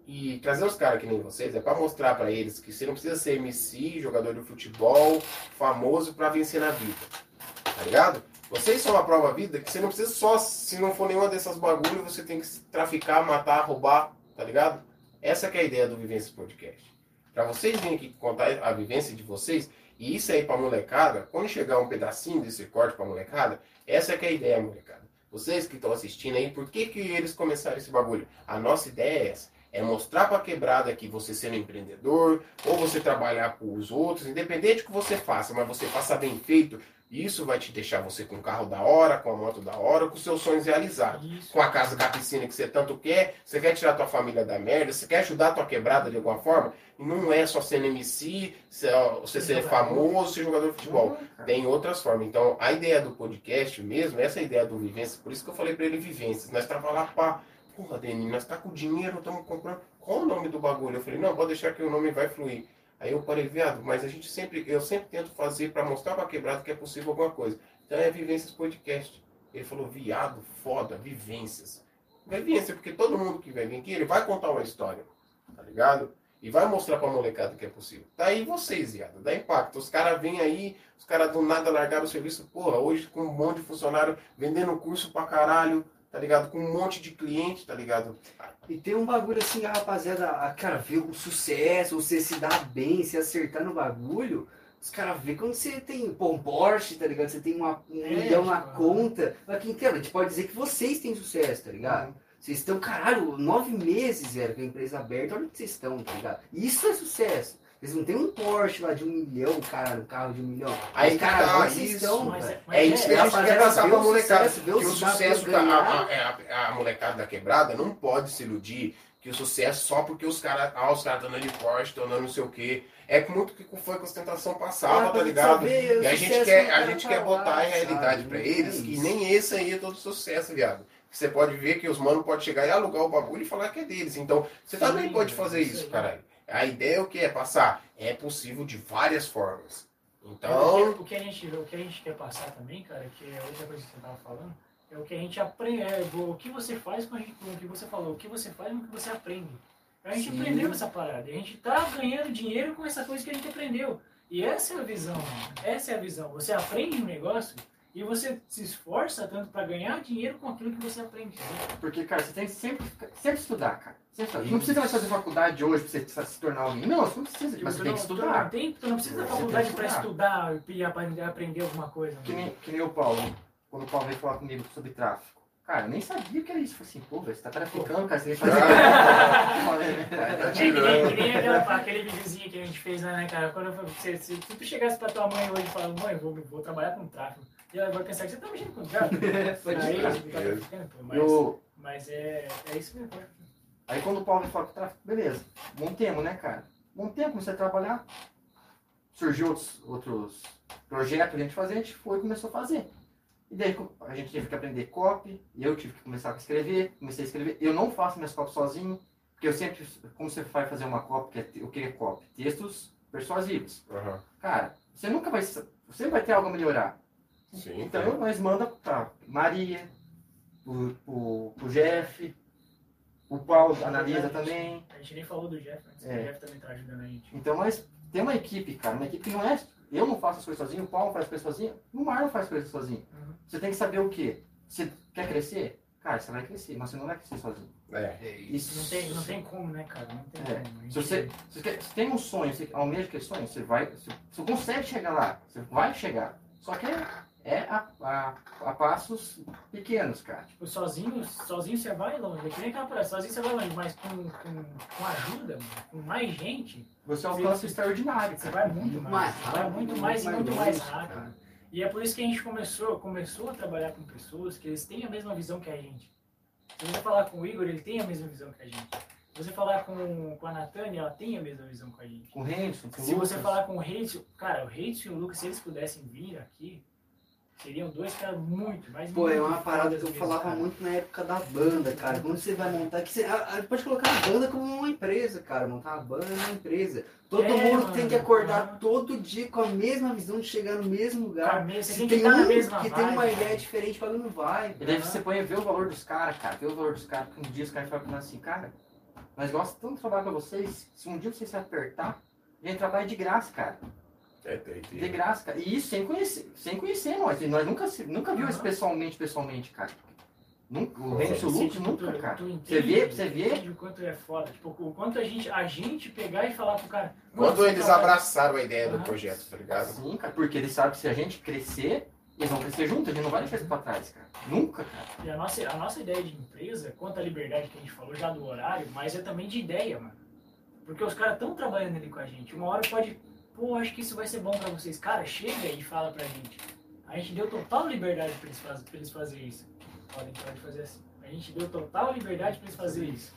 E trazer os caras que nem vocês é pra mostrar pra eles que você não precisa ser MC, jogador de futebol, famoso pra vencer na vida. Tá ligado? Vocês são uma prova vida que você não precisa só, se não for nenhuma dessas bagulhos, você tem que traficar, matar, roubar, tá ligado? Essa é a ideia do Vivência Podcast. Pra vocês virem aqui contar a vivência de vocês, e isso aí pra molecada, quando chegar um pedacinho desse corte pra molecada, essa é a ideia, molecada. Vocês que estão assistindo aí, por que, que eles começaram esse bagulho? A nossa ideia é essa. É mostrar pra quebrada que você sendo empreendedor, ou você trabalhar pros outros, independente do que você faça, mas você faça bem feito, isso vai te deixar você com um carro da hora, com a moto da hora, com seus sonhos realizados Isso. com a casa com a piscina que você tanto quer, você quer tirar tua família da merda, você quer ajudar a tua quebrada de alguma forma, e não é só sendo MC, se- você ser Jogador. famoso, ser jogador de futebol. Cara. Tem outras formas. Então, a ideia do podcast mesmo, essa é ideia do Vivência, por isso que eu falei pra ele Vivências. Nós tava lá, pá, porra, Deni, nós tá com dinheiro, estamos comprando. Qual o nome do bagulho? Eu falei, não, pode deixar que o nome vai fluir. Aí eu falei, viado, mas a gente sempre, eu sempre tento fazer pra mostrar pra quebrada que é possível alguma coisa. Então é Vivências Podcast. Ele falou, viado, foda, vivências. Vivência, porque todo mundo que vai vir aqui, ele vai contar uma história, tá ligado? E vai mostrar pra molecada que é possível. Daí vocês, viado, dá impacto. Os caras vêm aí, os caras do nada largaram o serviço, porra, hoje com um monte de funcionário vendendo curso pra caralho, tá ligado? Com um monte de cliente, tá ligado? E tem um bagulho assim, a rapaziada, a, cara, ver o sucesso, você se dar bem, se acertar no bagulho. Os caras vê quando você tem pô, um Porsche, tá ligado? Você tem uma, um É, milhão na tipo, conta. Mas quem quer, a gente pode dizer que vocês têm sucesso, tá ligado? Vocês estão, caralho, nove meses, velho, com a empresa aberta, olha onde vocês estão, tá ligado? Isso é sucesso. Vocês não tem um Porsche lá de um milhão, cara, um carro de um milhão. Aí Mas, que cara, tá, isso, estão, Mas velho? é, mas É isso que a gente quer passar pra molecada. sucesso, Que o sucesso da a, a- a molecada da quebrada não pode se iludir que o sucesso só porque os caras, ah, os caras estão andando de Porsche, estão andando não sei o quê. É muito que foi com a ostentação passava, Ah, tá ligado? saber E a gente quer, a gente tá quer botar a realidade É eles que nem esse aí é todo sucesso, viado. Você pode ver que os manos podem chegar e alugar o bagulho e falar que é deles. Então, você Sim, também pode fazer isso caralho. A ideia é o que é passar? É possível de várias formas. Então, Então, o que, a gente, o que a gente quer passar também, cara, que é outra coisa que você tava falando, é o que a gente aprende, é, o que você faz com, a gente, com o que você falou, o que você faz com o que você aprende. A gente Sim. aprendeu essa parada, a gente tá ganhando dinheiro com essa coisa que a gente aprendeu. E essa é a visão, mano. essa é a visão. Você aprende um negócio e você se esforça tanto pra ganhar dinheiro com aquilo que você aprende. Porque, cara, você tem que sempre, sempre estudar, cara. Sempre estudar. Não precisa mais fazer faculdade hoje pra você se tornar alguém. Não, você não precisa, mas você tem que tu, não estudar. tem, tu não precisa da faculdade pra estudar e aprender, aprender alguma coisa. Que mano. nem, que nem o Paulo. Quando o Paulo veio falar comigo sobre tráfico. Cara, eu nem sabia que era isso. Falei assim, pô, velho, você tá traficando, cara, você nem né, É que nem, tirando. que nem aquela- aquele videozinho que a gente fez lá, né, cara? Quando eu, se, se, se tu chegasse pra tua mãe hoje e falar, mãe, vou, vou trabalhar com tráfico, e ela vai pensar que você tá mexendo com tráfico. Pode Aí, você tá mas, Eu, mas é, é isso mesmo. Aí quando o Paulo com o tráfico, beleza. Montemos, né, cara? Montemos, comecei a trabalhar. Surgiu outros, outros projetos pra gente fazer, a gente foi e começou a fazer. E daí a gente teve que aprender copy, e eu tive que começar a escrever, comecei a escrever. Eu não faço minhas copies sozinho, porque eu sempre, como você vai fazer uma copy, que é, o que é copy? Textos persuasivos. Aham. Cara, você nunca vai sempre vai ter algo a melhorar. Sim. Então nós manda pra Maria, o, o, o Jeff, o Paulo analisa também. A gente nem falou do Jeff, mas É. o Jeff também tá ajudando a gente. Então nós tem uma equipe, cara, uma equipe que não é. Eu não faço as coisas sozinho, o Paulo faz as coisas sozinho, o Marlon faz as coisas sozinho. Uhum. Você tem que saber o quê? Você quer crescer? Cara, você vai crescer, mas você não vai crescer sozinho. É. É isso. Isso Não tem, não tem como, né, cara? Não tem É. como. Gente- Se você, se você quer- se tem um sonho, você almeja aquele sonho, você vai. Você, você consegue chegar lá, você vai chegar. Só que é, é a, a, a passos pequenos, cara. Tipo, sozinho, sozinho você vai longe. É que nem aquela parada, sozinho você vai longe, mas com, com, com ajuda, mano, com mais gente, Você alcança o extraordinário, você vai muito mais. Mais Você vai rápido, muito muito mais e mais muito mais longe, rápido. cara. E é por isso que a gente começou, começou a trabalhar com pessoas que eles têm a mesma visão que a gente. Se você falar com o Igor, ele tem a mesma visão que a gente. Se você falar com, com a Natânia, ela tem a mesma visão que a gente. Com o Henderson, com o Se você Lucas. falar com o Reitz, cara, o Reitz e o Lucas, se eles pudessem vir aqui, seriam dois caras muito, mas Pô, é muito uma parada que eu mesmo, falava cara. muito na época da banda, cara. Quando você vai montar, que você a- a- pode colocar a banda como uma empresa, cara. Montar a banda é uma empresa. Todo É, mundo mano. tem que acordar Aham. todo dia com a mesma visão de chegar no mesmo lugar. mesa, Se tem tem na um mesma que tem uma ideia cara. diferente, fala, não vai. E daí você põe ver o valor dos caras, cara. Ver o valor dos caras. Porque um dia os caras falam assim, cara, nós gostamos tanto de trabalhar com vocês. Se um dia você se apertar, a gente trabalha de graça, cara. É, tem, tem. De graça, cara. E isso sem conhecer, sem conhecer nós. E nós nunca, se- nunca viu isso pessoalmente, pessoalmente, cara. Nunca, o Lucas tipo, nunca, tu- cara. tu Você entende- vê, você vê. o quanto é foda. Tipo, o quanto a gente, a gente pegar e falar pro cara. Quando "Mano, eles você abraçaram a ideia do projeto, tá ligado? Sim, cara, porque eles sabem que se a gente crescer, eles vão crescer junto, a gente não vai deixar isso pra trás, cara. Nunca, cara. E a nossa, a nossa ideia de empresa, quanto à liberdade que a gente falou já do horário, mas é também de ideia, mano. Porque os caras estão trabalhando ali com a gente. Uma hora pode, pô, acho que isso vai ser bom pra vocês. Cara, chega e fala pra gente. A gente deu total liberdade pra eles, faz, pra eles fazerem isso. Podem, pode fazer assim. A gente deu total liberdade pra eles fazerem isso.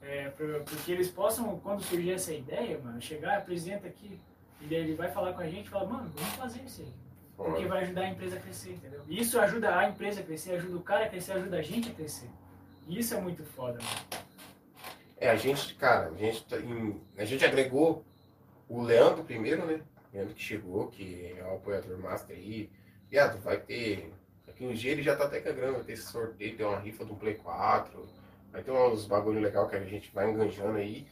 É, porque eles possam, quando surgir essa ideia, mano, chegar, apresenta aqui, e daí ele vai falar com a gente e fala, mano, vamos fazer isso aí. Porque vai ajudar a empresa a crescer, entendeu? Isso ajuda a empresa a crescer, ajuda o cara a crescer, ajuda a gente a crescer. E isso é muito foda, mano. É, a gente, cara, a gente, tá a gente agregou o Leandro primeiro, né? Leandro que chegou, que é o apoiador master aí. Viado, vai ter. Daqui uns dias ele já tá até grana, vai ter esse sorteio, tem uma rifa do Play 4. Vai ter uns bagulho legal que a gente vai enganjando aí.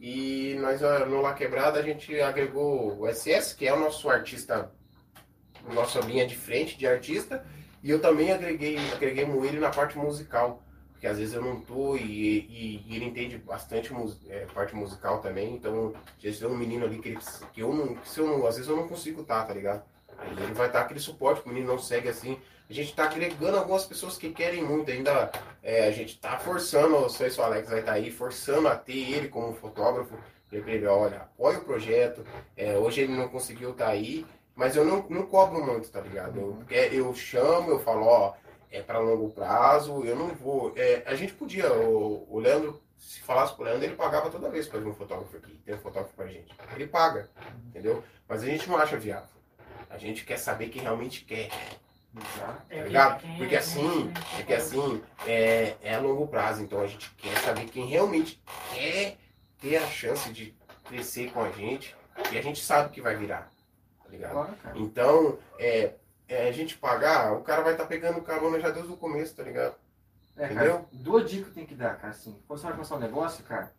E nós no La Quebrada a gente agregou o SS, que é o nosso artista, nossa linha de frente de artista. E eu também agreguei, agreguei ele na parte musical. Porque às vezes eu não tô e, e- e ele entende bastante é, parte musical também. Então, às vezes tem um menino ali que, ele, que eu não, que se eu não. Às vezes eu não consigo estar, tá ligado? Aí ele vai dar aquele suporte, que o menino não segue assim. A gente tá agregando algumas pessoas que querem muito ainda. é, a gente tá forçando, o seu Alex vai estar aí, forçando a ter ele como fotógrafo. Ele, olha, apoia o projeto. É, hoje ele não conseguiu estar aí, mas eu não, não cobro muito, tá ligado? Eu, porque eu chamo, eu falo, ó, é para longo prazo, eu não vou. é, a gente podia, o, o Leandro, se falasse pro Leandro, ele pagava toda vez para vir um fotógrafo aqui, tem um fotógrafo pra gente. Ele paga, entendeu? Mas a gente não acha viável. A gente quer saber quem realmente quer. É tá quem- ligado? é- Porque quem assim, é- é que assim, é, é a longo prazo, então a gente quer saber quem realmente quer ter a chance de crescer com a gente, e a gente sabe que vai virar, tá ligado? Então, é, é a gente pagar, o cara vai estar pegando carona já desde o começo, tá ligado? É, Entendeu? cara, duas dicas que tem que dar, cara, assim. Quando você vai começar um negócio, cara,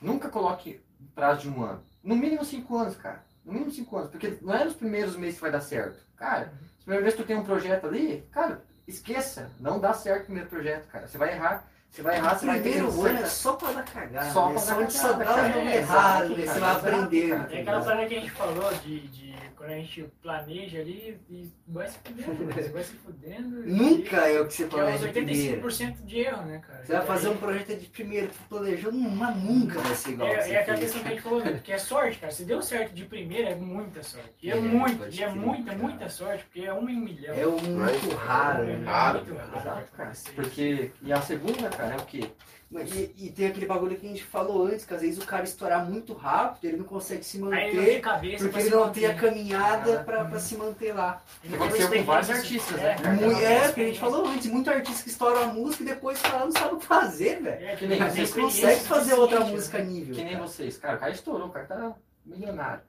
nunca coloque prazo de um ano. No mínimo cinco anos, cara. No mínimo cinco anos. Porque não é nos primeiros meses que vai dar certo. Cara, se primeira vez que tu tem um projeto ali, cara, esqueça. Não dá certo o primeiro projeto, cara. Você vai errar. Você vai errar, você vai Primeiro ano é só pra dar cagada. Só né? pra dar onde só cagada, o cara. jogo É, errado, né? você cara, vai exato, aprender. cara. É aquela parada que a gente falou de, de quando a gente planeja ali e vai se fudendo, você vai se fudendo. e- Nunca é o que você Que é os planeja primeiro. 85% de erro, né, cara? Você vai E fazer aí- um projeto de primeiro, tu planejou, mas nunca vai ser igual. É, você é aquela questão que a gente falou, né? que é sorte, cara. Se deu certo de primeira, é muita sorte. E é, É, muito, e é muita, cara. muita sorte, porque é uma em um milhão. É um muito raro, É né? Raro, muito raro. Exato, cara. acontecer isso. Porque. E a segunda, cara, é o quê? E, e tem aquele bagulho que a gente falou antes, que às vezes o cara estourar muito rápido, ele não consegue se Aí ele não tem manter, cabeça porque ele não tem a caminhada pra, pra se manter lá. Aconteceu tem com vários artistas, é, né, cara? Tem é, porque a gente falou antes, muito artista que estoura a música e depois fala, não sabe o que fazer, velho. É, Que nem não Às tem vezes experiência consegue fazer outra música né? nível. Que nem cara. vocês. Cara, o cara estourou, o cara tá milionário.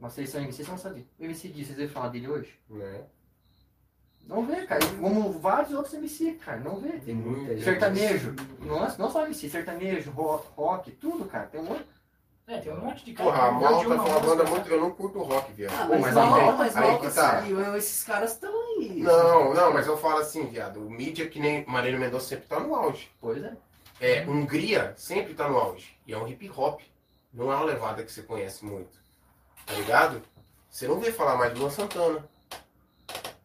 Mas vocês são MC, vocês não sabem. O MC diz, vocês viram falar dele hoje? Né? Não vê, cara. Como vários outros MC, cara. Não vê. Tem muita gente. Sertanejo. Não, não só MC, sertanejo, rock, rock, tudo, cara. Tem um monte. É, tem um monte de cara. Porra, a Malta foi uma banda muito. Eu não curto rock, viado. Ah, mas, mas mal, mas aí mal que tá. sim, esses caras estão aí. Não, não, mas eu falo assim, viado. O mídia que nem Marília Mendonça sempre tá no auge. Pois é. É, Hungria sempre tá no auge. E é um hip hop. Não é uma levada que você conhece muito. Tá ligado? Você não vê falar mais de Luan Santana.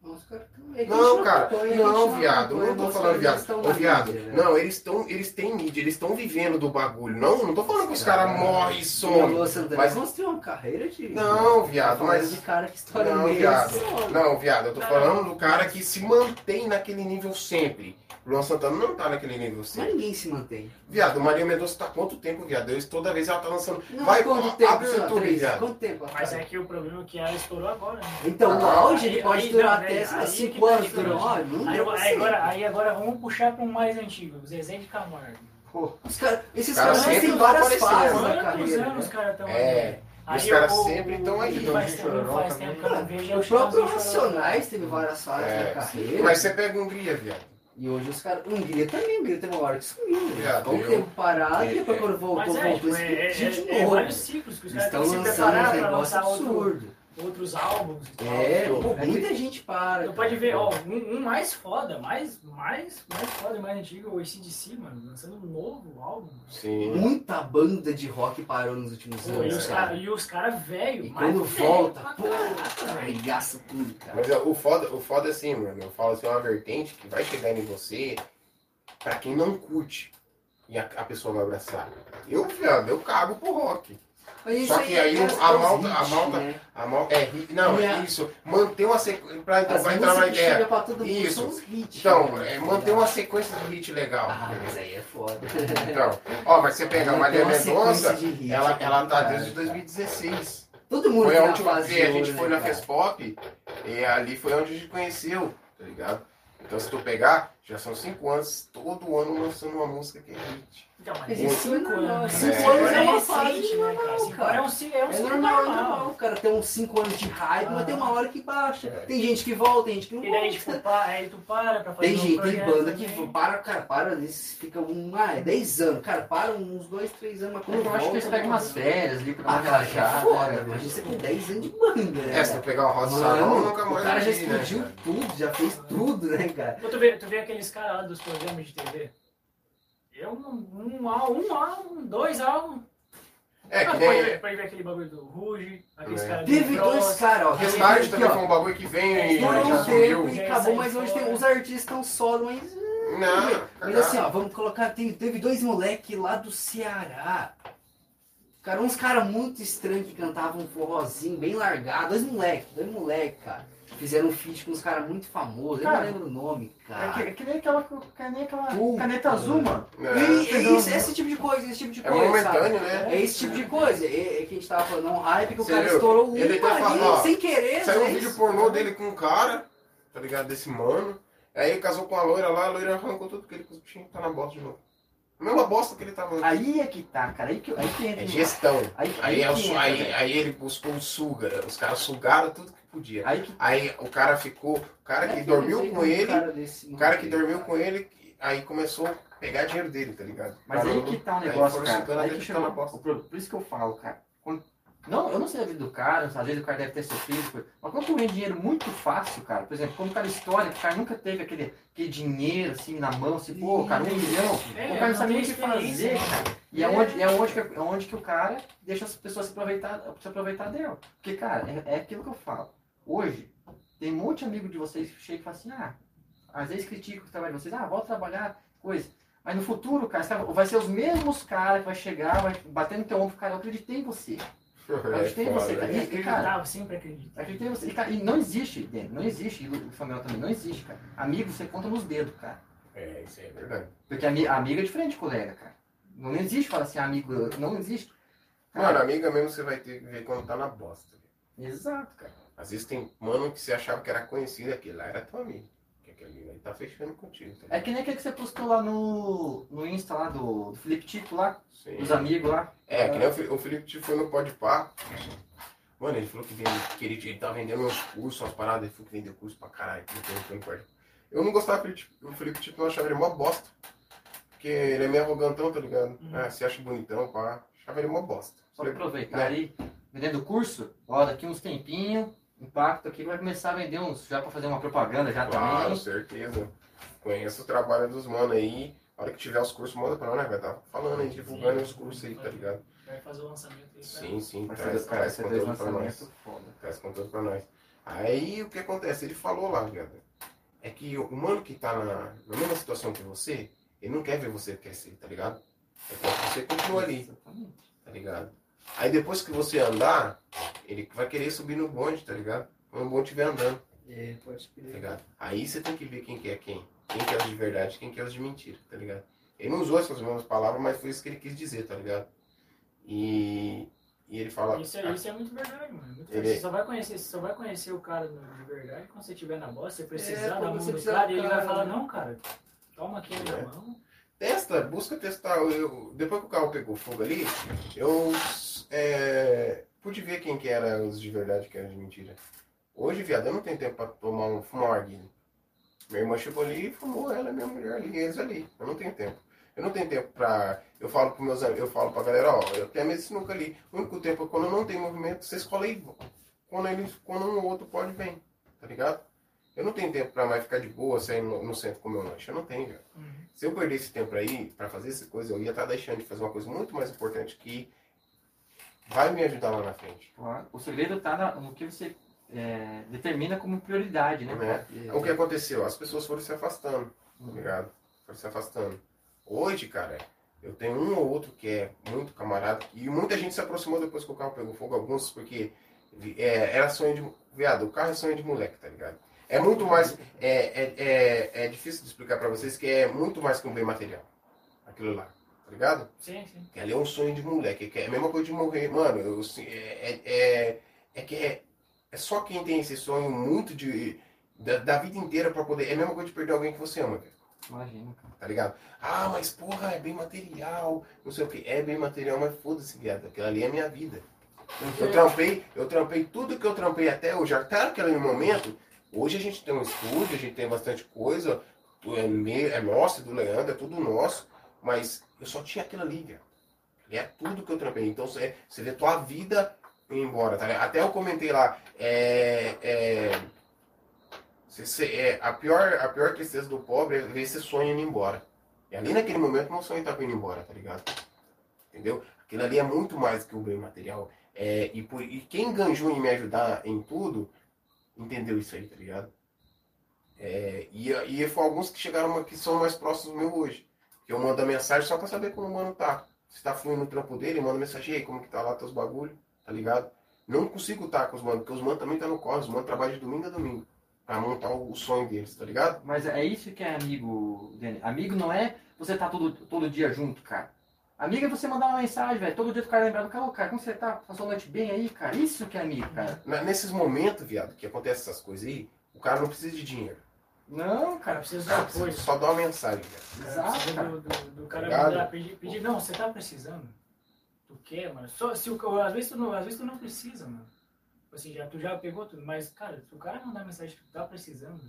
Nossa, cara, é Não, cara, gente não, viado, acompanha, eu não tô os falando viado. Ô, viado, mídia, né? não, eles estão, eles têm mídia, eles estão vivendo do bagulho. Não, não tô falando que os caras morrem e O somem. Mas- construiu uma carreira de. Não, viado, Tá mas. de cara que estoura Não, viado. Não, viado, eu tô Não. falando do cara que se mantém naquele nível sempre. O Luan Santana não tá naquele nível Mas sempre. ninguém se mantém. Viado, Maria Mendonça tá há quanto tempo, viado? Eu, toda vez ela tá lançando. Não, Vai, quanto tempo? abre o? YouTube, Três? viado. Quanto tempo? Mas é que o problema é que ela estourou agora, né? Então, o Ah, auge ele pode durar não, até aí- sei lá, aí que 5 anos, diferente. durou. Olha, não Aí, deu aí assim. agora, aí agora vamos puxar para um mais antigo, Zezé de Camargo. Pô, Os cara, esses Cara, caras sempre têm várias fases né? na Quantos carreira. anos os né? caras estão É. E os caras sempre tão aí, Faz Joãozinho tempo, faz tempo vejo. é O próprio. Racionais teve várias fases É, na carreira. Mas você pega Hungria, viado. E hoje os caras. O Hungria também, Hungria tem uma hora que sumiu. né? Ficou um tempo parado É, e depois é. quando voltou, Mas é, voltou tipo, é, é, de é, é vários ciclos que os caras têm estão lançando um negócio absurdo. Outros álbuns e tal. É, pô, É muita gente para. Tu pode ver, ó, um, um mais foda, mais, mais, mais foda e mais antigo, o ACDC, mano, lançando um novo álbum. Sim. Muita banda de rock parou nos últimos Pô, e anos, os caras e os cara velho, E quando volta, pô, arregaça tudo, cara. Mas é, o foda, o foda é assim, mano. Eu falo assim, é uma vertente que vai chegar em você pra quem não curte. E a, a pessoa vai abraçar. Eu, viado, eu cago pro rock. Só que aí é a malta- a malta- né? A mão é hit. Não, é isso. Manter uma sequência. Pra, As vai entrar na ideia. Isso. Então, né? é, manter uma sequência de hit legal. Ah, mas aí é foda. Então, ó, mas você pega a Maria Mendonça, ela, é ela tá desde cara. 2016. Todo mundo Foi a última vez, a gente foi né, na? Fespop e ali foi onde a gente conheceu, tá ligado? Então se tu pegar, já são cinco anos, todo ano lançando uma música que é hit. Então, mas é isso é cinco normal, anos. cinco É. anos é uma fase né, normal, cara? Cinco é um é um É ciclo normal, é normal. O cara tem uns 5 anos de hype, mas Ah. tem uma hora que baixa. É. Tem gente que volta, tem gente que não E daí, volta. tipo, pa- aí tu para pra fazer Tem gente, tem banda que também. para, cara, para, eles ficam um, ah, é 10 anos. Cara, para uns 2, 3 anos, mas quando eu acho que volta, eles pegam umas férias ali pra dar Ah, uma é relaxada. foda, né, imagina você com 10 anos de banda, né? É, se tu pegar uma roda de salão, nunca o mais cara já né, explodiu tudo, já fez tudo, né, cara? Tu vê, tu vê aqueles caras lá dos programas de TV? Eu, um, um álbum, um álbum, dois álbuns. É, que nem. ver, pode ver aquele bagulho do Ruge, aqueles É. caras do Teve Cross. dois caras, ó. teve Restart aqui, também ó, foi um bagulho que vem e Durou já um tempo e acabou, mas hoje tem os artistas estão solo, mas. Não, Mas assim, ó, vamos colocar. Tem, teve dois moleque lá do Ceará. Cara, uns caras muito estranhos que cantavam um forrozinho bem largado. Dois moleque, dois moleque, cara. Fizeram um feat com uns caras muito famosos. Eu Cara, não lembro o nome, É cara. que, é que nem aquela, que nem aquela Puta. caneta azul, mano. E, É, é isso, esse tipo de coisa, esse tipo de é coisa. momentâneo, sabe? né? É esse tipo de coisa. É, é que a gente tava falando, é um hype que o Você cara estourou Ele um ali, falou, ó, sem querer. Saiu um né? vídeo pornô dele com um cara, tá ligado? Desse mano. Aí ele casou com a loira lá, a loira arrancou tudo que ele tinha tá na bosta de novo. A mesma bosta que ele tava antes. Aí é que tá, cara. Aí que, aí que entra. É gestão. Aí, Aí, é o su- entra, aí, aí ele buscou o suga. Os caras sugaram tudo que podia. Aí que Aí o cara ficou. O cara É que eu dormiu com um ele. cara desse- O cara que dormiu com ele, aí começou a pegar dinheiro dele, tá ligado? Mas aí Parou, que tá o aí negócio, cara. Aí que que tá chegou. Por isso que eu falo, cara. Quando- Não, eu não sei a vida do cara, às vezes o cara deve ter sofrido, mas quando tu ganha dinheiro muito fácil, cara, por exemplo, quando o cara história, que o cara nunca teve aquele, aquele dinheiro assim na mão, assim, pô, cara, um milhão, É, o cara não sabe nem o que fazer, cara. E é onde, é, onde que, é onde que o cara deixa as pessoas se aproveitar, se aproveitar dela. Porque, cara, é, é aquilo que eu falo. Hoje, tem um monte de amigo de vocês que chega e fala assim, ah, às vezes critica o trabalho de vocês, ah, volta trabalhar, coisa. Mas no futuro, cara, cara vai ser os mesmos caras que vai chegar, vai bater no teu ombro, cara, eu acreditei em você. Eu acreditei em você, cara. né? E, e, cara, Acreditava, sempre acredito. acreditei em você. E, cara, e não existe, Dani, não existe, e o Samuel também, não existe, cara. Amigo você conta nos dedos, cara. É, isso aí é verdade. Porque ami, amigo é diferente de colega, cara. Não existe falar assim, amigo, não existe. Mano, amiga mesmo você vai ter que ver quando tá na bosta. Exato, cara. Às vezes tem mano que você achava que era conhecido, aquele lá era teu amigo. Que aquele aí tá fechando contigo. Tá É que nem aquele que você postou lá no, no Insta lá do, do Felipe Tito lá, Sim. dos amigos lá. É, que nem o Fi- o Felipe Tito foi no Pode Par. Mano, ele falou que, vende, que ele, ele tá vendendo uns cursos, umas paradas, ele falou que vendeu curso pra caralho. que ele. Eu não gostava do Felipe, o Felipe tipo, eu achava ele mó bosta. Porque ele é meio arrogantão, tá ligado? Uhum. Ah, se acha bonitão, pá. Achava ele mó bosta. Só aproveitar né? aí, vendendo curso, ó, daqui uns tempinhos, impacto aqui vai começar a vender uns, já pra fazer uma propaganda já Claro, também. certeza. Conheço o trabalho dos mano aí. A hora que tiver os cursos, manda pra nós, né? Vai estar falando aí, divulgando os cursos aí, tá ligado? Vai fazer o lançamento aí. tá? Sim, sim, Vai traz, fazer, traz esse dois conteúdo pra nós. lançamentos foda. Traz conteúdo pra nós. Aí o que acontece? Ele falou lá, viado. É que o mano que tá na, na mesma situação que você, ele não quer ver você crescer, tá ligado? Ele quer que você continue ali, Exatamente. tá ligado? Aí depois que você andar, ele vai querer subir no bonde, tá ligado? Quando o bonde estiver andando, É, pode tá crer. ligado? Aí você tem que ver quem que é quem. Quem que é os de verdade quem que é os de mentira, tá ligado? Ele não usou essas mesmas palavras, mas foi isso que ele quis dizer, tá ligado? E, e ele fala. Isso é, isso é muito verdade, mano. Muito Ele- verdade. Você só vai conhecer, você só vai conhecer o cara de verdade quando você estiver na bosta, você precisar É, da mão você do precisar cara e ele vai falar, né? não, cara, toma aqui a minha É. mão. Testa, busca testar. Eu, depois que o carro pegou fogo ali, eu é, pude ver quem que era os de verdade e quem era de mentira. Hoje, viado, eu não tenho tempo pra tomar um, fumar um arguilho. Minha irmã chegou ali e fumou ela, minha mulher ali, eles ali. Eu não tenho tempo. Eu não tenho tempo pra. Eu falo pros meus amigos, eu falo pra galera, ó, eu tenho a mesa de sinuca ali. O único tempo é quando não tenho movimento, vocês colam aí. Quando, eles, quando um ou outro pode, vem. Tá ligado? Eu não tenho tempo pra mais ficar de boa, sair no, no centro comer um lanche. Eu não tenho, velho. Se eu perder esse tempo aí pra fazer essa coisa, eu ia estar deixando de fazer uma coisa muito mais importante que vai me ajudar lá na frente. Claro. O segredo tá na- no que você é, determina como prioridade, né? Né? cara? O que aconteceu? As pessoas foram se afastando, tá ligado? Foram se afastando. Hoje, cara, eu tenho um ou outro que é muito camarada, e muita gente se aproximou depois que o carro pegou fogo, alguns porque é, era sonho de. Viado, o carro é sonho de moleque, tá ligado? É muito mais. É, é, é, é difícil de explicar pra vocês que é muito mais que um bem material. Aquilo lá, tá ligado? Sim, sim. Que ali é um sonho de moleque, que é a mesma coisa de morrer. Mano, eu, assim, é, é, é, é que é, é só quem tem esse sonho muito de. Da, da vida inteira pra poder. É a mesma coisa de perder alguém que você ama, velho. Imagina, cara. Tá ligado? Ah, mas porra, é bem material. Não sei o que. É bem material, mas foda-se, viado. Aquilo ali é a minha vida. Eu trampei, eu trampei tudo que eu trampei até hoje. Até aquele momento, hoje a gente tem um estúdio, a gente tem bastante coisa. É, meu, é nosso, é do Leandro, é tudo nosso. Mas eu só tinha aquilo ali, velho. É tudo que eu trampei. Então você, você vê tua vida ir embora, tá ligado? Até eu comentei lá, é. é é, a, pior, a pior tristeza do pobre é ver esse sonho indo embora. E ali naquele momento meu sonho tava indo embora, tá ligado? Entendeu? Aquilo ali é muito mais que o bem material. É, e, por- e quem ganjou em me ajudar em tudo, entendeu isso aí, tá ligado? É, e, e foi alguns que chegaram que são mais próximos do meu hoje. Que eu mando a mensagem só pra saber como o mano tá. Se tá fluindo o trampo dele, manda mensagem aí, como que tá lá teus bagulho, tá ligado? Não consigo estar com os manos, porque os manos também tá no corre, os manos trabalham de domingo a domingo. Pra montar o sonho deles, tá ligado? Mas é isso que é amigo, Dani. Amigo não é você estar todo, todo dia junto, cara. Amigo é você mandar uma mensagem, velho. Todo dia o cara lembrar do cara, cara, como você tá? Passou a noite bem aí, cara? Isso que é amigo, cara. Na- nesses momentos, viado, que acontece essas coisas aí, o cara não precisa de dinheiro. Não, cara precisa de cara apoio. precisa só dar uma mensagem. Cara, Exato, cara. do, do, do cara Obrigado. mandar pedir, pedir, não, você tá precisando. Tu quer, mano. Só, se o, às, vezes tu não, às vezes tu não precisa, mano. Tipo Assim, já, tu já pegou tudo, mas, cara, se o cara mandar mensagem que tu tá precisando,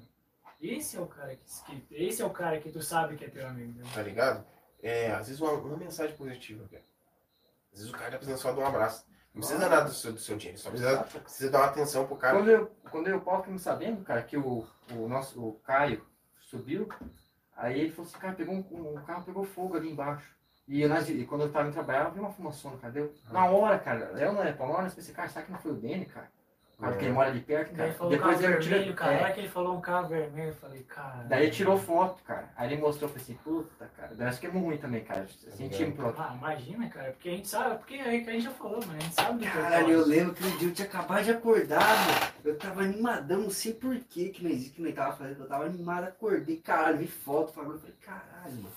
esse é o cara que, que- esse é o cara que tu sabe que é teu amigo. Né? tá ligado? É, às vezes uma, uma mensagem positiva, cara. Às vezes o cara tá precisando só de um abraço. Não precisa nada do seu, do seu dinheiro, só precisa, precisa dar uma atenção pro cara. Quando eu, quando eu Paulo fiquei sabendo, cara, que o, o nosso o Caio subiu, aí ele falou assim, cara, pegou um, um carro pegou fogo ali embaixo. E, eu, e quando eu tava indo trabalhar, eu vi uma fumaçona, cara. Deu, na hora, cara, eu não é pra hora, eu pensei, cara, será que não foi o Dene, cara? Cara, porque ele mora ali perto, cara. ele falou um Depois carro ele vermelho, tirou. cara. Na é, hora que ele falou um carro vermelho, eu falei, cara. daí ele tirou foto, cara. Aí ele mostrou, eu falei assim, puta, cara. Daí acho que é ruim também, cara. Senti um pro Ah, imagina, cara, porque a gente sabe, porque a gente já falou, mano, a gente sabe do que Caralho, eu lembro que um dia eu tinha acabado de acordar, mano. Eu tava animadão, não sei por que que não existe, que não tava fazendo. Eu tava animado, acordei, caralho, vi foto, falando, eu falei, caralho, mano.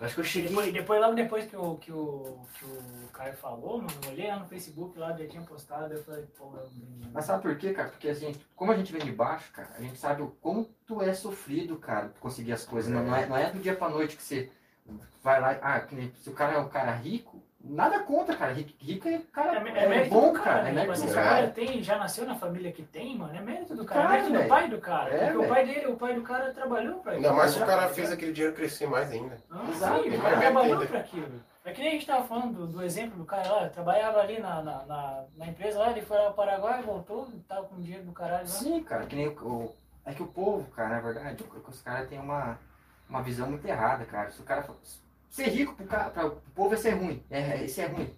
Acho que eu cheguei. Depois, depois, logo depois que o, que, o, que o Caio falou, mano, eu olhei lá no Facebook, lá já tinha postado, eu falei, pô, eu... Mas sabe por quê, cara? Porque assim, como a gente vem de baixo, cara, a gente sabe o quanto é sofrido, cara, conseguir as coisas. Não, não é, não é do dia pra noite que você vai lá. Ah, que nem, se o cara é um cara rico, Nada contra, cara. Rico, é, cara, É, é, é mérito bom, do cara. cara, É né? mérito Mas do se o cara. cara tem, já nasceu na família que tem, mano, é mérito do cara. Cara, é mérito do pai do cara. É, porque o pai dele, o pai do cara trabalhou pra Ainda mais se o cara fez aquele dinheiro crescer mais ainda. Ah, Exato, sim, o cara trabalhou mérito pra aquilo. É que nem a gente tava falando do, do exemplo do cara lá, trabalhava ali na, na, na, na empresa lá, ele foi lá pro Paraguai, voltou, tava com dinheiro do caralho lá. Sim, cara, que nem o, o- É que o povo, cara, na verdade, os caras têm uma, uma visão muito errada, cara. Se o cara. for- Ser rico pro, cara, pra, o povo é ser ruim. É, isso é ruim.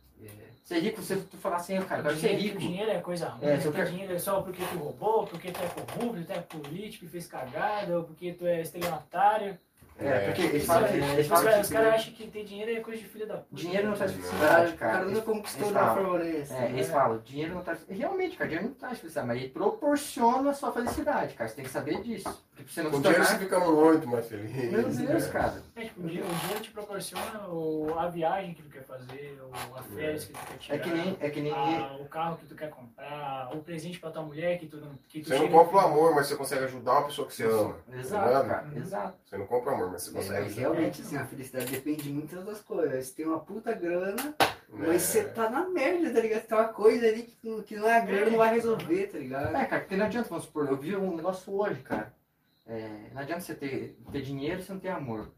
Ser rico, você tu falar assim, cara, eu quero ser dinheiro, rico. dinheiro é coisa ruim, É, né? quero- dinheiro é só porque tu roubou, porque tu é corrupto, tu é político e fez cagada, ou porque tu é estelionatário. É, porque eles falam é- que. Eles os falam os caras acham que ter dinheiro é coisa de filho da puta. dinheiro não traz O cara, felicidade, o cara. nunca conquistou eles forma honesta. É, eles né? falam, dinheiro não traz. Realmente, cara, dinheiro não traz felicidade, mas ele proporciona a sua felicidade, cara. Você tem que saber disso. Pra você não Com dinheiro você fica muito mais feliz. Meu Deus, É. cara. É, tipo, o dinheiro, o dinheiro te proporciona o, a viagem que tu quer fazer, ou a férias que tu quer tirar. É que nem. É que nem. a- o carro que tu quer comprar, o presente pra tua mulher que tu não. Que tu Você não compra o amor, mas você consegue ajudar uma pessoa que você ama. Exato, ligado? cara. Uhum. Exato. Você não compra o amor, mas você É, consegue mas ajudar. realmente, assim, a felicidade depende de muitas das coisas. Você tem uma puta grana, É. mas você tá na merda, tá ligado? Você tem uma coisa ali que, não- que não é a grana, não vai resolver, tá ligado? É, cara, porque não adianta, vamos supor, eu vi um negócio hoje, cara. É, não adianta você ter, ter dinheiro se não ter amor.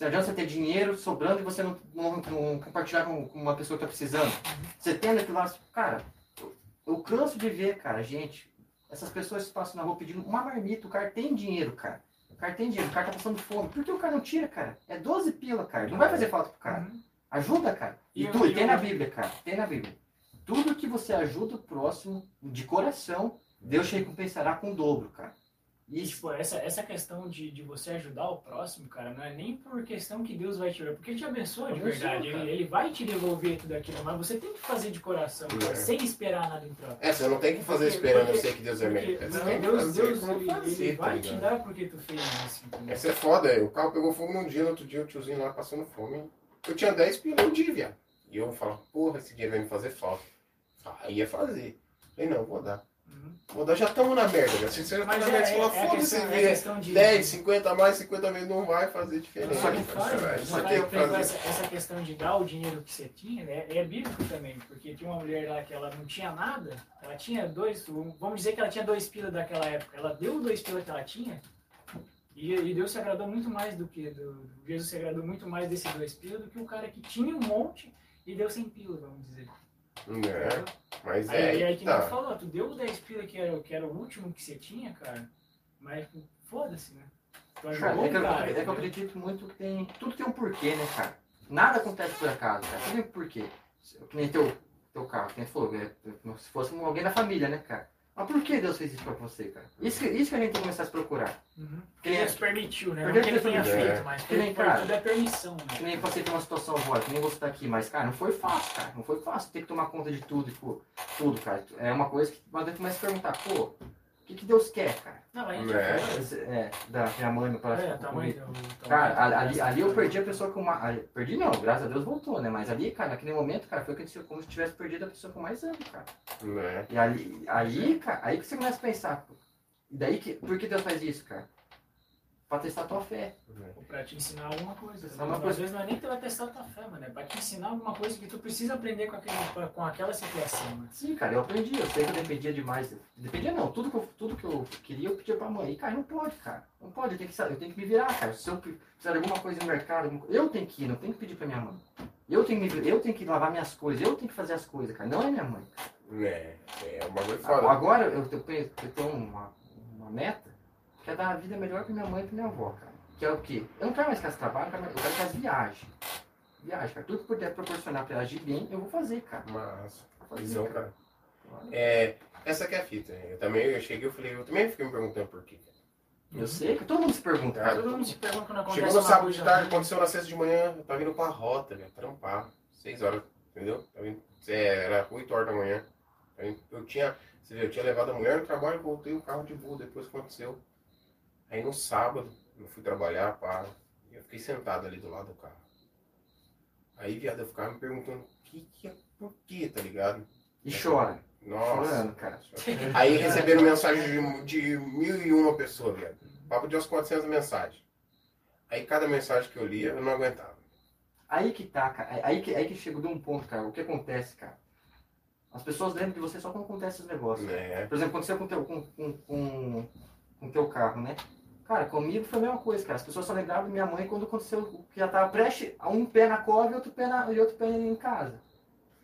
Não adianta você ter dinheiro sobrando e você não, não- não compartilhar com, com uma pessoa que tá precisando. Você tendo aquilo lá, cara, eu, eu canso de ver, cara, gente, essas pessoas que passam na rua pedindo uma marmita, o cara tem dinheiro, cara. O cara tem dinheiro, o cara tá passando fome. Por que o cara não tira, cara? É 12 pila, cara. Não vai fazer falta pro cara. Uhum. Ajuda, cara. E, tu, e tem na Bíblia, cara. Tem na Bíblia. Tudo que você ajuda o próximo, de coração, Deus te recompensará com o dobro, cara. E, tipo, essa, essa questão de, de você ajudar o próximo, cara, não é nem por questão que Deus vai te olhar, porque Ele te abençoa de Abençoa, verdade. Ele, ele vai te devolver tudo aquilo, mas você tem que fazer de coração, cara, É. sem esperar nada em troca. É, você não tem que fazer Porque- esperando eu porque- sei que Deus é tem que Deus, Deus ele, fazer, ele tá vai te ligado? dar porque tu fez isso, entendeu? Essa é foda, aí. o carro pegou fogo num dia, no outro dia o tiozinho lá passando fome. Eu tinha 10 pila um dia, viado. E eu falo, porra, esse dinheiro vai me fazer falta. Aí ia fazer. Falei, não, vou dar. Uhum. Vou dar, já estamos na merda, né? Se você tá Mas na é, merda, é, você fala, é a foda-se, é a ver questão de... 10, 50 mais, 50 menos não vai fazer diferença. Só que faz, né? Isso aqui é essa, essa questão de dar o dinheiro que você tinha é, é bíblico também, porque tinha uma mulher lá que ela não tinha nada, ela tinha dois, vamos dizer que ela tinha dois pila daquela época, ela deu dois pila que ela tinha, e, e Deus se agradou muito mais do que, do, Jesus se agradou muito mais desses dois pila do que o cara que tinha um monte e deu 100 pila, vamos dizer. É, mas Aí, é, aí, aí que que nem tá. falou, tu deu 10 pila que era, que era o último que você tinha, cara, mas foda-se, né? Tu Cara, ajudou é, o que eu, cara, é que eu acredito muito que tem. Tudo tem um porquê, né, cara? Nada acontece por acaso, cara. Tudo tem um porquê. Que nem teu, teu carro, quem falou, né? se fosse alguém da família, né, cara? Mas por que Deus fez isso pra você, cara? Isso, que- isso que a gente tem que começar a se procurar. Uhum. Que nem, Deus permitiu, né? Porque Não que ele permitiu, feito, é. mas Que nem, cara. tudo é permissão, que né? nem você tem uma situação agora, que nem você tá aqui, mas, cara, não foi fácil, cara. Não foi fácil ter que tomar conta de tudo, tipo, tudo, cara. É uma coisa que mas daí começa a perguntar, pô, que, que Deus quer, cara? Não, a gente É. falou, É, da minha mãe, meu pai. é, tamanho do... Cara, tamanho ali, ali eu perdi a pessoa com mais. Perdi não, graças a Deus voltou, né? Mas ali, cara, naquele momento, cara, foi como se tivesse perdido a pessoa com mais anos, cara. Né? E ali, aí, cara, aí que você começa a pensar, pô. E daí que. Por que Deus faz isso, cara? Pra testar a tua fé. Pra te ensinar alguma coisa. Uma Às coisa. vezes não é nem pra testar a tua fé, mano. É pra te ensinar alguma coisa que tu precisa aprender com, aquele, com aquela situação, mano. Sim, cara, eu aprendi, eu sei que eu dependia demais. Dependia não, tudo que eu, tudo que eu queria eu pedia pra mãe. E, cara, não pode, cara. Não pode, eu tenho que, eu tenho que me virar, cara. Se eu precisar de alguma coisa no mercado, eu tenho que ir, não tenho que pedir pra minha mãe. Eu tenho, que eu tenho que lavar minhas coisas, eu tenho que fazer as coisas, cara. Não é minha mãe. É, é uma coisa foda. Agora eu, eu, eu tenho uma, uma meta que é dar a vida melhor pra minha mãe e pra minha avó, cara. Que é o quê? Eu não quero mais que elas trabalhem, eu quero que elas viajem. Viagem, cara. Tudo que puder proporcionar pra elas de bem, eu vou fazer, cara. Mas, Vou fazer, visão, cara. É, essa que é a fita. Eu também eu cheguei eu falei, eu também fiquei me perguntando por quê. Eu sei que todo mundo se pergunta, cara. Todo mundo se pergunta quando acontece Chegou no uma sábado coisa de tarde, aconteceu na sexta de manhã, eu tava vindo com a rota, velho, trampar. Seis horas, entendeu? Indo- é, Era 8 horas da manhã. Eu tinha, você vê, eu tinha levado a mulher no trabalho, voltei o carro de boa, depois que aconteceu. Aí no sábado, eu fui trabalhar, pá, e eu fiquei sentado ali do lado do carro. Aí, viado, eu ficava me perguntando o que que é, por quê, tá ligado? E chora. Nossa. Chorando, cara. Aí receberam mensagem de, de mil e uma pessoas, viado. Papo de umas 400 mensagens. Aí cada mensagem que eu lia, eu não aguentava. Aí que tá, cara. Aí que, aí que chegou de um ponto, cara. O que acontece, cara? As pessoas lembram de você só quando acontece os negócios. É. Por exemplo, aconteceu com o teu, com, com, com, com o teu carro, né? Cara, comigo foi a mesma coisa, cara. As pessoas só lembravam da minha mãe quando aconteceu o que já tava prestes a um pé na cova e outro pé, na, e outro pé em casa.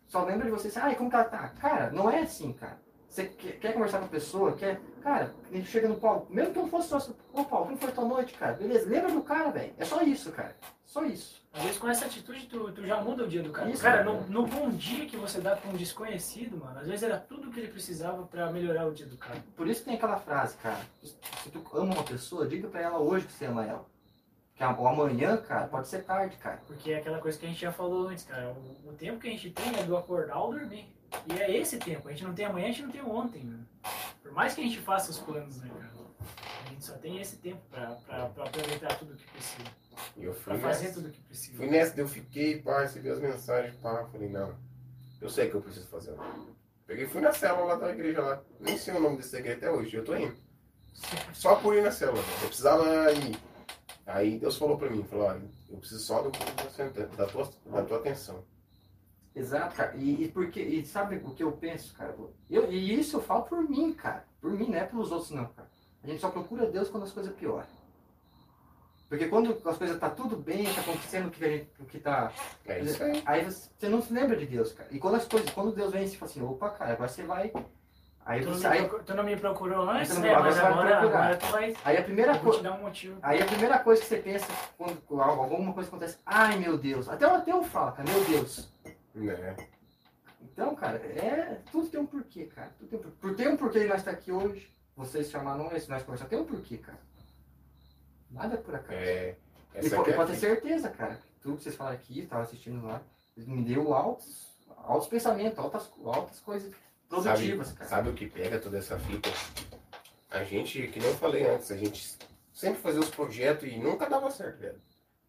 Só lembra de você assim, ai, como que ela tá? Cara, não é assim, cara. Você quer, quer conversar com a pessoa, quer. Cara, ele chega no palco, mesmo que não fosse só. Ô Paulo, como foi tua noite, cara? Beleza, lembra do cara, velho. É só isso, cara. Só isso. Às vezes com essa atitude tu, tu já muda o dia do cara. Isso, cara, cara. no, no bom dia que você dá pra um desconhecido, mano, às vezes era tudo que ele precisava pra melhorar o dia do cara. Por isso tem aquela frase, cara. Se tu ama uma pessoa, diga pra ela hoje que você ama ela. Que a- o amanhã, cara, pode ser tarde, cara. Porque é aquela coisa que a gente já falou antes, cara. O, o tempo que a gente tem é do acordar ao dormir. E é esse tempo. A gente não tem amanhã, a gente não tem ontem, mano. Por mais que a gente faça os planos, né, cara? A gente só tem esse tempo pra, pra, pra aproveitar tudo que precisa. E eu Pra fui fazer nessa. tudo que precisa. Fui nessa, eu fiquei, pá, recebi as mensagens, pá, falei, não, eu sei que eu preciso fazer. Peguei e fui na célula lá da igreja lá. Nem sei o nome dessa igreja até hoje, eu tô indo. Só por ir na célula. Eu precisava ir. Aí Deus falou pra mim, falou, olha, eu preciso só do, da, tua, da tua atenção. Exato, cara. E, e porque, e sabe o que eu penso, cara? Eu, e isso eu falo por mim, cara. Por mim, não é pelos outros, não, cara. A gente só procura Deus quando as coisas pioram. Porque quando as coisas tá tudo bem, tá acontecendo o que a gente, o que tá. É isso aí. Aí você você não se lembra de Deus, cara. E quando as coisas, quando Deus vem e você fala assim, opa, cara, agora você vai. Aí Tu não, você. me Aí, procurou, tu não me procurou antes, não- né? agora Mas agora, agora tu vai. aí a primeira Eu vou coisa. te dar um motivo. Aí a primeira coisa que você pensa quando alguma coisa acontece, ai meu Deus, até, até eu falo, cara, meu Deus. Né? Então, cara, é. Tudo tem um porquê, cara. Tudo tem um porquê. Por ter um porquê de nós estar aqui hoje, vocês chamaram nós, nós conversamos, tem um porquê, cara. Nada por acaso. É, e essa po- aqui e é pode ter certeza, cara. Tudo que vocês falaram aqui, estava assistindo lá, me deu altos, altos pensamentos, altas, altas coisas produtivas, sabe, cara. sabe o que pega toda essa fita? A gente, que nem eu falei antes, a gente sempre fazia os projetos e nunca dava certo, velho.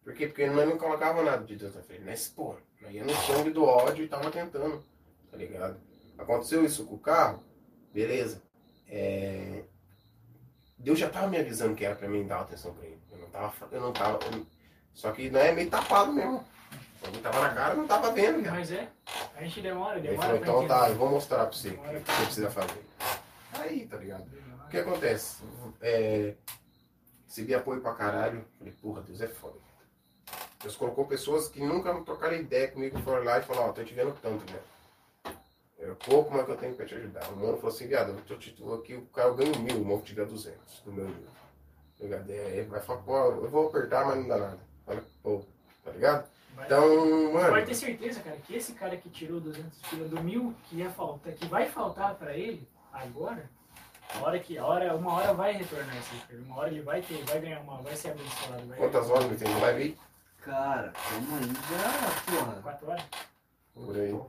Por quê? Porque nós não colocava nada de Deus na frente. Nós, pô, nós ia no sangue do ódio e tava tentando, tá ligado? Aconteceu isso com o carro, beleza. É, Deus já tava me avisando que era pra mim dar atenção pra ele. Eu não tava, eu não tava, eu- só que não é meio tapado mesmo. Quando tava na cara, eu não tava vendo, velho. Mas é, a gente demora, Ele demora falou, então tá, eu vou mostrar pra você o que pra você precisa fazer. Aí, tá ligado? Demora. O que acontece? É, recebi apoio pra caralho. Falei, porra, Deus é foda. Deus colocou pessoas que nunca trocaram ideia comigo, foram lá e falaram, ó, tô te vendo tanto, né? É pouco, mas que eu tenho pra te ajudar. O mano falou assim, viado, eu tô te dou aqui, o cara eu ganho mil, o mano te dá 200 do meu livro. Tá ligado? É, ele vai falar, pô, eu vou apertar, mas não dá nada. Fala, pô, tá ligado? Vai- Então, mano, Pode ter certeza, cara, que esse cara que tirou 200 pila do mil que ia faltar, que vai faltar pra ele agora, a hora que, a hora, uma hora vai retornar esse dinheiro, uma hora ele vai ter, vai ganhar uma, vai ser abençoado. Vai quantas horas me tem live aí? Cara, aí já, porra. Quatro horas? Por aí.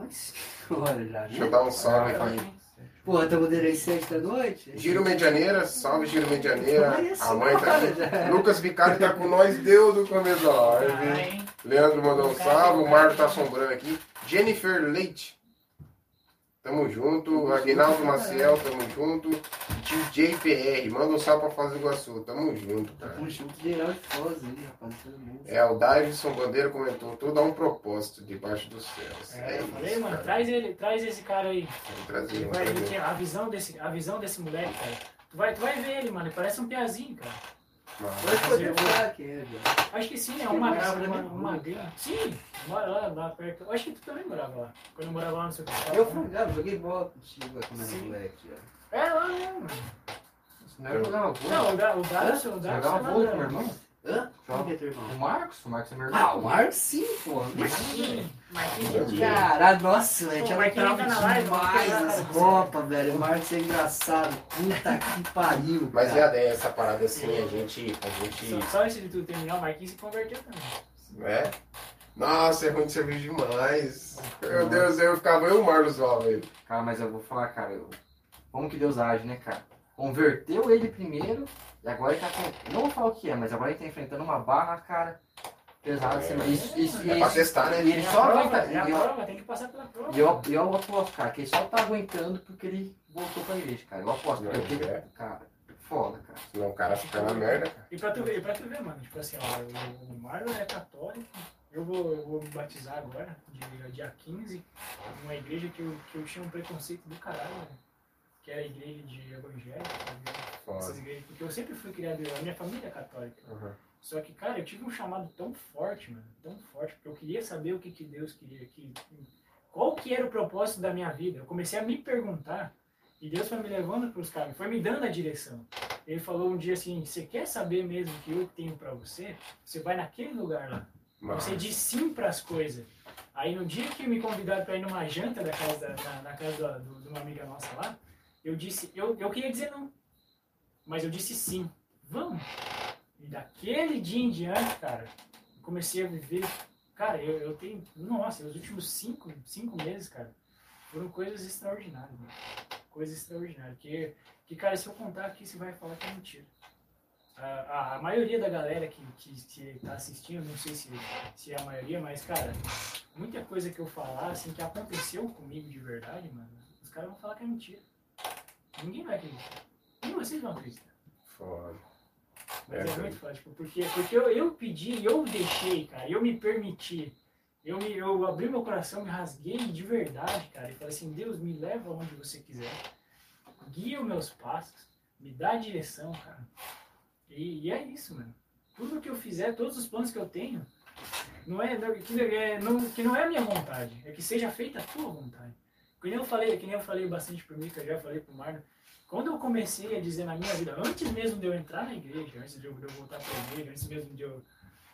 Mas hora já, Deixa eu né? dar um salve horas, hein? Porra, estamos dando aí sete da noite? Giro Medianeira, salve Giro Medianeira. A mãe tá aqui. Lucas Vicari tá com nós, deu do começo da Ah, live. Leandro mandou um salve, o Marco tá assombrando aqui. Jennifer Leite, tamo junto. Aguinaldo Maciel, tamo junto. DJ PR, manda um salve pra Foz do Iguaçu, tamo junto, cara. Tamo junto geral de Foz aí, rapaz. É, o Davidson Bandeira comentou, tudo há um propósito debaixo dos céus. É, É eu falei, isso, mano, cara. traz ele, traz esse cara aí. Trazer, Ele vai que a visão desse, a visão desse moleque, cara. Tu vai, tu vai ver ele, mano, ele parece um piazinho, cara. Mano, Pode poder falar. Acho que sim, é uma, morava uma, na uma, grana. Sim, mora lá, lá perto. Eu acho que tu também morava lá. Quando eu morava lá no seu castelo. Eu jogava, joguei bola contigo aqui no Sim. moleque. já. É lá mesmo. Não era jogava vôlei. Não, o da, o da, o seu da, Jogava sei lá, vôlei da- com meu irmão. Hã? Joga. O Marcos, o Marcos é meu irmão. Ah, o Marcos sim, porra. Marquinhos. Marquinhos. Caralho, nossa, velho, já Marquinhos entrava tá na live, demais nas tá- copas, velho. O Marcos é engraçado. Puta que pariu, Mas cara. é essa parada assim, a gente. A gente. Só, só antes de tu terminar, o Marquinhos se converteu também. É? Nossa, é ruim de cerveja demais. Meu Deus, eu ficava eu e o Marlos lá, velho. Cara, mas eu vou falar, cara, eu... como que Deus age, né, cara? Converteu ele primeiro e agora ele tá com... Não vou falar o que é, mas agora ele tá enfrentando uma barra, cara, pesada. assim, mas Isso, isso, É pra isso, testar, né? E ele É só prova, aguenta... é prova, tem que passar pela prova. e eu, eu aposto, cara, que ele só tá aguentando porque ele voltou pra igreja, cara. Eu aposto, Não, porque, é. cara, foda, cara. Senão o cara fica na merda, cara. E pra tu ver, e pra tu ver, mano, tipo assim, ó, o, Marlon é católico, Eu vou, eu vou me batizar agora, dia, dia 15, numa igreja que eu, que eu tinha um preconceito do caralho, né? que era a igreja de evangélico, essas Foda. igrejas, porque eu sempre fui criado, a minha família é católica. Uhum. Só que, cara, eu tive um chamado tão forte, mano, tão forte, porque eu queria saber o que, que Deus queria, que, qual que era o propósito da minha vida. Eu comecei a me perguntar, e Deus foi me levando para os caminhos, foi me dando a direção. Ele falou um dia assim, você quer saber mesmo o que eu tenho para você? Você vai naquele lugar lá. Você diz sim para as coisas. Aí no dia que me convidaram para ir numa janta da casa da, na, na casa da- do- de uma amiga nossa lá, eu disse, eu, eu queria dizer não, mas eu disse sim. Vamos. E daquele dia em diante, cara, eu comecei a viver. Cara, eu, eu tenho. Nossa, os últimos cinco, cinco meses, cara, foram coisas extraordinárias. Mano. Coisas extraordinárias. Que, que, cara, se eu contar aqui, você vai falar que é mentira. A, a, a maioria da galera que, que, que tá assistindo, não sei se, se é a maioria, mas, cara, muita coisa que eu falar, assim, que aconteceu comigo de verdade, mano, os caras vão falar que é mentira. Ninguém vai acreditar. Nem vocês vão acreditar. Foda. Mas É, é, muito foda, tipo, porque, porque eu, eu pedi, eu deixei, cara, eu me permiti. Eu, me, eu abri meu coração, me rasguei de verdade, cara, e falei assim, Deus, me leva onde você quiser. Guia os meus passos, me dá a direção, cara. E, e é isso, mano. Tudo que eu fizer, todos os planos que eu tenho, não é, que, é, não, que não é a minha vontade, é que seja feita a tua vontade. Que nem eu falei, que nem eu falei bastante pro Mika, já falei pro Marlon, quando eu comecei a dizer na minha vida, antes mesmo de eu entrar na igreja, antes de eu, de eu voltar para a igreja, antes mesmo de eu,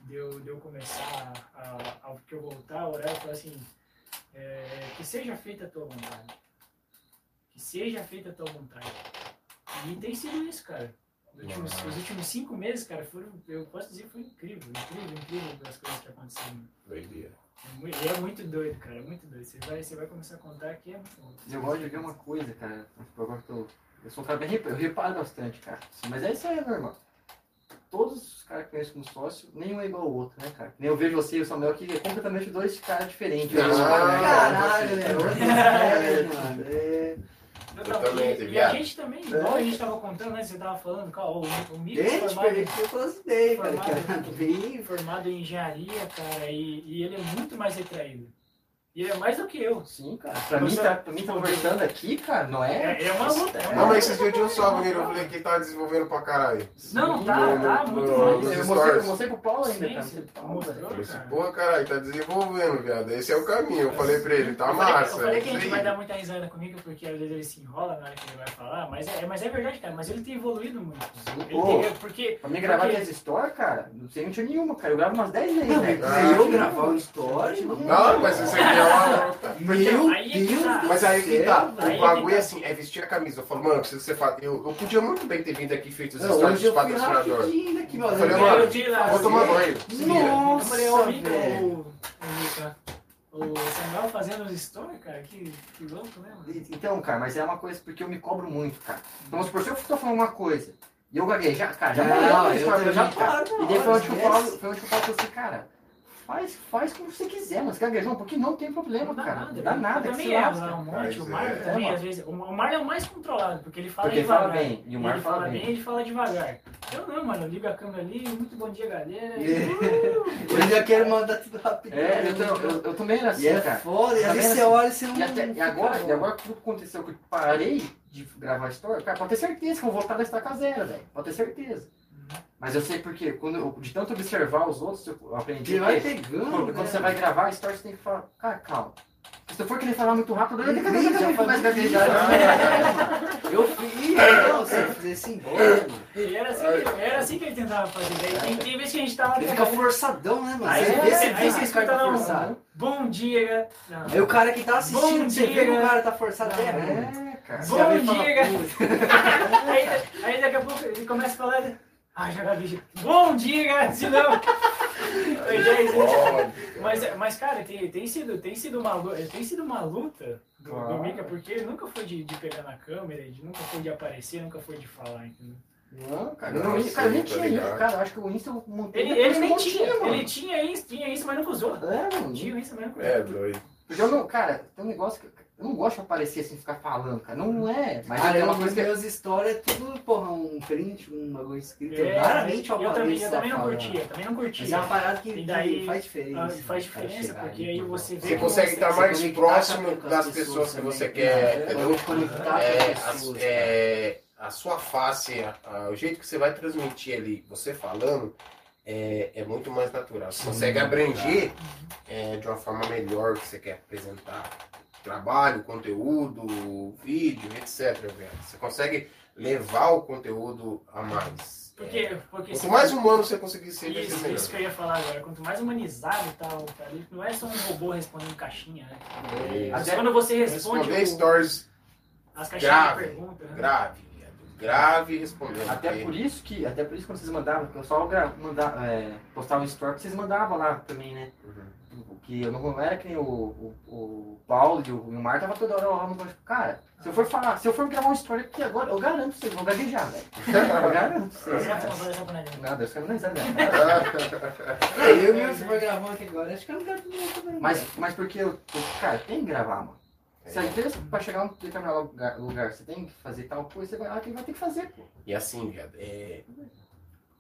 de eu, de eu começar a, a, a- que eu voltar a orar, eu falei assim, é, que seja feita a tua vontade. Que seja feita a tua vontade. E tem sido isso, cara. Os últimos, os últimos cinco meses, cara, foram, eu posso dizer que foi incrível, incrível, incrível as coisas que aconteceram. Doideira. É E é muito doido, cara, é muito doido. Você vai, você vai começar a contar que é muito louco. Eu gosto de ver uma coisa, cara. tipo, Agora que eu, eu sou um cara bem eu reparo bastante, cara. Mas é isso aí, normal. Todos os caras que eu conheço como sócio, nenhum é igual ao outro, né, cara? Nem eu vejo você e o Samuel que é completamente dois caras diferentes. Ah, Dois caras, caralho, né? Outro é, mano. É... Não, também, e, e a gente também, igual a gente tava contando, né? Você tava falando, cara, o, o Mix Gente, formado, eu. Formado. Bem, formado em engenharia, cara, e, e ele é muito mais retraído. E ele é mais do que eu. Sim, cara. Pra mim, Você- tá, pra mim tá conversando aqui, cara, não é? É, é uma luta. É uma Não, mas esses dias eu um salve nele, eu falei que ele tava desenvolvendo pra caralho. Não, tá, No- tá, no- muito no- mais. Eu mostrei, eu stories. mostrei pro Paulo ainda, Sim, cara. sim, mostrou. falei cara. porra, caralho, tá desenvolvendo, viado. Esse é o caminho. Eu falei pra ele, tá eu falei, massa. eu falei é que a gente vai dar muita risada comigo, porque às vezes ele se enrola na hora que ele vai falar, mas é, mas é verdade, cara, mas ele tem evoluído muito. Ele Pô. tem- porque Pra mim gravar Porque- aquelas histórias, cara, não sei mentira nenhuma, cara. Eu gravo umas 10 vezes. Ah, eu gravar story, mano. Não, mas isso aqui é. Meu é Deus tá. do Mas aí que tá, Aí o que bagulho tá. é assim, é vestir a camisa. Eu falo, mano, precisa ser fa... eu, eu podia muito bem ter vindo aqui e feito os Não, stories de eu patrocinador. Eu falei, Eu mano, Vou assim, tomar banho. Eu Nossa, velho. o, Samuel fazendo os stories, cara, que, que louco, né, mano? Então, cara, mas é uma coisa porque eu me cobro muito, cara. Então, se eu tô falando uma coisa e eu gaguejar, cara, já Não, morreu a eu mim, cara. paro E daí foi hora, onde que eu falo, foi onde que eu falo pra você, cara, faz, faz como você quiser, mas gaguejou, porque não tem problema, Não dá cara. nada. Não dá nada, também lá um monte, o Mário é. também, É, às vezes. O Mário é o mais controlado, porque ele fala Porque ele devagar. fala bem, e o Mário ele fala fala bem. bem, ele fala devagar. Eu não, mano, eu ligo a câmera ali, muito bom dia, galera. e- Eu já quero mandar tudo rapidinho. É, eu, tô- eu, eu também era assim, E é cara. foda, e às Tá vezes você assim? olha e você não. E, até, e agora, e agora que tudo aconteceu, que eu parei de gravar história, cara, pode ter certeza que eu vou voltar da estaca zero, velho. Pode ter certeza. Mas eu sei porque, quando eu- de tanto observar os outros, eu aprendi Você vai que pegando. quando, né? quando você vai gravar a história, você tem que falar, cara, calma. Se eu for querer falar muito rápido, eu já começo a gaguejar. Eu fiz, não, você fazer assim. E era assim, que- era assim que ele tentava fazer. Daí tem, tem vezes que a gente tava. Ele fica forçadão, né, mano? Aí Você aí que escuta tá lá um- forçado. Bom dia. Não. Aí o cara que tá assistindo, Bom você vê que o cara tá forçado até ruim. É, cara. Bom e dia. "Putz, aí, aí daqui a pouco ele começa a falar. Ah. Bom dia. Pode. Mas, mas cara, tem, tem, sido, tem, sido uma, tem sido uma luta do, do Claro. Mika, porque ele nunca foi de, de pegar na câmera, de, nunca foi de aparecer, nunca foi de falar, entendeu? Não, cara, Não, não, sim, cara, nem tá tinha ligado. isso, cara. Acho que o Insta eu montei. Ele, ele nem tinha, mano. ele tinha isso, tinha isso, mas nunca usou. É, mano. Tinha isso, mas nunca usou. É, doido. Porque eu não, cara, tem um negócio que. Eu não gosto de aparecer assim, ficar falando, cara. Não é. Mas Cara, é uma coisa que. minhas histórias é tudo, porra, um print, um bagulho escrito. É, Raramente eu, eu também, eu também não falando. curtia, também não curtia. Mas é uma parada que, daí, que faz diferença. Ah, faz né, cara, diferença, porque aí você vê Você que consegue estar se mais próximo as das pessoas pessoas que você É, quer, é, entendeu? conectar É, com as as- pessoas, é, a sua face, a- a- o jeito que você vai transmitir ali, você falando, é, é muito mais natural. Você consegue abranger é, de uma forma melhor o que você quer apresentar. Trabalho, conteúdo, vídeo, etc. Você consegue levar o conteúdo a mais. Porque, É, porque quanto se- mais humano você conseguir ser, Isso, isso que eu ia falar agora. Quanto mais humanizado e tal, tá ali, não é só um robô respondendo caixinha, né? É, Até quando você responde Responder o- stories as caixinhas grave, de pergunta, né? grave, grave respondendo. Até porque- por isso que, até por isso quando vocês mandavam, que eu só gra- manda, é, postava um story, que vocês mandavam lá também, né? Que eu não era que nem o, o, o Paulo e o, Mar tava toda hora lá no banco. Cara, se eu for falar, se eu for gravar uma história aqui agora, eu garanto vocês, vão gaguejar, velho. Eu garanto vocês. Você vai cara. fazer essa panela. Nada, eu quero nem saber. É, eu mesmo, se for gravando aqui agora, acho que eu não quero também. Mas, mas porque eu, eu- cara, tem que gravar, mano. Se a empresa, pra chegar a um determinado lugar, lugar, você tem que fazer tal coisa, você vai lá que vai ter que fazer, pô. E assim, viado, é...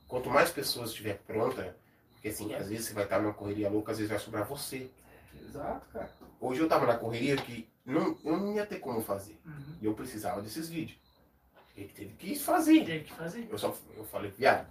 quanto mais pessoas estiver pronta, porque assim, às vezes você vai estar numa correria louca, às vezes vai sobrar você. Exato, cara. Hoje eu tava na correria que não, eu não ia ter como fazer. Uhum. E eu precisava desses vídeos. Ele teve que fazer. Teve que fazer. Eu só eu falei, viado,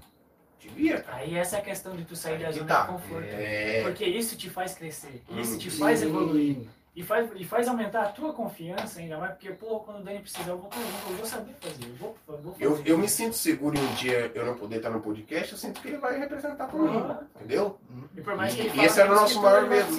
te vira, cara. Aí essa é a questão de tu sair da Aí zona tá. de conforto. É. Porque isso te faz crescer, isso Hum. te faz evoluir. E faz, e faz aumentar a tua confiança ainda mais, porque, pô, quando o Dani precisar, eu vou, eu vou saber fazer, eu vou, eu vou fazer. Eu, eu me sinto seguro em um dia eu não poder estar no podcast, eu sinto que ele vai representar por mim. Ah. Entendeu? E por mais que ele E esse era o nosso maior medo.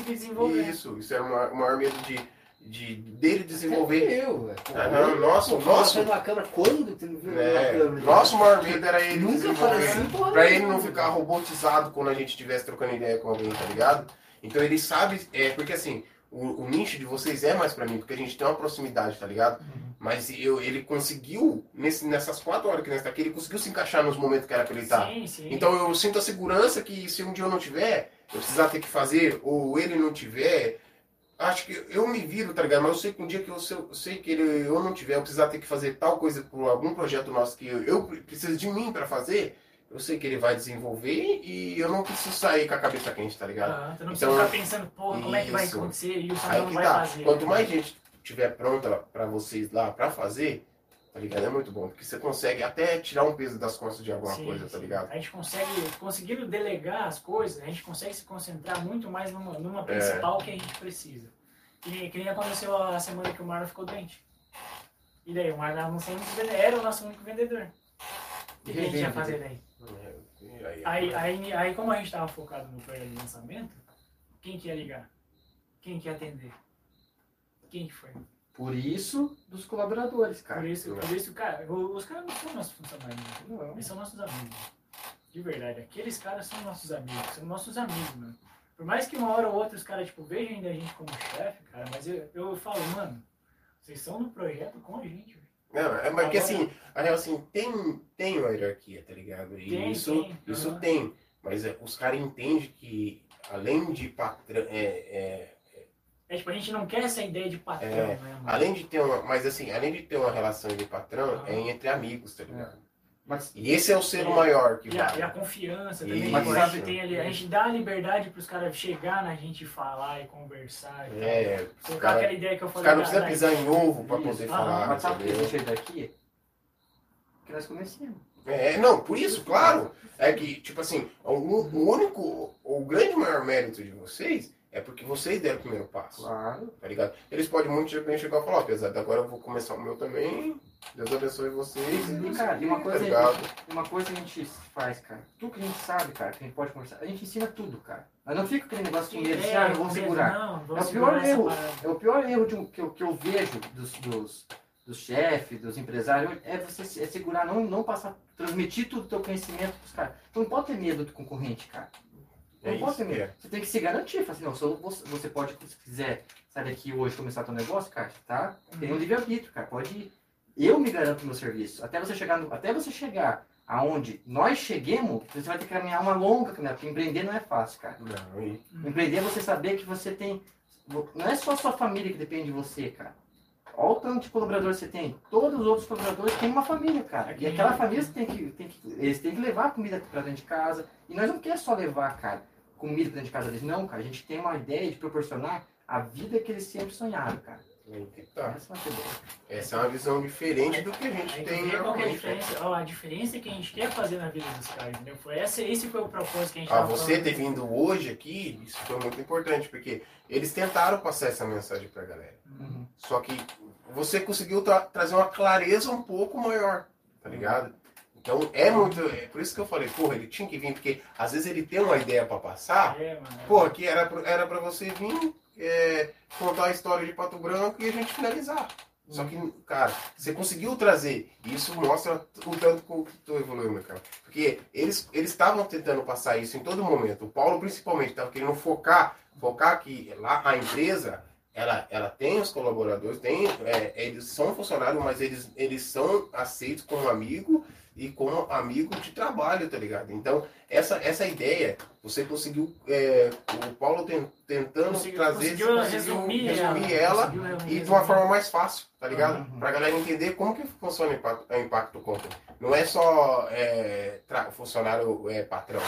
Isso, isso era o maior, medo de, de dele desenvolver. Eu, velho. Aham, nosso, Pô, nosso, na câmera, quando tu não viu é, na câmera? nosso maior medo era ele Nunca desenvolver. falei assim. Pra ele não ficar robotizado quando a gente estivesse trocando ideia com alguém, tá ligado? Então ele sabe, é, porque assim, o, o nicho de vocês é mais pra mim, porque a gente tem uma proximidade, tá ligado? Mas eu, ele conseguiu, nesse, nessas quatro horas que nós tá aqui, ele conseguiu se encaixar nos momentos que era pra ele estar. Sim, sim. Então eu sinto a segurança que se um dia eu não tiver, eu precisar ter que fazer, ou ele não tiver, acho que eu me viro, tá ligado? Mas eu sei que um dia que eu, eu sei que ele, eu não tiver, eu precisar ter que fazer tal coisa por algum projeto nosso que eu, eu preciso de mim pra fazer, eu sei que ele vai desenvolver e eu não preciso sair com a cabeça quente, tá ligado? Ah, tu não Então, precisa ficar pensando, porra, como é que vai acontecer e o Aí que vai tá. fazer. Quanto mais gente tiver pronta pra vocês lá pra fazer, tá ligado? É muito bom, porque você consegue até tirar um peso das costas de alguma Sim, coisa, tá ligado? A gente consegue, conseguindo delegar as coisas, a gente consegue se concentrar muito mais numa, numa principal que a gente precisa. Que, nem- que nem aconteceu a semana que o Marlon ficou doente. E daí, o Marlon era o nosso único vendedor. O que, que a gente ia fazer daí? Aí, Aí, aí, aí, como a gente estava focado no projeto de lançamento, quem que ia ligar? Quem que ia atender? Quem que foi? Por isso, dos colaboradores, cara. Por isso, por isso, cara, os caras não são nossos funcionários. né? Não. Eles são nossos amigos. De verdade, aqueles caras são nossos amigos, são nossos amigos, mano. Por mais que uma hora ou outra os caras, tipo, vejam ainda a gente como chefe, cara, mas eu, eu falo, mano, vocês são no projeto com a gente, velho. Não, é porque assim, a real, assim, tem, tem uma hierarquia, tá ligado? E Tem, isso tem. isso Aham. tem. Mas é, os caras entendem que, além de patrão. É, é, É tipo, a gente não quer essa ideia de patrão, É, né, além de ter uma. Mas assim, além de ter uma relação de patrão, Aham. é entre amigos, tá ligado? Mas, E esse é o selo maior que E a, e a confiança também. Isso. a, gente tem ali, a gente dá a liberdade pros caras chegar na gente e falar e conversar. E É, tal. os Colocar caras aquela ideia que eu os falei. caras não precisam pisar em ovo pra Isso. poder Aham. falar. mas sabe por que daqui? Porque nós conhecemos. É, não, por isso, claro. É que, tipo assim, o, o único, o grande maior mérito de vocês é porque vocês deram o primeiro passo. Claro. Tá ligado? Eles podem muito bem chegar e falar, ó, apesar de agora eu vou começar o meu também. Deus abençoe vocês. E, cara, e uma coisa, tá ligado? uma coisa que a gente faz, cara. Tudo que a gente sabe, cara, que a gente pode conversar, a gente ensina tudo, cara. Mas não fica aquele negócio de medo, assim, ah, não vou segurar. Não, vou É o pior erro. É o pior erro de um- que, eu, que eu vejo dos, dos, dos chefes, dos empresários, é você é segurar, não, não passar, transmitir todo o teu conhecimento pros caras. Tu não pode ter medo do concorrente, cara. É Não pode ter medo. é. Você tem que se garantir. Fala assim, não, eu- você, você pode, se quiser sair daqui hoje e começar teu negócio, cara, tá? Tem um livre-arbítrio, cara. Pode ir. Eu me garanto no meu serviço. Até você chegar, no- até você chegar aonde nós cheguemos, você vai ter que caminhar uma longa caminhada, porque empreender não é fácil, cara. Não, e- Empreender é você saber que você tem. Não é só a sua família que depende de você, cara. Olha o tanto de colaborador que você tem. Todos os outros colaboradores têm uma família, cara. E aquela família você tem que, tem que, eles têm que levar comida pra dentro de casa. E nós não queremos só levar, cara, comida dentro de casa deles. Não, cara. A gente tem uma ideia de proporcionar a vida que eles sempre sonharam, cara. Tá. Essa é uma ideia. Essa é uma visão diferente do que a gente tem é a normalmente. né? diferença, ó, a diferença que a gente quer fazer na vida dos caras, entendeu? Foi essa, esse foi o propósito que a gente Ah, você falando. ter vindo hoje aqui, isso foi muito importante, porque eles tentaram passar essa mensagem pra galera. Uhum. Só que você conseguiu tra- trazer uma clareza um pouco maior, tá ligado? Então é muito. É por isso que eu falei, porra, ele tinha que vir, porque às vezes ele tem uma ideia pra passar, É, porra, que era, pra- era pra você vir é, contar a história de Pato Branco e a gente finalizar. Só que, cara, você conseguiu trazer. E isso mostra o tanto que tu evoluiu, meu cara. Porque eles eles estavam tentando passar isso em todo momento. O Paulo, principalmente, estava querendo focar, focar que lá a empresa, ela, ela tem os colaboradores, tem, é, eles são funcionários, mas eles, eles são aceitos como amigo e como amigo de trabalho, tá ligado? Então, essa, essa ideia, você conseguiu, é, o Paulo ten- tentando Conseguiu- trazer, conseguiu conseguiu resumir, resumir ela conseguiu e de uma forma mais fácil, tá ligado? Uhum. Pra galera entender como que funciona o Impacto, a Impacto. Não é só é, tra- funcionário é, patrão,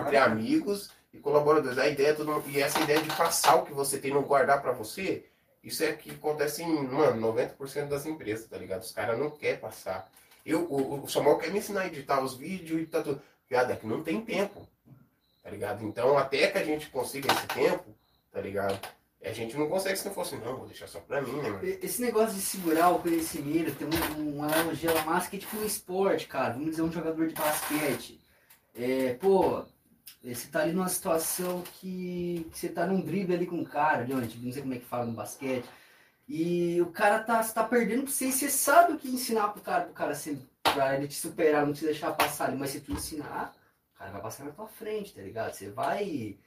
entre amigos e colaboradores. A ideia é todo mundo, e essa ideia de passar o que você tem, não guardar pra você, isso é que acontece em, mano, 90% das empresas, tá ligado? Os caras não querem passar. Eu, o, o Samuel quer me ensinar a editar os vídeos e tá tudo. Viado, é que não tem tempo, tá ligado? Então, até que a gente consiga esse tempo, tá ligado? A gente não consegue se não fosse, não, vou deixar só pra mim, né? Esse negócio de segurar o conhecimento, tem um, uma analogia lá massa que é tipo um esporte, cara. Vamos dizer, um jogador de basquete. É, pô, você tá ali numa situação que, que você tá num drible ali com um cara, ali, onde, não sei como é que fala no basquete. E o cara tá, tá perdendo pra você e você sabe o que ensinar pro cara, pro cara ser, pra ele te superar, não te deixar passar ali. Mas se tu ensinar, o cara vai passar na tua frente, tá ligado? Você vai.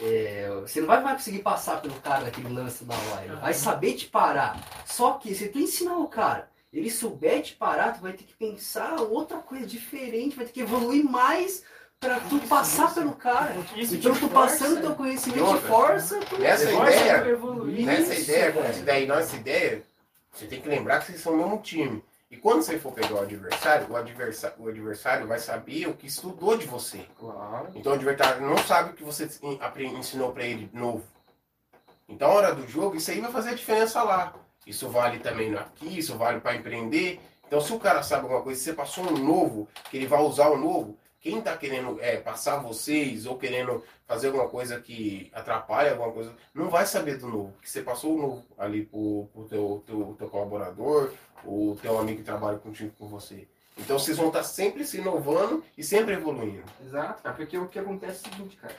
é, você não vai mais conseguir passar pelo cara naquele lance da. Ele vai saber te parar. Só que se tu ensinar o cara, ele souber te parar, tu vai ter que pensar outra coisa diferente, vai ter que evoluir mais pra tu passar pelo cara. Isso Então te tu força, passando teu conhecimento E te outra, força. tu- Nessa força ideia, evoluir. Nessa Isso, ideia, essa daí, nossa ideia, você tem que lembrar que vocês são o mesmo time. E quando você for pegar o adversário, o adversário, o adversário vai saber o que estudou de você. Claro. Então o adversário não sabe o que você ensinou pra ele novo. Então, a hora do jogo, isso aí vai fazer a diferença lá. Isso vale também aqui, isso vale para empreender. Então, se o cara sabe alguma coisa, se você passou um novo, que ele vai usar o novo, quem tá querendo é, passar vocês ou querendo fazer alguma coisa que atrapalha alguma coisa, não vai saber do novo. Porque você passou o novo ali pro, teu, teu, teu colaborador, o teu amigo que trabalha contigo com você. Então, vocês vão estar sempre se inovando e sempre evoluindo. Exato, cara, porque o que acontece é o seguinte, cara.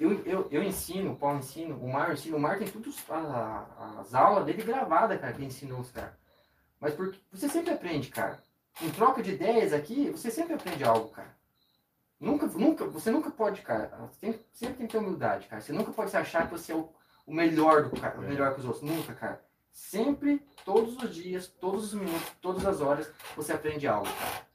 Eu, eu, eu ensino, o Paulo ensina, o Mar ensina, o Mar tem a- as aulas dele gravadas, cara, que ensinou os caras. Mas porque você sempre aprende, cara. Em troca de ideias aqui, você sempre aprende algo, cara. Nunca, nunca, você nunca pode, cara. você tem- sempre tem que ter humildade, cara. Você nunca pode se achar que você é o, o melhor do cara, o É. melhor que os outros. Nunca, cara. Sempre, todos os dias, todos os minutos, todas as horas, você aprende algo, cara.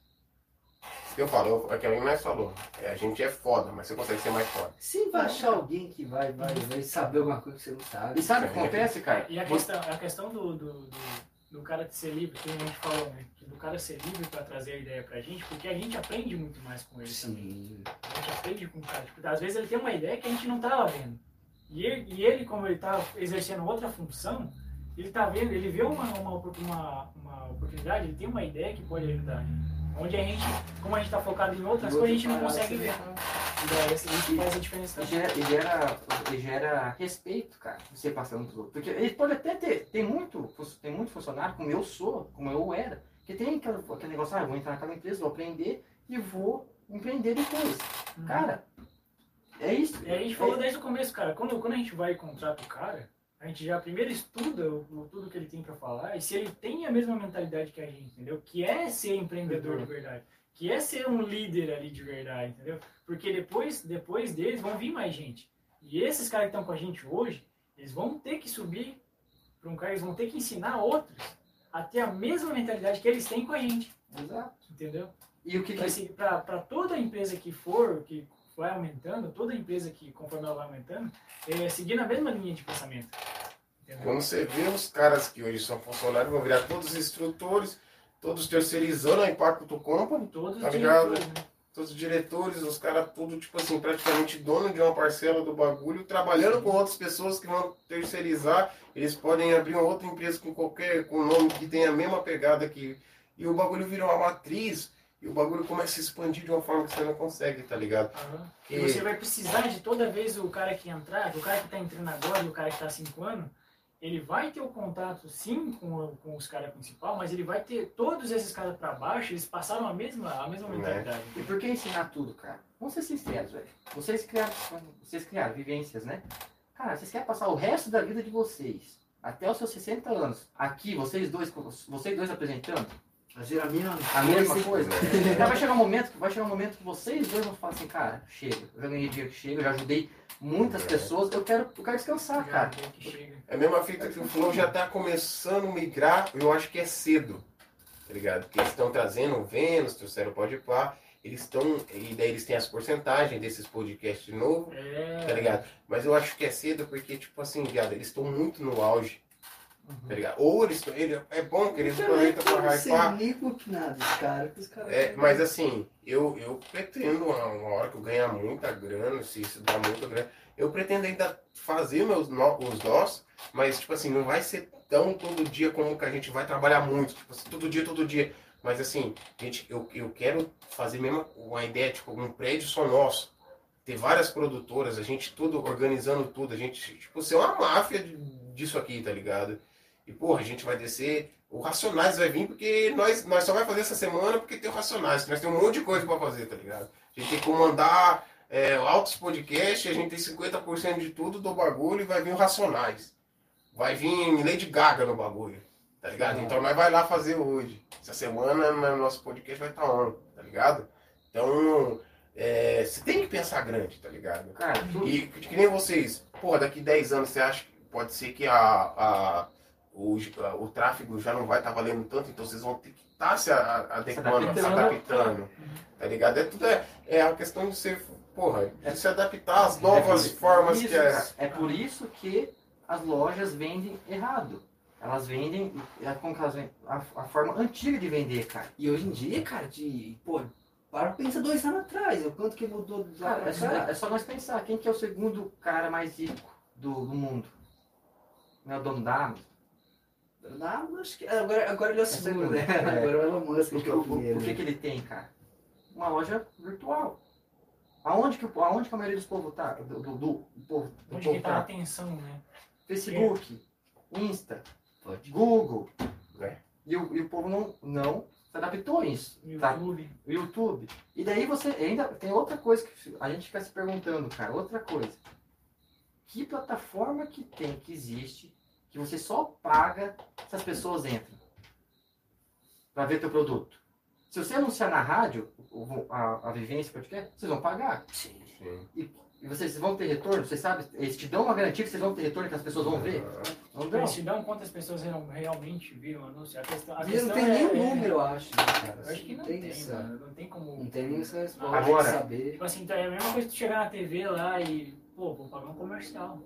Isso que eu falo, é que a mim mais falou. É, a gente é foda, mas você consegue ser mais foda. Sempre vai achar alguém que vai, vai, vai saber alguma coisa que você não sabe. E sabe o que acontece, cara? E a questão, a questão do, do, do, do cara de ser livre, que a gente falou, né? Que do cara ser livre pra trazer a ideia pra gente, porque a gente aprende muito mais com ele também. Sim. A gente aprende com o cara. Tipo, às vezes ele tem uma ideia que a gente não tava vendo. E ele, e ele como ele tá exercendo outra função, ele tá vendo, ele vê uma, uma, uma, uma oportunidade, ele tem uma ideia que pode ajudar. Onde a gente, como a gente tá focado em outras coisas, a gente não consegue ver. E daí isso faz a diferença E gera, e gera, e gera respeito, cara, você passando pros outros. Porque ele pode até ter, tem muito, tem muito funcionário, como eu sou, como eu era, que tem aquele, aquele negócio, ah, eu vou entrar naquela empresa, vou aprender e vou empreender depois. Cara, é isso. E a gente falou desde o começo, cara, quando, quando a gente vai e contrata o cara, a gente já primeiro estuda o, o- tudo que ele tem pra falar e se ele tem a mesma mentalidade que a gente, entendeu? Que é ser empreendedor de verdade, que é ser um líder ali de verdade, entendeu? Porque depois, depois deles vão vir mais gente. E esses caras que estão com a gente hoje, eles vão ter que subir para um cara, eles vão ter que ensinar outros a ter a mesma mentalidade que eles têm com a gente, Exato. entendeu? E o que, que Assim, para toda empresa que for, que vai aumentando, toda empresa que, conforme ela vai aumentando, é seguir na mesma linha de pensamento. Entendeu? Quando você vê os caras que hoje são funcionários, vão virar todos instrutores, todos terceirizando a Impacto Company, Todos Tá ligado? diretores, né? todos os diretores, os caras tudo, tipo assim, praticamente dono de uma parcela do bagulho, trabalhando com outras pessoas que vão terceirizar, eles podem abrir uma outra empresa com qualquer, com nome que tenha a mesma pegada que. E o bagulho vira uma matriz, e o bagulho começa a se expandir de uma forma que você não consegue, tá ligado? E você vai precisar de toda vez o cara que entrar, o cara que está entrando agora e o cara que está há 5 anos, ele vai ter o contato sim com, o- com os caras principais, mas ele vai ter todos esses caras para baixo, eles passaram a mesma, a mesma Né? mentalidade. E por que ensinar tudo, cara? Vamos ser sinceros, velho. Vocês criaram, vocês criaram vivências, né? Cara, vocês querem passar o resto da vida de vocês, até os seus 60 anos, aqui, vocês dois, vocês dois apresentando, Fazer a mesma a mesma coisa. coisa. Então vai chegar um momento, que- vai chegar um momento que vocês dois vão falar assim, cara, chega, eu já ganhei dinheiro que chega, eu já ajudei muitas É. pessoas, eu quero, eu quero descansar, Já cara. tem que chega. É a mesma fita que o Flow já tá começando a migrar, eu acho que é cedo, tá ligado? Porque eles estão trazendo o Vênus, trouxeram o Pode Pá, eles estão, e daí eles têm as porcentagens desses podcasts novos, É, tá ligado? Mas eu acho que é cedo porque, tipo assim, viado, eles estão muito no auge, tá ligado? Ou eles estão, ele, é bom que eles aproveitam sei hypar, os caras. é, mas assim, eu, eu pretendo, uma, hora que eu ganhar muita grana, se isso dá muita grana, eu pretendo ainda fazer meus, no- os nós, mas tipo assim, não vai ser tão todo dia como que a gente vai trabalhar muito, tipo assim, todo dia, todo dia. Mas assim, gente, eu, eu quero fazer mesmo uma ideia, tipo, um prédio só nosso. Ter várias produtoras, a gente tudo organizando tudo, a gente, tipo, ser uma máfia de- disso aqui, tá ligado? E, porra, a gente vai descer. O Racionais vai vir porque nós, nós só vai fazer essa semana porque tem o Racionais. Nós temos um monte de coisa pra fazer, tá ligado? A gente tem que comandar é, altos podcasts, a gente tem 50% de tudo do bagulho e vai vir o Racionais. Vai vir Lady Gaga no bagulho, tá ligado? Então nós vai lá fazer hoje. Essa semana no nosso podcast vai estar on, tá ligado? Então, é, você tem que pensar grande, tá ligado? Cara, tudo, E que nem vocês, porra, daqui 10 anos você acha que pode ser que a, a, o, a- o tráfego já não vai estar valendo tanto, então vocês vão ter que estar se a- a- adequando, se adaptando. adaptando, tá ligado? É tudo é, é a questão de ser, porra, de se adaptar às novas É por formas isso, que é. é por isso que as lojas vendem errado. Elas vendem é, como que elas vendem? A, a forma antiga de vender, cara. E hoje em dia, cara, de. Pô, para pensa dois anos atrás, o quanto que mudou lá Cara, é só, é só nós pensar, quem que é o segundo cara mais rico do, do mundo? Não é o dono da Amazon? Não, acho que. Agora, agora ele é o segundo, né? É. Agora é o Elon Musk que é o, primeiro. o que, que ele tem, cara? Uma loja virtual. Aonde que, aonde que a maioria dos povos tá? Do, do, do, do povo, do Onde povo que tá a tá? atenção, né? Facebook, Insta, Pode. Google. É. E, o, e o povo não, não se adaptou a isso. Tá? YouTube. O YouTube. E daí você ainda tem outra coisa que a gente fica se perguntando, cara. Outra coisa. Que plataforma que tem, que existe, que você só paga se as pessoas entram para ver teu produto? Se você anunciar na rádio, a, a vivência podcast, vocês vão pagar. Sim. Sim. E vocês vão ter retorno, vocês sabem, eles te dão uma garantia que vocês vão ter retorno que as pessoas vão ver? Não dão. Eles te dão quantas pessoas real- realmente viram o anúncio? A questão, a E não questão tem é, nem o é- número, eu acho, né, cara? Eu acho que não tem tem, essa- mano. Não tem como. Não tem nem essa resposta Agora- saber. Tipo assim, então é a mesma coisa que tu chegar na TV lá e, pô, vou pagar um comercial.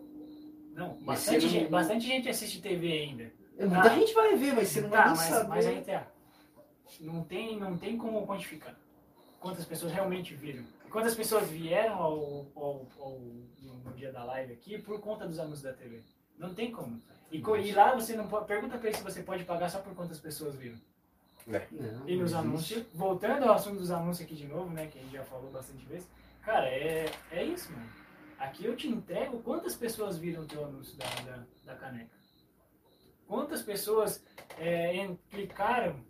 Não, bastante, não- gente, bastante gente assiste TV ainda. É, Muita Ah. gente vai ver, mas você não vai Tá, nem mas, saber. mas aí tá. Não tem, não tem como quantificar quantas pessoas realmente viram. Quantas pessoas vieram ao, ao- ao- no, no dia da live aqui por conta dos anúncios da TV. Não tem como. E, e lá você não pode. Pergunta pra ele se você pode pagar só por quantas pessoas viram. Não, E nos não anúncios, voltando ao assunto dos anúncios aqui de novo, né, que a gente já falou bastante vezes, cara, é, é isso, mano. Aqui eu te entrego quantas pessoas viram o teu anúncio da, da, da caneca. Quantas pessoas é, clicaram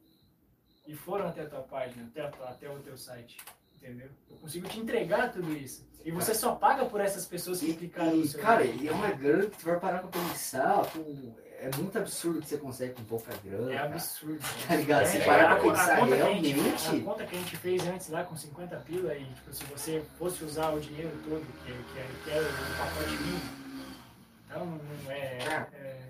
e foram até a tua página, até, até o teu site, entendeu? Eu consigo te entregar tudo isso. E você só paga por essas pessoas que E, clicaram no e, seu cara, e é uma grana que tu vai parar pra pensar, pô, é muito absurdo que você consegue com pouca grana. É cara. absurdo. Tá ligado? É, Se é, parar a- pra pensar a gente- realmente. A conta que a gente fez antes lá com 50 pila e tipo, se você fosse usar o dinheiro todo, que, que, é- que é o pacote mínimo, então não é, Ah. é,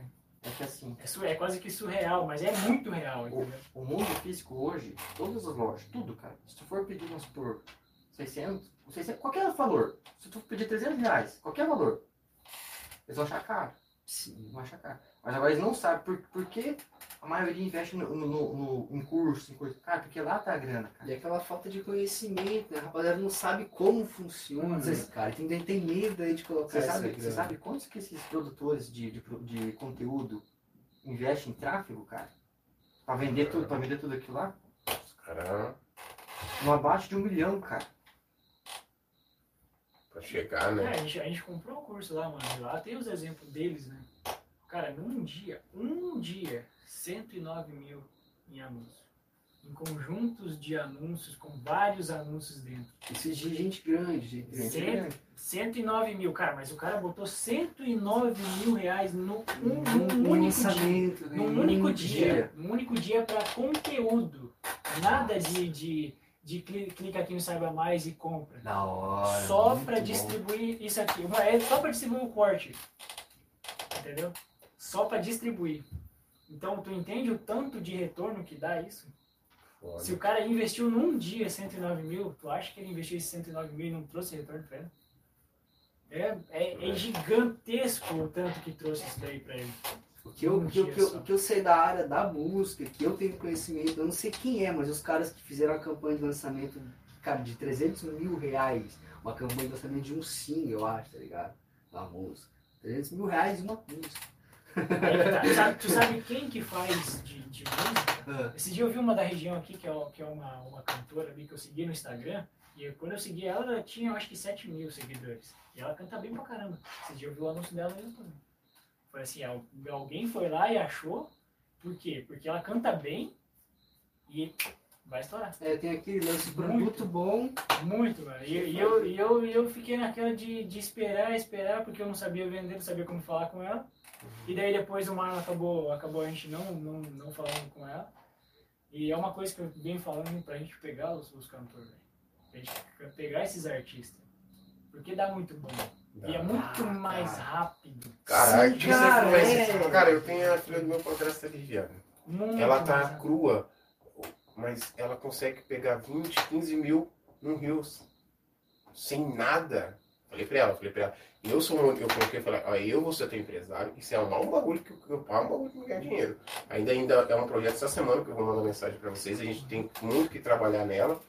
É que assim, é, é quase que surreal, mas é muito real, entendeu? o mundo físico hoje, todas as lojas, tudo, cara. Se tu for pedir, vamos supor, 600, 600, qualquer valor. Se tu pedir 300 reais, qualquer valor, eles vão achar caro. Sim. Não acha caro. Mas agora eles não sabem por, por que a maioria investe no, no, no- no- em curso, em coisa. Cara, porque lá tá a grana, cara. E aquela falta de conhecimento, né? A rapaziada não sabe como funciona, Vocês- cara. Tem, tem, medo aí de colocar Você essa sabe, você grana. sabe quantos que esses produtores de, de, de conteúdo investem em tráfego, cara? Pra vender tudo, pra vender tudo aquilo lá? Caramba, Não abaixo de um milhão, cara. pra chegar, É, né? a gente, a gente comprou um curso lá, mano. Lá tem os exemplos deles, né? Cara, num dia, um dia, 109 mil em anúncio. Em conjuntos de anúncios, com vários anúncios dentro. Isso é de gente grande, gente grande. Gente, Cem- é 109 mil, cara, mas o cara botou 109 mil reais no, um, Num- num num único dia. né? Num único dia. Num único dia para conteúdo. Nada de, de, de cli- clica aqui no Saiba Mais e compra. Da hora. Só para bom. distribuir isso aqui. Uma- É só para distribuir o corte. Entendeu? Só para distribuir. Então, tu entende o tanto de retorno que dá isso? Se o cara investiu num dia 109 mil, tu acha que ele investiu esses 109 mil e não trouxe retorno pra ele? É, é, é gigantesco o tanto que trouxe isso daí pra ele. O que, eu, Um que eu, que eu- que eu sei da área da música, que eu tenho conhecimento, eu não sei quem é, mas os caras que fizeram a campanha de lançamento, cara, de 300 mil reais, uma campanha de lançamento de um sim, eu acho, tá ligado? Uma música. 300 mil reais uma música. Tá. Tu sabe, quem que faz de, de música? Ah, Esse dia eu vi uma da região aqui, que é, que é uma, uma cantora ali que eu segui no Instagram. E quando eu segui ela, ela tinha acho que 7 mil seguidores. E ela canta bem pra caramba. Esse dia eu vi o anúncio dela no YouTube. Foi assim, al- alguém foi lá e achou. Por quê? Porque ela canta bem e vai estourar. É, tem aquele lance Muito. bom. Muito, mano. E, e eu, e eu, eu fiquei naquela de, de esperar, esperar, porque eu não sabia vender, não sabia como falar com ela. E daí depois o Marlon acabou, acabou a gente não, não, não falando com ela. E é uma coisa que eu venho falando pra gente pegar os, os cantores, velho. Pra gente pegar esses artistas. Porque dá muito bom. E é muito Ah, mais cara. rápido. Cara, Sim, artista cara, influencer. é. Cara, eu tenho a filha do meu padrasto Liviana. Muito Ela mais tá crua, mas ela consegue pegar 20, 15 mil no Rios. Sem nada. Falei pra ela, falei pra ela. Eu sou um, eu coloquei, falei, ó, eu vou ser teu empresário, e se arrumar um bagulho que eu paro um bagulho que me ganhar dinheiro. Ainda, ainda é um projeto essa semana que eu vou mandar mensagem pra vocês, a gente tem muito que trabalhar nela.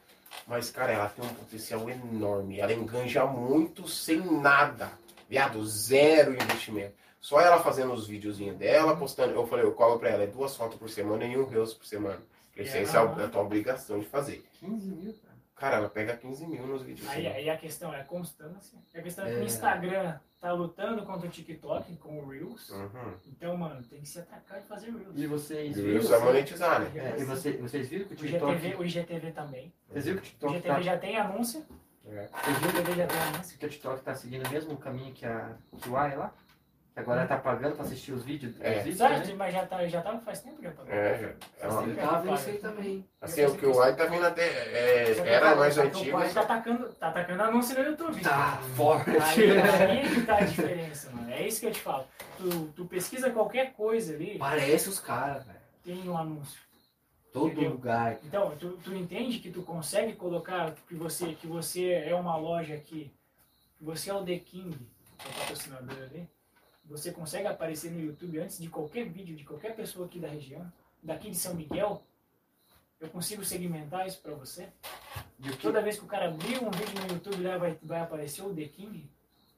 Mas, cara, ela tem um potencial enorme. Ela enganja muito sem nada. Viado, zero investimento. Só ela fazendo os videozinhos dela, postando. Eu falei, eu colo pra ela, é duas fotos por semana e um reels por semana. Falei, É, Essa é a, a tua obrigação de fazer. 15 mil, cara. Cara, ela pega 15 mil nos vídeos. Aí, aí a questão é a constância. A questão é que É. o Instagram tá lutando contra o TikTok com o Reels. Uhum. Então, mano, tem que se atacar e fazer Reels. E vocês viram? isso vai monetizar, né? É, e você, vocês viram que o O TikTok. IGTV, o IGTV também. Vocês viram que o O TikTok IGTV tá. já tem anúncio. É. O IGTV já tem anúncio. Que o TikTok tá seguindo o mesmo caminho que a que o AI lá? Que agora tá pagando pra assistir os vídeos. É. Os vídeos Sabe, também. mas já tá, já tá faz tempo já. Tá É, já. É uma- Eu tava vendo isso aí também. Assim, o que o Ai tá vindo até. é, que era tá- mais só que o antigo. pai tá atacando, tá atacando anúncio no YouTube. Tá forte. Aí, aí que tá a diferença, mano. É isso que eu te falo. Tu, tu pesquisa qualquer coisa ali, Parece os caras, velho. tem um anúncio. Todo Entendeu? lugar. Então, tu, tu entende que tu consegue colocar que você, que você é uma loja aqui, que você é o The King, que é o patrocinador ali, você consegue aparecer no YouTube antes de qualquer vídeo de qualquer pessoa aqui da região, daqui de São Miguel, eu consigo segmentar isso pra você. Toda vez que o cara abrir um vídeo no YouTube, lá vai, vai aparecer o The King.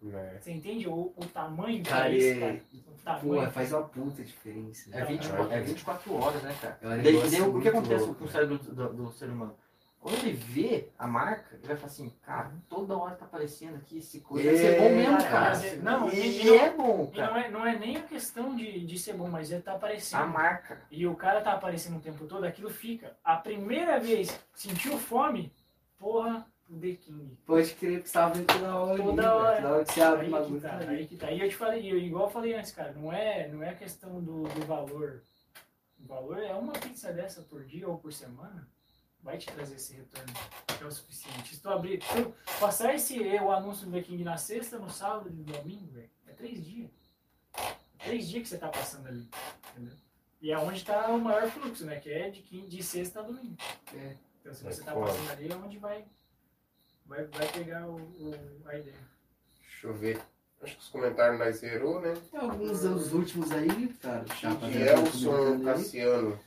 Né? Você entende o, o tamanho que Cara, é isso, e- cara? O tamanho. Porra, faz uma puta diferença. é, 24, é 24 horas, né, cara? É um o que acontece louco, com o cérebro do, do- do ser humano? Quando ele vê a marca, ele vai falar assim, cara, toda hora tá aparecendo aqui esse coisa. Vai ser bom mesmo, É, cara. é- não, e, e- é bom, E não cara. é, não é nem a questão de, de ser bom, mas ele tá aparecendo. A marca. E o cara tá aparecendo o tempo todo, aquilo fica. A primeira vez sentiu fome, porra, o The King. Pode crer tava vendo toda hora. Toda ali, hora. Toda hora que você abre Aí que bagulho. tá, tá aí que tá. E eu te falei, eu- igual eu falei antes, cara, não é, não é questão do, do valor. O valor é uma pizza dessa por dia ou por semana, vai te trazer esse retorno. que É o suficiente. Se tu abrir, tu passar esse o anúncio do The King na sexta, no sábado e no domingo, velho, é três dias. É três dias que você tá passando ali, entendeu? E é onde tá o maior fluxo, né? Que é de, quin- de sexta a domingo. É. Então se É você tá foda. passando ali, é onde vai, vai, vai pegar o, o- a ideia. Deixa eu ver. Acho que os comentários nós zerou, né? Tem alguns dos últimos aí, cara. tá Gelson Cassiano.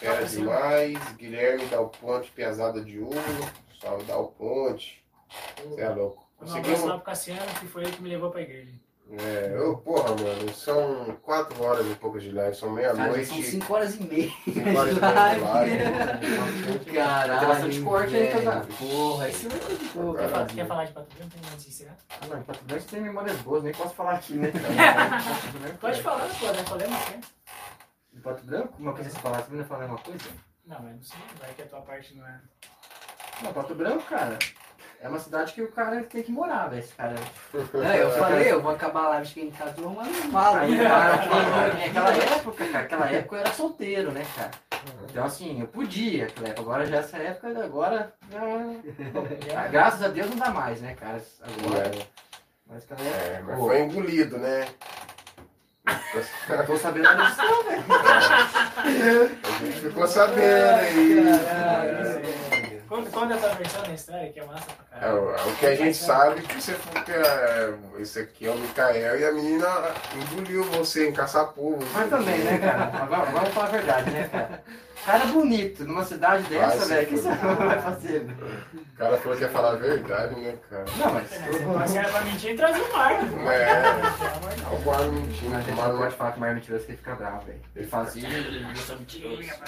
Era demais. Guilherme Dal Ponte, Piazada de Ouro. Salve Dal Ponte. Você é louco. Um abraço lá pro Cassiano, que foi ele que me levou pra igreja. É, eu, porra, mano, são 4 horas e poucas de live, são meia-noite. são 5 horas e meia. cinco horas e meia de live. Caralho. Tem bastante corte aí, cara. Porra, esse vai ter que Quer, falar- quer falar de Pato Branco antes de encerrar? Ah, não, Pato Branco tem memórias boas, nem posso falar aqui, né? Branco, Pode é. falar, pô, né? Podemos sim. De Pato Branco? Uma coisa você falar, você não ia falar a mesma coisa? Não, mas não sei, vai que a tua parte não é. Não, Pato Branco, cara, é uma cidade que o cara tem que morar, velho. Esse cara. É, eu falei, eu vou acabar a live chegar em casa e vou um malo. Aí, cara, aquele- naquela época, cara, aquela época eu era solteiro, né, cara? Então, assim, eu podia, naquela época. Agora já essa época, agora já. Ah, Graças a Deus não dá mais, né, cara? Agora. É, Mas, cara, é, mas foi engolido, né? eu tô sabendo da lição, velho. A gente ficou sabendo aí. Quando, quando eu tava versando a história, que é massa pra É, caralho. o, o que a gente sabe é que você falou que é, esse aqui é o Mikael e a menina engoliu você em caçapovo. Mas também, né, cara? Agora vamos falar a verdade, né, cara? Cara bonito, numa cidade dessa, velho, o que você vai fazer? O cara falou que ia falar a verdade, né, cara? Não, mas. Mas se era pra mentir, traz o mar. É, é o Mário mentindo. A O gente não pode falar que o Mário é mentiroso que ele fica bravo, velho. Ele fazia.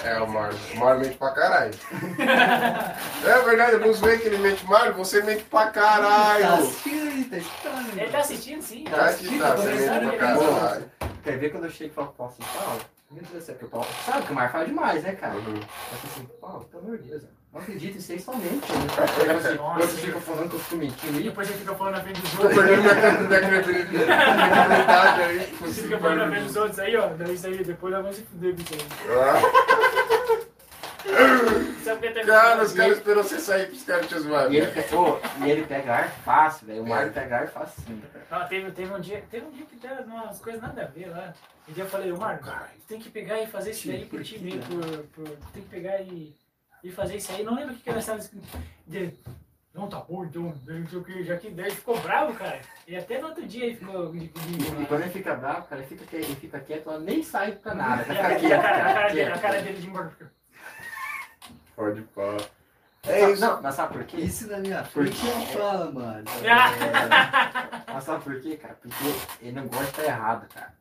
É, o Mário. O Mário mente pra caralho. É verdade, não zoei que ele mente Mário, você mente pra Tá caralho. assistindo, tá escutando. Ele tá assistindo, sim. Tá aqui, tá, você mente pra caralho. Quer ver quando eu chego e falo, assim, Paulo, meu Deus do céu, que o Paulo. Sabe que o Mário fala demais, né, cara? Uhum. Eu assim, Paulo, pelo amor de Deus, não acredito em vocês somente. Né? Assim. Vocês ficam falando que eu fico E mentindo aí. depois ele fica falando na frente dos outros. perdendo credibilidade aí. Você fica falando na frente dos outros aí, ó. Daí isso aí, depois nós vamos se fuder com isso aí. Ah, Sabe o que é Cara, os caras esperam você sair pros caras te zoar. E ele, pe- ô, e ele pega ar fácil, velho. O Mário pega ar fácil. Não, teve, teve, um dia, teve um dia que deram umas coisas nada a ver lá. E daí eu falei, ô Marco, tem que pegar e fazer isso daí por ti mesmo. Por, por, tem que pegar e, e fazer isso aí. Não lembro o que, que nós estávamos Não, tá bom, então. daí não sei o que, Já que daí ele ficou bravo, cara. E até no outro dia ele ficou. de- de- E quando ele fica bravo, cara, ele fica, ele fica quieto, ela nem sai pra nada. E Fica a, e quieto, a cara, a cara cara. dele, a cara dele de embora. Pode pá. É isso. Não, mas sabe por quê? Isso na minha frente não fala, mano. Mas sabe por quê, cara? Porque ele não gosta de estar errado, cara.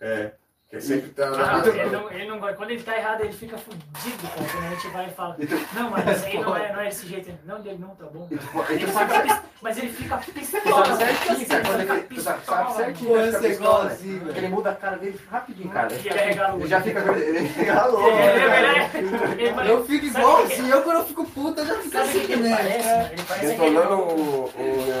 É. Que sempre tá. Ah, ele não, ele não gosta. Quando ele tá errado, ele fica fudido, cara. Quando a gente vai e fala, não, mas isso aí não é, não é desse jeito. Não, dele não, tá bom. E tu, e Ele fica mas ele fica pistola. sabe certinho, cara. Ele, sabe, sabe certinho. Ele fica esse pistola, igual velho. velho. Ele muda a cara dele rapidinho, cara. Ele, Ele ele já fica. Ele regalou. Ele- ele- ele- ele- Eu fico sabe igual o que- assim, eu quando eu fico puta, eu já fico assim, que ele né? parece? Ele parece Detonando aquele...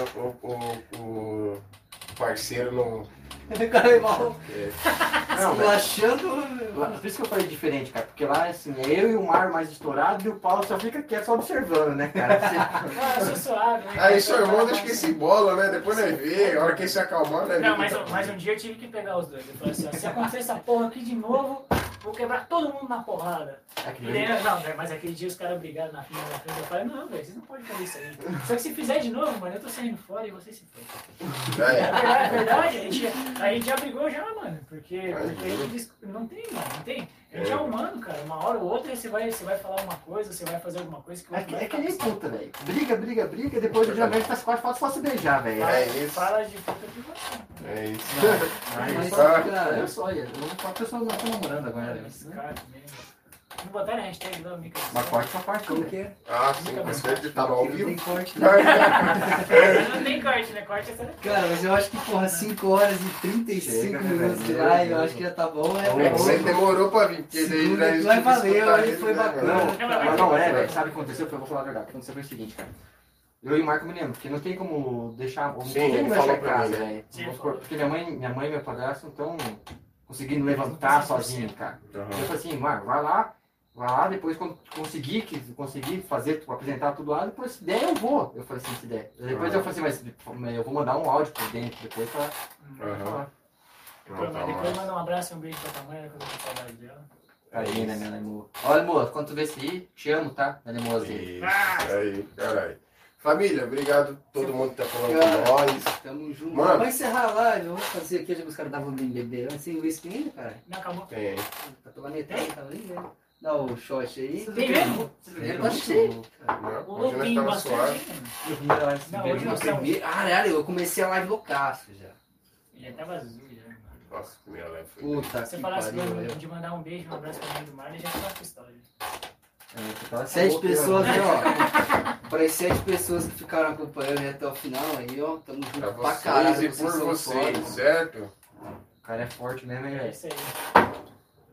parceiro no. O cara é mal é, Não, esculachando. Por isso que eu falei diferente, cara. Porque lá, assim, é eu e o Mar mais estourado e o Paulo só fica quieto, só observando, né, cara? Você- Ah, eu sou suave, né? Aí seu irmão deixa que se bola, né? Depois nós vê, a hora que ele se acalmar, né? Não, mas, mas um dia eu tive que pegar os dois. Eu falei assim, ó, se acontecer essa porra aqui de novo, vou quebrar todo mundo na porrada. Aquele daí, não, velho, mas aquele dia os caras brigaram na fila da frente. Eu falei, não, velho, vocês não podem fazer isso aí. Só que se fizer de novo, mano, eu tô saindo fora e vocês se foram. É É. verdade, é verdade, a gente, a gente já brigou já, mano. Porque, porque a gente não tem, mano, não tem. A gente é humano, cara. Uma hora ou outra você vai, você vai falar uma coisa, você vai fazer alguma coisa que o É outro que, vai é que nem pistola. puta, velho. Briga, briga, briga, depois geralmente faz quatro falta só se beijar, velho. É isso. fala de puta que você. É isso. Mas, só- cara, eu só ia. Eu não a pessoa não tá namorando agora. né? Esse cara também. Não botaram a hashtag lá, Mica. Mas corte só parte Como que é? Ah, sim, com certeza tava ao Não vivo. tem corte, né? Não tem corte, né? Corte é essa daqui. Cara, mas eu acho que, porra, 5 horas e 35 Chega, minutos de velho. live, eu acho que já tá bom, né? É que você demorou pra vir, porque daí tive que valer, escutar aí foi né, bacana. Não, mas não é, velho. Sabe o que aconteceu? Eu vou falar a verdade. O que aconteceu foi o seguinte, cara. Eu e o Marco me lembro, porque não tem como deixar. Não Sim, tem ele como deixar falou em pra casa, né? velho. Porque minha mãe, minha mãe e meu padrasto não estão conseguindo levantar 100%. sozinho, cara. Eu Aham. falei assim, Marco, vai lá, vai lá, depois quando conseguir, que conseguir fazer, apresentar tudo lá, depois se der eu vou. Eu falei assim, se der. Depois eu falei assim, mas eu vou mandar um áudio por dentro, depois pra, falar. Depois, tá manda um abraço e um beijo pra tua mãe, que eu tô com saudade dela. Aí, né, minha amor. Olha, amor, quando tu vê esse aí, te amo, tá? Minha. Isso aí, caralho. Família, obrigado a todo mundo que tá falando Cara. com nós. Tamo junto. Mano. Vai encerrar a live, vamos fazer aqui, já que os caras estavam bem beber. Vai ser whisky ainda, cara? Não acabou. Tem. Tá tomando metade, tava nem vendo. Dá o shot aí. Tem mesmo? É, cheio. Não, O tava bastante. Eu se Não, hoje Eu Caralho, eu comecei a live loucaço já. Ele até vazio já, mano. Nossa, primeira live foi. Puta Se você falasse pariu. de, mandar um beijo, um abraço pra mim do mar, ele já tava pistola. É, tava Sete pessoas né? aí, ó. Para as sete pessoas que ficaram acompanhando até o final aí, ó. Tamo junto Pra pra vocês caralho. e por vocês, certo? O cara é forte mesmo, hein, É velho? isso aí.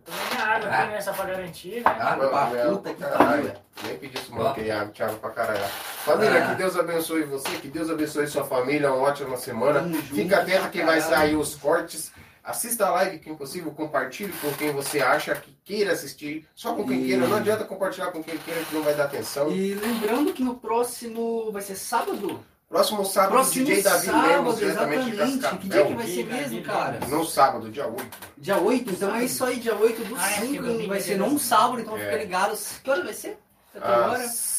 Minha água aqui, né? Só pra garantir, né? Ah, pra minha- puta que caralho. Nem pedi isso, mano, que água, Thiago, pra caralho. Família, Ah. que Deus abençoe você, que Deus abençoe sua família, uma ótima semana. Tamo Fica atento que vai sair os cortes. Assista a live, quem possível, compartilhe com quem você acha que queira assistir. Só com quem E- queira, não adianta compartilhar com quem queira que não vai dar atenção. E lembrando que no próximo. Vai ser sábado? Próximo sábado, Próximo DJ Davi sábado, Lemos, diretamente exatamente. Que dia que vai ser mesmo, cara? No sábado, dia 8. Dia 8? Então é isso aí, dia 8 do Ah, é, 5, porque domingo vai é ser das- sábado, então É. fica ligados. Que hora vai ser? Até agora? Às-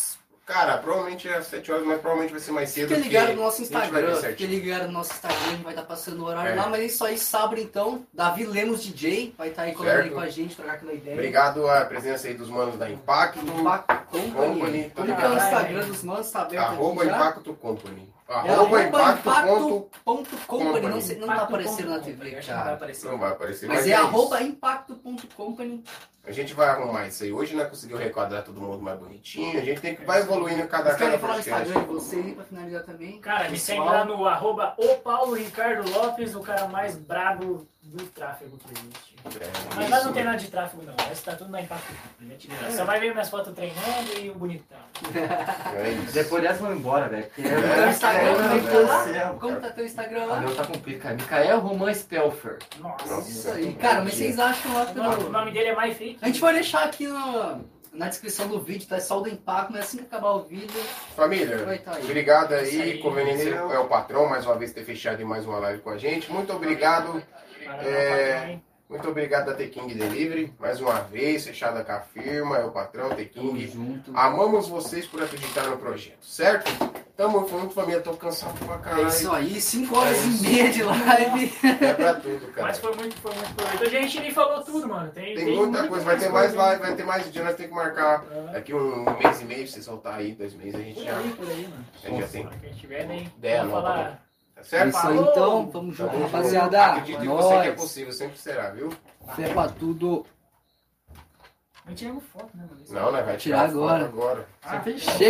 Cara, provavelmente é às 7 horas, mas provavelmente vai ser mais cedo. Fica ligado no nosso Instagram, fica ligado no nosso Instagram, vai estar passando o horário É. lá, mas é isso aí, sábado então, Davi Lemos DJ, vai estar aí colando aí Certo. com a gente, trocar aquela ideia. Obrigado à presença aí dos manos da Impacto. Impacto Company. Company, Como que é. Instagram dos manos, tá aberto Arroba? Impacto Company. É Arroba Impacto. ponto- ponto company, não, sei- não tá Impacto aparecendo na TV, acho que Não vai cara. aparecer. Não vai aparecer, Mas é isso. arroba impacto.company. A gente vai arrumar isso aí. Hoje não conseguiu requadrar todo mundo mais bonitinho. A gente tem que vai evoluindo cada Vocês querem cada falar o podcast. Instagram de vocês aí pra finalizar também? Cara, me segue lá no arroba o Paulo Ricardo Lopes, o cara mais brabo do tráfego que existe. É, Mas lá isso. não tem nada de tráfego não, mas tá tudo na Impacto né? Tipo, Só vai ver minhas fotos treinando e o bonitão. É isso. Depois dessa vão embora, velho. porque- É, Instagram, é, é é, tá lá? é. Como tá teu Instagram O lá? meu tá cumprido, cara. Mikael Roman Spelfer. Nossa. Nossa. Isso aí. Cara, mas vocês acham lá O nome, o pelo... nome dele é mais fake. A gente vai deixar aqui na, na descrição do vídeo, tá? É só o do impacto, mas assim que acabar o vídeo, Família, estar aí. obrigado Isso aí. aí. Conveniência é o patrão, mais uma vez, ter fechado em mais uma live com a gente. Muito obrigado. É? Muito obrigado da T-King Delivery. Mais uma vez, fechada com a firma, é o patrão Tamo T-King. junto. Amamos vocês por acreditar no projeto, certo? Tamo junto, família. Tô cansado pra É caralho. isso aí, 5 horas É e meia de live. É pra tudo, cara. Mas foi muito, foi muito proveitoso. A gente nem falou tudo, mano. Tem, Tem muita coisa, vai ter mais live, vai ter mais dia, nós temos que marcar Ah, daqui um mês e meio, se soltar aí, dois meses, a gente Por já, aí, por aí, mano. a gente já tem. Quem tiver, nem. Ideia falar. Tá É certo? isso aí então, tamo junto, Tamo junto. rapaziada. Acredito em você que é possível, sempre será, viu? Fé pra tudo. Não tiramos foto, né, mano? Não, né? Vai Tirar tirar, agora. agora. Ah,